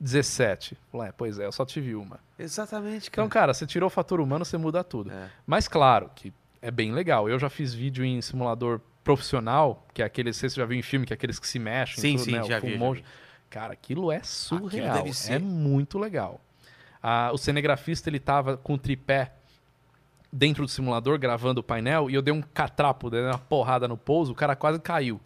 17. Falei, é, pois é, eu só tive uma. Exatamente, Então, cara, você tirou o fator humano, você muda tudo. É. Mas claro que é bem legal. Eu já fiz vídeo em simulador profissional, que é aqueles, você já viu em filme, que é aqueles que se mexem. Sim, tudo, sim, né, já vi, já vi. Cara, aquilo é surreal. ser. É muito legal. Ah, o cinegrafista, ele tava com o tripé dentro do simulador, gravando o painel, e eu dei um catrapo, dei uma porrada no pouso, o cara quase caiu.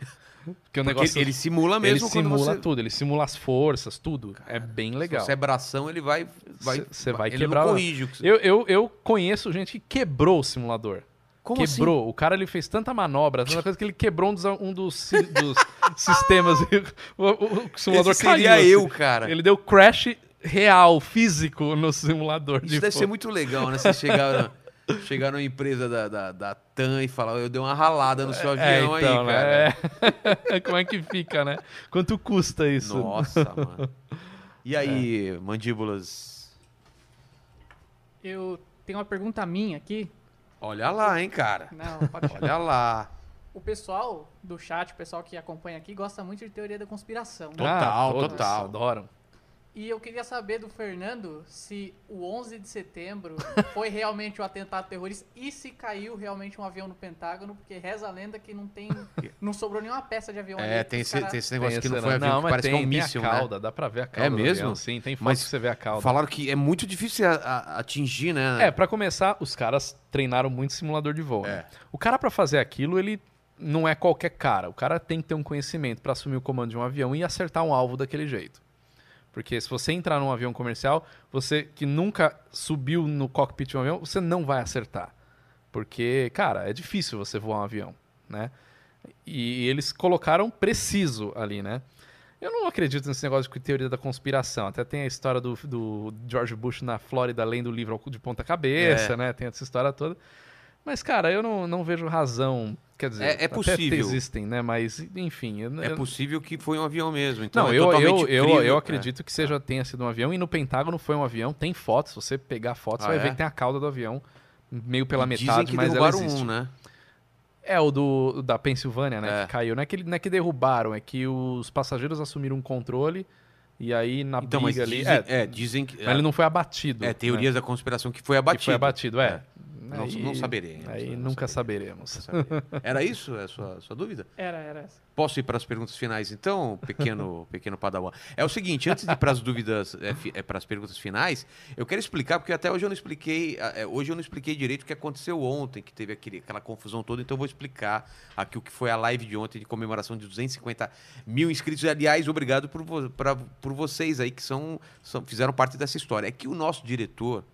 Porque o negócio... ele simula mesmo ele simula você... tudo, ele simula as forças, tudo. é bem legal. Se você é bração, ele vai... vai Você vai ele quebrar. Não corrige você... Eu, eu, eu conheço gente que quebrou o simulador. Como assim? quebrou. O cara ele fez tanta manobra, tanta coisa que ele quebrou um dos, um dos, dos sistemas. O, o- simulador Esse seria caiu. eu, assim. cara. Ele deu crash real, físico no simulador. Isso de deve voo. ser muito legal, né? Você chegar, chegar numa empresa da, da, da TAM e falar, eu dei uma ralada no seu É, avião então, aí, cara. né? Como é que fica, né? Quanto custa isso? Nossa, mano. E aí, mandíbulas? Eu tenho uma pergunta minha aqui. Olha lá, hein, cara. Não, pode deixar. Olha lá. O pessoal do chat, o pessoal que acompanha aqui, gosta muito de teoria da conspiração. né? Total, todos total. Adoram. E eu queria saber do Fernando se o 11 de setembro foi realmente um atentado terrorista e se caiu realmente um avião no Pentágono, porque reza a lenda que não tem, não sobrou nenhuma peça de avião É, ali. tem esse, cara- tem esse negócio que Tem não esse- foi avião, que mas parece tem, que é um míssil, a né? cauda, dá pra ver a cauda. É do mesmo? avião, sim, tem foto Mas que você vê a cauda. Falaram que é muito difícil a- a- atingir, né? É, pra começar, os caras treinaram muito simulador de voo. né? É. O cara pra fazer aquilo, ele não é qualquer cara. O cara tem que ter um conhecimento pra assumir o comando de um avião e acertar um alvo daquele jeito. Porque se você entrar num avião comercial, você que nunca subiu no cockpit de um avião, você não vai acertar. Porque, cara, é difícil você voar um avião, né? E eles colocaram preciso ali, né? Eu não acredito nesse negócio de teoria da conspiração. Até tem a história do, do George Bush na Flórida lendo o livro de ponta cabeça, É. né? Tem essa história toda. Mas, cara, eu não, não vejo razão. Quer dizer, É- é possível. existem, né? Mas, enfim. eu- É possível que foi um avião mesmo. Então não, é eu, eu, eu, eu É. acredito que seja tenha sido um avião. E no Pentágono foi um avião. Tem fotos. Se você pegar fotos, Ah, você vai é? ver que tem a cauda do avião. Meio pela E metade, Dizem que mas ela existe. um, né? É o do da Pensilvânia, né? É. Que caiu. Não é que, não é que derrubaram, é que os passageiros assumiram um controle e aí na Então, briga ali. dizem, é, é, dizem que... mas ele não foi abatido. É, né? teorias da conspiração que foi Que abatido. foi abatido, é. Não- Aí- não saberemos, Aí não nunca saberemos. saberemos. Era isso a sua, sua dúvida? Era, era essa. Posso ir para as perguntas finais, então, pequeno, pequeno padawan? É o seguinte, antes de ir para as dúvidas, é, é, para as perguntas finais, eu quero explicar, porque até hoje eu não expliquei, é, hoje eu não expliquei direito o que aconteceu ontem, que teve aquele, aquela confusão toda, então eu vou explicar aqui o que foi a live de ontem de comemoração de 250 mil inscritos. Aliás, obrigado por, pra- por vocês aí que são, são- fizeram parte dessa história. É que o nosso diretor,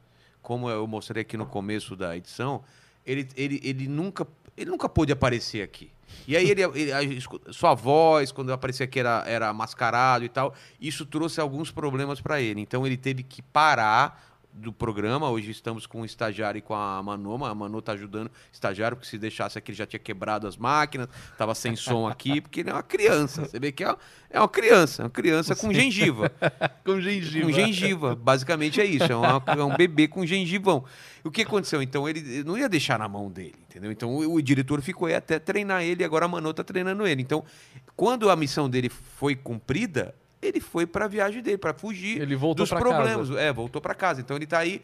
como eu mostrei aqui no começo da edição, ele, ele, ele nunca ele nunca pôde aparecer aqui. E aí ele, ele- sua voz, quando aparecia aqui, era, era mascarado e tal. Isso trouxe alguns problemas para ele. Então ele teve que parar do programa. Hoje estamos com o estagiário e com a Manoma. A Manu tá ajudando o estagiário, porque se deixasse aqui ele já tinha quebrado as máquinas, tava sem som aqui, porque ele é uma criança. Você vê que é, é uma criança, uma criança com gengiva. Com gengiva. Com gengiva, basicamente é isso. É, uma- é um bebê com gengivão. O que aconteceu? Então, ele ele não ia deixar na mão dele, entendeu? Então, o, o diretor ficou aí até treinar ele e agora a Manu tá treinando ele. Então, quando a missão dele foi cumprida, ele foi para a viagem dele, para fugir Ele voltou dos problemas. casa. É, voltou para casa. Então, ele tá aí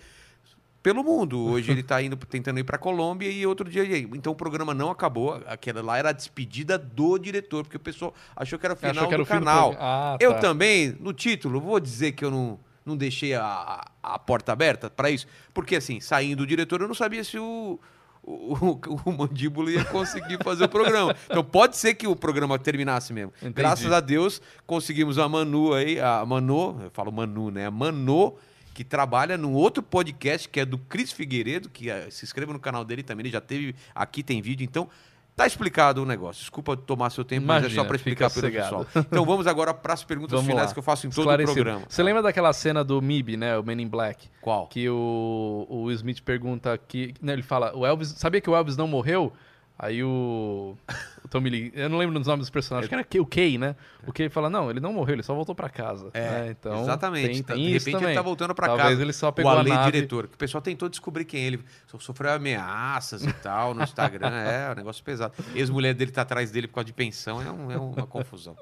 pelo mundo. Hoje ele tá indo tentando ir para Colômbia e outro dia ele- então o programa não acabou. Aquela lá era a despedida do diretor, porque o pessoal achou que era o final que era do do canal. programa. Ah, Eu tá. também, no título, vou dizer que eu não, não deixei a, a- a porta aberta para isso. Porque, assim, saindo o diretor, eu não sabia se o, o, o, Mandíbula ia conseguir fazer o programa. Então pode ser que o programa terminasse mesmo. Entendi. Graças a Deus conseguimos a Manu aí, a Manu, eu falo Manu, né? A Manu, que trabalha num outro podcast que é do Cris Figueiredo, que eh, se inscreva no canal dele também, ele já teve, aqui tem vídeo, então tá explicado o negócio. Desculpa tomar seu tempo, mas é Imagina, só para explicar para o pessoal. Então vamos agora para as perguntas Vamos finais lá. que eu faço em todo o programa. Você lembra daquela cena do MIB, né? O Men in Black? Qual? Que o, o Will Smith pergunta que. Né, ele fala, o Elvis. Sabia que o Elvis não morreu? Aí o. O Tommy Lee. Eu não lembro dos nomes dos personagens, que era o Kay, né? O Kay fala, não, ele não morreu, ele só voltou pra casa. É, né? então, exatamente. Tem, tem de repente também. ele tá voltando para Talvez casa. ele só o pegou a Ale nave. diretor, que o pessoal tentou descobrir quem é ele. So- Sofreu ameaças e tal no Instagram. é, um negócio pesado. Ex-mulher dele tá atrás dele por causa de pensão, é, um- é uma confusão.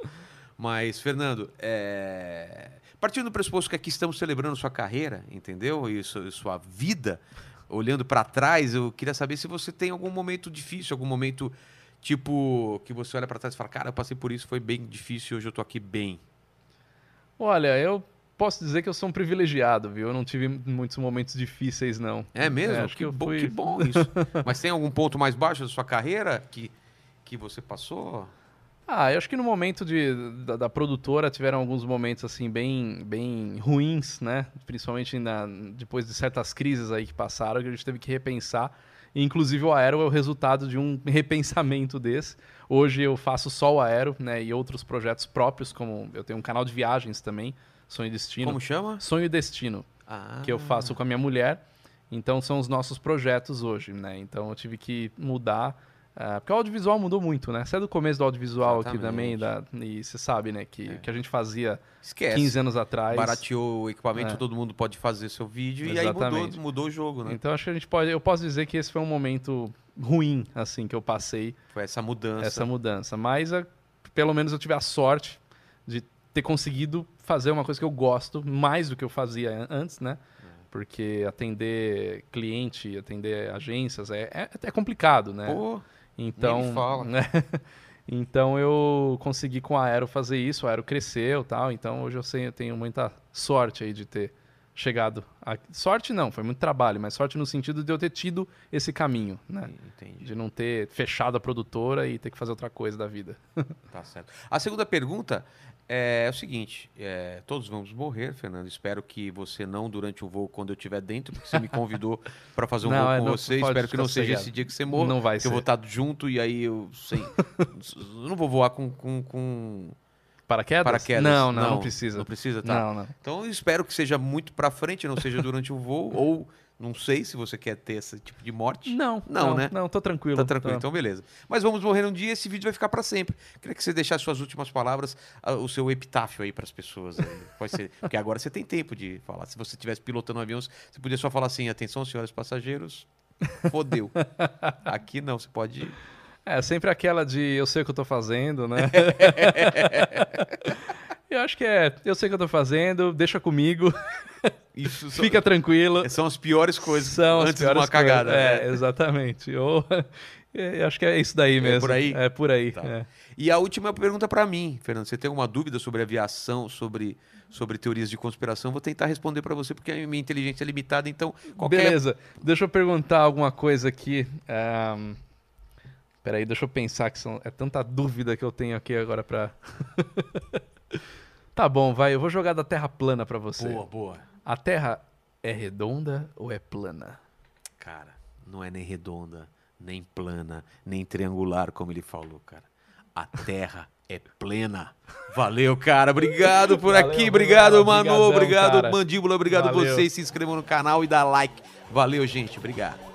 Mas, Fernando, é... partindo do pressuposto que aqui estamos celebrando sua carreira, entendeu? E su- sua vida, olhando para trás, eu queria saber se você tem algum momento difícil, algum momento tipo que você olha para trás e fala, cara, eu passei por isso, foi bem difícil, hoje eu tô aqui bem. Olha, eu posso dizer que eu sou um privilegiado, viu? Eu não tive muitos momentos difíceis, não. É mesmo? É, acho que, que eu bom, fui- que bom isso. Mas tem algum ponto mais baixo da sua carreira que, que você passou? Ah, eu acho que no momento de, da, da produtora tiveram alguns momentos assim bem, bem ruins, né? Principalmente na, depois de certas crises aí que passaram, que a gente teve que repensar. E, inclusive o Aero é o resultado de um repensamento desse. Hoje eu faço só o Aero, né? E outros projetos próprios, como eu tenho um canal de viagens também, Sonho e Destino. Como chama? Sonho e Destino, Ah, que eu faço com a minha mulher. Então são os nossos projetos hoje, né? Então eu tive que mudar. Ah, porque o audiovisual mudou muito, né? Você é do começo do audiovisual aqui também, da, e você sabe, né? Que o que a gente fazia Esquece. 15 anos atrás. Barateou o equipamento, É. todo mundo pode fazer seu vídeo e aí mudou, Exatamente. mudou o jogo, né? Então acho que a gente pode. Eu posso dizer que esse foi um momento ruim, assim, que eu passei Foi essa mudança. essa mudança. Mas ah, pelo menos eu tive a sorte de ter conseguido fazer uma coisa que eu gosto mais do que eu fazia an- antes, né? É. Porque atender cliente, atender agências é, é, é complicado, né? Pô, Então, Nem fala. né? então eu consegui com a Aero fazer isso, a Aero cresceu, tal. Então hoje eu sei, eu tenho muita sorte aí de ter chegado. A... Sorte não, foi muito trabalho, mas sorte no sentido de eu ter tido esse caminho, né? entendi. De não ter fechado a produtora e ter que fazer outra coisa da vida. Tá certo. A segunda pergunta é, o seguinte: é, todos vamos morrer, Fernando. Espero que você não durante o voo, quando eu estiver dentro, porque você me convidou para fazer um Não, voo é, com não, você. Espero que não seja esse dia que você morra. Não vai porque eu vou ser. estar junto e aí eu sei. eu não vou voar com, com, com Paraquedas? paraquedas. Não, não, não, precisa. Não precisa, tá? Não, não. Então eu espero que seja muito para frente, não seja durante o voo, ou não sei se você quer ter esse tipo de morte. Não, Não, não, né? Não, tô tranquilo. Tá tranquilo, tô. então beleza. Mas vamos morrer um dia esse vídeo vai ficar para sempre. Queria que você deixasse suas últimas palavras, o seu epitáfio aí para as pessoas. Pode ser, porque agora você tem tempo de falar. Se você estivesse pilotando um avião, você podia só falar assim: atenção, senhores passageiros, fodeu. Aqui não, você pode. É, sempre aquela de eu sei o que eu tô fazendo, né? eu acho que é, eu sei o que eu tô fazendo, deixa comigo, Isso são, fica tranquilo. são as piores coisas São antes de piores uma cagada. coisas. né? É, exatamente. Ou, eu acho que é isso daí mesmo. por aí? É por aí. Tá. é. E a última pergunta para mim, Fernando. Você tem alguma dúvida sobre aviação, sobre, sobre teorias de conspiração? Vou tentar responder para você, porque a minha inteligência é limitada, então qualquer Beleza, deixa eu perguntar alguma coisa aqui. Um... Peraí, deixa eu pensar que são... é tanta dúvida que eu tenho aqui agora pra. tá bom, vai, eu vou jogar da Terra plana pra você. Boa, boa. A Terra é redonda ou é plana? Cara, não é nem redonda, nem plana, nem triangular, como ele falou, cara. A terra é plena. Valeu, cara. Obrigado por Valeu, aqui. Obrigado, Manu. Obrigado, cara. Mandíbula. Obrigado Valeu. vocês. Se inscrevam no canal e dá like. Valeu, gente. Obrigado.